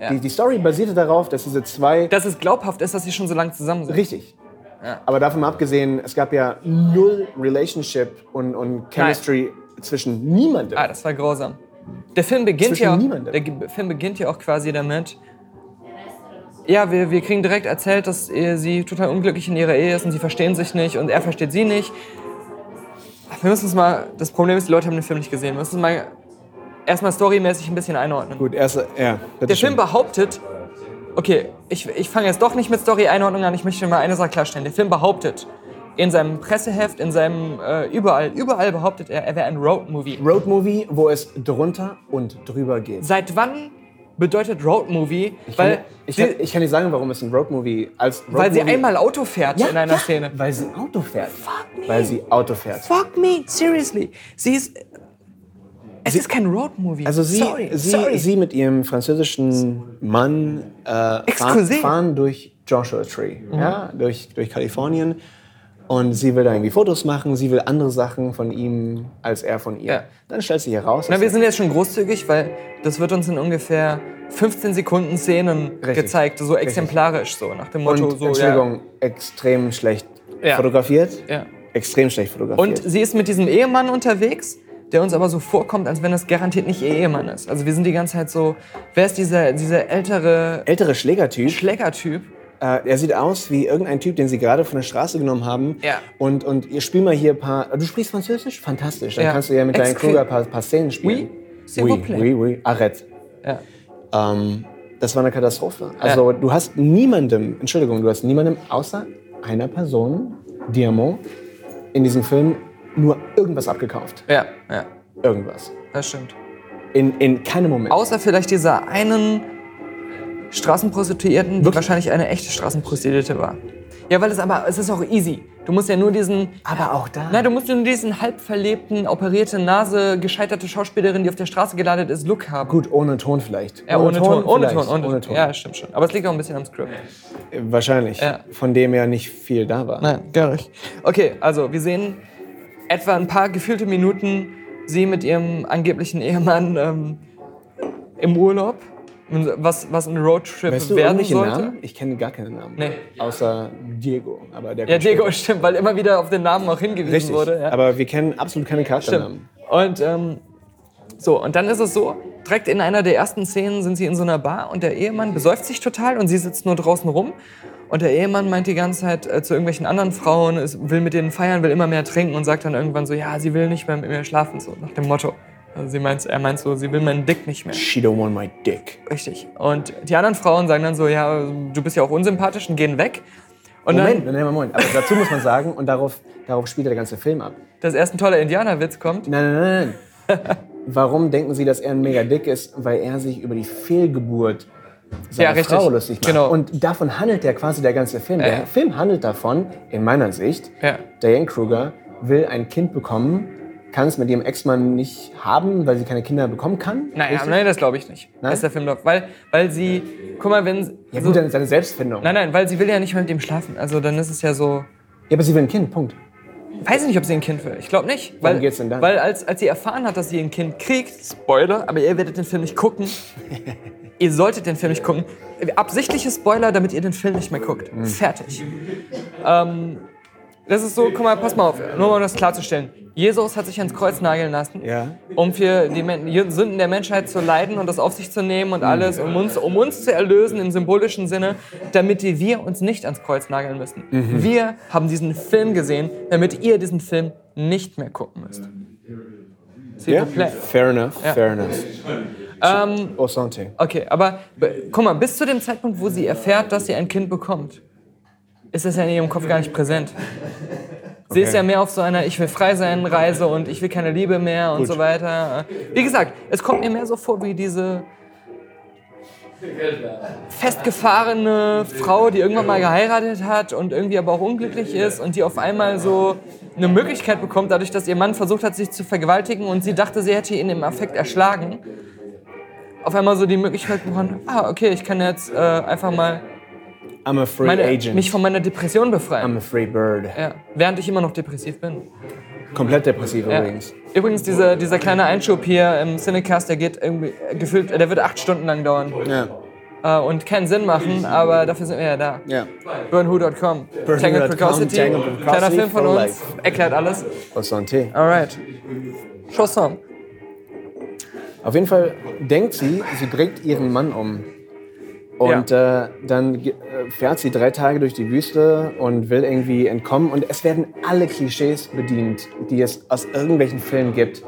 Ja. Die, die Story basierte darauf, dass diese zwei... Dass es glaubhaft ist, dass sie schon so lange zusammen sind. Richtig. Aber davon mal abgesehen, es gab ja null Relationship und, und Chemistry zwischen niemandem. Ah, das war grausam. Der Film beginnt Zwischen ja auch, niemandem. der Film beginnt ja auch quasi damit. Ja, wir, wir kriegen direkt erzählt, dass sie total unglücklich in ihrer Ehe ist und sie verstehen sich nicht und er versteht sie nicht. Wir müssen es mal, das Problem ist, die Leute haben den Film nicht gesehen. Wir müssen es mal erstmal storymäßig ein bisschen einordnen. Gut, erste, ja. bitte Der schön. Film behauptet, okay, ich, ich fange jetzt doch nicht mit Story-Einordnung an, ich möchte mal eine Sache klarstellen. Der Film behauptet, in seinem Presseheft, in seinem äh, überall, überall behauptet er, er wäre ein Roadmovie. Roadmovie, wo es drunter und drüber geht. Seit wann bedeutet Roadmovie? Ich Weil, kann, ich, sie, kann, ich kann dir sagen, warum es ein Roadmovie als Roadmovie weil sie einmal Auto fährt ja, in einer ja, Szene. Weil sie Auto fährt. Fuck me. Weil sie Auto fährt. Fuck me, seriously. Sie ist. Es ist kein Roadmovie. Also sie, sorry, sie, sorry. sie mit ihrem französischen Mann äh, fahren, fahren durch Joshua Tree, ja, durch, durch Kalifornien. Und sie will da irgendwie Fotos machen, sie will andere Sachen von ihm als er von ihr. Ja. Dann stellt sich heraus, Na, dass wir sind jetzt schon großzügig, weil das wird uns in ungefähr 15 Sekunden Szenen Richtig. gezeigt, so exemplarisch, so nach dem Motto, und, so Entschuldigung, extrem schlecht Ja. fotografiert. Ja. ja. Extrem schlecht fotografiert. Und sie ist mit diesem Ehemann unterwegs, der uns aber so vorkommt, als wenn das garantiert nicht ihr Ehemann ist. Also wir sind die ganze Zeit so, wer ist dieser, dieser ältere Ältere Schlägertyp. Schlägertyp? Äh, er sieht aus wie irgendein Typ, den sie gerade von der Straße genommen haben. Ja. Und, und ihr spielt mal hier ein paar. Du sprichst Französisch? Fantastisch. Dann Ja. kannst du ja mit deinen Kruger ein paar, paar Szenen spielen. Oui, plaît. oui, oui. Arrête. Ja. Ähm, das war eine Katastrophe. Also du hast niemandem, Entschuldigung, du hast niemandem außer einer Person, Diamant, in diesem Film nur irgendwas abgekauft. Ja, ja, Irgendwas. das stimmt. In, in keinem Moment. Außer vielleicht dieser einen Straßenprostituierten, die Wirklich? wahrscheinlich eine echte Straßenprostituierte war. Ja, weil es aber, es ist auch easy. Du musst ja nur diesen. Aber auch da. Nein, du musst nur diesen halb verlebten, operierte Nase, gescheiterte Schauspielerin, die auf der Straße gelandet ist, Look haben. Gut, ohne Ton vielleicht. Ja, ohne, Ton, ohne vielleicht. Ton, ohne, ohne Ton. Ja, stimmt schon. Aber es liegt auch ein bisschen am Skript. Wahrscheinlich. Ja. Von dem ja nicht viel da war. Nein, gar nicht. Okay, also wir sehen etwa ein paar gefühlte Minuten sie mit ihrem angeblichen Ehemann ähm, im Urlaub, was, was ein Roadtrip Weißt du werden sollte. Namen? Ich kenne gar keine Namen. Nee. Außer Diego. Aber der Ja, Diego, später. stimmt, weil immer wieder auf den Namen auch hingewiesen Richtig. wurde. Ja. Aber wir kennen absolut keine Charakternamen. Und ähm, so, und dann ist es so, direkt in einer der ersten Szenen sind sie in so einer Bar und der Ehemann besäuft sich total und sie sitzt nur draußen rum. Und der Ehemann meint die ganze Zeit äh, zu irgendwelchen anderen Frauen, will mit denen feiern, will immer mehr trinken und sagt dann irgendwann so, ja, sie will nicht mehr mit mir schlafen, so nach dem Motto. Also sie meint, er meint so, sie will meinen Dick nicht mehr. She don't want my dick. Richtig. Und die anderen Frauen sagen dann so, ja, du bist ja auch unsympathisch und gehen weg. Und Moment, dann, nein, Moment. Aber dazu muss man sagen, und darauf, darauf spielt der ganze Film ab. dass erst ein toller Indianerwitz kommt. Nein, nein, nein, nein. Warum denken Sie, dass er ein mega dick ist? Weil er sich über die Fehlgeburt seiner Ja, richtig. Frau lustig macht. Genau. Und davon handelt ja quasi der ganze Film. Ja. Der Film handelt davon, in meiner Sicht, Ja. Diane Kruger will ein Kind bekommen, kann es mit ihrem Ex-Mann nicht haben, weil sie keine Kinder bekommen kann. Naja, Richtig? nein, das glaube ich nicht. Nein? Das ist der Film doch. Weil, weil sie, guck mal, wenn. Ja so, gut, dann ist seine Selbstfindung. nein, nein, weil sie will ja nicht mehr mit ihm schlafen. Also dann ist es ja so. Ja, aber sie will ein Kind, Punkt. Weiß ich nicht, ob sie ein Kind will. Ich glaube nicht. Worum Weil, geht's denn dann? Weil als, als sie erfahren hat, dass sie ein Kind kriegt, Spoiler, aber ihr werdet den Film nicht gucken. ihr solltet den Film nicht gucken. Absichtliche Spoiler, damit ihr den Film nicht mehr guckt. Hm. Fertig. Ähm, das ist so, guck mal, pass mal auf, nur mal um das klarzustellen. Jesus hat sich ans Kreuz nageln lassen, Ja. um für die Men Sünden der Menschheit zu leiden und das auf sich zu nehmen und alles, um uns, um uns zu erlösen im symbolischen Sinne, damit wir uns nicht ans Kreuz nageln müssen. Wir haben diesen Film gesehen, damit ihr diesen Film nicht mehr gucken müsst. Plaît. fair enough, Ja. fair enough. Ähm, Au santé. okay, aber be- guck mal, bis zu dem Zeitpunkt, wo sie erfährt, dass sie ein Kind bekommt, ist das ja in ihrem Kopf gar nicht präsent. Sie ist Okay. ja mehr auf so einer Ich will frei sein Reise und ich will keine Liebe mehr und so weiter. Wie gesagt, es kommt mir mehr so vor wie diese festgefahrene Frau, die irgendwann mal geheiratet hat und irgendwie aber auch unglücklich ist und die auf einmal so eine Möglichkeit bekommt, dadurch, dass ihr Mann versucht hat, sich zu vergewaltigen und sie dachte, sie hätte ihn im Affekt erschlagen. Auf einmal so die Möglichkeit bekommen, ah, okay, ich kann jetzt äh, einfach mal I'm a free meine, agent. mich von meiner Depression befreien. I'm a free bird. Ja, während ich immer noch depressiv bin. Komplett depressiv Ja. übrigens. Übrigens, dieser, dieser kleine Einschub hier im Cinecast, der geht irgendwie gefühlt, der wird acht Stunden lang dauern Ja. äh, und keinen Sinn machen, aber dafür sind wir ja da. Ja. Burnwho.com. Burnwho.com, Tangle Precocity. Kleiner Film von uns, erklärt alles. Au santé. Alright. Chanson. Auf jeden Fall denkt sie, sie bringt ihren Mann um. Und äh, dann äh, fährt sie drei Tage durch die Wüste und will irgendwie entkommen. Und es werden alle Klischees bedient, die es aus irgendwelchen Filmen gibt.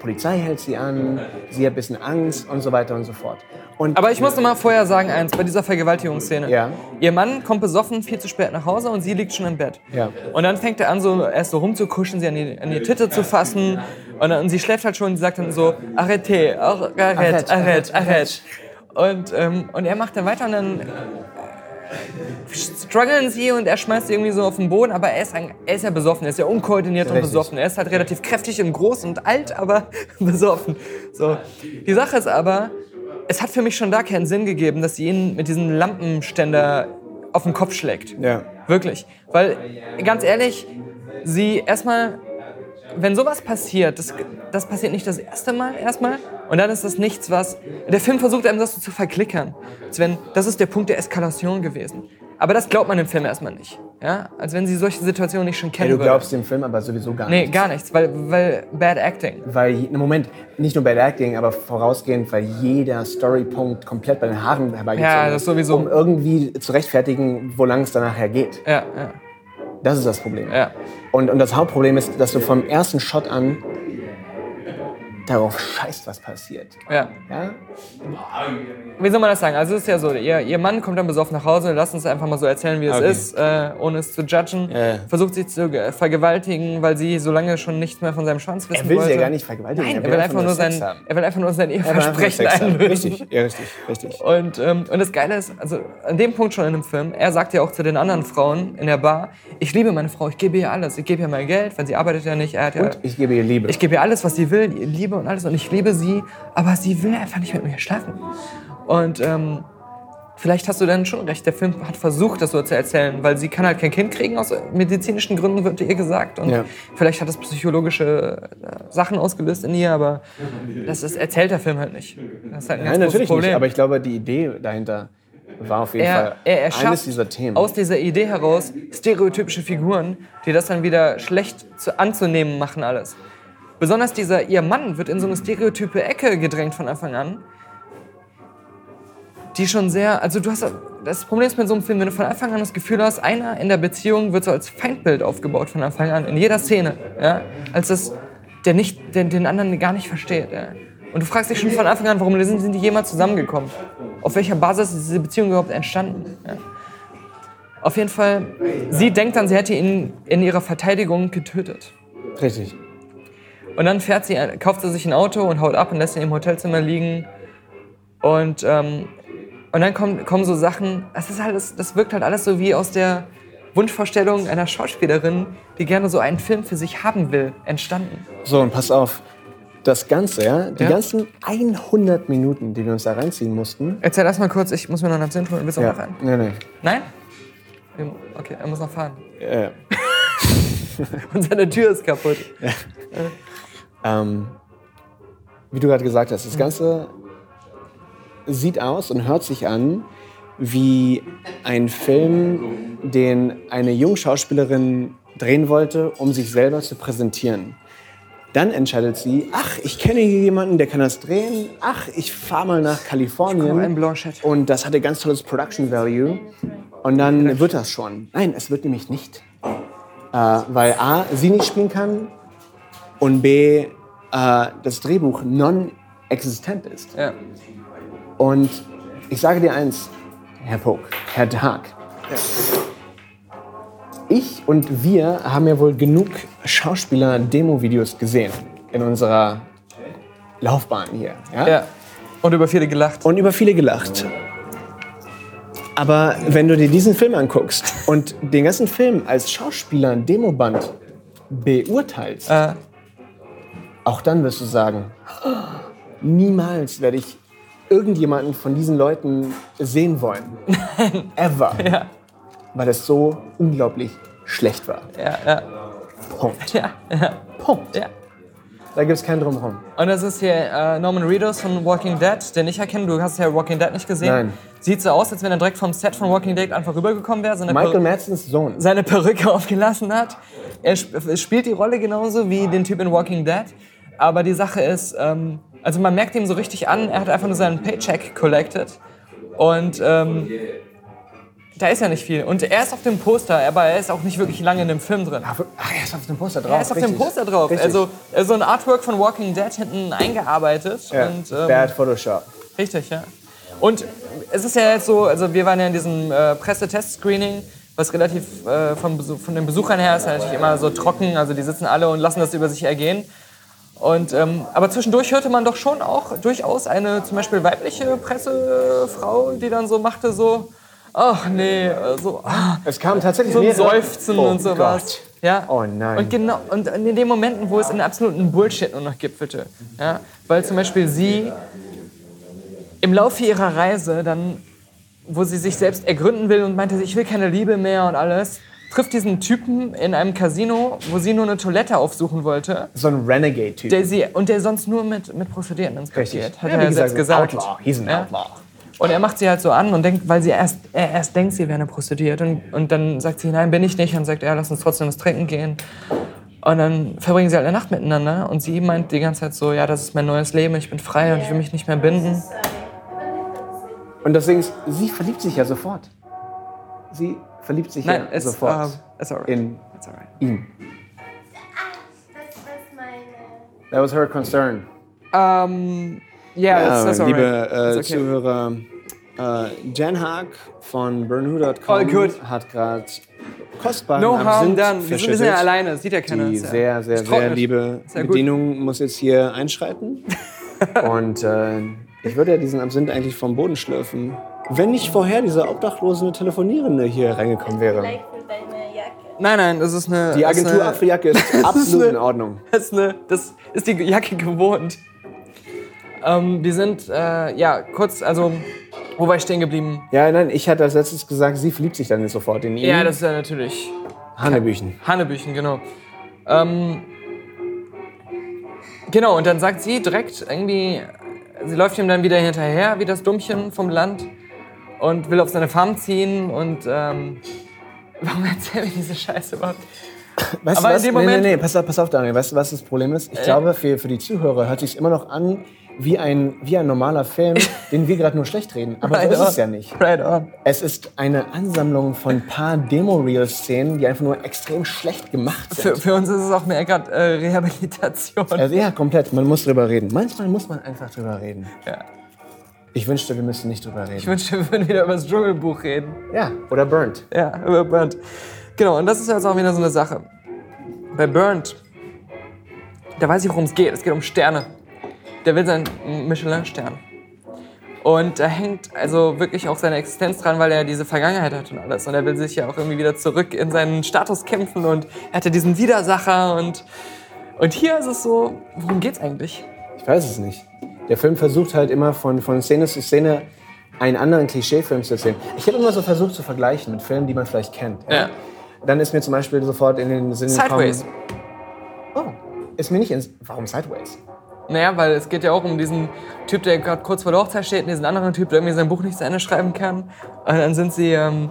Polizei hält sie an, sie hat ein bisschen Angst und so weiter und so fort. Und Aber ich muss noch mal vorher sagen eins, bei dieser Vergewaltigungsszene. Ja. Ihr Mann kommt besoffen viel zu spät nach Hause und sie liegt schon im Bett. Ja. Und dann fängt er an, so erst so rumzukuschen, sie an die, an die Titte zu fassen. Und, dann, und sie schläft halt schon und sie sagt dann so, arrête, arrête, arrête, arrête, arrête. Und, ähm, und er macht dann weiter und dann strugglen sie und er schmeißt sie irgendwie so auf den Boden, aber er ist, ein, er ist ja besoffen, er ist ja unkoordiniert und Richtig. besoffen. Er ist halt relativ kräftig und groß und alt, aber besoffen. So. Die Sache ist aber, es hat für mich schon da keinen Sinn gegeben, dass sie ihn mit diesem Lampenständer auf den Kopf schlägt. Ja. Wirklich. Weil, ganz ehrlich, sie erstmal, wenn sowas passiert, das, das passiert nicht das erste Mal erstmal und dann ist das nichts, was. Der Film versucht einem das so zu verklickern. Als wenn, das ist der Punkt der Eskalation gewesen. Aber das glaubt man im Film erstmal nicht. Ja? Als wenn sie solche Situationen nicht schon Ja, kennen du würde. glaubst dem Film aber sowieso gar Nee, nicht. gar nichts, weil, weil bad acting. Weil, Moment, nicht nur der Acting, aber vorausgehend, weil jeder Storypunkt komplett bei den Haaren herbeigezogen Ja, das sowieso. um irgendwie zu rechtfertigen, wo lang es dann nachher geht. Ja, ja, Das ist das Problem. ja. Und, und das Hauptproblem ist, dass du vom ersten Shot an darauf scheißt, was passiert. ja. Ja? Wie soll man das sagen? Also es ist ja so, ihr, ihr Mann kommt dann besoffen nach Hause, lasst uns einfach mal so erzählen, wie es Okay. ist, äh, ohne es zu judgen. Ja. Versucht sie zu ge- vergewaltigen, weil sie so lange schon nichts mehr von seinem Schwanz wissen Er will wollte. sie ja gar nicht vergewaltigen. Nein, er will einfach nur sein, haben. er will einfach nur sein Er will Eheversprechen einlösen. Richtig, ja, richtig, richtig. Und, ähm, und das Geile ist, also an dem Punkt schon in dem Film, er sagt ja auch zu den anderen Frauen in der Bar, ich liebe meine Frau, ich gebe ihr alles, ich gebe ihr mein Geld, weil sie arbeitet ja nicht, er hat ja, Und ich gebe ihr Liebe. ich gebe ihr alles, was sie will, Liebe und alles und ich liebe sie, aber sie will einfach nicht mit mir schlafen. Und ähm, vielleicht hast du dann schon recht, der Film hat versucht, das so zu erzählen, weil sie kann halt kein Kind kriegen, aus medizinischen Gründen wird ihr gesagt. Und Ja. vielleicht hat das psychologische äh, Sachen ausgelöst in ihr, aber das ist, erzählt der Film halt nicht. Das ist halt ein ganz Nein, großes natürlich Problem. nicht. Aber ich glaube, die Idee dahinter war auf jeden er, Fall er eines erschafft dieser Themen. aus dieser Idee heraus stereotypische Figuren, die das dann wieder schlecht zu, anzunehmen machen alles. Besonders dieser, ihr Mann wird in so eine stereotype Ecke gedrängt von Anfang an, die schon sehr, also du hast, das Problem ist mit so einem Film, wenn du von Anfang an das Gefühl hast, einer in der Beziehung wird so als Feindbild aufgebaut von Anfang an, in jeder Szene, ja, als das, der nicht, den, den anderen gar nicht versteht, ja. Und du fragst dich schon von Anfang an, warum sind, sind die jemals zusammengekommen? Auf welcher Basis ist diese Beziehung überhaupt entstanden? Ja. Auf jeden Fall, sie denkt dann, sie hätte ihn in ihrer Verteidigung getötet. Richtig. Und dann fährt sie, kauft sie sich ein Auto und haut ab und lässt ihn im Hotelzimmer liegen. Und, ähm, und dann kommen, kommen so Sachen, das, ist alles, das wirkt halt alles so wie aus der Wunschvorstellung einer Schauspielerin, die gerne so einen Film für sich haben will, entstanden. So, und pass auf. Das Ganze, ja, die Ja. ganzen 100 Minuten, die wir uns da reinziehen mussten. Erzähl erst mal kurz, ich muss mir noch einen Zinn holen. Willst du Ja, noch rein? nee, nee. Nein? Okay, er muss noch fahren. Äh, Und seine Tür ist kaputt. Ähm, wie du gerade gesagt hast, das Ganze sieht aus und hört sich an wie ein Film, den eine Jungschauspielerin drehen wollte, um sich selber zu präsentieren. Dann entscheidet sie, ach, ich kenne hier jemanden, der kann das drehen. Ach, ich fahre mal nach Kalifornien. Und das hatte ganz tolles Production Value. Und dann wird das schon. Nein, es wird nämlich nicht. Äh, weil A, sie nicht spielen kann und B, äh, das Drehbuch non-existent ist. Ja. Und ich sage dir eins, Herr Pog, Herr Tag. Ich und wir haben ja wohl genug Schauspieler-Demo-Videos gesehen in unserer Laufbahn hier. Ja? ja. Und über viele gelacht. Und über viele gelacht. Aber wenn du dir diesen Film anguckst und den ganzen Film als Schauspieler-Demoband beurteilst, Äh, auch dann wirst du sagen, niemals werde ich irgendjemanden von diesen Leuten sehen wollen. Ever. Ja. Weil es so unglaublich schlecht war. ja, ja, Punkt. ja, ja, Punkt. ja. Da gibt es keinen Drumherum. Und das ist hier äh, Norman Reedus von Walking Dead, den ich erkenne. Du hast ja Walking Dead nicht gesehen. Nein. Sieht so aus, als wenn er direkt vom Set von Walking Dead einfach rübergekommen wäre, Michael Per Madsens Sohn. seine Perücke aufgelassen hat. Er sp spielt die Rolle genauso wie den Typ in Walking Dead. Aber die Sache ist, ähm, also man merkt ihm so richtig an, er hat einfach nur seinen Paycheck collected. Und ähm, da ist ja nicht viel. Und er ist auf dem Poster, aber er ist auch nicht wirklich lange in dem Film drin. Ach, er ist auf dem Poster drauf. Er ist auf dem richtig. Poster drauf. Richtig. Also äh, so ein Artwork von Walking Dead hinten eingearbeitet. ja. Und, ähm, Bad Photoshop. Richtig, ja. Und es ist ja jetzt so, also wir waren ja in diesem äh, Pressetest-Screening, was relativ äh, Besuch, von den Besuchern her ist ja natürlich immer so trocken, also die sitzen alle und lassen das über sich ergehen. Und, ähm, aber zwischendurch hörte man doch schon auch durchaus eine zum Beispiel weibliche Pressefrau, die dann so machte so, ach nee, so, ah, Es kam tatsächlich so ein Seufzen oh und sowas. Gott. Ja. Oh nein. Und genau, und in den Momenten, wo es in absoluten Bullshit nur noch gipfelte. Ja, weil zum Beispiel sie im Laufe ihrer Reise dann, wo sie sich selbst ergründen will und meinte, ich will keine Liebe mehr und alles, trifft diesen Typen in einem Casino, wo sie nur eine Toilette aufsuchen wollte. So ein Renegade-Typ. Der sie, und der sonst nur mit, mit Prostituierten Richtig. inspiziert, hat Ja, er wie ja selbst gesagt, gesagt. Outlaw. He's an Ja. Outlaw. Und er macht sie halt so an und denkt, weil sie erst, er erst denkt, sie wäre eine Prostituierte. Und, und dann sagt sie, nein, bin ich nicht. Und sagt, ja, lass uns trotzdem was trinken gehen. Und dann verbringen sie halt eine Nacht miteinander. Und sie meint die ganze Zeit so, ja, das ist mein neues Leben, ich bin frei und ich will mich nicht mehr binden. Und deswegen ist, sie verliebt sich ja sofort. Sie verliebt sich Nein, ja es sofort ähm, it's alright. in It's ihn. Das ist meine. That was her concern. Ähm, ja, Ja, it's, it's liebe alright. äh, okay. Zuhörer, äh, Jan Haag von burnwho.com All hat gerade kostbaren No harm done. Wir sind, wir sind ja alleine, das sieht ja keiner. Die ja- sehr, sehr, sehr liebe Sehr. Bedienung muss jetzt hier einschreiten. Und äh, ich würde ja diesen Absinth eigentlich vom Boden schlürfen, wenn nicht vorher diese obdachlose Telefonierende hier reingekommen wäre. Like für deine Jacke. Nein, nein, das ist eine. Die Agentur eine- Apfeljacke ist absolut eine- in Ordnung. Das ist, eine, das ist die Jacke gewohnt. Ähm, die sind, äh, ja, kurz, also, wo war ich stehen geblieben? Ja, nein, ich hatte als letztes gesagt, sie verliebt sich dann sofort in ihn. Ja, das ist ja natürlich Hanebüchen. Hannebüchen, genau. Ähm, genau, und dann sagt sie direkt irgendwie, sie läuft ihm dann wieder hinterher, wie das Dummchen vom Land, und will auf seine Farm ziehen und, ähm, warum erzählen wir diese Scheiße überhaupt? Weißt Aber du in was? dem nee, Moment- nee, nee, pass auf, pass auf, Daniel. Weißt du, was das Problem ist? Ich glaube, für, für die Zuhörer hört sich immer noch an wie ein, wie ein normaler Film, den wir gerade nur schlecht reden. Aber so Right ist on. es ja nicht. Right on. Es ist eine Ansammlung von ein paar Demo-Reel-Szenen, die einfach nur extrem schlecht gemacht Für, sind. für uns ist es auch mehr gerade äh, Rehabilitation. Also ja, komplett. Man muss drüber reden. Manchmal muss man einfach drüber reden. Ja. Ich wünschte, wir müssten nicht drüber Ich reden. wünschte, wir würden wieder über das Dschungelbuch reden. Ja, oder Burnt. Ja, über Burnt. Genau, und das ist jetzt auch wieder so eine Sache. Bei Burnt, da weiß ich, worum es geht. Es geht um Sterne. Der will seinen Michelin-Stern. Und da hängt also wirklich auch seine Existenz dran, weil er diese Vergangenheit hat und alles. Und er will sich ja auch irgendwie wieder zurück in seinen Status kämpfen und er hatte diesen Widersacher und, und hier ist es so, worum geht's eigentlich? Ich weiß es nicht. Der Film versucht halt immer von, von Szene zu Szene einen anderen Klischeefilm zu erzählen. Ich habe immer so versucht zu vergleichen mit Filmen, die man vielleicht kennt. Ja. Dann ist mir zum Beispiel sofort in den Sinn Sideways. gekommen... Oh, ist mir nicht ins... Warum Sideways? Naja, weil es geht ja auch um diesen Typ, der gerade kurz vor der Hochzeit steht, und diesen anderen Typ, der irgendwie sein Buch nicht zu Ende schreiben kann. Und dann sind sie ähm,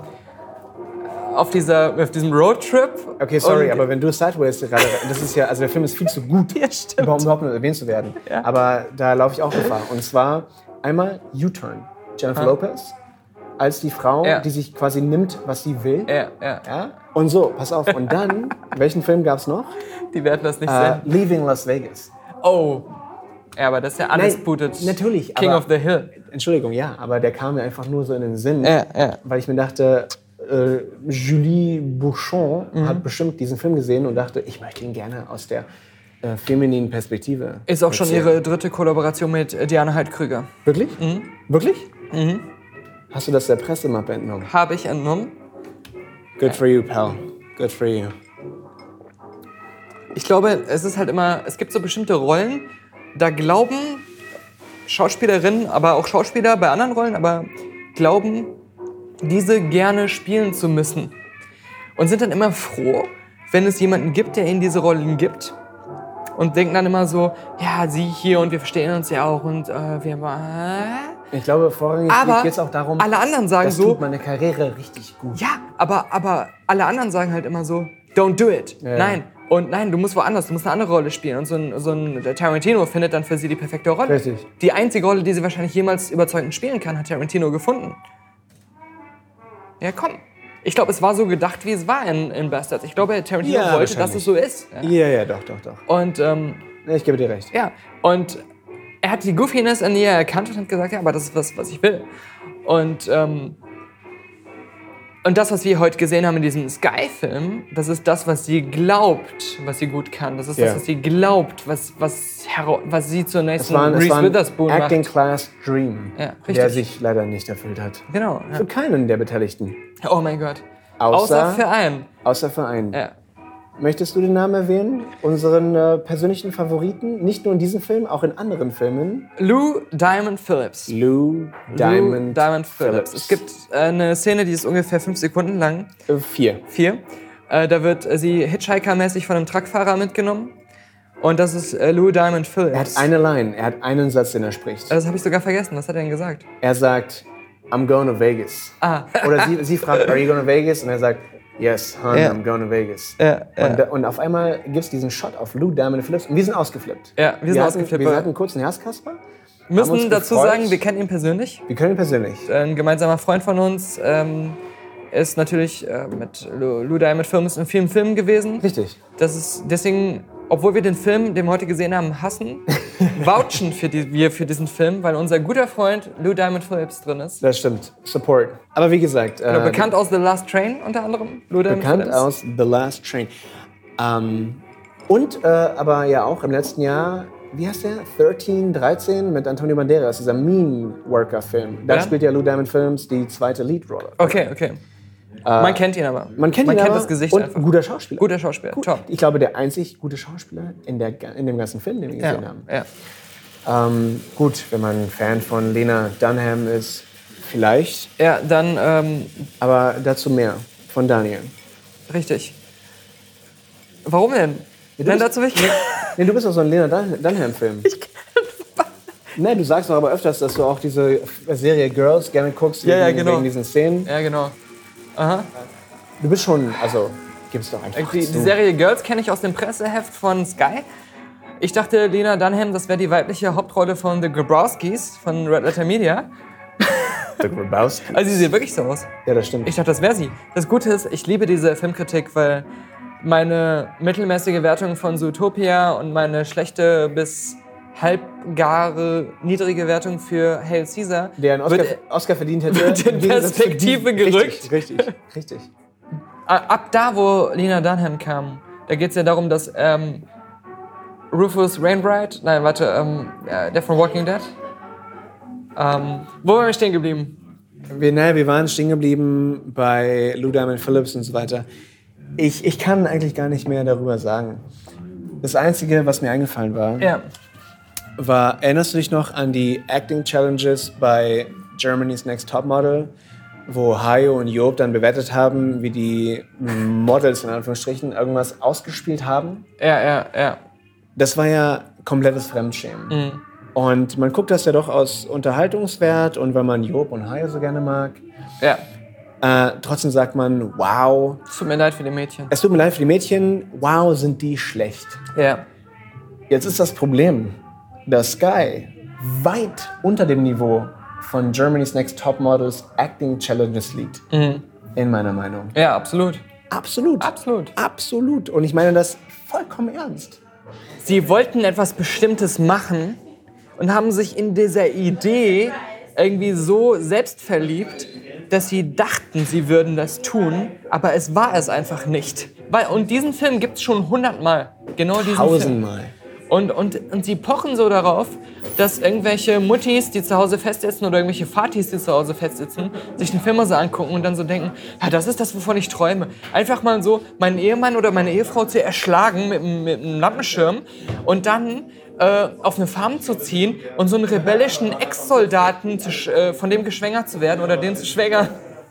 auf, dieser, auf diesem Roadtrip. Okay, sorry, und, aber wenn du Sideways gerade... Das ist ja... Also der Film ist viel zu gut, Ja, um überhaupt nur erwähnt zu werden. Ja. Aber da laufe ich auch Gefahr. Und zwar einmal U-Turn. Jennifer Ah. Lopez als die Frau, Ja. die sich quasi nimmt, was sie will. Ja, ja. Ja? Und so, pass auf. Und dann, welchen Film gab es noch? Die werden das nicht Äh, sehen. Leaving Las Vegas. Oh. Ja, aber das ist ja Nein, undisputed. natürlich, King aber- of the Hill. Entschuldigung, ja, aber der kam mir einfach nur so in den Sinn, Ja, ja. weil ich mir dachte, äh, Julie Bouchon Mhm. hat bestimmt diesen Film gesehen und dachte, ich möchte ihn gerne aus der äh, femininen Perspektive. Ist auch schon ihre dritte Kollaboration mit äh, Diana Heidkrüger. Wirklich? Mhm. Wirklich? Hast du das der Pressemappe entnommen? Habe ich entnommen. Good for you, pal. Good for you. Ich glaube, es ist halt immer, es gibt so bestimmte Rollen, da glauben Schauspielerinnen, aber auch Schauspieler bei anderen Rollen, aber glauben, diese gerne spielen zu müssen. Und sind dann immer froh, wenn es jemanden gibt, der ihnen diese Rollen gibt. Und denken dann immer so, ja, sie hier und wir verstehen uns ja auch und äh, wir äh. Ich glaube, vorrangig Aber geht es auch darum, alle anderen sagen das so, tut meine Karriere richtig gut. ja, aber, aber alle anderen sagen halt immer so, don't do it. Ja. Nein. Und nein, du musst woanders, du musst eine andere Rolle spielen. Und so ein, so ein der Tarantino findet dann für sie die perfekte Rolle. Richtig. Die einzige Rolle, die sie wahrscheinlich jemals überzeugend spielen kann, hat Tarantino gefunden. Ja, komm. Ich glaube, es war so gedacht, wie es war in, in Bastards. Ich glaube, Tarantino Ja, wollte, dass es so ist. Ja. Ja, ja, doch, doch, doch. Und ähm, Ich gebe dir recht. ja, und er hat die Goofiness in ihr erkannt und hat gesagt, ja, aber das ist was, was ich will. Und, ähm, und das, was wir heute gesehen haben in diesem Sky-Film, das ist das, was sie glaubt, was sie gut kann. Das ist Ja. das, was sie glaubt, was, was, was sie zur Es nächsten war, es Reese war ein Witherspoon Acting macht. Class Dream, Ja, der sich leider nicht erfüllt hat. Genau. Für keinen der Beteiligten. Ja. Oh mein Gott. Außer, Außer für einen. außer für einen. Ja. Möchtest du den Namen erwähnen? Unseren äh, persönlichen Favoriten? Nicht nur in diesem Film, auch in anderen Filmen. Lou Diamond Phillips. Lou Diamond, Lou Diamond Phillips. Es gibt äh, eine Szene, die ist ungefähr fünf Sekunden lang. Äh, vier. Vier. Äh, da wird äh, sie Hitchhiker-mäßig von einem Truckfahrer mitgenommen. Und das ist Lou Diamond Phillips. Er hat eine Line, er hat einen Satz, den er spricht. Das habe ich sogar vergessen. Was hat er denn gesagt? Er sagt, I'm going to Vegas. Ah. Oder sie, sie fragt, are you going to Vegas? Und er sagt, yes, hon, Ja. I'm going to Vegas. Ja, ja. Und, und auf einmal gibt es diesen Shot auf Lou Diamond Phillips und wir sind ausgeflippt. Ja, wir sind hatten, ausgeflippt, Wir hatten einen kurzen Herzkasper. Wir müssen dazu gefreut. sagen, wir kennen ihn persönlich. Wir können ihn persönlich. Ein gemeinsamer Freund von uns ähm, ist natürlich äh, mit Lou, Lou Diamond Films in vielen Filmen gewesen. Richtig. Das ist deswegen, obwohl wir den Film, den wir heute gesehen haben, hassen, vouchen für die, wir für diesen Film, weil unser guter Freund Lou Diamond Phillips drin ist. Das stimmt. Support. Aber wie gesagt, äh, bekannt aus The Last Train unter anderem. Lou Diamond bekannt Phillips. aus The Last Train. Ähm, und äh, aber ja auch im letzten Jahr, wie heißt der? 13, 13 mit Antonio Banderas, dieser Mean Worker Film. Da Ja? spielt ja Lou Diamond Films die zweite Leadrolle. Okay, okay. Man kennt ihn aber. Man kennt man ihn kennt aber das Gesicht und einfach. guter Schauspieler. Guter Schauspieler, Gut. top. Ich glaube, der einzig gute Schauspieler in, der, in dem ganzen Film, den wir gesehen Ja, haben. ja. Ähm, gut, wenn man Fan von Lena Dunham ist, vielleicht. ja, dann ähm, Aber dazu mehr von Daniel. richtig. Warum denn? Nein, dazu ich. Nee, du bist doch so ein Lena Dun Dunham-Film. Nee, du sagst doch aber öfters, dass du auch diese Serie Girls gerne guckst, Ja, ja, genau. wegen diesen Szenen. Ja, genau. Aha. Du bist schon, also, gib's doch einfach Die, zu. die Serie Girls kenne ich aus dem Presseheft von Sky. Ich dachte, Lena Dunham, das wäre die weibliche Hauptrolle von The Grabowskis von Red Letter Media. The Grabowski. Also sie sieht wirklich so aus. Ja, das stimmt. Ich dachte, das wäre sie. Das Gute ist, ich liebe diese Filmkritik, weil meine mittelmäßige Wertung von Zootopia und meine schlechte bis halbgare niedrige Wertung für Hail Caesar der einen Oscar, wird, Oscar verdient hätte. wird in Perspektive gerückt. Richtig, richtig, richtig. ab da, wo Lena Dunham kam, da geht es ja darum, dass ähm, Rufus Wainwright, nein, warte, ähm, äh, der von Walking Dead, ähm, wo waren wir stehen geblieben? Wir, naja, wir waren stehen geblieben bei Lou Diamond Phillips und so weiter. Ich, ich kann eigentlich gar nicht mehr darüber sagen. Das Einzige, was mir eingefallen war, Ja. War, erinnerst du dich noch an die Acting Challenges bei Germany's Next Top Model, wo Hayo und Job dann bewertet haben, wie die Models in Anführungsstrichen irgendwas ausgespielt haben? Ja, ja, ja. Das war ja komplettes Fremdschämen. Und man guckt das ja doch aus Unterhaltungswert und weil man Job und Hayo so gerne mag. Ja. Äh, trotzdem sagt man, wow, Es tut mir leid für die Mädchen. es tut mir leid für die Mädchen, wow, sind die schlecht. Ja. Jetzt ist das Problem, dass Sky weit unter dem Niveau von Germany's Next Top Models Acting Challenges liegt. In meiner Meinung. Ja, absolut. Absolut. Absolut. Absolut. Und ich meine das vollkommen ernst. Sie wollten etwas Bestimmtes machen und haben sich in dieser Idee irgendwie so selbst verliebt, dass sie dachten, sie würden das tun, aber es war es einfach nicht. Weil, und diesen Film gibt es schon hundertmal. Genau diesen Film. Und, und, und sie pochen so darauf, dass irgendwelche Muttis, die zu Hause festsitzen oder irgendwelche Vatis, die zu Hause festsitzen, sich den Film so angucken und dann so denken, ja, das ist das, wovon ich träume. Einfach mal so meinen Ehemann oder meine Ehefrau zu erschlagen mit, einem- mit einem Lampenschirm und dann äh, auf eine Farm zu ziehen und so einen rebellischen Ex-Soldaten äh, von dem geschwängert zu werden oder den zu schwängern.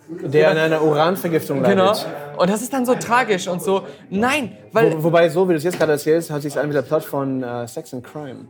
Der an einer Uranvergiftung leidet. Genau. Und das ist dann so tragisch und so, nein, weil... Wo, wobei, so wie du es jetzt gerade erzählst, hört sich an wie der Plot von äh, Sex and Crime.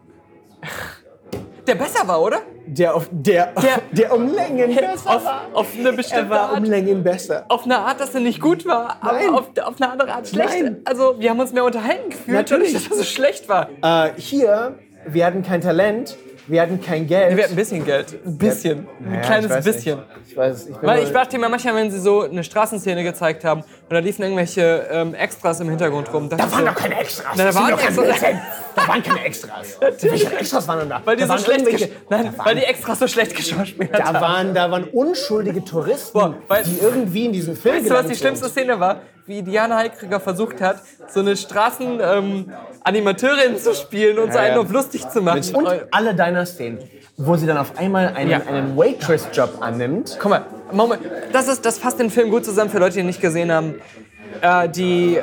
der besser war, oder? Der, auf, der, der, Der- um Längen besser Auf, war. auf eine bestimmte Er war um Art. Längen besser. auf eine Art, dass er nicht gut war, Nein. aber auf, auf eine andere Art schlecht. Nein. Also wir haben uns mehr unterhalten gefühlt, Natürlich. dass er so schlecht war. Äh, hier, wir hatten kein Talent, wir hatten kein Geld. Wir hatten ein bisschen Geld. Ein bisschen. Ein Naja, kleines ich bisschen. Nicht. Ich weiß, ich bin Weil ich dachte mir manchmal, wenn sie so eine Straßenszene gezeigt haben und da liefen irgendwelche ähm, Extras im Hintergrund rum. Da waren doch keine Extras. Na, da Das sind waren doch Extras. Blödsinn. Da waren keine Extras. Welche Extras waren denn da? Weil die da so schlecht irgendwelche- Nein, da waren, weil die Extras so schlecht geschauspielt da haben. waren, da waren unschuldige Touristen, Boah, weil- die irgendwie in diesem Film Weißt du, was die schlimmste sind. Szene war? Wie Diana Heikriger versucht hat, so eine Straßenanimateurin zu spielen und so einen ja. auf lustig zu machen. Und alle deiner Szenen, wo sie dann auf einmal einen, Ja. einen Waitress-Job annimmt. Guck mal, Moment. Das, ist, das fasst den Film gut zusammen für Leute, die ihn nicht gesehen haben. Äh, die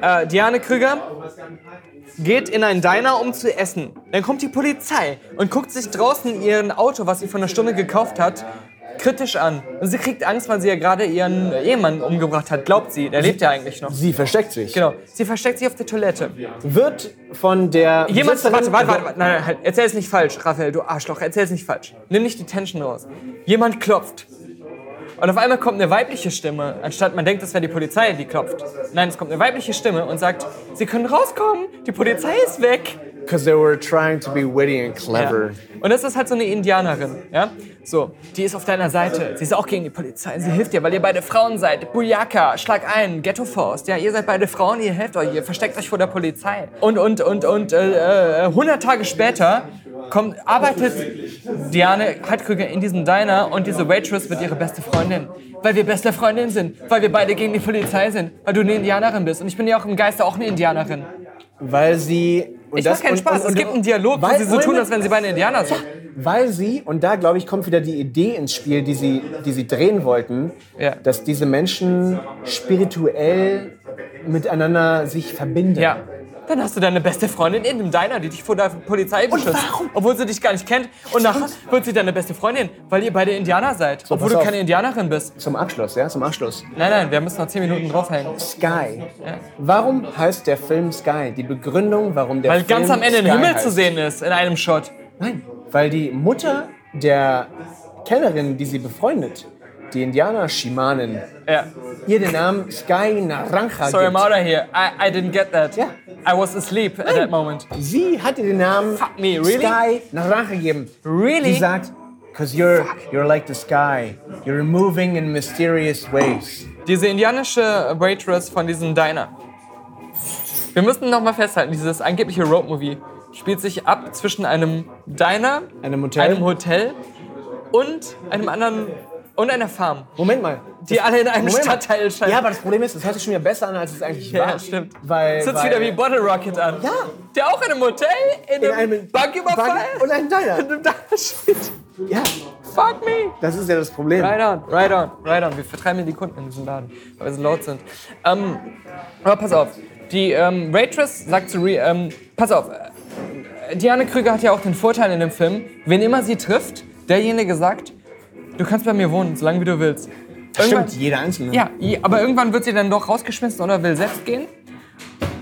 äh, Diane Krüger geht in einen Diner, um zu essen. Dann kommt die Polizei und guckt sich draußen ihren Auto, was sie vor einer Stunde gekauft hat, kritisch an. Und sie kriegt Angst, weil sie ja gerade ihren Ehemann umgebracht hat. Glaubt sie, der lebt ja eigentlich noch. Sie versteckt sich. Genau. Sie versteckt sich auf der Toilette. Wird von der Jemand, warte, warte, warte, warte, nein, nein, halt, erzähl es nicht falsch, Raphael, du Arschloch, erzähl es nicht falsch. Nimm nicht die Tension raus. Jemand klopft. Und auf einmal kommt eine weibliche Stimme, anstatt man denkt, es wäre die Polizei, die klopft. Nein, es kommt eine weibliche Stimme und sagt, Sie können rauskommen, die Polizei ist weg. Because they were trying to be witty and Ja. clever. Und das ist halt so eine Indianerin, ja? So, die ist auf deiner Seite. Sie ist auch gegen die Polizei. Sie hilft dir, weil ihr beide Frauen seid. Bujaka, schlag ein, Ghetto Faust. Ja, ihr seid beide Frauen, ihr helft euch, ihr versteckt euch vor der Polizei. Und, und, und, und, äh, äh, 100 Tage später kommt, arbeitet Diane Heidkrüger in diesem Diner und diese Waitress wird ihre beste Freundin. Weil wir beste Freundinnen sind. Weil wir beide gegen die Polizei sind. Weil du eine Indianerin bist. Und ich bin ja auch im Geiste auch eine Indianerin. Weil sie. Und Ich mach keinen Spaß. es gibt einen Dialog, wo weil- sie so tun, als wenn sie beide Indianer sind. Weil sie, und da glaube ich, kommt wieder die Idee ins Spiel, die sie, die sie drehen wollten, Ja. dass diese Menschen spirituell miteinander sich verbinden. Ja. Dann hast du deine beste Freundin in dem Diner, die dich vor der Polizei beschützt. warum? Obwohl sie dich gar nicht kennt. Und nachher wird sie deine beste Freundin, weil ihr beide Indianer seid. obwohl pass du auf. keine Indianerin bist. Zum Abschluss, ja, zum Abschluss. Nein, nein, wir müssen noch 10 Minuten draufhängen. Sky. Warum heißt der Film Sky? Die Begründung, warum der Weil Film ganz am Ende ein Sky Himmel heißt. zu sehen ist in einem Shot. Nein, weil die Mutter der Kellnerin, die sie befreundet, die Indianer-Schamanin, Ja. ihr den Namen Sky Naranja Sorry, I'm gibt. out of here. I, I didn't get that. Ja. I was asleep at that moment. Sie hat ihr den Namen Fuck me, really? Sky Naranja gegeben. Really? Sie sagt, Cause you're, you're like the sky. You're moving in mysterious ways. Diese indianische Waitress von diesem Diner. Wir müssen noch mal festhalten, dieses angebliche Road-Movie spielt sich ab zwischen einem Diner, Einem Hotel? einem Hotel und einem anderen und einer Farm, Moment mal. die alle in einem Moment mal. Stadtteil scheinen. Ja, aber das Problem ist, es hört sich schon wieder besser an, als es eigentlich Ja, war. stimmt. Weil, Das sich wieder wie Bottle Rocket an. Ja. Der auch in einem Hotel, in, in einem, einem Banküberfall Bank- und einem Diner. in einem Diner spielt. Ja, Fuck me. das ist ja das Problem. Right on, right on, right on. Wir vertreiben die Kunden in diesem Laden, weil wir so laut sind. Ähm, aber pass auf, die ähm, Waitress sagt zu Re ähm, pass auf, äh, Diane Krüger hat ja auch den Vorteil in dem Film, wenn immer sie trifft, derjenige sagt, du kannst bei mir wohnen, solange wie du willst. Irgendwann- Stimmt, jeder Einzelne. Ja, aber irgendwann wird sie dann doch rausgeschmissen oder will selbst gehen.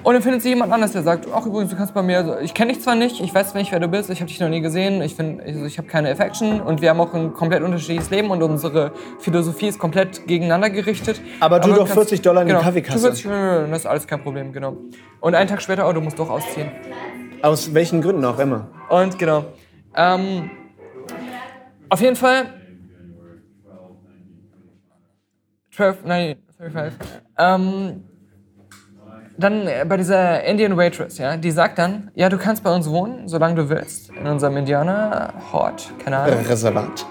Und dann findet sie jemand anders, der sagt, ach übrigens, du kannst bei mir, also, ich kenne dich zwar nicht, ich weiß nicht, wer du bist, ich habe dich noch nie gesehen, ich, find, also, ich habe keine Affection und wir haben auch ein komplett unterschiedliches Leben und unsere Philosophie ist komplett gegeneinander gerichtet. Aber du doch 40 Dollar in die genau, Kaffeekasse. Tu 40 Dollar, das ist alles kein Problem, genau. Und einen Tag später, oh, du musst doch ausziehen. Aus welchen Gründen auch immer. Und genau. Ähm, auf jeden Fall. 12, nein, 35. Ähm, dann bei dieser Indian Waitress, ja, die sagt dann, ja, du kannst bei uns wohnen, solange du willst, in unserem Indianer-Hort, keine Ahnung. Reservat.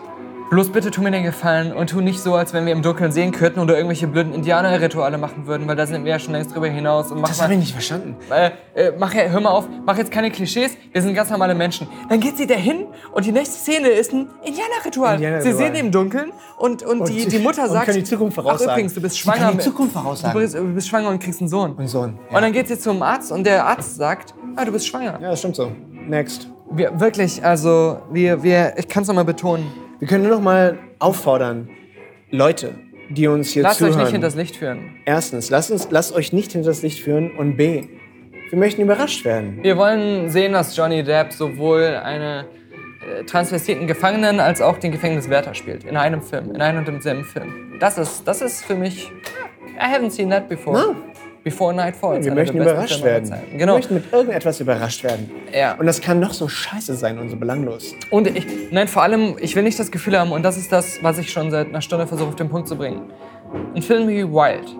Bloß bitte tu mir den Gefallen und tu nicht so, als wenn wir im Dunkeln sehen könnten oder irgendwelche blöden Indianer-Rituale machen würden, weil da sind wir ja schon längst drüber hinaus. Und mach Das habe ich nicht verstanden. äh, äh, mach, ja- hör mal auf, mach jetzt keine Klischees, wir sind ganz normale Menschen. Dann geht sie dahin und die nächste Szene ist ein Indianerritual. Indianerritual. Sie sehen im Dunkeln und, und, die, die Mutter und sagt, können die Zukunft ach voraussagen. übrigens, du bist Sie schwanger. die Zukunft voraussagen. Du bist, du bist schwanger und kriegst einen Sohn. Ein Sohn. Und dann geht sie zum Arzt und der Arzt sagt, ah, du bist schwanger. Ja, das stimmt so. Next. Wir, wirklich, also, wir, wir, ich kann es nochmal betonen, Wir können nur noch mal auffordern, Leute, die uns hier lasst zuhören. euch nicht hinters Licht führen. Erstens, lasst, uns, lasst euch nicht hinter das Licht führen. Und B, wir möchten überrascht werden. Wir wollen sehen, dass Johnny Depp sowohl eine äh, transvestiten Gefangenen als auch den Gefängniswärter spielt. In einem Film, in einem und demselben Film. Das ist, das ist für mich. I haven't seen that before. No. Before Night Falls. Wir einer möchten überrascht werden. Zeiten. Wir Genau. möchten mit irgendetwas überrascht werden. Ja. Und das kann noch so scheiße sein und so belanglos. Und ich, nein, vor allem, ich will nicht das Gefühl haben, und das ist das, was ich schon seit einer Stunde versuche auf den Punkt zu bringen. Ein Film wie Wild,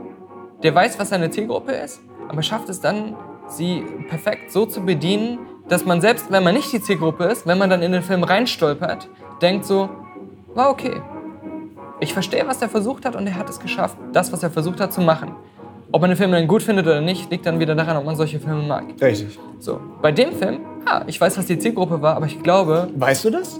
der weiß, was seine Zielgruppe ist, aber schafft es dann, sie perfekt so zu bedienen, dass man selbst, wenn man nicht die Zielgruppe ist, wenn man dann in den Film reinstolpert, denkt so, war okay. Ich verstehe, was er versucht hat und er hat es geschafft, das, was er versucht hat, zu machen. Ob man den Film dann gut findet oder nicht, liegt dann wieder daran, ob man solche Filme mag. Richtig. So, bei dem Film, ja, ich weiß, was die Zielgruppe war, aber ich glaube, Weißt du das?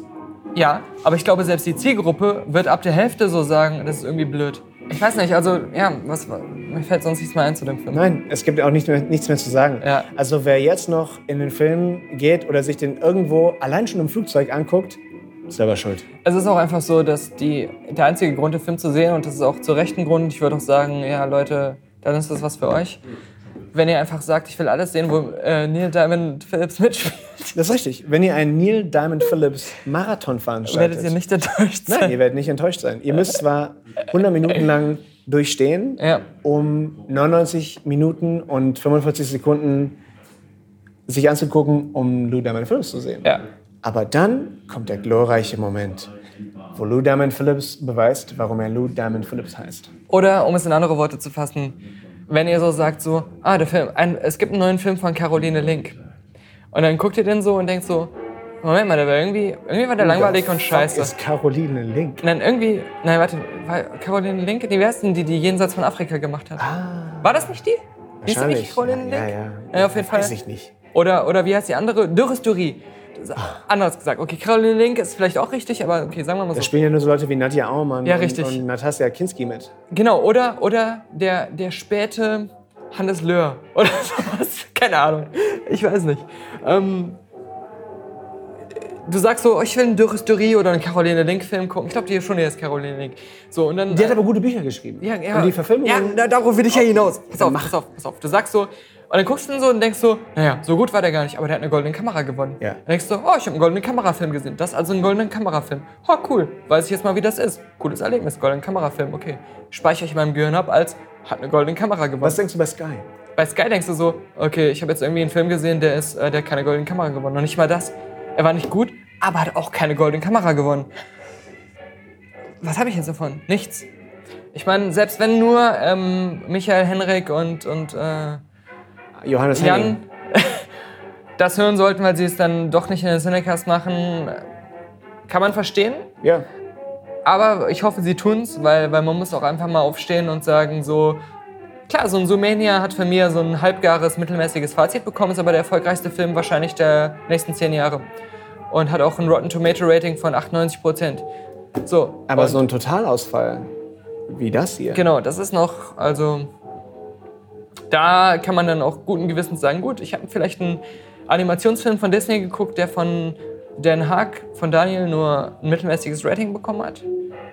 ja, aber ich glaube, selbst die Zielgruppe wird ab der Hälfte so sagen, das ist irgendwie blöd. Ich weiß nicht, also, ja, was, mir fällt sonst nichts mehr ein zu dem Film. Nein, es gibt auch nicht mehr, nichts mehr zu sagen. Ja. Also wer jetzt noch in den Film geht oder sich den irgendwo allein schon im Flugzeug anguckt, ist selber schuld. Es ist auch einfach so, dass die, der einzige Grund, den Film zu sehen, und das ist auch zu Recht ein Grund, ich würde auch sagen, ja, Leute, dann ist das was für euch. Wenn ihr einfach sagt, ich will alles sehen, wo äh, Neil Diamond Phillips mitspielt, Das ist richtig. Wenn ihr einen Neil Diamond Phillips Marathon veranstaltet, werdet ihr nicht enttäuscht sein. Nein, ihr werdet nicht enttäuscht sein. Ihr müsst zwar 100 Minuten lang durchstehen, Ja. um 99 Minuten und 45 Sekunden sich anzugucken, um Lou Diamond Phillips zu sehen. Ja. Aber dann kommt der glorreiche Moment, wo Lou Diamond Phillips beweist, warum er Lou Diamond Phillips heißt. Oder, um es in andere Worte zu fassen, wenn ihr so sagt, so, ah, der Film, ein, es gibt einen neuen Film von Caroline Link. Und dann guckt ihr den so und denkt so, Moment mal, der war irgendwie, irgendwie war der langweilig und scheiße. Das ist Caroline Link. Nein, irgendwie, nein, warte, war Caroline Link, die wärsten die, die Jenseits von Afrika gemacht hat. War das nicht die? Die ist nicht Caroline Link? Ja, ja. Ja, auf jeden Fall. Weiß ich nicht. Oder, oder wie heißt die andere? Dürres Durie. Anders gesagt. Okay, Caroline Link ist vielleicht auch richtig, aber okay, sagen wir mal Da so. spielen ja nur so Leute wie Nadja Auermann Ja, und, und Natasja Kinski mit. Genau, oder, oder der, der späte Hannes Löhr oder sowas. Keine Ahnung. Ich weiß nicht. Ähm, du sagst so, oh, ich will einen Dürres Durie oder einen Caroline Link-Film gucken. Ich glaube, die ist schon erst Caroline Link. So, und dann. Die hat aber gute Bücher geschrieben. ja, ja, Und die Verfilmung. Ja, da, darauf will ich ja hinaus. Pass auf, pass auf, pass auf. Du sagst so, und dann guckst du ihn so und denkst so, naja, so gut war der gar nicht, aber der hat eine goldene Kamera gewonnen. Ja. Dann denkst du, oh, ich habe einen goldenen Kamerafilm gesehen. Das ist also ein goldener Kamerafilm. Oh, cool. Weiß ich jetzt mal, wie das ist. Cooles Erlebnis, goldener Kamerafilm, okay. Speichere ich in meinem Gehirn ab als, hat eine goldene Kamera gewonnen. Was denkst du bei Sky? Bei Sky denkst du so, okay, ich habe jetzt irgendwie einen Film gesehen, der, ist, äh, der hat keine goldene Kamera gewonnen. Noch nicht mal das. Er war nicht gut, aber hat auch keine goldene Kamera gewonnen. Was habe ich jetzt davon? Nichts. Ich meine, selbst wenn nur ähm, Michael Henrik und, und äh, Johannes Henning. Jan das hören sollten, weil sie es dann doch nicht in den Cinecast machen, kann man verstehen. Ja. Aber ich hoffe, sie tun's, weil, weil man muss auch einfach mal aufstehen und sagen so, klar, so ein Zoomania hat von mir so ein halbgares, mittelmäßiges Fazit bekommen, ist aber der erfolgreichste Film wahrscheinlich der nächsten zehn Jahre. Und hat auch ein Rotten Tomato Rating von 98 Prozent. So. Aber so ein Totalausfall wie das hier. Genau, das ist noch, also da kann man dann auch guten Gewissens sagen, gut, ich habe vielleicht einen Animationsfilm von Disney geguckt, der von Dan Haag, von Daniel nur ein mittelmäßiges Rating bekommen hat.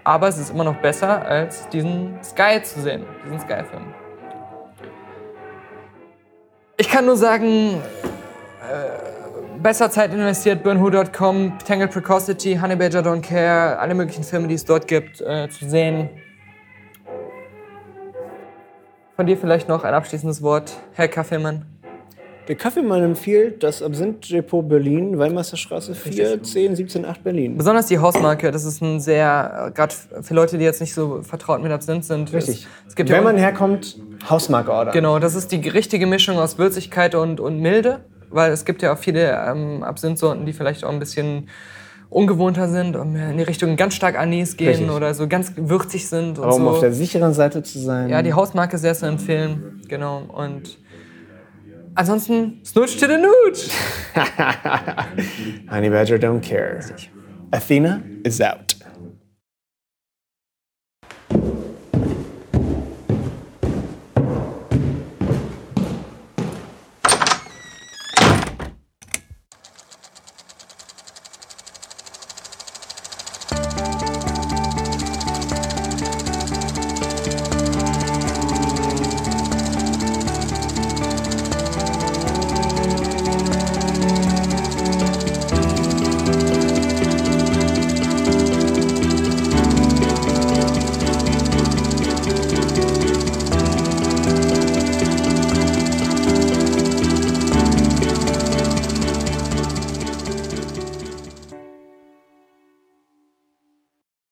Aber es ist immer noch besser, als diesen Sky zu sehen, diesen Sky-Film. Ich kann nur sagen, äh, besser Zeit investiert, burnwho.com, Tangled Precocity, Honey Badger Don't Care, alle möglichen Filme, die es dort gibt, äh, zu sehen. Von dir vielleicht noch ein abschließendes Wort, Herr Kaffeemann. Der Kaffeemann empfiehlt das Absinth-Depot Berlin, Weimarsterstraße 4, 10, 17, 8 Berlin. Besonders die Hausmarke, das ist ein sehr, gerade für Leute, die jetzt nicht so vertraut mit Absinth sind. Richtig. Es, es Wenn man herkommt, Hausmarke ordern. Genau, das ist die richtige Mischung aus Würzigkeit und, und Milde, weil es gibt ja auch viele ähm, Absinthsorten, die vielleicht auch ein bisschen ungewohnter sind und mehr in die Richtung ganz stark Anis gehen Richtig. oder so ganz würzig sind und Aber um so. auf der sicheren Seite zu sein. Ja, die Hausmarke sehr zu empfehlen. Genau. Und ansonsten, Snooch to the Nooch. Honey Badger don't care. Athena is out.